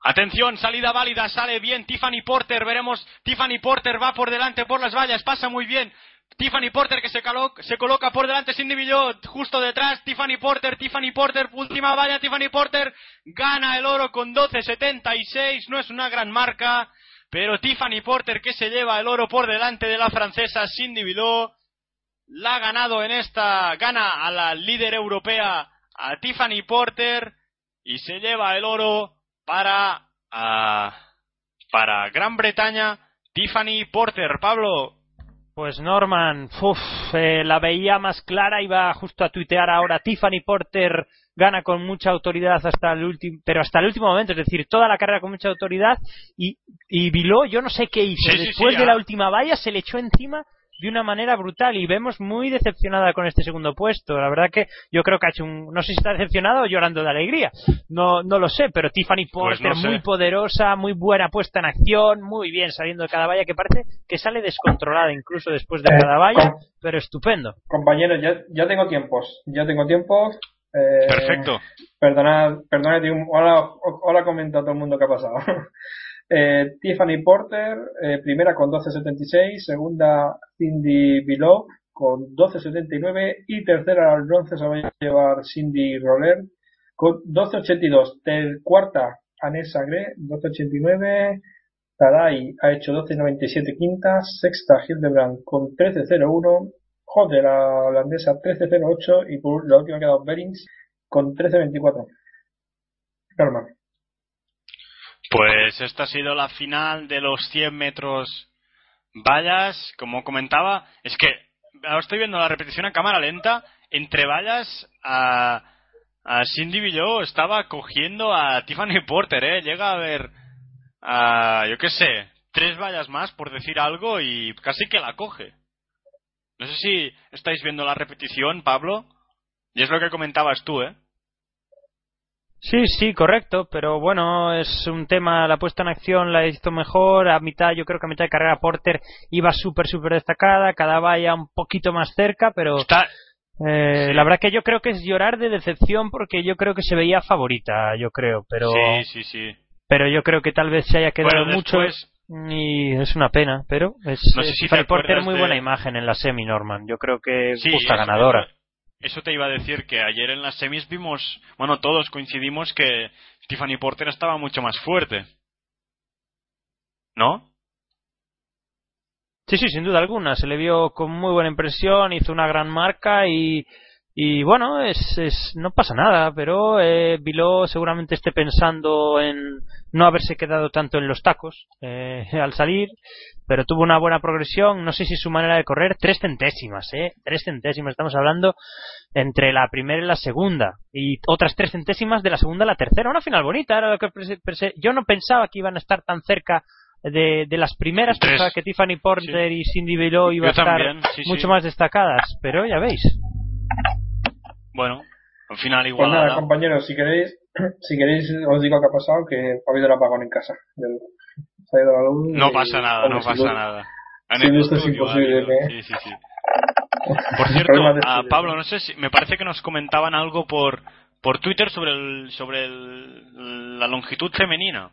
Speaker 2: Atención, salida válida, sale bien Tiffany Porter, veremos, Tiffany Porter va por delante por las vallas, pasa muy bien. Tiffany Porter que se, coloca por delante Cindy Villot, justo detrás, Tiffany Porter, Tiffany Porter, última valla, Tiffany Porter gana el oro con 12.76, no es una gran marca, pero Tiffany Porter que se lleva el oro por delante de la francesa Cindy Villot, la ha ganado en esta, gana a la líder europea, a Tiffany Porter, y se lleva el oro para, ah, para Gran Bretaña, Tiffany Porter. Pablo.
Speaker 4: Pues Norman, eh, la veía más clara, iba justo a tuitear ahora. Tiffany Porter gana con mucha autoridad hasta el último, pero hasta el último momento, es decir, toda la carrera con mucha autoridad. Y, y Viló, yo no sé qué hizo. Después de la última valla se le echó encima de una manera brutal y vemos muy decepcionada con este segundo puesto. La verdad que yo creo que ha hecho un, no sé si está decepcionado o llorando de alegría, no, no lo sé, pero Tiffany pues Porter muy poderosa, muy buena puesta en acción, muy bien saliendo de cada valla, que parece que sale descontrolada incluso después de eh, cada valla, pero estupendo.
Speaker 3: Compañeros, ya, ya tengo tiempos, ya tengo tiempos. Eh,
Speaker 2: Perfecto.
Speaker 3: Perdonad, perdonad, hola, hola comenta a todo el mundo que ha pasado. *laughs* eh, Tiffany Porter, eh, primera con 12.76, segunda Cindy Below con 12.79 y tercera al bronce se va a llevar Cindy Roller con 12.82. Cuarta Anessa Gre, 12.89. Tadai ha hecho 12.97 quinta. Sexta Hildebrand con 13.01. Joder, la holandesa 13.08 y por la última ha quedado Berings con 13.24. Normal.
Speaker 2: Pues esta ha sido la final de los 100 metros vallas. Como comentaba, es que ahora estoy viendo la repetición a cámara lenta. Entre vallas, a, Cindy Villó estaba cogiendo a Tiffany Porter, ¿eh? Llega a ver, a, yo qué sé, tres vallas más, por decir algo, y casi que la coge. No sé si estáis viendo la repetición, Pablo. Y es lo que comentabas tú, ¿eh?
Speaker 4: Sí, sí, correcto, pero bueno, es un tema, la puesta en acción la hizo mejor, a mitad, yo creo que a mitad de carrera Porter iba súper, súper destacada, cada valla un poquito más cerca, pero eh, la verdad que yo creo que es llorar de decepción porque yo creo que se veía favorita, yo creo, pero...
Speaker 2: Sí, sí, sí.
Speaker 4: Pero yo creo que tal vez se haya quedado mucho y es una pena, pero es,
Speaker 2: no sé si
Speaker 4: Porter muy buena imagen en la semi, Norman, yo creo que es justa ganadora.
Speaker 2: Eso te iba a decir que ayer en las semis vimos, bueno, todos coincidimos que Tiffany Porter estaba mucho más fuerte. ¿No?
Speaker 4: Sí, sí, sin duda alguna. Se le vio con muy buena impresión, hizo una gran marca y, y bueno, es, es, no pasa nada, pero eh, Biló seguramente esté pensando en no haberse quedado tanto en los tacos eh, *laughs* al salir, pero tuvo una buena progresión. No sé si su manera de correr, tres centésimas, ¿eh? Tres centésimas, estamos hablando entre la primera y la segunda, y otras tres centésimas de la segunda a la tercera. Una final bonita, era lo que yo no pensaba que iban a estar tan cerca de, de las primeras, pensaba que Tiffany Porter y Cindy Biló iban a estar mucho más destacadas, pero ya veis.
Speaker 2: Bueno, al final igual.
Speaker 3: Pues nada, compañeros, si queréis, *clears throat* si queréis os digo qué ha pasado, que ha habido el apagón en casa.
Speaker 2: Se ha ido la luz no pasa nada, no pasa nada. En
Speaker 3: esto es imposible.
Speaker 2: Sí, sí, sí. *laughs* Por cierto, a Pablo, no sé si me parece que nos comentaban algo por por Twitter sobre el, sobre el, la longitud femenina.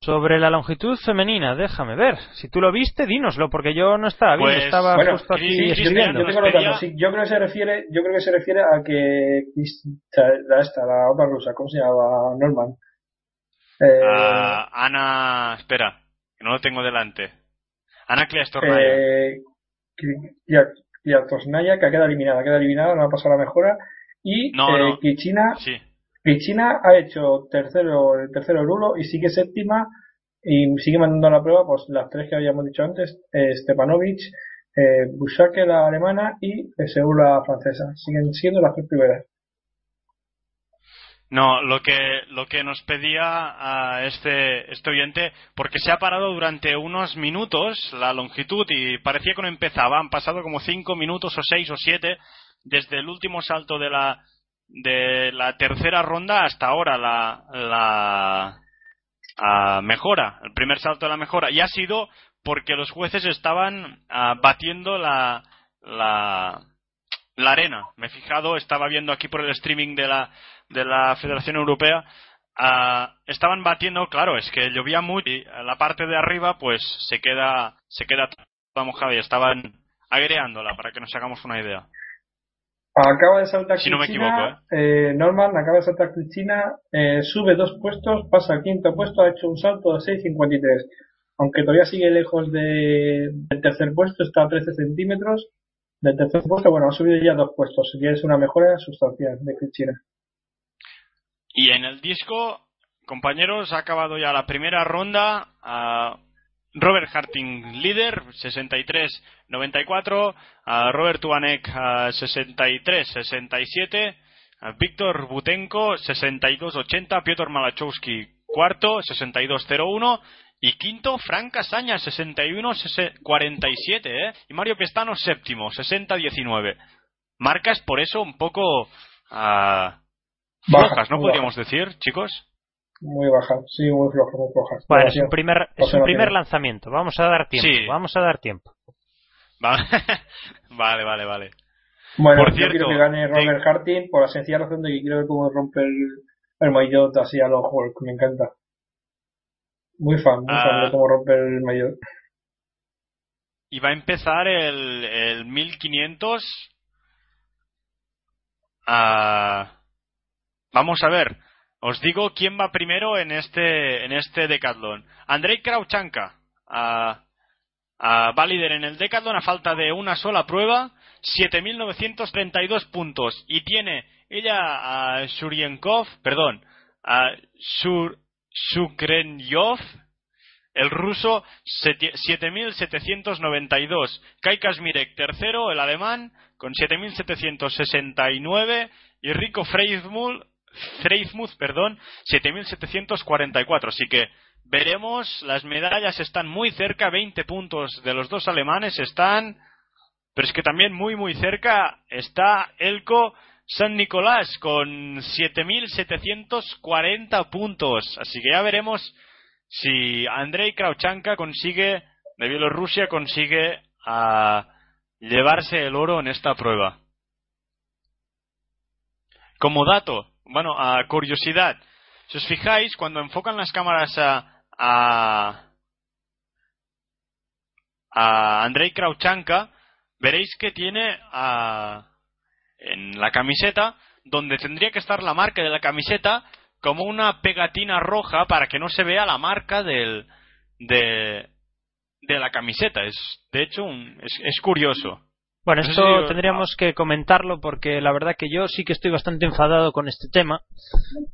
Speaker 4: Sobre la longitud femenina, déjame ver. Si tú lo viste, dínoslo, porque yo no estaba bien, pues, estaba justo aquí escribiendo.
Speaker 3: Yo, tengo sí, yo creo que se refiere, yo creo que se refiere a que la esta, la otra rusa, ¿cómo se llama? Norman.
Speaker 2: Eh, Ana, espera, que no lo tengo delante. Ana Kliastornaya.
Speaker 3: Eh, Kliastornaya, que queda eliminada, queda eliminada, no ha pasado la mejora. Y
Speaker 2: no,
Speaker 3: eh, Kichina,
Speaker 2: sí.
Speaker 3: China ha hecho tercero, el tercero Rulo y sigue séptima y sigue mandando a la prueba pues las tres que habíamos dicho antes, eh, Stepanovic, eh, la alemana y eh, Seúl la francesa. Siguen siendo las tres primeras.
Speaker 2: No, lo que, lo que nos pedía a este, este oyente, porque se ha parado durante unos minutos la longitud y parecía que no empezaba, han pasado como cinco minutos o seis o siete desde el último salto de la, de la tercera ronda hasta ahora la, la mejora, el primer salto de la mejora, y ha sido porque los jueces estaban ah, batiendo la, la, la arena. Me he fijado, estaba viendo aquí por el streaming de la, de la Federación Europea, ah, estaban batiendo, claro, es que llovía mucho y la parte de arriba pues se queda, se queda toda mojada y estaban agreándola para que nos hagamos una idea.
Speaker 3: Acaba de saltar
Speaker 2: si no me
Speaker 3: Cristina,
Speaker 2: equivoco,
Speaker 3: ¿eh? Norman acaba de saltar Cristina, eh, sube dos puestos, pasa al quinto puesto, ha hecho un salto de 6.53. Aunque todavía sigue lejos de, del tercer puesto, está a 13 centímetros del tercer puesto. Bueno, ha subido ya dos puestos, que es una mejora sustancial de Cristina.
Speaker 2: Y en el disco, compañeros, ha acabado ya la primera ronda. a Robert Harting líder, 63-94. Robert Tuanek 63-67. Víctor Butenko 62-80. Piotr Malachowski cuarto 62-01. Y quinto, Frank Casaña, 61-47, ¿eh? Y Mario Pestano, séptimo, 60-19. Marcas, por eso, un poco uh, flojas, ¿no podríamos decir, chicos?
Speaker 3: Muy baja, sí, muy floja, muy floja.
Speaker 4: Vale, es un primer, es un primer lanzamiento, vamos a dar tiempo, sí. vamos a dar tiempo. *laughs*
Speaker 2: Vale, vale, vale.
Speaker 3: Bueno, por yo cierto, quiero que gane Robert te... Harting por la sencilla razón de que quiero ver cómo rompe el, el maillot así a los Hulk, me encanta. Muy fan, muy fan de
Speaker 2: Ah.
Speaker 3: cómo romper el mayor.
Speaker 2: Y va a empezar el, el 1500. Ah, vamos a ver. Os digo quién va primero en este en este decatlón. Andrei Krauchanka ah, va líder en el decatlón a falta de una sola prueba, 7.932 puntos y tiene ella a Shurienkov, perdón, a Shur, Shukrenyov, el ruso seti- 7.792. Kai Kasmirek tercero, el alemán, con 7.769. Y Rico Freismuth, Freismuth perdón, 7.744. Así que veremos, las medallas están muy cerca, 20 puntos de los dos alemanes están. Pero es que también muy muy cerca está Elko San Nicolás con 7.740 puntos. Así que ya veremos si Andrei Krauchanka consigue, de Bielorrusia, consigue ah, llevarse el oro en esta prueba. Como dato, bueno, a curiosidad, si os fijáis, cuando enfocan las cámaras a, a, a Andrei Krauchanka, veréis que tiene a, en la camiseta, donde tendría que estar la marca de la camiseta, como una pegatina roja para que no se vea la marca del, de, de la camiseta. Es, de hecho, un- es, es curioso.
Speaker 4: Bueno, esto tendríamos que comentarlo porque la verdad que yo sí que estoy bastante enfadado con este tema.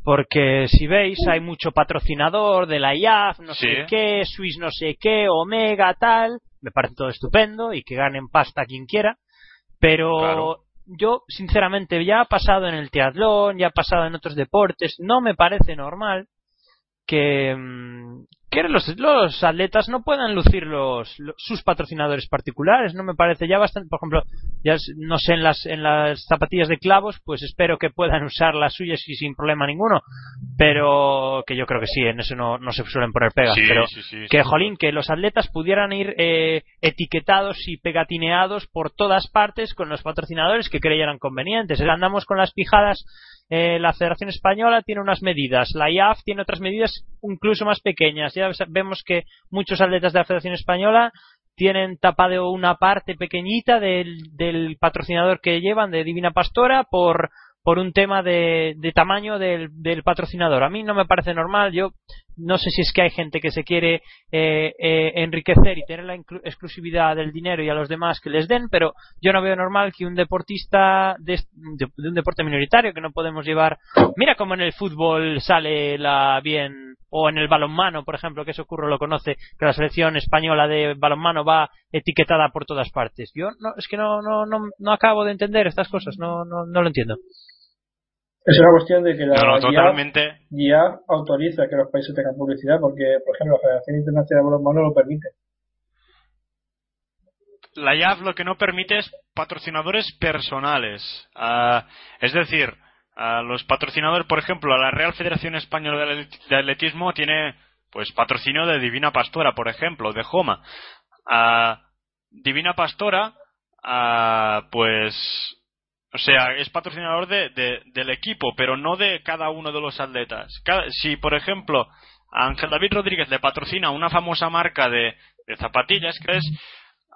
Speaker 4: Porque si veis, hay mucho patrocinador de la IAF, no
Speaker 2: Sí.
Speaker 4: sé qué, Swiss no sé qué, Omega, tal. Me parece todo estupendo y que ganen pasta quien quiera. Pero
Speaker 2: Claro.
Speaker 4: yo, sinceramente, ya ha pasado en el triatlón, ya ha pasado en otros deportes, no me parece normal que, mm, que los, los atletas no puedan lucir los, lo- sus patrocinadores particulares. No me parece ya bastante, por ejemplo, ya no sé en las, en las zapatillas de clavos, pues espero que puedan *laughs* usar las suyas y sin problema ninguno. Pero que yo creo que sí, en eso no, no se suelen poner pegas.
Speaker 2: Sí,
Speaker 4: pero
Speaker 2: sí, sí,
Speaker 4: que jolín, que los atletas pudieran ir eh, etiquetados y pegatineados por todas partes con los patrocinadores que creyeran convenientes. Andamos con las pijadas. Eh, la Federación Española tiene unas medidas, la IAF tiene otras medidas incluso más pequeñas. Ya vemos que muchos atletas de la Federación Española tienen tapado una parte pequeñita del, del patrocinador que llevan de Divina Pastora por por un tema de, de tamaño del, del patrocinador. A mí no me parece normal. Yo no sé si es que hay gente que se quiere eh, eh, enriquecer y tener la exclusividad del dinero y a los demás que les den, pero yo no veo normal que un deportista de, de- de un deporte minoritario que no podemos llevar. Mira cómo en el fútbol sale la bien o en el balonmano, por ejemplo, que eso ocurre lo conoce, que la selección española de balonmano va etiquetada por todas partes. Yo no es que no no no, no acabo de entender estas cosas, no no no lo entiendo.
Speaker 3: Es una cuestión de que la
Speaker 2: No, no,
Speaker 3: IAF
Speaker 2: totalmente.
Speaker 3: Autoriza que los países tengan publicidad porque, por ejemplo, la Federación Internacional de Balonmano lo permite.
Speaker 2: La IAF lo que no permite es patrocinadores personales. Ah, es decir, a los patrocinadores, por ejemplo, la Real Federación Española de Atlet- de Atletismo tiene pues patrocinio de Divina Pastora, por ejemplo, de Joma. Ah, Divina Pastora, ah, pues, o sea, es patrocinador de, de- del equipo, pero no de cada uno de los atletas. Si, por ejemplo, a Ángel David Rodríguez le patrocina una famosa marca de, zapatillas, que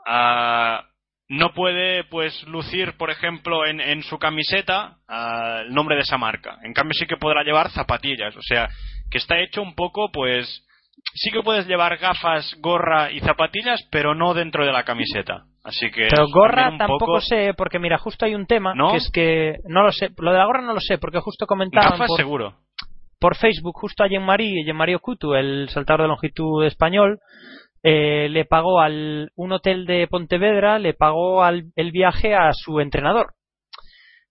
Speaker 2: ah, no puede pues lucir por ejemplo en, en su camiseta el nombre de esa marca. En cambio sí que podrá llevar zapatillas. O sea que está hecho un poco pues sí que puedes llevar gafas gorra y zapatillas pero no dentro de la camiseta así que
Speaker 4: Pero gorra tampoco
Speaker 2: poco-
Speaker 4: sé, porque mira, justo hay un tema
Speaker 2: ¿No?
Speaker 4: que es que no lo sé, lo de la gorra no lo sé, porque justo comentaban
Speaker 2: gafas
Speaker 4: por,
Speaker 2: seguro
Speaker 4: por Facebook, justo a Jean-Marie, Jean-Marie Ocutu, el saltador de longitud español, eh, le pagó al un hotel de Pontevedra, le pagó al, el viaje a su entrenador.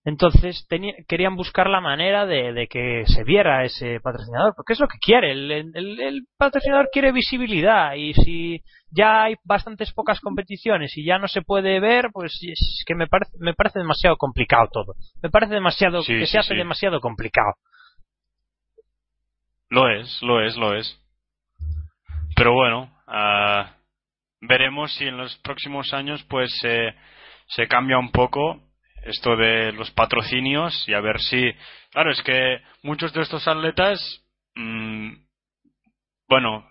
Speaker 4: Entonces querían buscar la manera de, de que se viera ese patrocinador, porque es lo que quiere. El, el- el patrocinador quiere visibilidad y si ya hay bastantes pocas competiciones y ya no se puede ver, pues es que me parece, me parece demasiado complicado todo. Me parece demasiado
Speaker 2: Sí,
Speaker 4: que
Speaker 2: sí,
Speaker 4: se hace
Speaker 2: sí.
Speaker 4: demasiado complicado.
Speaker 2: Lo es, lo es, lo es. Pero bueno, ah, veremos si en los próximos años pues se cambia un poco esto de los patrocinios y a ver si... Claro, es que muchos de estos atletas, mm, bueno,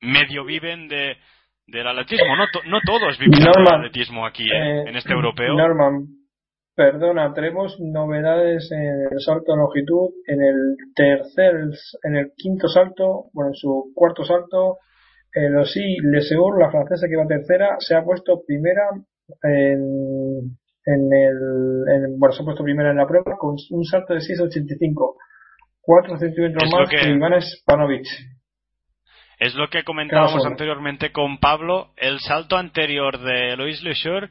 Speaker 2: medio viven de, del atletismo. No, no todos viven del atletismo aquí, ¿eh? Eh, en este europeo.
Speaker 3: Norman, perdona, tenemos novedades en el salto de longitud. En el tercer, en el quinto salto, bueno, en su cuarto salto, el Ossi Leseur, la francesa que va tercera, se ha puesto primera en, en el, bueno, se ha puesto primera en la prueba con un salto de 6,85. 4 centímetros más que, Iván Spanovic.
Speaker 2: Es lo que comentábamos anteriormente con Pablo. El salto anterior de Lois Lesure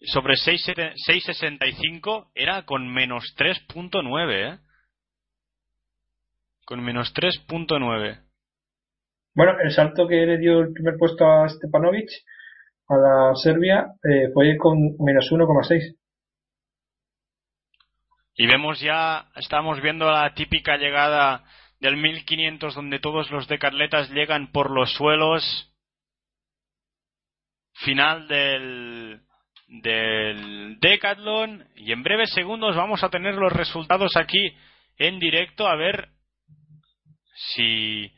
Speaker 2: sobre 6.65 era con menos 3.9, ¿eh? Con menos 3.9.
Speaker 3: Bueno, el salto que le dio el primer puesto a Stepanovic, a la Serbia, eh, fue con menos 1,6.
Speaker 2: Y vemos ya, estamos viendo la típica llegada del 1500 donde todos los decatletas llegan por los suelos. Final del, del Decathlon y en breves segundos vamos a tener los resultados aquí en directo a ver si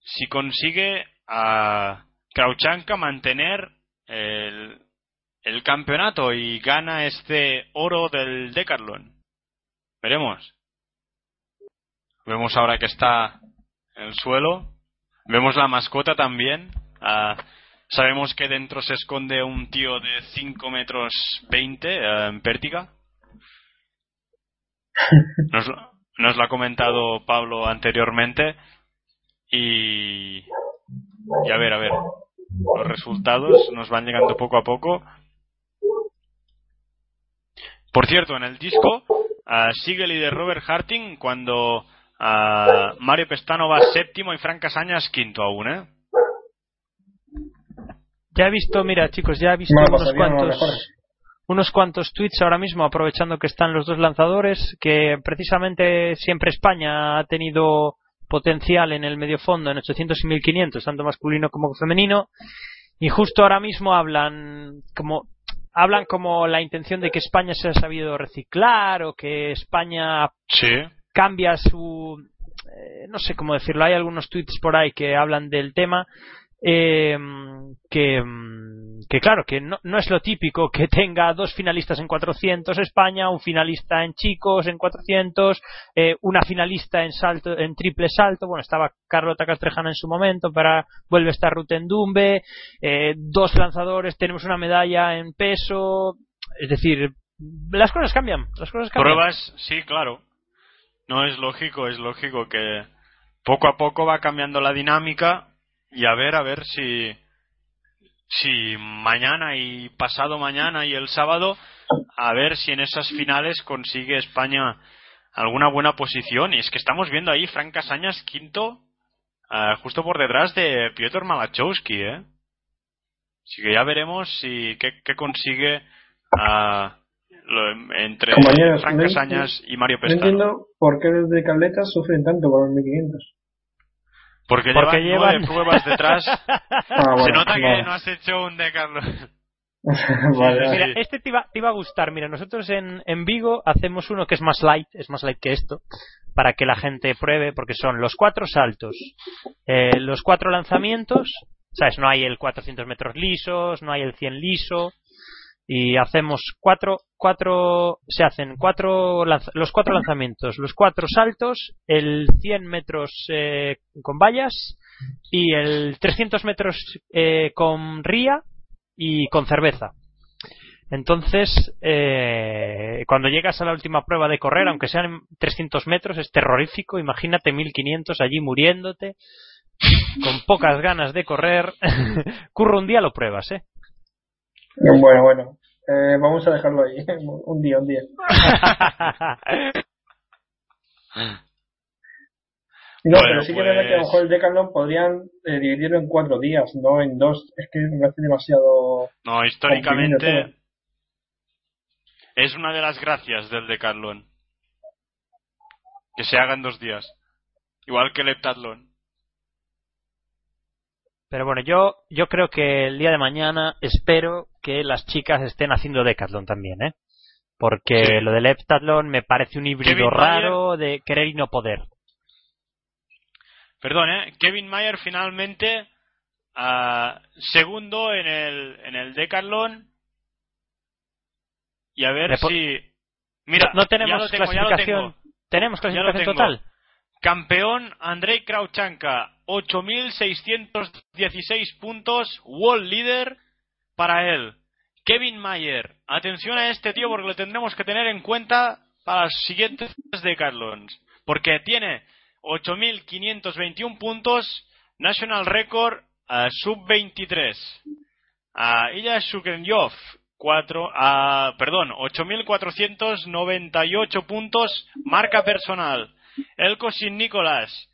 Speaker 2: si consigue a Krauchanka mantener el, el campeonato y gana este oro del Decathlon. Veremos. Vemos ahora que está en el suelo. Vemos la mascota también. Ah, sabemos que dentro se esconde un tío de 5 metros 20 eh, en pértiga. *laughs* Nos, nos lo ha comentado Pablo anteriormente. Y, y a ver, a ver, los resultados nos van llegando poco a poco. Por cierto, en el disco sigue el líder Robert Harting cuando Mario Pestano va séptimo y Frank Casañas quinto aún, ¿eh?
Speaker 4: Ya he visto, mira chicos, ya he visto unos cuantos, unos cuantos tweets ahora mismo, aprovechando que están los dos lanzadores, que precisamente siempre España ha tenido potencial en el medio fondo en 800 y 1500, tanto masculino como femenino, y justo ahora mismo hablan como hablan como la intención de que España se ha sabido reciclar o que España cambia su eh, no sé cómo decirlo, hay algunos tweets por ahí que hablan del tema eh, que, claro, que no, no, es lo típico que tenga dos finalistas en 400 España, un finalista en chicos en 400, eh, una finalista en salto, en triple salto, bueno, estaba Carlota Castrejana en su momento, para vuelve a estar Rutendumbe, eh, dos lanzadores, tenemos una medalla en peso, es decir, las cosas cambian, las cosas cambian.
Speaker 2: Pruebas, sí, claro. No es lógico, es lógico que poco a poco va cambiando la dinámica y a ver, a ver si, si mañana y pasado mañana y el sábado, a ver si en esas finales consigue España alguna buena posición. Y es que estamos viendo ahí Frank Casañas quinto, uh, justo por detrás de Piotr Malachowski, ¿eh? Así que ya veremos si qué, consigue uh, entre Frank Casañas y Mario Pestano.
Speaker 3: No entiendo por qué los de Cabletas sufren tanto con los 1500.
Speaker 2: Porque, Porque llevan, pruebas detrás. *laughs* Ah, Se nota que no has hecho un de Carlos. *laughs*
Speaker 4: Mira, este te iba, a gustar. Mira, nosotros en, en Vigo hacemos uno que es más light, es más light que esto, para que la gente pruebe, porque son los cuatro saltos, eh, los cuatro lanzamientos, ¿sabes? No hay el 400 metros lisos, no hay el 100 liso, y hacemos cuatro, cuatro, se hacen cuatro, los cuatro lanzamientos, los cuatro saltos, el 100 metros eh, con vallas y el 300 metros eh, con ría y con cerveza. Entonces, eh, cuando llegas a la última prueba de correr, aunque sean 300 metros, es terrorífico. Imagínate 1500 allí muriéndote, con pocas ganas de correr. *laughs* Curro un día lo pruebas, ¿eh?
Speaker 3: Bueno, bueno. Eh, vamos a dejarlo ahí. *laughs* un día, un día. *laughs* No, pero sí que es verdad que a lo mejor el Decathlon podrían eh, dividirlo en cuatro días, no en dos. Es que me hace demasiado.
Speaker 2: No, históricamente. Es una de las gracias del Decathlon. Que se haga en dos días. Igual que el Heptatlón.
Speaker 4: Pero bueno, yo, yo creo que el día de mañana espero que las chicas estén haciendo Decathlon también, ¿eh? Porque lo del Heptathlon me parece un híbrido raro de querer y no poder.
Speaker 2: perdón, ¿eh? Kevin Mayer finalmente uh, segundo en el, en el Decathlon. Y a ver si. Mira,
Speaker 4: no tenemos
Speaker 2: tengo,
Speaker 4: clasificación. ¿Tenemos clasificación total?
Speaker 2: Campeón Andrei Krauchanka, 8.616 puntos, world leader para él. Kevin Mayer, atención a este tío porque lo tendremos que tener en cuenta para los siguientes Decathlons. Porque tiene 8.521 puntos, National Record uh, Sub-23. Uh, Ilya Shukenyov, 4, uh, perdón, 8.498 puntos, marca personal. Elko Sin Nicolás,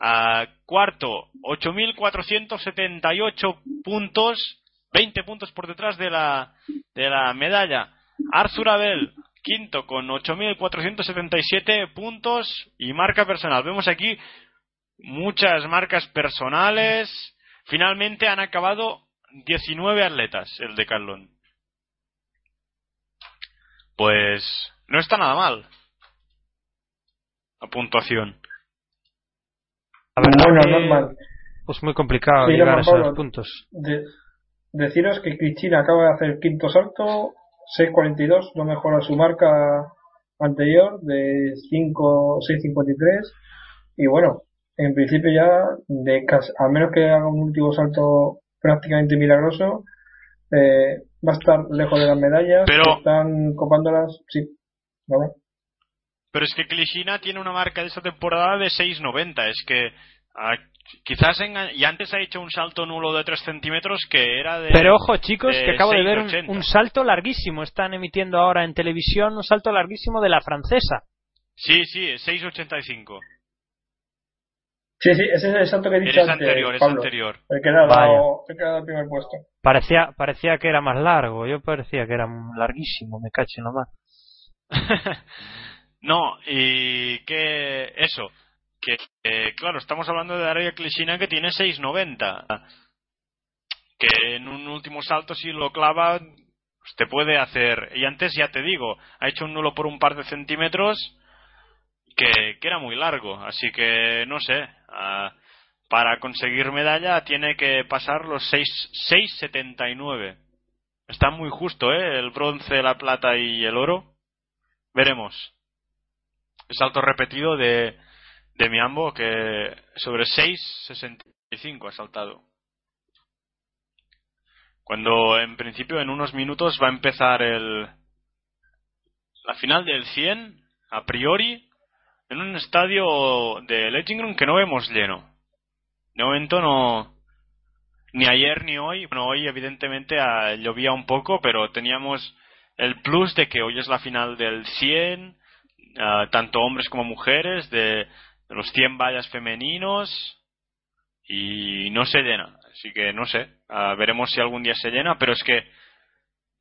Speaker 2: uh, cuarto, 8.478 puntos, 20 puntos por detrás de la, de la medalla. Arthur Abel, quinto con 8.477 puntos y marca personal. Vemos aquí muchas marcas personales. Finalmente han acabado 19 atletas el de Carlón. Pues no está nada mal. La puntuación.
Speaker 3: Bueno, normal.
Speaker 4: Pues muy complicado llegar a esos puntos.
Speaker 3: deciros que Cristina acaba de hacer el quinto salto 6.42 no mejora su marca anterior de 5, 6.53 y bueno, en principio ya de a menos que haga un último salto prácticamente milagroso eh, va a estar lejos de las medallas
Speaker 2: pero,
Speaker 3: están copándolas sí ¿vale?
Speaker 2: Pero es que Klishina tiene una marca de esta temporada de 6.90 es que ah, quizás y antes ha hecho un salto nulo de 3 centímetros que era de
Speaker 4: pero ojo chicos que acabo de ver un, salto larguísimo. Están emitiendo ahora en televisión un salto larguísimo de la francesa.
Speaker 2: Sí sí 6.85
Speaker 3: Sí, sí, ese es el salto que he dicho
Speaker 2: antes, anterior, es anterior.
Speaker 3: El que era dado, el que era el primer puesto.
Speaker 4: Parecía, parecía que era más largo, yo parecía que era larguísimo, me caché nomás. *laughs*
Speaker 2: no, y que eso, que claro, estamos hablando de Daria Klishina que tiene 6.90. Que en un último salto, si lo clava, pues te puede hacer. Y antes ya te digo, ha hecho un nulo por un par de centímetros que, era muy largo. Así que no sé. Uh, para conseguir medalla tiene que pasar los 6.79. Está muy justo, ¿eh? El bronce, la plata y el oro. Veremos. Salto repetido de de Miambo que sobre 6.65 ha saltado. Cuando en principio en unos minutos va a empezar el la final del 100 a priori en un estadio de Lettingrund que no vemos lleno. De momento no ni ayer ni hoy, bueno hoy evidentemente llovía un poco, pero teníamos el plus de que hoy es la final del 100, tanto hombres como mujeres, de los 100 vallas femeninos y no se llena. Así que no sé, ah, veremos si algún día se llena, pero es que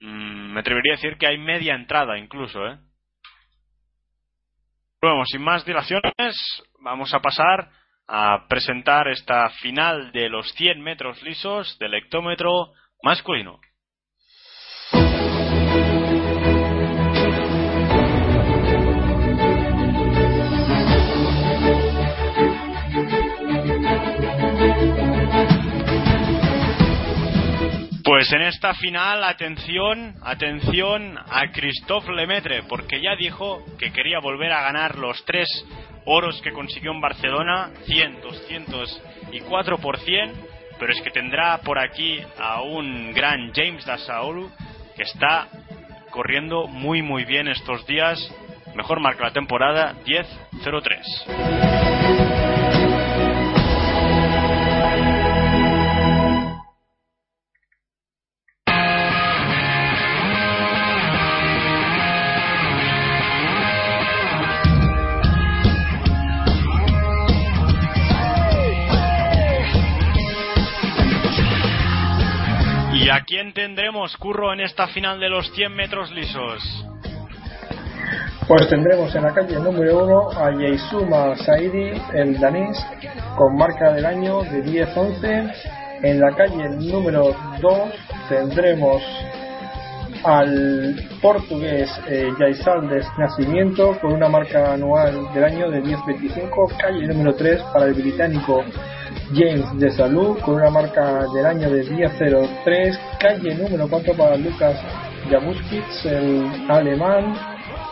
Speaker 2: mmm, me atrevería a decir que hay media entrada incluso. ¿eh? Bueno, sin más dilaciones, vamos a pasar a presentar esta final de los 100 metros lisos del hectómetro masculino. Pues en esta final, atención, atención a Christophe Lemaitre, porque ya dijo que quería volver a ganar los tres oros que consiguió en Barcelona, 100, 200 y 4 por 100, pero es que tendrá por aquí a un gran James Dasaolu que está corriendo muy muy bien estos días, mejor marca la temporada 10-03. A quién tendremos, Curro, en esta final de los 100 metros lisos?
Speaker 3: Pues tendremos en la calle número 1 a Yeisuma Saidi, el danés, con marca del año de 10-11. En la calle número 2 tendremos al portugués eh, de Nacimiento con una marca anual del año de 10.25, calle número 3 para el británico James de Salud con una marca del año de 10.03, calle número 4 para Lucas Jabuskits, el alemán,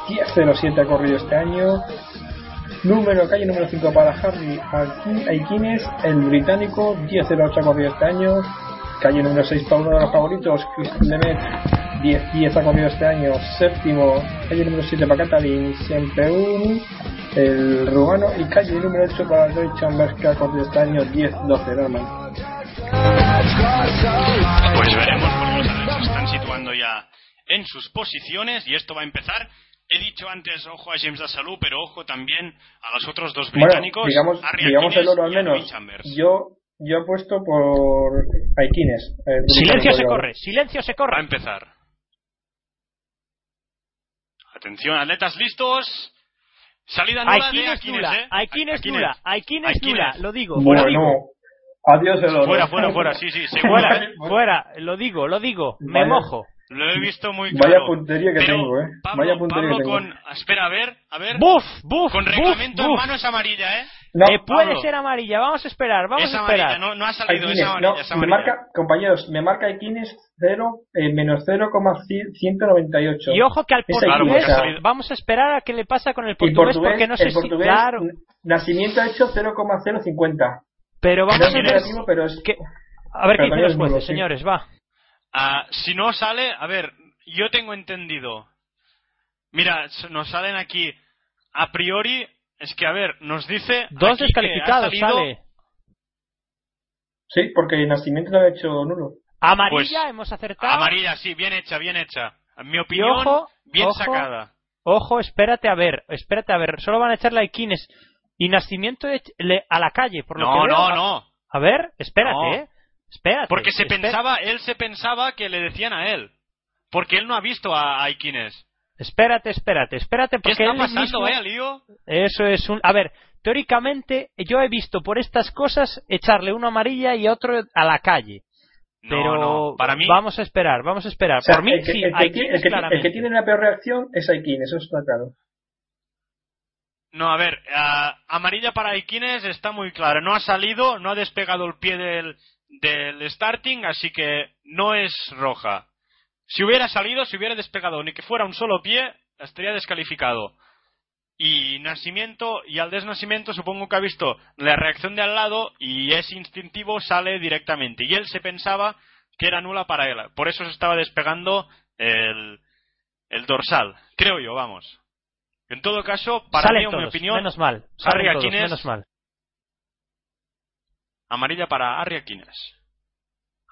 Speaker 3: 10.07 ha corrido este año, número calle número 5 para Harry Aikines, el británico, 10.08 ha corrido este año, calle número 6 para uno de los favoritos, Chris Lemet 10, 10 ha corrido este año, séptimo, calle número 7 para Catalin, siempre un, el rumano, y calle número 8 para Roy Chambers que ha corrido este año, 10, 12, Norman.
Speaker 2: Pues veremos porque los atletas se están situando ya en sus posiciones y esto va a empezar. He dicho antes, ojo a James Salud, pero ojo también a los otros dos británicos.
Speaker 3: Bueno, digamos, digamos el oro al menos. Yo, yo apuesto por Aikines.
Speaker 4: Silencio se corre, silencio se corre.
Speaker 2: Va a empezar. Atención, atletas listos. Salida nula de Aikines,
Speaker 4: nula,
Speaker 2: ¿eh?
Speaker 4: Aikines, nula, Aikines nula, lo digo.
Speaker 3: Bueno,
Speaker 4: lo digo.
Speaker 3: adiós el oro.
Speaker 2: Fuera, fuera, fuera, sí, sí,
Speaker 4: fuera, fuera, lo digo, lo digo, me mojo.
Speaker 2: Lo he visto muy claro.
Speaker 3: Vaya puntería que tengo, eh.
Speaker 2: Pablo,
Speaker 3: Vaya puntería
Speaker 2: Pablo
Speaker 3: que tengo.
Speaker 2: con... Espera, a ver, a ver.
Speaker 4: ¡Buf! ¡Buf!
Speaker 2: Con reglamento
Speaker 4: buf,
Speaker 2: en mano es amarilla, ¿eh?
Speaker 3: No,
Speaker 4: eh, puede
Speaker 2: Pablo.
Speaker 4: ser amarilla, vamos a esperar, vamos a esperar.
Speaker 2: amarilla, no, no ha salido,
Speaker 3: Aikines,
Speaker 2: es amarilla,
Speaker 3: no, me marca, compañeros, me marca Aikines 0, eh, menos 0,198.
Speaker 4: Y ojo que al portugués,
Speaker 2: claro.
Speaker 4: vamos a esperar a qué le pasa con el portugués,
Speaker 3: portugués,
Speaker 4: porque no sé
Speaker 3: el portugués,
Speaker 4: si, claro,
Speaker 3: Nacimiento ha hecho 0,050.
Speaker 4: pero vamos a ver,
Speaker 3: negativo, pero es...
Speaker 4: que- a ver qué dicen los jueces,
Speaker 3: sí.
Speaker 4: señores, va.
Speaker 2: Ah, si no sale, a ver, yo tengo entendido. Mira, nos salen aquí a priori, es que a ver, nos dice
Speaker 4: Dos descalificados,
Speaker 2: salido-
Speaker 4: sale.
Speaker 3: Sí, porque Nacimiento lo ha hecho nulo.
Speaker 4: Amarilla,
Speaker 2: Pues,
Speaker 4: hemos acertado.
Speaker 2: Amarilla, sí, bien hecha, bien hecha. En mi
Speaker 4: Y
Speaker 2: opinión,
Speaker 4: ojo,
Speaker 2: bien
Speaker 4: ojo,
Speaker 2: sacada.
Speaker 4: Ojo, espérate a ver, espérate a ver. Solo van a echar la Iquines y Nacimiento a la calle, por lo
Speaker 2: No,
Speaker 4: que veo.
Speaker 2: no, no.
Speaker 4: A ver, espérate,
Speaker 2: No.
Speaker 4: eh. Espérate.
Speaker 2: Porque se
Speaker 4: espera-
Speaker 2: pensaba, él se pensaba que le decían a él. Porque él no ha visto a Aikines.
Speaker 4: Espérate, espérate, espérate,
Speaker 2: ¿Qué
Speaker 4: porque
Speaker 2: está
Speaker 4: él
Speaker 2: pasando,
Speaker 4: mismo-
Speaker 2: vaya lío?
Speaker 4: Eso es un... A ver, teóricamente yo he visto por estas cosas echarle uno amarilla y otro a la calle.
Speaker 2: No,
Speaker 4: Pero
Speaker 2: no, para mí...
Speaker 4: vamos a esperar, vamos a esperar.
Speaker 3: O sea,
Speaker 4: por mí
Speaker 3: el que,
Speaker 4: sí,
Speaker 3: el que el que- el
Speaker 4: claramente.
Speaker 3: que tiene la peor reacción es Aikines, eso está claro.
Speaker 2: No, a ver, amarilla para Aikines está muy clara. No ha salido, no ha despegado el pie del, del starting, así que no es roja. Si hubiera salido, si hubiera despegado ni que fuera un solo pie, estaría descalificado. Y Nacimiento, y al desnacimiento supongo que ha visto la reacción de al lado y es instintivo, sale directamente. Y él se pensaba que era nula para él. Por eso se estaba despegando el, el dorsal. Creo yo, vamos. En todo caso, para
Speaker 4: Salen
Speaker 2: mí, en mi opinión,
Speaker 4: menos mal.
Speaker 2: Harry
Speaker 4: todos,
Speaker 2: Aquines-
Speaker 4: menos mal.
Speaker 2: amarilla para Arriaquines.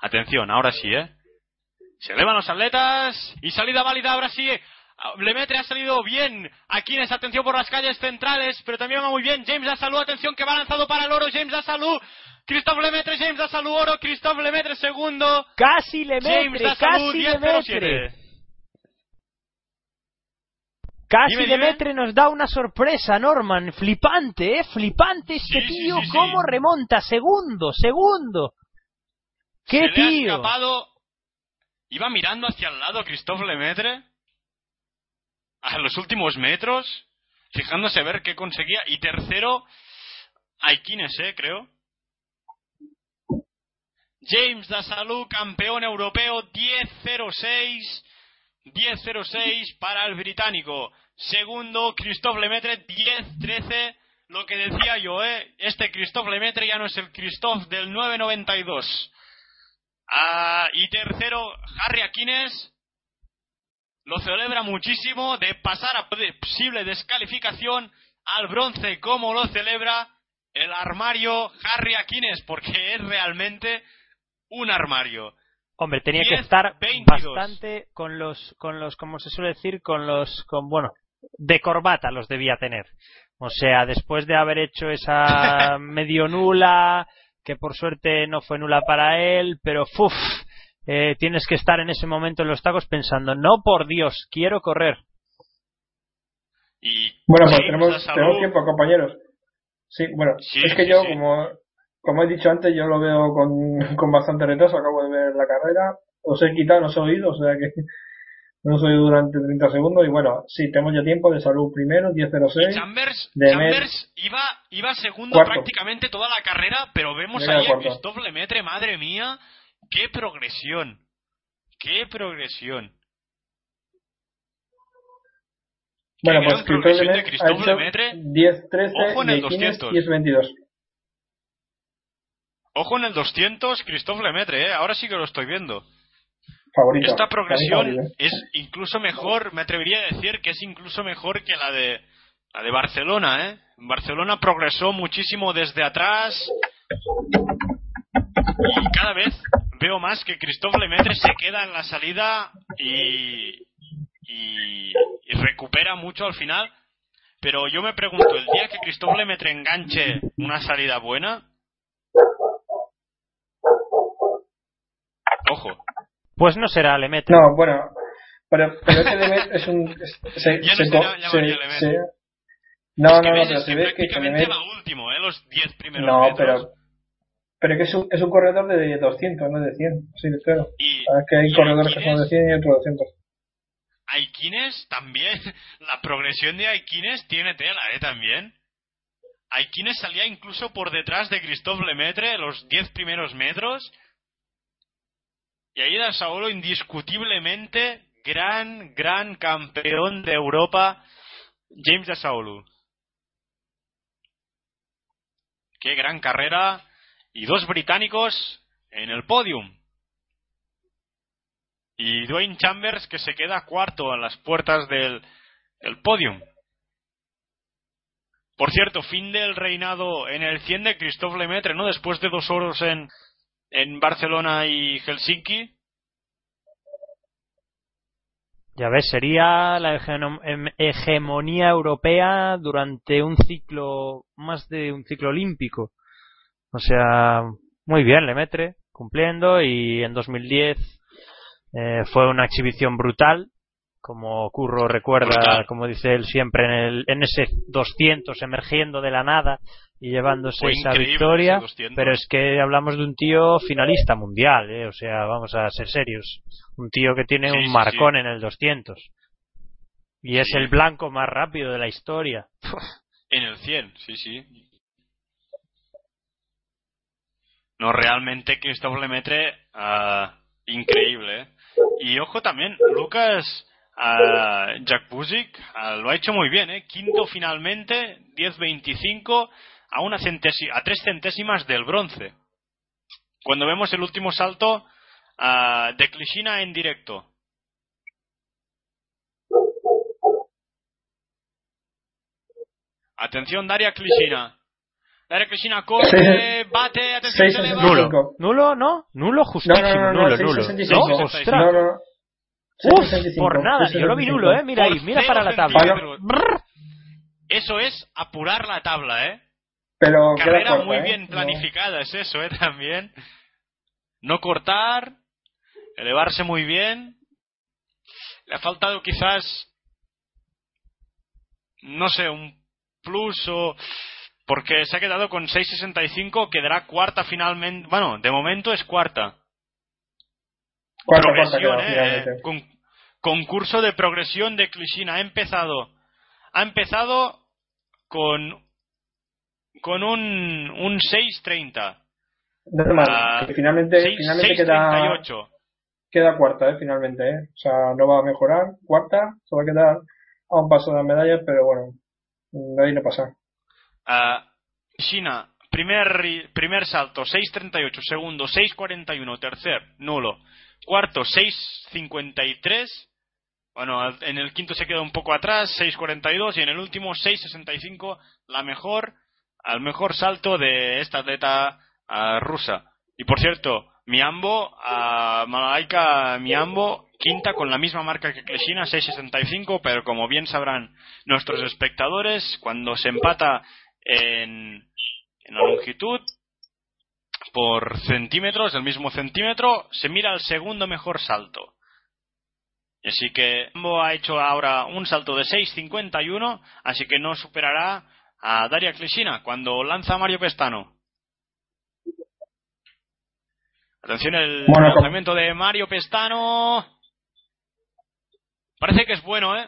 Speaker 2: Atención, ahora sí, ¿eh? Se elevan los atletas y salida válida ahora sí. Lemaitre ha salido bien. Aquines, atención por las calles centrales, pero también va muy bien. James da salud, atención que va lanzado para el oro. James da salud. Christophe Lemaitre, James da salud, oro. Christophe Lemaitre, segundo.
Speaker 4: Casi le
Speaker 2: James salud,
Speaker 4: casi le metre.
Speaker 2: 10-07.
Speaker 4: Casi
Speaker 2: Dime,
Speaker 4: le
Speaker 2: dime.
Speaker 4: nos da una sorpresa, Norman. Flipante, ¿eh? Flipante este
Speaker 2: Sí,
Speaker 4: tío.
Speaker 2: sí, sí.
Speaker 4: ¿Cómo remonta? Segundo, segundo. ¡Qué
Speaker 2: Se le ha
Speaker 4: tío!
Speaker 2: escapado. Iba mirando hacia el lado Christophe Lemaitre. A los últimos metros. Fijándose a ver qué conseguía. Y tercero. Aikines, eh, creo. James Dasalou, campeón europeo, 10-06. 10-06 para el británico. Segundo, Christophe Lemaitre, 10-13. Lo que decía yo, ¿eh? Este Christophe Lemaitre ya no es el Christophe del 992. Ah, y tercero, Harry Aquines. Lo celebra muchísimo de pasar a posible descalificación al bronce, como lo celebra el armario Harry Aquines, porque es realmente un armario.
Speaker 4: Hombre, tenía que
Speaker 2: 10,
Speaker 4: estar
Speaker 2: 22.
Speaker 4: bastante con los, con los, como se suele decir, con los, con, bueno, de corbata los debía tener. O sea, después de haber hecho esa *laughs* medio nula, que por suerte no fue nula para él, pero fuf, eh, tienes que estar en ese momento en los tacos pensando, no por Dios, quiero correr.
Speaker 2: Y
Speaker 3: Bueno, pues tenemos, tenemos tiempo, compañeros. Sí, bueno,
Speaker 2: Sí,
Speaker 3: es que
Speaker 2: sí,
Speaker 3: yo,
Speaker 2: sí.
Speaker 3: como como he dicho antes, yo lo veo con, *laughs* con bastante retraso. Acabo de ver la carrera. Os he quitado, os he oído, o sea que No soy durante 30 segundos y bueno, sí, tenemos ya tiempo de salud primero, 10.06.
Speaker 2: Chambers,
Speaker 3: de
Speaker 2: Chambers iba, iba segundo
Speaker 3: Cuarto.
Speaker 2: prácticamente toda la carrera, pero vemos
Speaker 3: Venga,
Speaker 2: ahí a. Christophe Lemaitre, madre mía, qué progresión. Qué progresión.
Speaker 3: Bueno, pues Christophe
Speaker 2: Lemaitre.
Speaker 3: hecho 10.13
Speaker 2: Ojo en el
Speaker 3: Aikines
Speaker 2: 200.
Speaker 3: 10.22.
Speaker 2: Ojo en el 200, Christophe Lemaitre, ¿eh? ahora sí que lo estoy viendo.
Speaker 3: Favorito.
Speaker 2: Esta progresión
Speaker 3: Favorito.
Speaker 2: es incluso mejor, me atrevería a decir que es incluso mejor que la de la de Barcelona, ¿eh? Barcelona progresó muchísimo desde atrás y cada vez veo más que Christophe Lemaitre se queda en la salida y, y, y recupera mucho al final. Pero yo me pregunto, el día que Christophe Lemaitre enganche una salida buena, ojo,
Speaker 4: Pues no será Lemaitre.
Speaker 3: No, bueno, pero, pero es que Lemaitre *laughs* es un... es- se,
Speaker 2: Ya no
Speaker 3: se,
Speaker 2: se
Speaker 3: no,
Speaker 2: Es
Speaker 3: no,
Speaker 2: que
Speaker 3: no, pero se
Speaker 2: que
Speaker 3: ve que
Speaker 2: prácticamente va último, ¿eh? Los 10 primeros
Speaker 3: No,
Speaker 2: metros.
Speaker 3: pero... Pero que es un, es un corredor de 200, no de 100. Sí, claro.
Speaker 2: Y,
Speaker 3: Es que hay corredores que
Speaker 2: Aikines-
Speaker 3: son de 100 y otros de 200.
Speaker 2: Aikines también, *laughs* la progresión de Aikines tiene tela, ¿eh? También. Aikines salía incluso por detrás de Christophe Lemaitre los 10 primeros metros. Y ahí da Saolo indiscutiblemente gran, gran campeón de Europa, James de Saolo. Qué gran carrera. Y dos británicos en el podium. Y Dwayne Chambers que se queda cuarto a las puertas del el podium. Por cierto, fin del reinado en el 100 de Christophe Lemaitre, ¿no? Después de dos oros en, en Barcelona y Helsinki.
Speaker 4: Ya ves, sería la em- hegemonía europea durante un ciclo, más de un ciclo olímpico. O sea, muy bien, Lemaitre, cumpliendo, y en 2010 eh, fue una exhibición brutal, como Curro recuerda,
Speaker 2: Brutal.
Speaker 4: como dice él siempre, en, el, en ese 200 emergiendo de la nada y llevándose
Speaker 2: Fue
Speaker 4: esa victoria.
Speaker 2: ese 200.
Speaker 4: Pero es que hablamos de un tío finalista mundial, ¿eh? o sea, vamos a ser serios. Un tío que tiene
Speaker 2: Sí,
Speaker 4: un
Speaker 2: sí,
Speaker 4: marcón
Speaker 2: sí.
Speaker 4: en el 200. Y es el blanco más rápido de la historia.
Speaker 2: En el 100, sí, sí. No, realmente Christophe Lemaitre, ah, increíble. ¿eh? Y ojo también, Lucas ah, Jack Buzik ah, lo ha hecho muy bien, ¿eh? Quinto finalmente, 10-25, a, una a tres centésimas del bronce. Cuando vemos el último salto de Klishina en directo. Atención, Daria Klishina. Daria Klishina corre, bate, atención, se eleva.
Speaker 3: 6.65.
Speaker 4: Nulo. ¿Nulo, no? Nulo justísimo.
Speaker 3: no, no, no,
Speaker 4: nulo, nulo.
Speaker 3: 6.65.
Speaker 4: ¿No?
Speaker 2: 6.65.
Speaker 4: Ostras. Uf,
Speaker 3: 6.65,
Speaker 4: por nada. Yo lo vi
Speaker 3: 6.65.
Speaker 4: nulo, ¿eh? Mira ahí, mira para la tabla.
Speaker 2: Eso es apurar la tabla, ¿eh?
Speaker 3: Pero
Speaker 2: Carrera
Speaker 3: corta,
Speaker 2: muy
Speaker 3: ¿eh?
Speaker 2: bien
Speaker 3: No.
Speaker 2: planificada, es eso, ¿eh? También. No cortar, elevarse muy bien. Le ha faltado quizás, no sé, un plus o... Porque se ha quedado con 6.65, quedará cuarta finalmente. Bueno, de momento es cuarta. Progresión,
Speaker 3: queda,
Speaker 2: ¿eh?
Speaker 3: finalmente.
Speaker 2: Con- concurso de progresión de Klishina. Ha empezado, ha empezado con, con un, un 6.30.
Speaker 3: Normal. Que finalmente,
Speaker 2: seis-
Speaker 3: finalmente queda,
Speaker 2: 6.38.
Speaker 3: queda cuarta, ¿eh? Finalmente, ¿eh? O sea, no va a mejorar. Cuarta, se va a quedar a un paso de las medallas, pero bueno, ahí no pasa.
Speaker 2: Ah, China, primer, primer salto, 6.38. Segundo, 6.41. Tercer, nulo. Cuarto, 6.53. Bueno, en el quinto se queda un poco atrás, 6.42. Y en el último, 6.65. La mejor, al mejor salto de esta atleta ah, rusa. Y por cierto, Miambo, a Malaika Miambo, quinta con la misma marca que Kleshina, 6.65, pero como bien sabrán nuestros espectadores, cuando se empata en, en la longitud por centímetros, el mismo centímetro, se mira el segundo mejor salto. Así que Miambo ha hecho ahora un salto de 6.51, así que no superará a Daria Kleshina cuando lanza a Mario Pestano. Atención el
Speaker 3: Bueno,
Speaker 2: lanzamiento de Mario Pestano. Parece que es bueno, ¿eh?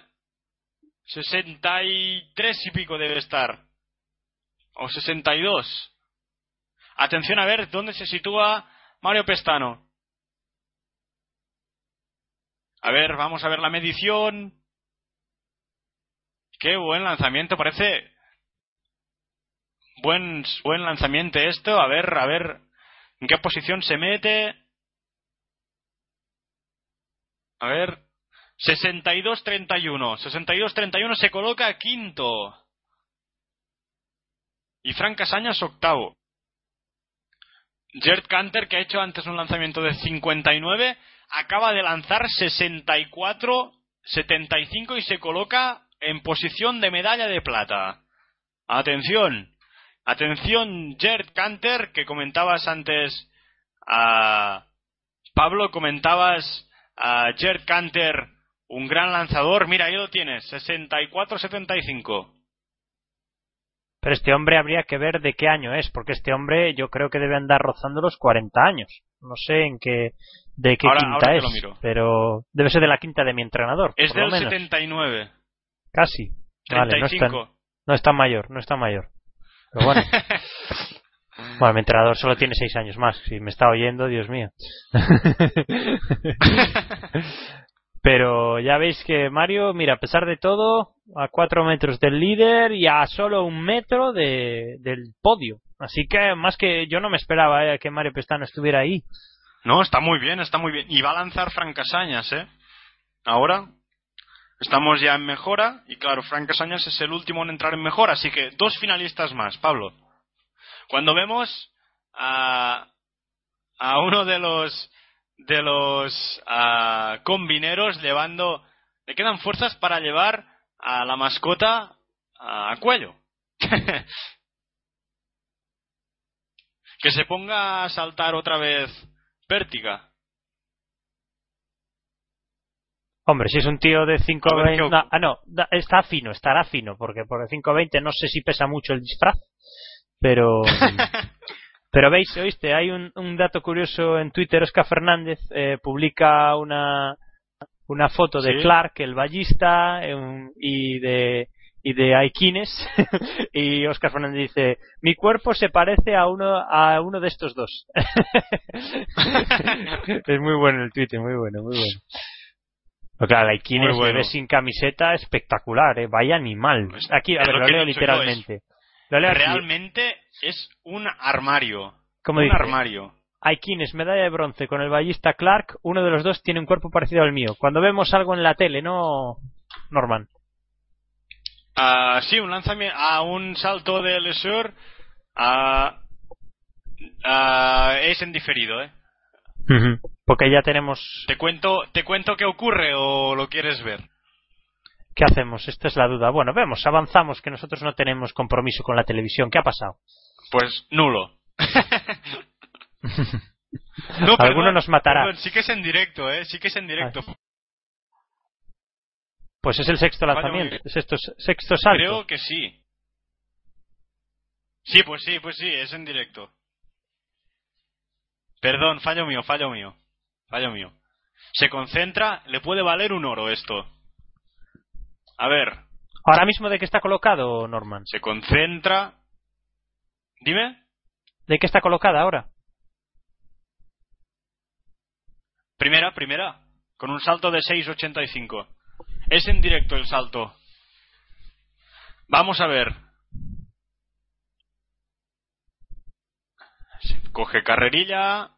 Speaker 2: 63 y pico debe estar. O 62. Atención a ver dónde se sitúa Mario Pestano. A ver, vamos a ver la medición. Qué buen lanzamiento, parece. Buen, buen lanzamiento esto. A ver, a ver en qué posición se mete. A ver. 62-31. 62-31 se coloca quinto. Y Frank Casañas octavo. Gerd Canter, que ha hecho antes un lanzamiento de 59, acaba de lanzar 64-75 y se coloca en posición de medalla de plata. Atención, atención Gerd Canter, que comentabas antes a Pablo, comentabas a Gerd Canter, un gran lanzador. Mira, ahí lo tienes, 64-75.
Speaker 4: Pero este hombre habría que ver de qué año es, porque este hombre yo creo que debe andar rozando los 40 años. No sé en qué de qué quinta es, pero debe ser de la quinta de mi entrenador.
Speaker 2: Es del 79.
Speaker 4: Casi.
Speaker 2: 35.
Speaker 4: no, está, mayor, no está mayor. Pero bueno. *laughs* bueno, mi entrenador solo tiene 6 años más. Si me está oyendo, Dios mío. *laughs* Pero ya veis que Mario, mira, a pesar de todo, a 4 metros del líder y a solo un metro de, del podio. Así que más que yo no me esperaba eh, que Mario Pestano estuviera ahí.
Speaker 2: No, está muy bien, está muy bien. Y va a lanzar Frank Casañas, ¿eh? Ahora estamos ya en mejora y claro, Frank Casañas es el último en entrar en mejora, así que dos finalistas más, Pablo. Cuando vemos a, a uno de los de los combineros llevando le quedan fuerzas para llevar a la mascota a cuello. *laughs* que se ponga a saltar otra vez Pértiga.
Speaker 4: Hombre, si es un tío de 5.20... No, ah, no, está fino, estará fino, porque por el 5.20 no sé si pesa mucho el disfraz, pero... *laughs* pero veis, oíste, hay un, dato curioso en Twitter, Oscar Fernández eh, publica una, una foto de Clark, el ballista, y de y de Aikines. *laughs* Y Oscar Fernández dice mi cuerpo se parece a uno a uno de estos dos *laughs* es muy bueno el Twitter muy bueno muy bueno. Pero claro Aikines bueno. sin camiseta espectacular ¿eh? vaya animal. Aquí a ver lo, leo literalmente
Speaker 2: realmente es un armario ¿Cómo un armario
Speaker 4: Aikines, medalla de bronce con el ballista Clark, uno de los dos tiene un cuerpo parecido al mío. Cuando vemos algo en la tele, ¿no, Norman?
Speaker 2: Uh, sí, un lanzamiento, a un salto de Lesur uh, es en diferido, ¿eh?
Speaker 4: Porque ya tenemos.
Speaker 2: ¿Te cuento, ¿Te cuento qué ocurre o lo quieres ver?
Speaker 4: ¿Qué hacemos? Esta es la duda. Bueno, vemos, avanzamos, que nosotros no tenemos compromiso con la televisión. ¿Qué ha pasado?
Speaker 2: Pues nulo. *laughs*
Speaker 4: no, Alguno nos matará.
Speaker 2: sí que es en directo, ¿eh? Sí que es en directo.
Speaker 4: Pues es el sexto lanzamiento, sexto salto.
Speaker 2: Creo que sí. Sí, pues sí, pues sí, es en directo. Perdón, fallo mío, fallo mío. Fallo mío. Se concentra, le puede valer un oro esto. A ver.
Speaker 4: Ahora mismo de qué está colocado, Norman.
Speaker 2: Se concentra. Dime.
Speaker 4: ¿De qué está colocada ahora?
Speaker 2: Primera, primera. Con un salto de 6.85. Es en directo el salto. Vamos a ver. Coge carrerilla.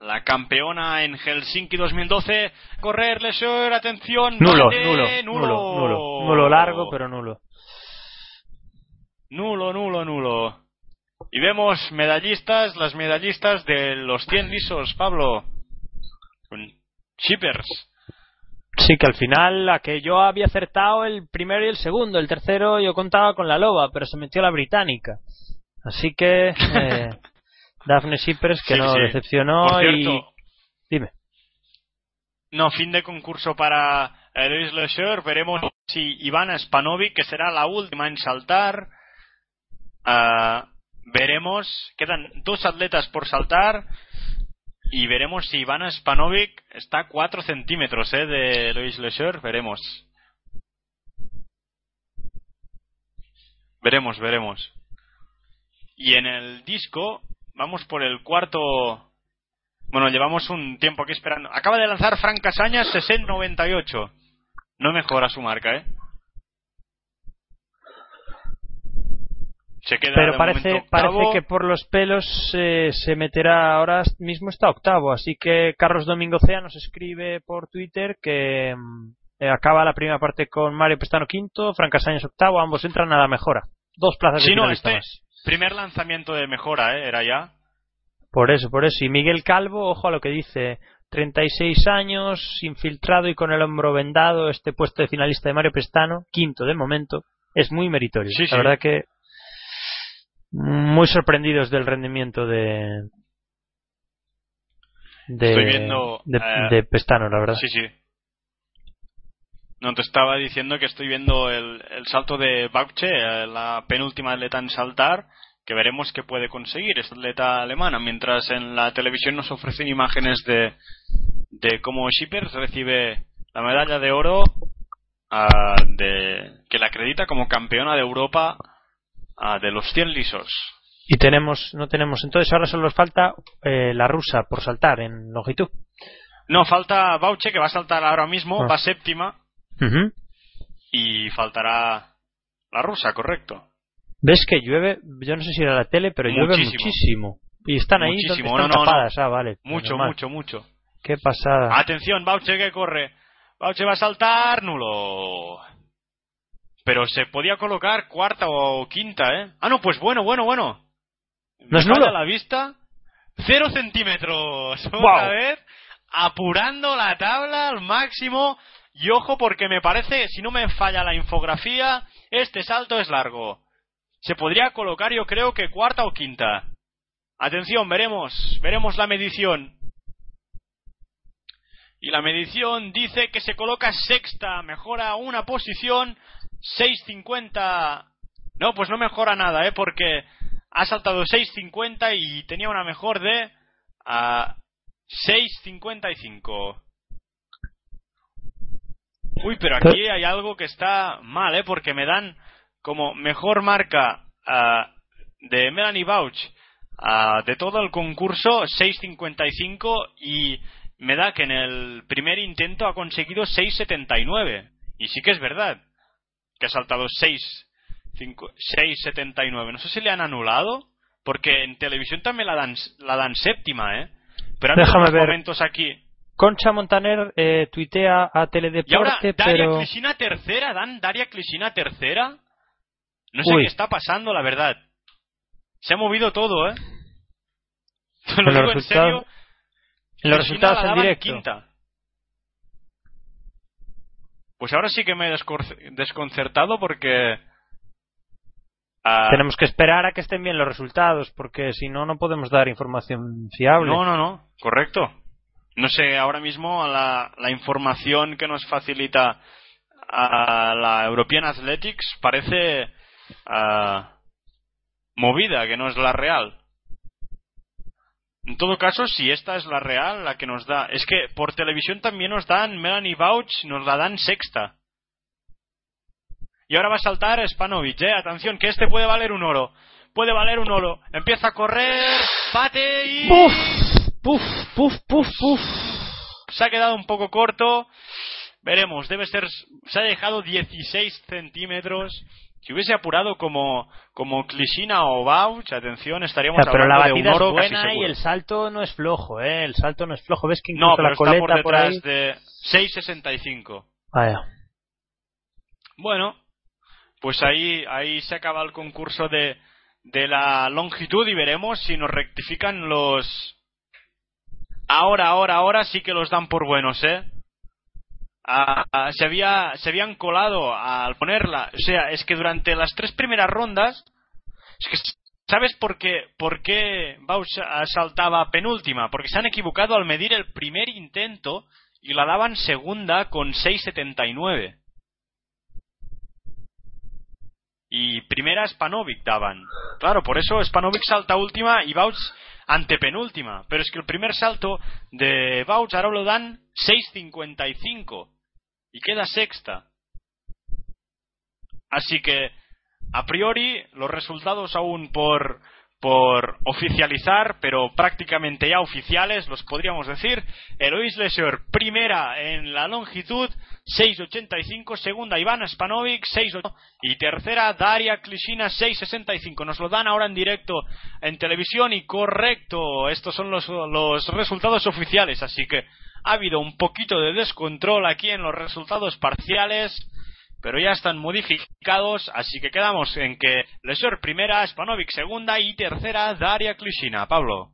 Speaker 2: La campeona en Helsinki 2012. Correr, Lesor, atención.
Speaker 4: Nulo, nulo, nulo, nulo. Nulo largo, pero nulo.
Speaker 2: Nulo, nulo, nulo. Y vemos medallistas, las medallistas de los 100 lisos, Pablo. Con Shippers.
Speaker 4: Sí, que al final la que yo había acertado el primero y el segundo, el tercero yo contaba con la loba, pero se metió la británica. Así que *laughs* eh, Daphne Shippers que no decepcionó y dime.
Speaker 2: No, fin de concurso para Luis Leisure. Veremos si Ivana Spanovic, que será la última en saltar. Uh, veremos. Quedan dos atletas por saltar. Y veremos si Ivana Spanovic está a 4 centímetros ¿eh? de Lois Lecher. Veremos. Veremos, veremos. Y en el disco, vamos por el cuarto. Bueno, llevamos un tiempo aquí esperando. Acaba de lanzar Frank Casañas 60-98. No mejora su marca, ¿eh? Se queda
Speaker 4: Pero
Speaker 2: de
Speaker 4: parece, parece que por los pelos eh, se meterá, ahora mismo está octavo, así que Carlos Domingo Cea nos escribe por Twitter que mm, eh, acaba la primera parte con Mario Pestano quinto, Fran Casañas octavo, ambos entran a la mejora. Dos plazas de
Speaker 2: Sí, no,
Speaker 4: finalista
Speaker 2: este
Speaker 4: más.
Speaker 2: Primer lanzamiento de mejora, ¿eh? Era ya.
Speaker 4: Por eso, por eso. Y Miguel Calvo, ojo a lo que dice. 36 años, infiltrado y con el hombro vendado, este puesto de finalista de Mario Pestano, quinto de momento, es muy meritorio.
Speaker 2: Sí,
Speaker 4: la
Speaker 2: sí.
Speaker 4: verdad que muy sorprendidos del rendimiento de de,
Speaker 2: Estoy viendo,
Speaker 4: de,
Speaker 2: eh,
Speaker 4: de Pestano, la verdad.
Speaker 2: Sí, sí. No, te estaba diciendo que estoy viendo el, el salto de Bauche, la penúltima atleta en saltar, que veremos qué puede conseguir esta atleta alemana, mientras en la televisión nos ofrecen imágenes de, de cómo Schippers recibe la medalla de oro ah, de, que la acredita como campeona de Europa ah, de los 100 lisos.
Speaker 4: Y tenemos, no tenemos, entonces ahora solo nos falta eh, la rusa por saltar en longitud.
Speaker 2: No, falta Bauche, que va a saltar ahora mismo,
Speaker 4: Ah.
Speaker 2: va séptima, Y faltará la rusa, correcto.
Speaker 4: ¿Ves que llueve? Yo no sé si era la tele, pero llueve
Speaker 2: Muchísimo.
Speaker 4: muchísimo. Y están ahí
Speaker 2: Muchísimo.
Speaker 4: están
Speaker 2: No, no, no.
Speaker 4: tapadas. Ah, vale.
Speaker 2: Mucho, mucho, mucho.
Speaker 4: Qué pasada.
Speaker 2: Atención, Bauche que corre. Bauche va a saltar, nulo. Pero se podía colocar cuarta o quinta, ¿eh? Ah, no, pues bueno, bueno, bueno.
Speaker 4: ¿No es nulo?
Speaker 2: la vista. Cero centímetros. *laughs* Otra vez. Apurando la tabla al máximo. Y ojo porque me parece, si no me falla la infografía, este salto es largo. Se podría colocar yo creo que cuarta o quinta. Atención, veremos, veremos la medición. Y la medición dice que se coloca sexta, mejora una posición, 6.50. No, pues no mejora nada, ¿eh? Porque ha saltado 6.50 y tenía una mejor de ah, 6.55. Uy, pero aquí hay algo que está mal, ¿eh? Porque me dan como mejor marca ah, de Melanie Bauch ah, de todo el concurso 6.55 y me da que en el primer intento ha conseguido 6.79. Y sí que es verdad que ha saltado 6, 5 6.79. No sé si le han anulado porque en televisión también la dan, la dan séptima, ¿eh? Pero han
Speaker 4: Déjame ver.
Speaker 2: momentos aquí.
Speaker 4: Concha Montaner eh, tuitea a Teledeporte,
Speaker 2: Y ahora Daria
Speaker 4: pero...
Speaker 2: Tercera, dan Daria Clisina tercera. No sé
Speaker 4: Uy.
Speaker 2: qué está pasando, la verdad. Se ha movido todo, ¿eh? *laughs* Te
Speaker 4: En
Speaker 2: lo
Speaker 4: los
Speaker 2: digo en
Speaker 4: resultados-
Speaker 2: serio.
Speaker 4: En los
Speaker 2: Cristina
Speaker 4: resultados
Speaker 2: la
Speaker 4: en
Speaker 2: daban
Speaker 4: directo.
Speaker 2: quinta. Pues ahora sí que me he desconcertado porque... ah,
Speaker 4: Tenemos que esperar a que estén bien los resultados, porque si no, no podemos dar información fiable.
Speaker 2: No, no, no, correcto. No sé, ahora mismo la, la información que nos facilita a la European Athletics parece ah, movida, que no es la real. En todo caso, si esta es la real, la que nos da. Es que por televisión también nos dan Melanie Bauch, nos la dan sexta. Y ahora va a saltar Spanovic, eh. Atención, que este puede valer un oro. Puede valer un oro. Empieza a correr, bate y.
Speaker 4: ¡Puf! ¡Puf! ¡Puf! ¡Puf! ¡Puf!
Speaker 2: Se ha quedado un poco corto. Veremos, debe ser. Se ha dejado 16 centímetros. Si hubiese apurado como, como Klishina o Bauch, atención, estaríamos
Speaker 4: Ya, pero la
Speaker 2: hablando de
Speaker 4: batida
Speaker 2: un
Speaker 4: es
Speaker 2: oro casi
Speaker 4: buena y el salto no es flojo, ¿eh? El salto no es flojo. ¿Ves que
Speaker 2: No,
Speaker 4: incluso
Speaker 2: pero
Speaker 4: la
Speaker 2: está
Speaker 4: coleta
Speaker 2: por
Speaker 4: por, ahí...
Speaker 2: detrás de 6.65.
Speaker 4: Vaya.
Speaker 2: Bueno, pues ahí, ahí se acaba el concurso de, de la longitud y veremos si nos rectifican los... Ahora, ahora, ahora sí que los dan por buenos, ¿eh? Ah, ah, se, había, se habían colado al ponerla. O sea, es que durante las tres primeras rondas... Es que, ¿Sabes por qué, por qué Bausch saltaba penúltima? Porque se han equivocado al medir el primer intento y la daban segunda con 6.79. Y primera Spanovic daban. Claro, por eso Spanovic salta última y Bauch antepenúltima. Pero es que el primer salto de Bouts ahora lo dan 6.55 y queda sexta. Así que, a priori, los resultados aún por, por oficializar, pero prácticamente ya oficiales, los podríamos decir. Eloise Leisure, primera en la longitud, 6.85, segunda Ivana Spanovic, 6.8 y tercera Daria Klishina, 6.65. Nos lo dan ahora en directo en televisión y correcto, estos son los, los resultados oficiales, así que ha habido un poquito de descontrol aquí en los resultados parciales pero ya están modificados, así que quedamos en que Lesor primera, Spanovic segunda y tercera Daria Klishina. Pablo.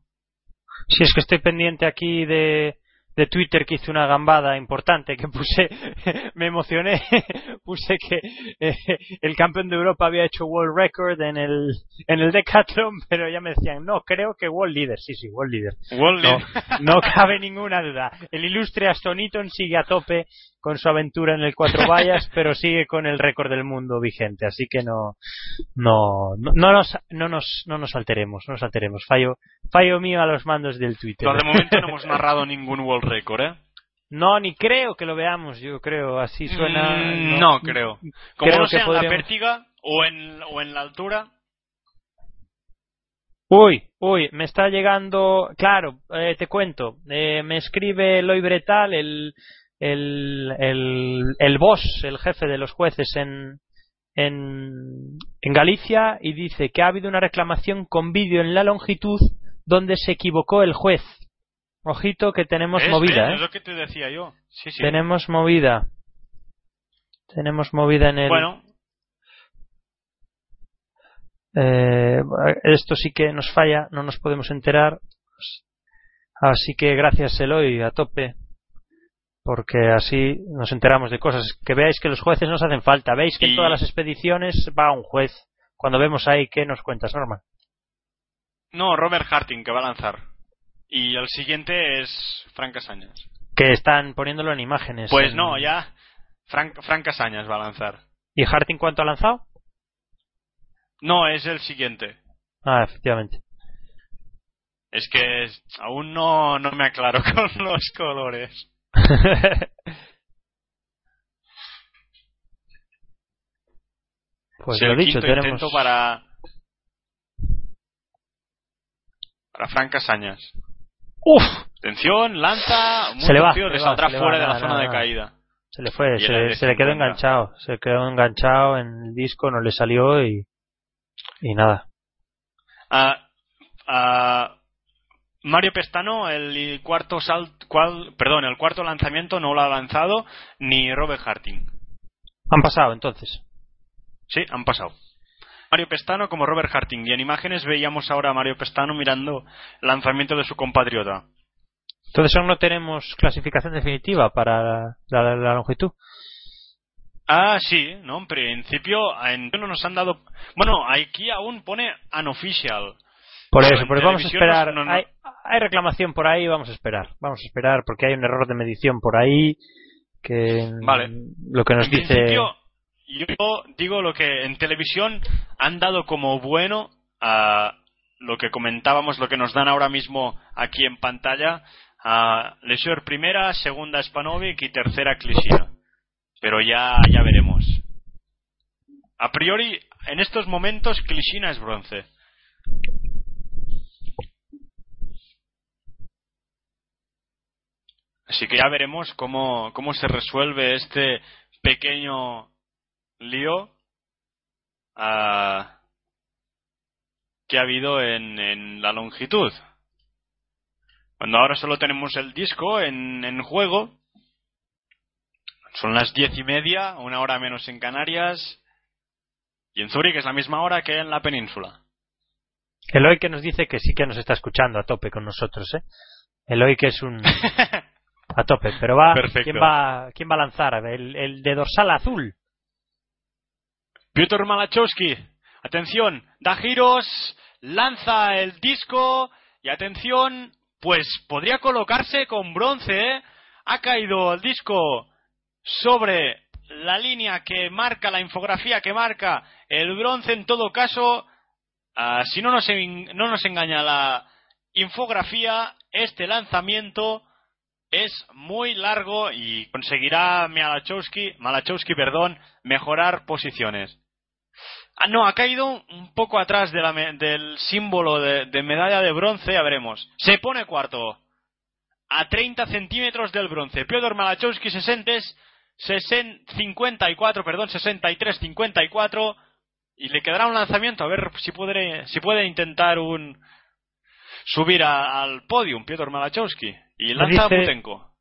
Speaker 4: Si es que estoy pendiente aquí de, de Twitter que hice una gambada importante que puse, *laughs* me emocioné, *laughs* puse que eh, el campeón de Europa había hecho World Record en el, en el Decathlon, *laughs* pero ya me decían, no, creo que World Leader, sí, sí, World Leader.
Speaker 2: World
Speaker 4: no,
Speaker 2: Leader.
Speaker 4: no cabe ninguna duda. El ilustre Aston Eaton sigue a tope con su aventura en el cuatro vallas, pero sigue con el récord del mundo vigente, así que no, no, no, no nos, no nos, no nos alteremos, no nos alteremos. Fallo, fallo mío a los mandos del Twitter.
Speaker 2: No, de momento no hemos narrado ningún World Record, ¿eh?
Speaker 4: No, ni creo que lo veamos, yo creo, así suena.
Speaker 2: Mm, no, creo. Como
Speaker 4: creo
Speaker 2: no sea en la pértiga o en, o en la altura.
Speaker 4: Uy, uy, me está llegando. Claro, eh, te cuento. eh, me escribe Eloy Bretal, el, el, el, el boss, el jefe de los jueces en, en, en Galicia, y dice que ha habido una reclamación con vídeo en la longitud donde se equivocó el juez. Ojito que tenemos
Speaker 2: ¿Ves?
Speaker 4: movida,
Speaker 2: ¿Ves?
Speaker 4: ¿eh?
Speaker 2: Es lo que te decía yo. Sí, sí.
Speaker 4: Tenemos movida. Tenemos movida en el.
Speaker 2: Bueno,
Speaker 4: Eh, esto sí que nos falla, no nos podemos enterar. Así que gracias Eloy a tope, porque así nos enteramos de cosas. Que veáis que los jueces nos hacen falta. Veis que en todas las expediciones va un juez. Cuando vemos ahí, ¿qué nos cuentas, Norma?
Speaker 2: no, Robert Harting que va a lanzar. Y el siguiente es Frank Casañas.
Speaker 4: Que están poniéndolo en imágenes.
Speaker 2: Pues
Speaker 4: en-
Speaker 2: no, ya Frank, Frank Casañas va a lanzar.
Speaker 4: ¿Y Harting cuánto ha lanzado?
Speaker 2: No, es el siguiente.
Speaker 4: Ah, efectivamente.
Speaker 2: Es que aún no, no me aclaro *laughs* con los colores.
Speaker 4: pues
Speaker 2: Es
Speaker 4: lo
Speaker 2: el
Speaker 4: dicho,
Speaker 2: quinto
Speaker 4: tenemos.
Speaker 2: intento para para Frank Casañas.
Speaker 4: ¡Uf!
Speaker 2: Atención, lanza,
Speaker 4: Se le va, se
Speaker 2: le saldrá fuera de la zona de caída.
Speaker 4: Se le fue, se, le- se le quedó
Speaker 2: 50.
Speaker 4: enganchado. Se quedó enganchado en el disco, no le salió y. Y nada.
Speaker 2: Ah, ah, Mario Pestano, el cuarto sal, cual, perdón, el cuarto lanzamiento no lo ha lanzado ni Robert Harting.
Speaker 4: Han pasado entonces.
Speaker 2: Sí, han pasado. Mario Pestano como Robert Harting. Y en imágenes veíamos ahora a Mario Pestano mirando el lanzamiento de su compatriota.
Speaker 4: Entonces aún no tenemos clasificación definitiva para la, la- la longitud.
Speaker 2: Ah, sí, no, en principio en, no nos han dado... Bueno, aquí aún pone unofficial.
Speaker 4: Por eso, pues vamos a esperar.
Speaker 2: no- no-
Speaker 4: Hay, hay reclamación por ahí, vamos a esperar. Vamos a esperar porque hay un error de medición por ahí que
Speaker 2: Vale.
Speaker 4: lo que nos
Speaker 2: en
Speaker 4: dice
Speaker 2: principio, yo digo lo que en televisión han dado como bueno a lo que comentábamos, lo que nos dan ahora mismo aquí en pantalla, a Leisure primera, segunda Spanovic y tercera Klishina. Pero ya, ya veremos. A priori, en estos momentos, Klishina es bronce. Así que ya veremos cómo, cómo se resuelve este pequeño lío ah, que ha habido en, en la longitud. Cuando ahora solo tenemos el disco en, en juego, son las diez y media, una hora menos en Canarias, y en Zúrich es la misma hora que en la península.
Speaker 4: Eloy que nos dice que sí que nos está escuchando a tope con nosotros, ¿eh? Eloy que es un *laughs* a tope, pero va
Speaker 2: Perfecto.
Speaker 4: quién va quién va a lanzar el, el de dorsal azul.
Speaker 2: Piotr Malachowski, atención, da giros, lanza el disco y atención, pues podría colocarse con bronce, ¿eh? Ha caído el disco sobre la línea que marca, la infografía que marca el bronce en todo caso, ah, si no nos, no nos engaña la, infografía, este lanzamiento es muy largo y conseguirá Malachowski, Malachowski perdón, mejorar posiciones. Ah, no, ha caído un poco atrás del símbolo de, medalla de bronce, ya veremos. Se pone cuarto. A 30 centímetros del bronce. Piotr Malachowski 60, 54, perdón, 63, 54. Y le quedará un lanzamiento, a ver si puede, si puede intentar un subir al podium, Piotr Malachowski. Y lanza Putenko.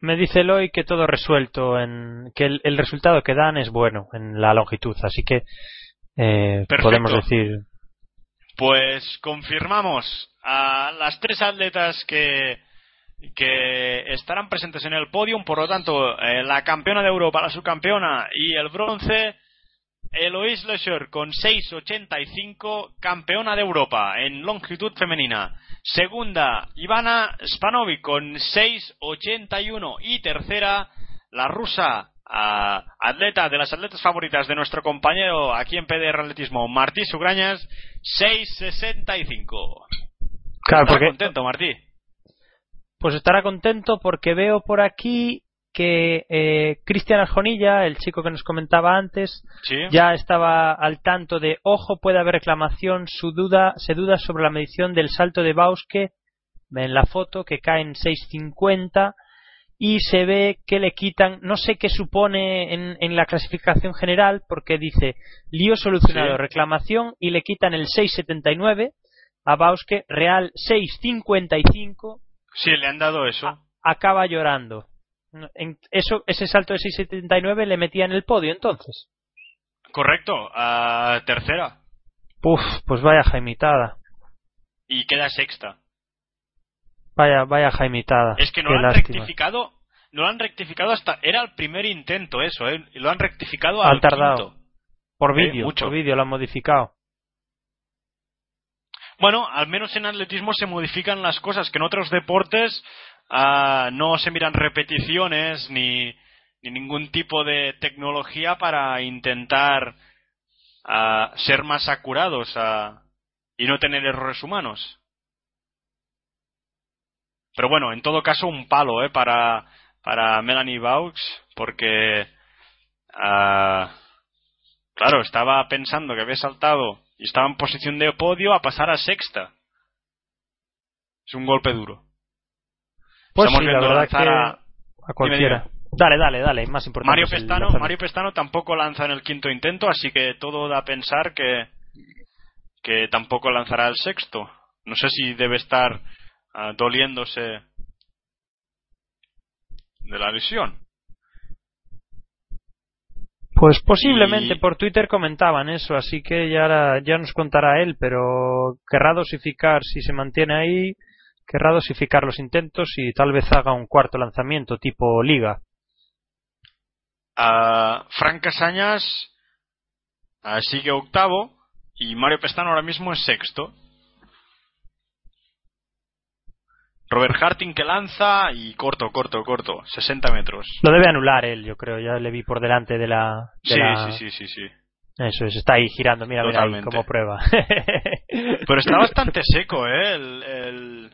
Speaker 4: Me dice Eloy que todo resuelto, en, que el, resultado que dan es bueno en la longitud, así que eh, podemos decir.
Speaker 2: Pues confirmamos a las tres atletas que, que estarán presentes en el podium, por lo tanto, eh, la campeona de Europa, la subcampeona y el bronce Eloise Lecher con 6.85, campeona de Europa en longitud femenina. Segunda, Ivana Spanovic con 6.81 y tercera, la rusa atleta de las atletas favoritas de nuestro compañero aquí en PDR Atletismo, Martí Sugrañas, 6.65.
Speaker 4: Claro, porque...
Speaker 2: contento, Martí?
Speaker 4: Pues estará contento porque veo por aquí que eh, Cristian Arjonilla, el chico que nos comentaba antes, ya estaba al tanto de ojo, puede haber reclamación, su duda, se duda sobre la medición del salto de Bauske en la foto que cae en 650 y se ve que le quitan, no sé qué supone en, en la clasificación general porque dice lío solucionado, reclamación y le quitan el 679 a Bauske, real 655.
Speaker 2: Sí, le han dado eso.
Speaker 4: acaba llorando en eso, ese salto de 6.79 le metía en el podio entonces.
Speaker 2: Correcto, a tercera.
Speaker 4: Puf, pues vaya jaimitada.
Speaker 2: Y queda sexta.
Speaker 4: Vaya, vaya jaimitada.
Speaker 2: Es que no lo han rectificado, no lo han rectificado hasta, era el primer intento eso, ¿eh? lo han rectificado al tardado.
Speaker 4: Por vídeo, por vídeo lo han modificado.
Speaker 2: Bueno, al menos en atletismo se modifican las cosas que en otros deportes Ah, no se miran repeticiones ni, ningún tipo de tecnología para intentar ah, ser más acurados ah, y no tener errores humanos. Pero bueno, en todo caso, un palo ¿eh? para, para Melanie Baux, porque, claro, estaba pensando que había saltado y estaba en posición de podio a pasar a sexta. Es un golpe duro.
Speaker 4: Pues sí, la verdad que a, cualquiera. Dale, dale, dale, más importante.
Speaker 2: Mario Pestano, Mario Pestano tampoco lanza en el quinto intento, así que todo da a pensar que, que tampoco lanzará el sexto. No sé si debe estar ah, doliéndose de la lesión.
Speaker 4: Pues posiblemente por Twitter comentaban eso, así que ya, ya nos contará él, pero querrá dosificar si se mantiene ahí querrá dosificar los intentos y tal vez haga un cuarto lanzamiento tipo liga.
Speaker 2: Uh, Frank Casañas sigue octavo y Mario Pestano ahora mismo es sexto. Robert Harting que lanza y corto, corto, corto, 60 metros.
Speaker 4: Lo debe anular él, yo creo, ya le vi por delante de la...
Speaker 2: sí, sí, sí, sí, sí.
Speaker 4: Eso es, está ahí girando, mira, mira ahí como prueba. *laughs*
Speaker 2: Pero está bastante seco, ¿eh? el,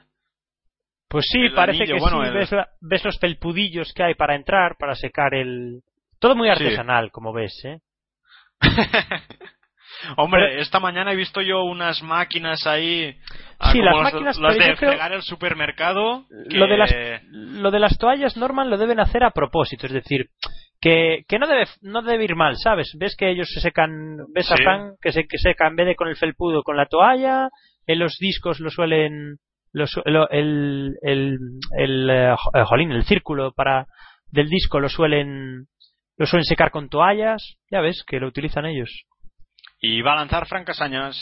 Speaker 4: pues sí, parece que sí. Ves, los pelpudillos que hay para entrar, para secar el. Todo muy artesanal, como ves, ¿eh? *laughs*
Speaker 2: Hombre, esta mañana he visto yo unas máquinas ahí.
Speaker 4: Ah, sí, las máquinas.
Speaker 2: Las de fregar el supermercado.
Speaker 4: Lo, de las, lo de las toallas, Norman, lo deben hacer a propósito. Es decir, que, que no, debe, no debe ir mal, ¿sabes? Ves que ellos se secan. Ves a que se que secan en vez de con el felpudo con la toalla. En los discos lo suelen el, el, el, eh, jolín, el círculo para del disco lo suelen lo suelen secar con toallas, ya ves que lo utilizan ellos.
Speaker 2: Y va a lanzar Frank Casañas.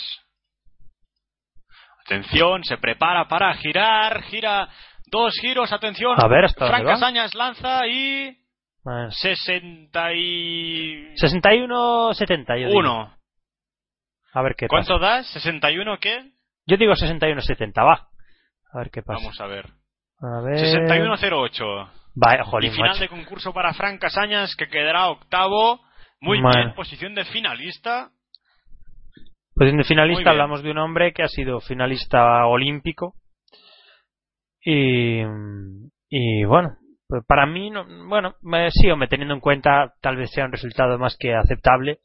Speaker 2: Atención, se prepara para girar, gira dos giros, atención.
Speaker 4: A ver, hasta
Speaker 2: Frank Casañas lanza y 60
Speaker 4: y 61 70 yo
Speaker 2: Uno.
Speaker 4: A ver qué
Speaker 2: ¿Cuánto das? ¿61 qué?
Speaker 4: Yo digo 61 70, va. A ver qué pasa.
Speaker 2: Vamos a ver.
Speaker 4: A ver.
Speaker 2: 61-08.
Speaker 4: Vaya, jolín,
Speaker 2: y final de concurso para Frank Casañas, que quedará octavo. Muy bien, posición de finalista.
Speaker 4: Posición de finalista, hablamos de un hombre que ha sido finalista olímpico. Y, y bueno, pues para mí, no, bueno, me, sí, hombre, teniendo en cuenta, tal vez sea un resultado más que aceptable.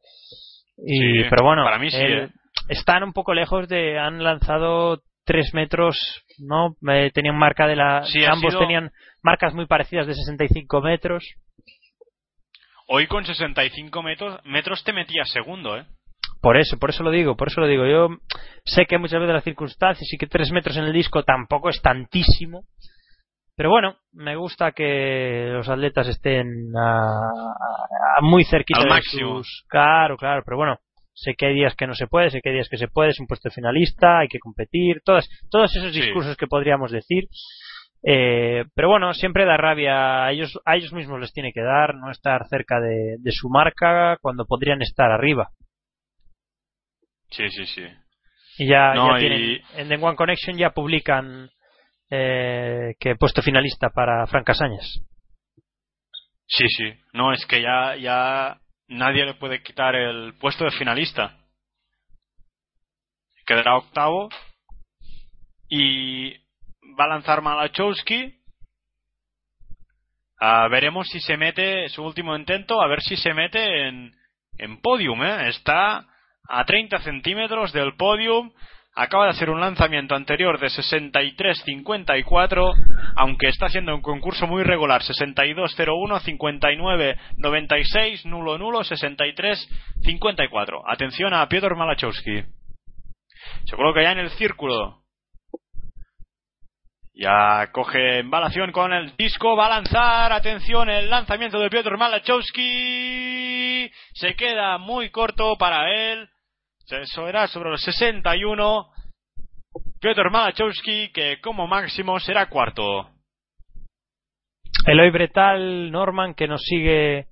Speaker 4: Y,
Speaker 2: Sí,
Speaker 4: pero bueno,
Speaker 2: para mí sí, ¿eh?
Speaker 4: están un poco lejos de. Han lanzado 3 metros, ¿no? Eh, tenían marca de la.
Speaker 2: Sí,
Speaker 4: ambos
Speaker 2: sido-
Speaker 4: tenían marcas muy parecidas de 65 metros.
Speaker 2: Hoy con 65 metros, metros te metías segundo, ¿eh?
Speaker 4: Por eso, por eso lo digo, por eso lo digo. Yo sé que muchas veces las circunstancias y que 3 metros en el disco tampoco es tantísimo. Pero bueno, me gusta que los atletas estén a- a- muy cerquita
Speaker 2: Al
Speaker 4: de
Speaker 2: máximo.
Speaker 4: sus... Claro, claro, pero bueno, sé que hay días que no se puede, sé que hay días que se puede, es un puesto finalista, hay que competir, todas, todos esos
Speaker 2: Sí.
Speaker 4: discursos que podríamos decir. Eh, pero bueno, siempre da rabia, a ellos, a ellos mismos les tiene que dar no estar cerca de, de su marca cuando podrían estar arriba.
Speaker 2: Sí, sí, sí.
Speaker 4: Y ya,
Speaker 2: No,
Speaker 4: ya
Speaker 2: y-
Speaker 4: tienen, en The One Connection ya publican eh, que he puesto finalista para Fran Casañas.
Speaker 2: Sí, sí. No, es que ya, ya nadie le puede quitar el puesto de finalista. Quedará octavo. Y va a lanzar Malachowski. Ah, veremos si se mete su último intento, a ver si se mete en, en podium. ¿eh? Está a 30 centímetros del podium. Acaba de hacer un lanzamiento anterior de 63-54, aunque está haciendo un concurso muy regular. 62-01, 59-96, nulo nulo, 63-54. Atención a Piotr Malachowski. Se coloca ya en el círculo. Ya coge embalación con el disco, va a lanzar, atención, el lanzamiento de Piotr Malachowski. Se queda muy corto para él, eso era sobre los 61, Piotr Malachowski que como máximo será cuarto.
Speaker 4: Eloy Bretal, Norman, que nos sigue,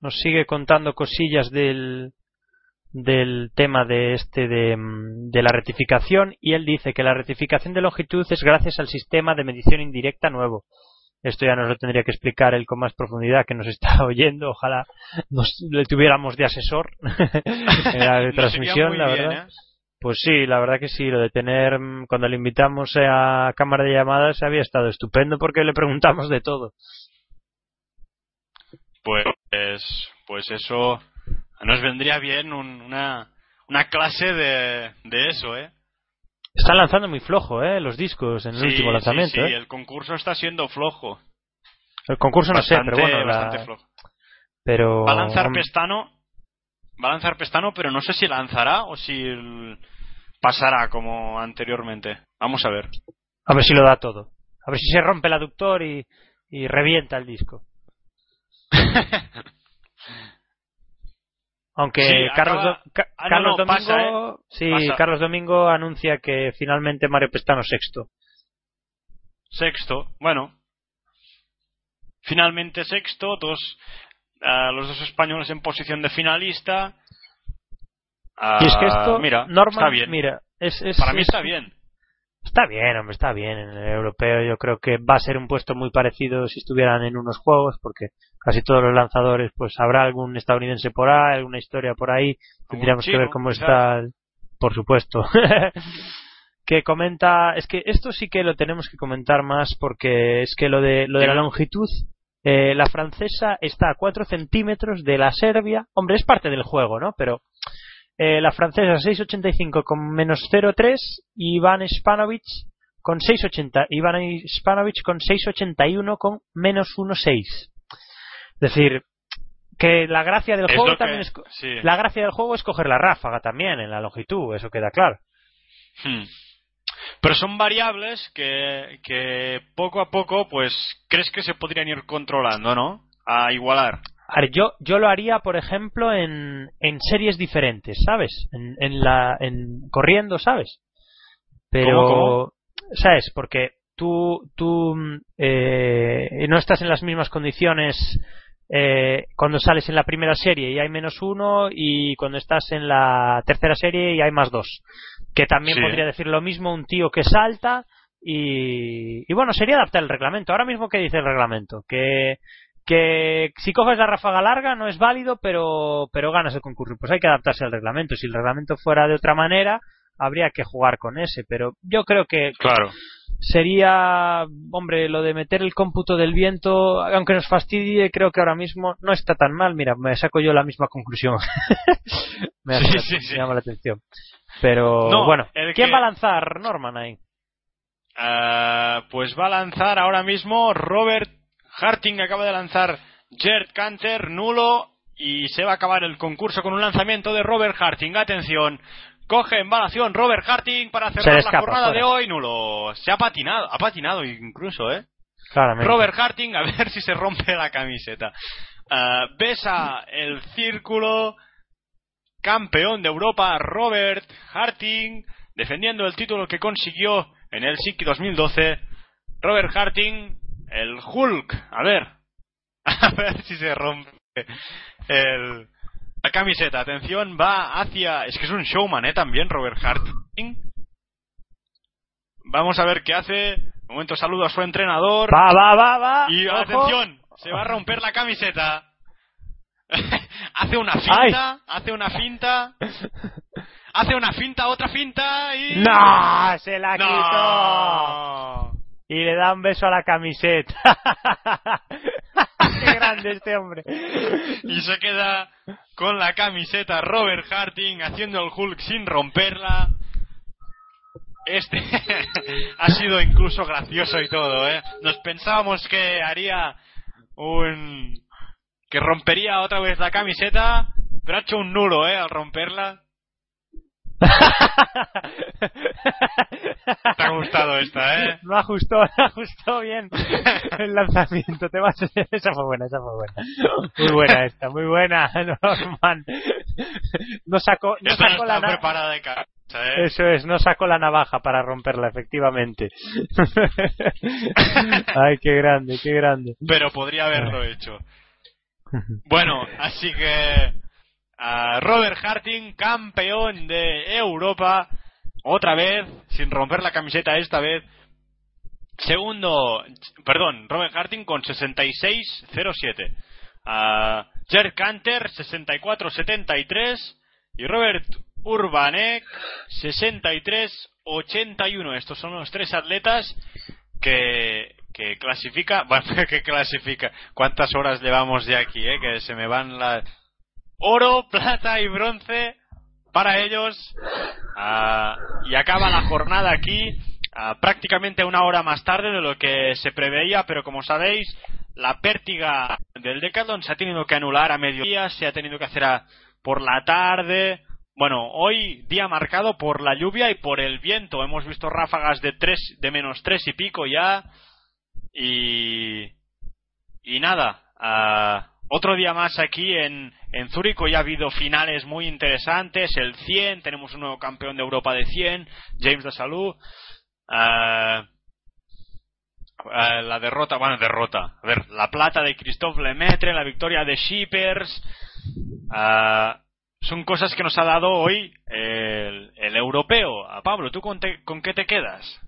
Speaker 4: nos sigue contando cosillas del, del tema de este de, mm, de la rectificación y él dice que la rectificación de longitud es gracias al sistema de medición indirecta nuevo. Esto ya nos lo tendría que explicar él con más profundidad que nos está *laughs* oyendo. Ojalá nos le tuviéramos de asesor *laughs* en la *laughs* transmisión, la
Speaker 2: bien,
Speaker 4: verdad.
Speaker 2: ¿eh?
Speaker 4: Pues sí, la verdad que sí, lo de tener, mm, cuando le invitamos a cámara de llamadas había estado estupendo porque le preguntamos de todo.
Speaker 2: Pues, pues eso nos vendría bien un- una, una clase de, de eso, ¿eh?
Speaker 4: Están lanzando muy flojo, ¿eh? Los discos en el
Speaker 2: Sí,
Speaker 4: último
Speaker 2: sí,
Speaker 4: lanzamiento,
Speaker 2: sí,
Speaker 4: ¿eh?
Speaker 2: el concurso está siendo flojo.
Speaker 4: El concurso no sé, pero bueno, la-
Speaker 2: bastante flojo.
Speaker 4: pero
Speaker 2: Va a lanzar Pestano, va a lanzar Pestano, pero no sé si lanzará o si pasará como anteriormente. Vamos a ver.
Speaker 4: a ver si lo da todo. A ver si se rompe el aductor y, y revienta el disco. *laughs* Aunque
Speaker 2: Sí,
Speaker 4: Carlos,
Speaker 2: acaba-
Speaker 4: Do- Ca-
Speaker 2: Ah, no,
Speaker 4: Carlos
Speaker 2: no,
Speaker 4: Domingo,
Speaker 2: pasa, ¿eh?
Speaker 4: sí,
Speaker 2: Pasa.
Speaker 4: Carlos Domingo anuncia que finalmente Mario Pestano sexto.
Speaker 2: Sexto, bueno. Finalmente sexto, dos, ah, los dos españoles en posición de finalista. Ah,
Speaker 4: y es que esto,
Speaker 2: mira,
Speaker 4: Norman,
Speaker 2: está bien.
Speaker 4: mira, es, es-
Speaker 2: Para mí
Speaker 4: es-
Speaker 2: está bien.
Speaker 4: Está bien, hombre, está bien. En el europeo yo creo que va a ser un puesto muy parecido si estuvieran en unos juegos, porque casi todos los lanzadores, pues habrá algún estadounidense por ahí, alguna historia por ahí. Tendríamos que ver cómo está, el- por supuesto. *laughs* que comenta, es que esto sí que lo tenemos que comentar más porque es que lo de, lo de la longitud, eh, la francesa está a 4 centímetros de la Serbia. Hombre, es parte del juego, ¿no? Pero eh, la francesa 6.85 con menos 0.3 y Iván Spanovic con 6.80. Iván Spanovic con 6.81 con menos 1.6. Es decir, que la gracia del
Speaker 2: Es
Speaker 4: juego
Speaker 2: que-
Speaker 4: también es
Speaker 2: sí.
Speaker 4: la gracia del juego es coger la ráfaga también en la longitud, eso queda claro.
Speaker 2: Hmm. Pero son variables que, que poco a poco, pues, crees que se podrían ir controlando, ¿no? A igualar.
Speaker 4: A ver, yo, yo lo haría, por ejemplo, en, en series diferentes, ¿sabes? En, en la, en corriendo, ¿sabes? Pero,
Speaker 2: ¿Cómo, cómo?
Speaker 4: ¿sabes? Porque tú, tú mm, eh, no estás en las mismas condiciones eh, cuando sales en la primera serie y hay menos uno y cuando estás en la tercera serie y hay más dos. Que también
Speaker 2: Sí.
Speaker 4: podría decir lo mismo un tío que salta y, y bueno, sería adaptar el reglamento. Ahora mismo, ¿qué dice el reglamento? Que que si coges la ráfaga larga no es válido, pero, pero ganas el concurso. Pues hay que adaptarse al reglamento. Si el reglamento fuera de otra manera, habría que jugar con ese. Pero yo creo que
Speaker 2: Claro.
Speaker 4: sería, hombre, lo de meter el cómputo del viento, aunque nos fastidie, creo que ahora mismo no está tan mal. Mira, me saco yo la misma conclusión. *laughs* me,
Speaker 2: Sí,
Speaker 4: la-
Speaker 2: sí,
Speaker 4: me
Speaker 2: sí.
Speaker 4: llama la atención. Pero
Speaker 2: No,
Speaker 4: bueno, ¿quién
Speaker 2: que-
Speaker 4: va a lanzar Norman ahí?
Speaker 2: Ah, pues va a lanzar ahora mismo Robert Harting, acaba de lanzar Gerd Canter, nulo, y se va a acabar el concurso con un lanzamiento de Robert Harting. Atención, coge embalación Robert Harting para cerrar la jornada
Speaker 4: fuera.
Speaker 2: de hoy, nulo. Se ha patinado, ha patinado incluso, ¿eh?
Speaker 4: Claramente.
Speaker 2: Robert Harting, a ver si se rompe la camiseta. Ah, besa el círculo. Campeón de Europa, Robert Harting, defendiendo el título que consiguió en el SIC 2012. Robert Harting, el Hulk. A ver, *laughs* a ver si se rompe el, la camiseta. Atención, va hacia. Es que es un showman, ¿eh? También, Robert Harting. Vamos a ver qué hace. Un momento, saludo a su entrenador.
Speaker 4: Va, va, va, va.
Speaker 2: Y
Speaker 4: Ojo.
Speaker 2: atención, se va a romper la camiseta. *laughs* hace una finta, hace una finta. Hace una finta, otra finta y.
Speaker 4: ¡No! Se la quitó. Y le da un beso a la camiseta. *laughs* ¡Qué grande este hombre!
Speaker 2: Y se queda con la camiseta Robert Harting haciendo el Hulk sin romperla. Este *laughs* ha sido incluso gracioso y todo, ¿eh? Nos pensábamos que haría un... que rompería otra vez la camiseta, pero ha hecho un nulo, ¿eh? Al romperla. Te ha gustado esta, ¿eh?
Speaker 4: No ajustó, no ajustó bien *laughs* el lanzamiento. Te vas... Esa fue buena, esa fue buena. Muy buena esta, muy buena, *laughs* Norman. No sacó, no
Speaker 2: no
Speaker 4: la
Speaker 2: preparada de ¿eh?
Speaker 4: Eso es, no sacó la navaja para romperla, efectivamente. *laughs* Ay, qué grande, qué grande.
Speaker 2: pero podría haberlo hecho. Bueno, así que ah, Robert Harting, campeón de Europa, otra vez, sin romper la camiseta esta vez. Segundo, perdón, Robert Harting con 66-07. Uh, Jer Canter 64-73 y Robert Urbanek 63-81. Estos son los tres atletas que, que clasifica, *laughs* bueno, que clasifica. ¿Cuántas horas llevamos de aquí, eh? Que se me van las oro, plata y bronce para ellos. Ah, y acaba la jornada aquí ah, prácticamente una hora más tarde de lo que se preveía, pero como sabéis, la pértiga del Decathlon se ha tenido que anular a mediodía, se ha tenido que hacer a- por la tarde. Bueno, hoy día marcado por la lluvia y por el viento. Hemos visto ráfagas de tres, de menos tres y pico ya. Y, y nada, ah, otro día más aquí en, en Zúrich. Hoy ha habido finales muy interesantes. El 100, tenemos un nuevo campeón de Europa de 100, James de Salud. Ah, ah, la derrota, bueno, derrota. A ver, la plata de Christophe Lemaitre, la victoria de Shippers. Ah, son cosas que nos ha dado hoy el, europeo. A Pablo, ¿tú con, te- con qué te quedas?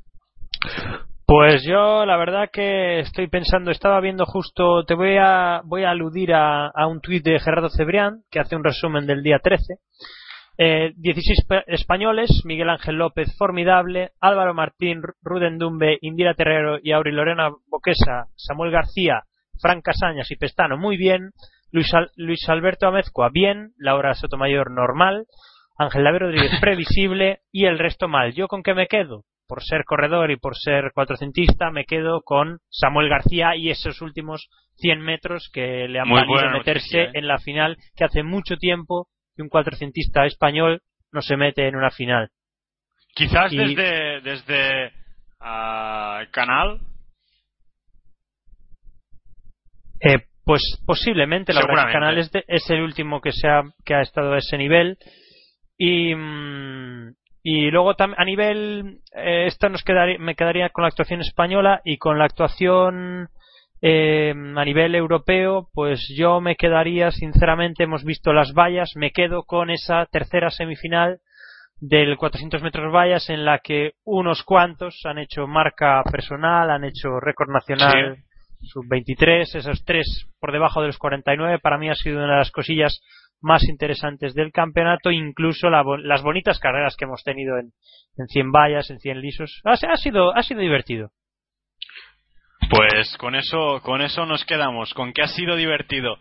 Speaker 4: Pues yo la verdad que estoy pensando, estaba viendo justo, te voy a voy a aludir a, a un tuit de Gerardo Cebrián que hace un resumen del día 13. Eh, 16 pa- españoles, Miguel Ángel López, formidable, Álvaro Martín, Ruden Dumbe, Indira Terrero y Auri Lorena Boquesa, Samuel García, Fran Casañas y Pestano, muy bien, Luis, Luis Alberto Amezcua, bien, Laura Sotomayor, normal, Ángel David Rodríguez, *laughs* previsible, y el resto mal. ¿Yo con qué me quedo? Por ser corredor y por ser cuatrocentista, me quedo con Samuel García y esos últimos 100 metros que le han valido meterse
Speaker 2: noticia, ¿eh?
Speaker 4: en la final, que hace mucho tiempo que un cuatrocentista español no se mete en una final.
Speaker 2: Quizás
Speaker 4: Y-
Speaker 2: desde, desde ah, Canal.
Speaker 4: Eh, pues posiblemente, la verdad de- es el último que, se ha, que ha estado a ese nivel. Y, mm, y luego a nivel, eh, esto nos quedaría, me quedaría con la actuación española y con la actuación eh, a nivel europeo, pues yo me quedaría, sinceramente, hemos visto las vallas, me quedo con esa tercera semifinal del 400 metros vallas en la que unos cuantos han hecho marca personal, han hecho récord nacional sub 23, esos tres por debajo de los 49, para mí ha sido una de las cosillas más interesantes del campeonato, incluso las bonitas carreras que hemos tenido en, en 100 vallas, en 100 lisos. Ha, ha, sido, ha sido divertido.
Speaker 2: Pues con eso, con eso nos quedamos, con que ha sido divertido.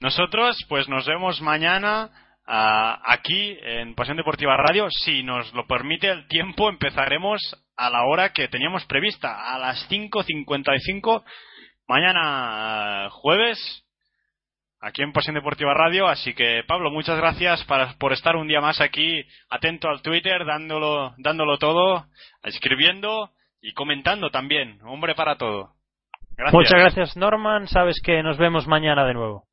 Speaker 2: Nosotros, pues nos vemos mañana ah, aquí en Pasión Deportiva Radio. Si nos lo permite el tiempo, empezaremos a la hora que teníamos prevista, a las 5.55, mañana jueves, aquí en Pasión Deportiva Radio. Así que, Pablo, muchas gracias por estar un día más aquí, atento al Twitter, dándolo, dándolo todo, escribiendo y comentando también. Hombre para todo.
Speaker 4: Muchas gracias, Norman. Sabes que nos vemos mañana de nuevo.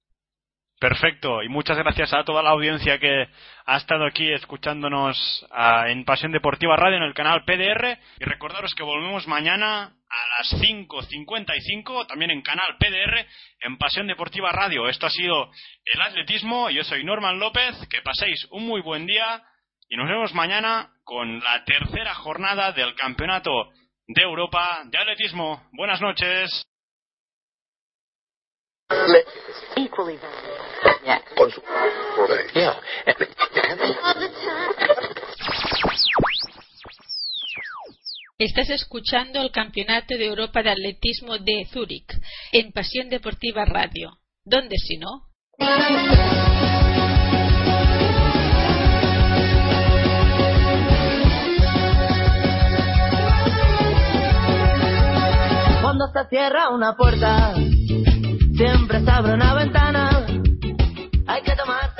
Speaker 2: Perfecto, y muchas gracias a toda la audiencia que ha estado aquí escuchándonos en Pasión Deportiva Radio en el canal PDR. Y recordaros que volvemos mañana a las 5.55, también en canal PDR, en Pasión Deportiva Radio. Esto ha sido el atletismo. Yo soy Norman López. Que paséis un muy buen día y nos vemos mañana con la tercera jornada del Campeonato de Europa de Atletismo. Buenas noches.
Speaker 5: Estás escuchando el Campeonato de Europa de Atletismo de Zúrich en Pasión Deportiva Radio. ¿Dónde si no?
Speaker 1: Cuando se cierra una puerta siempre se abre una ventana. Hay que tomar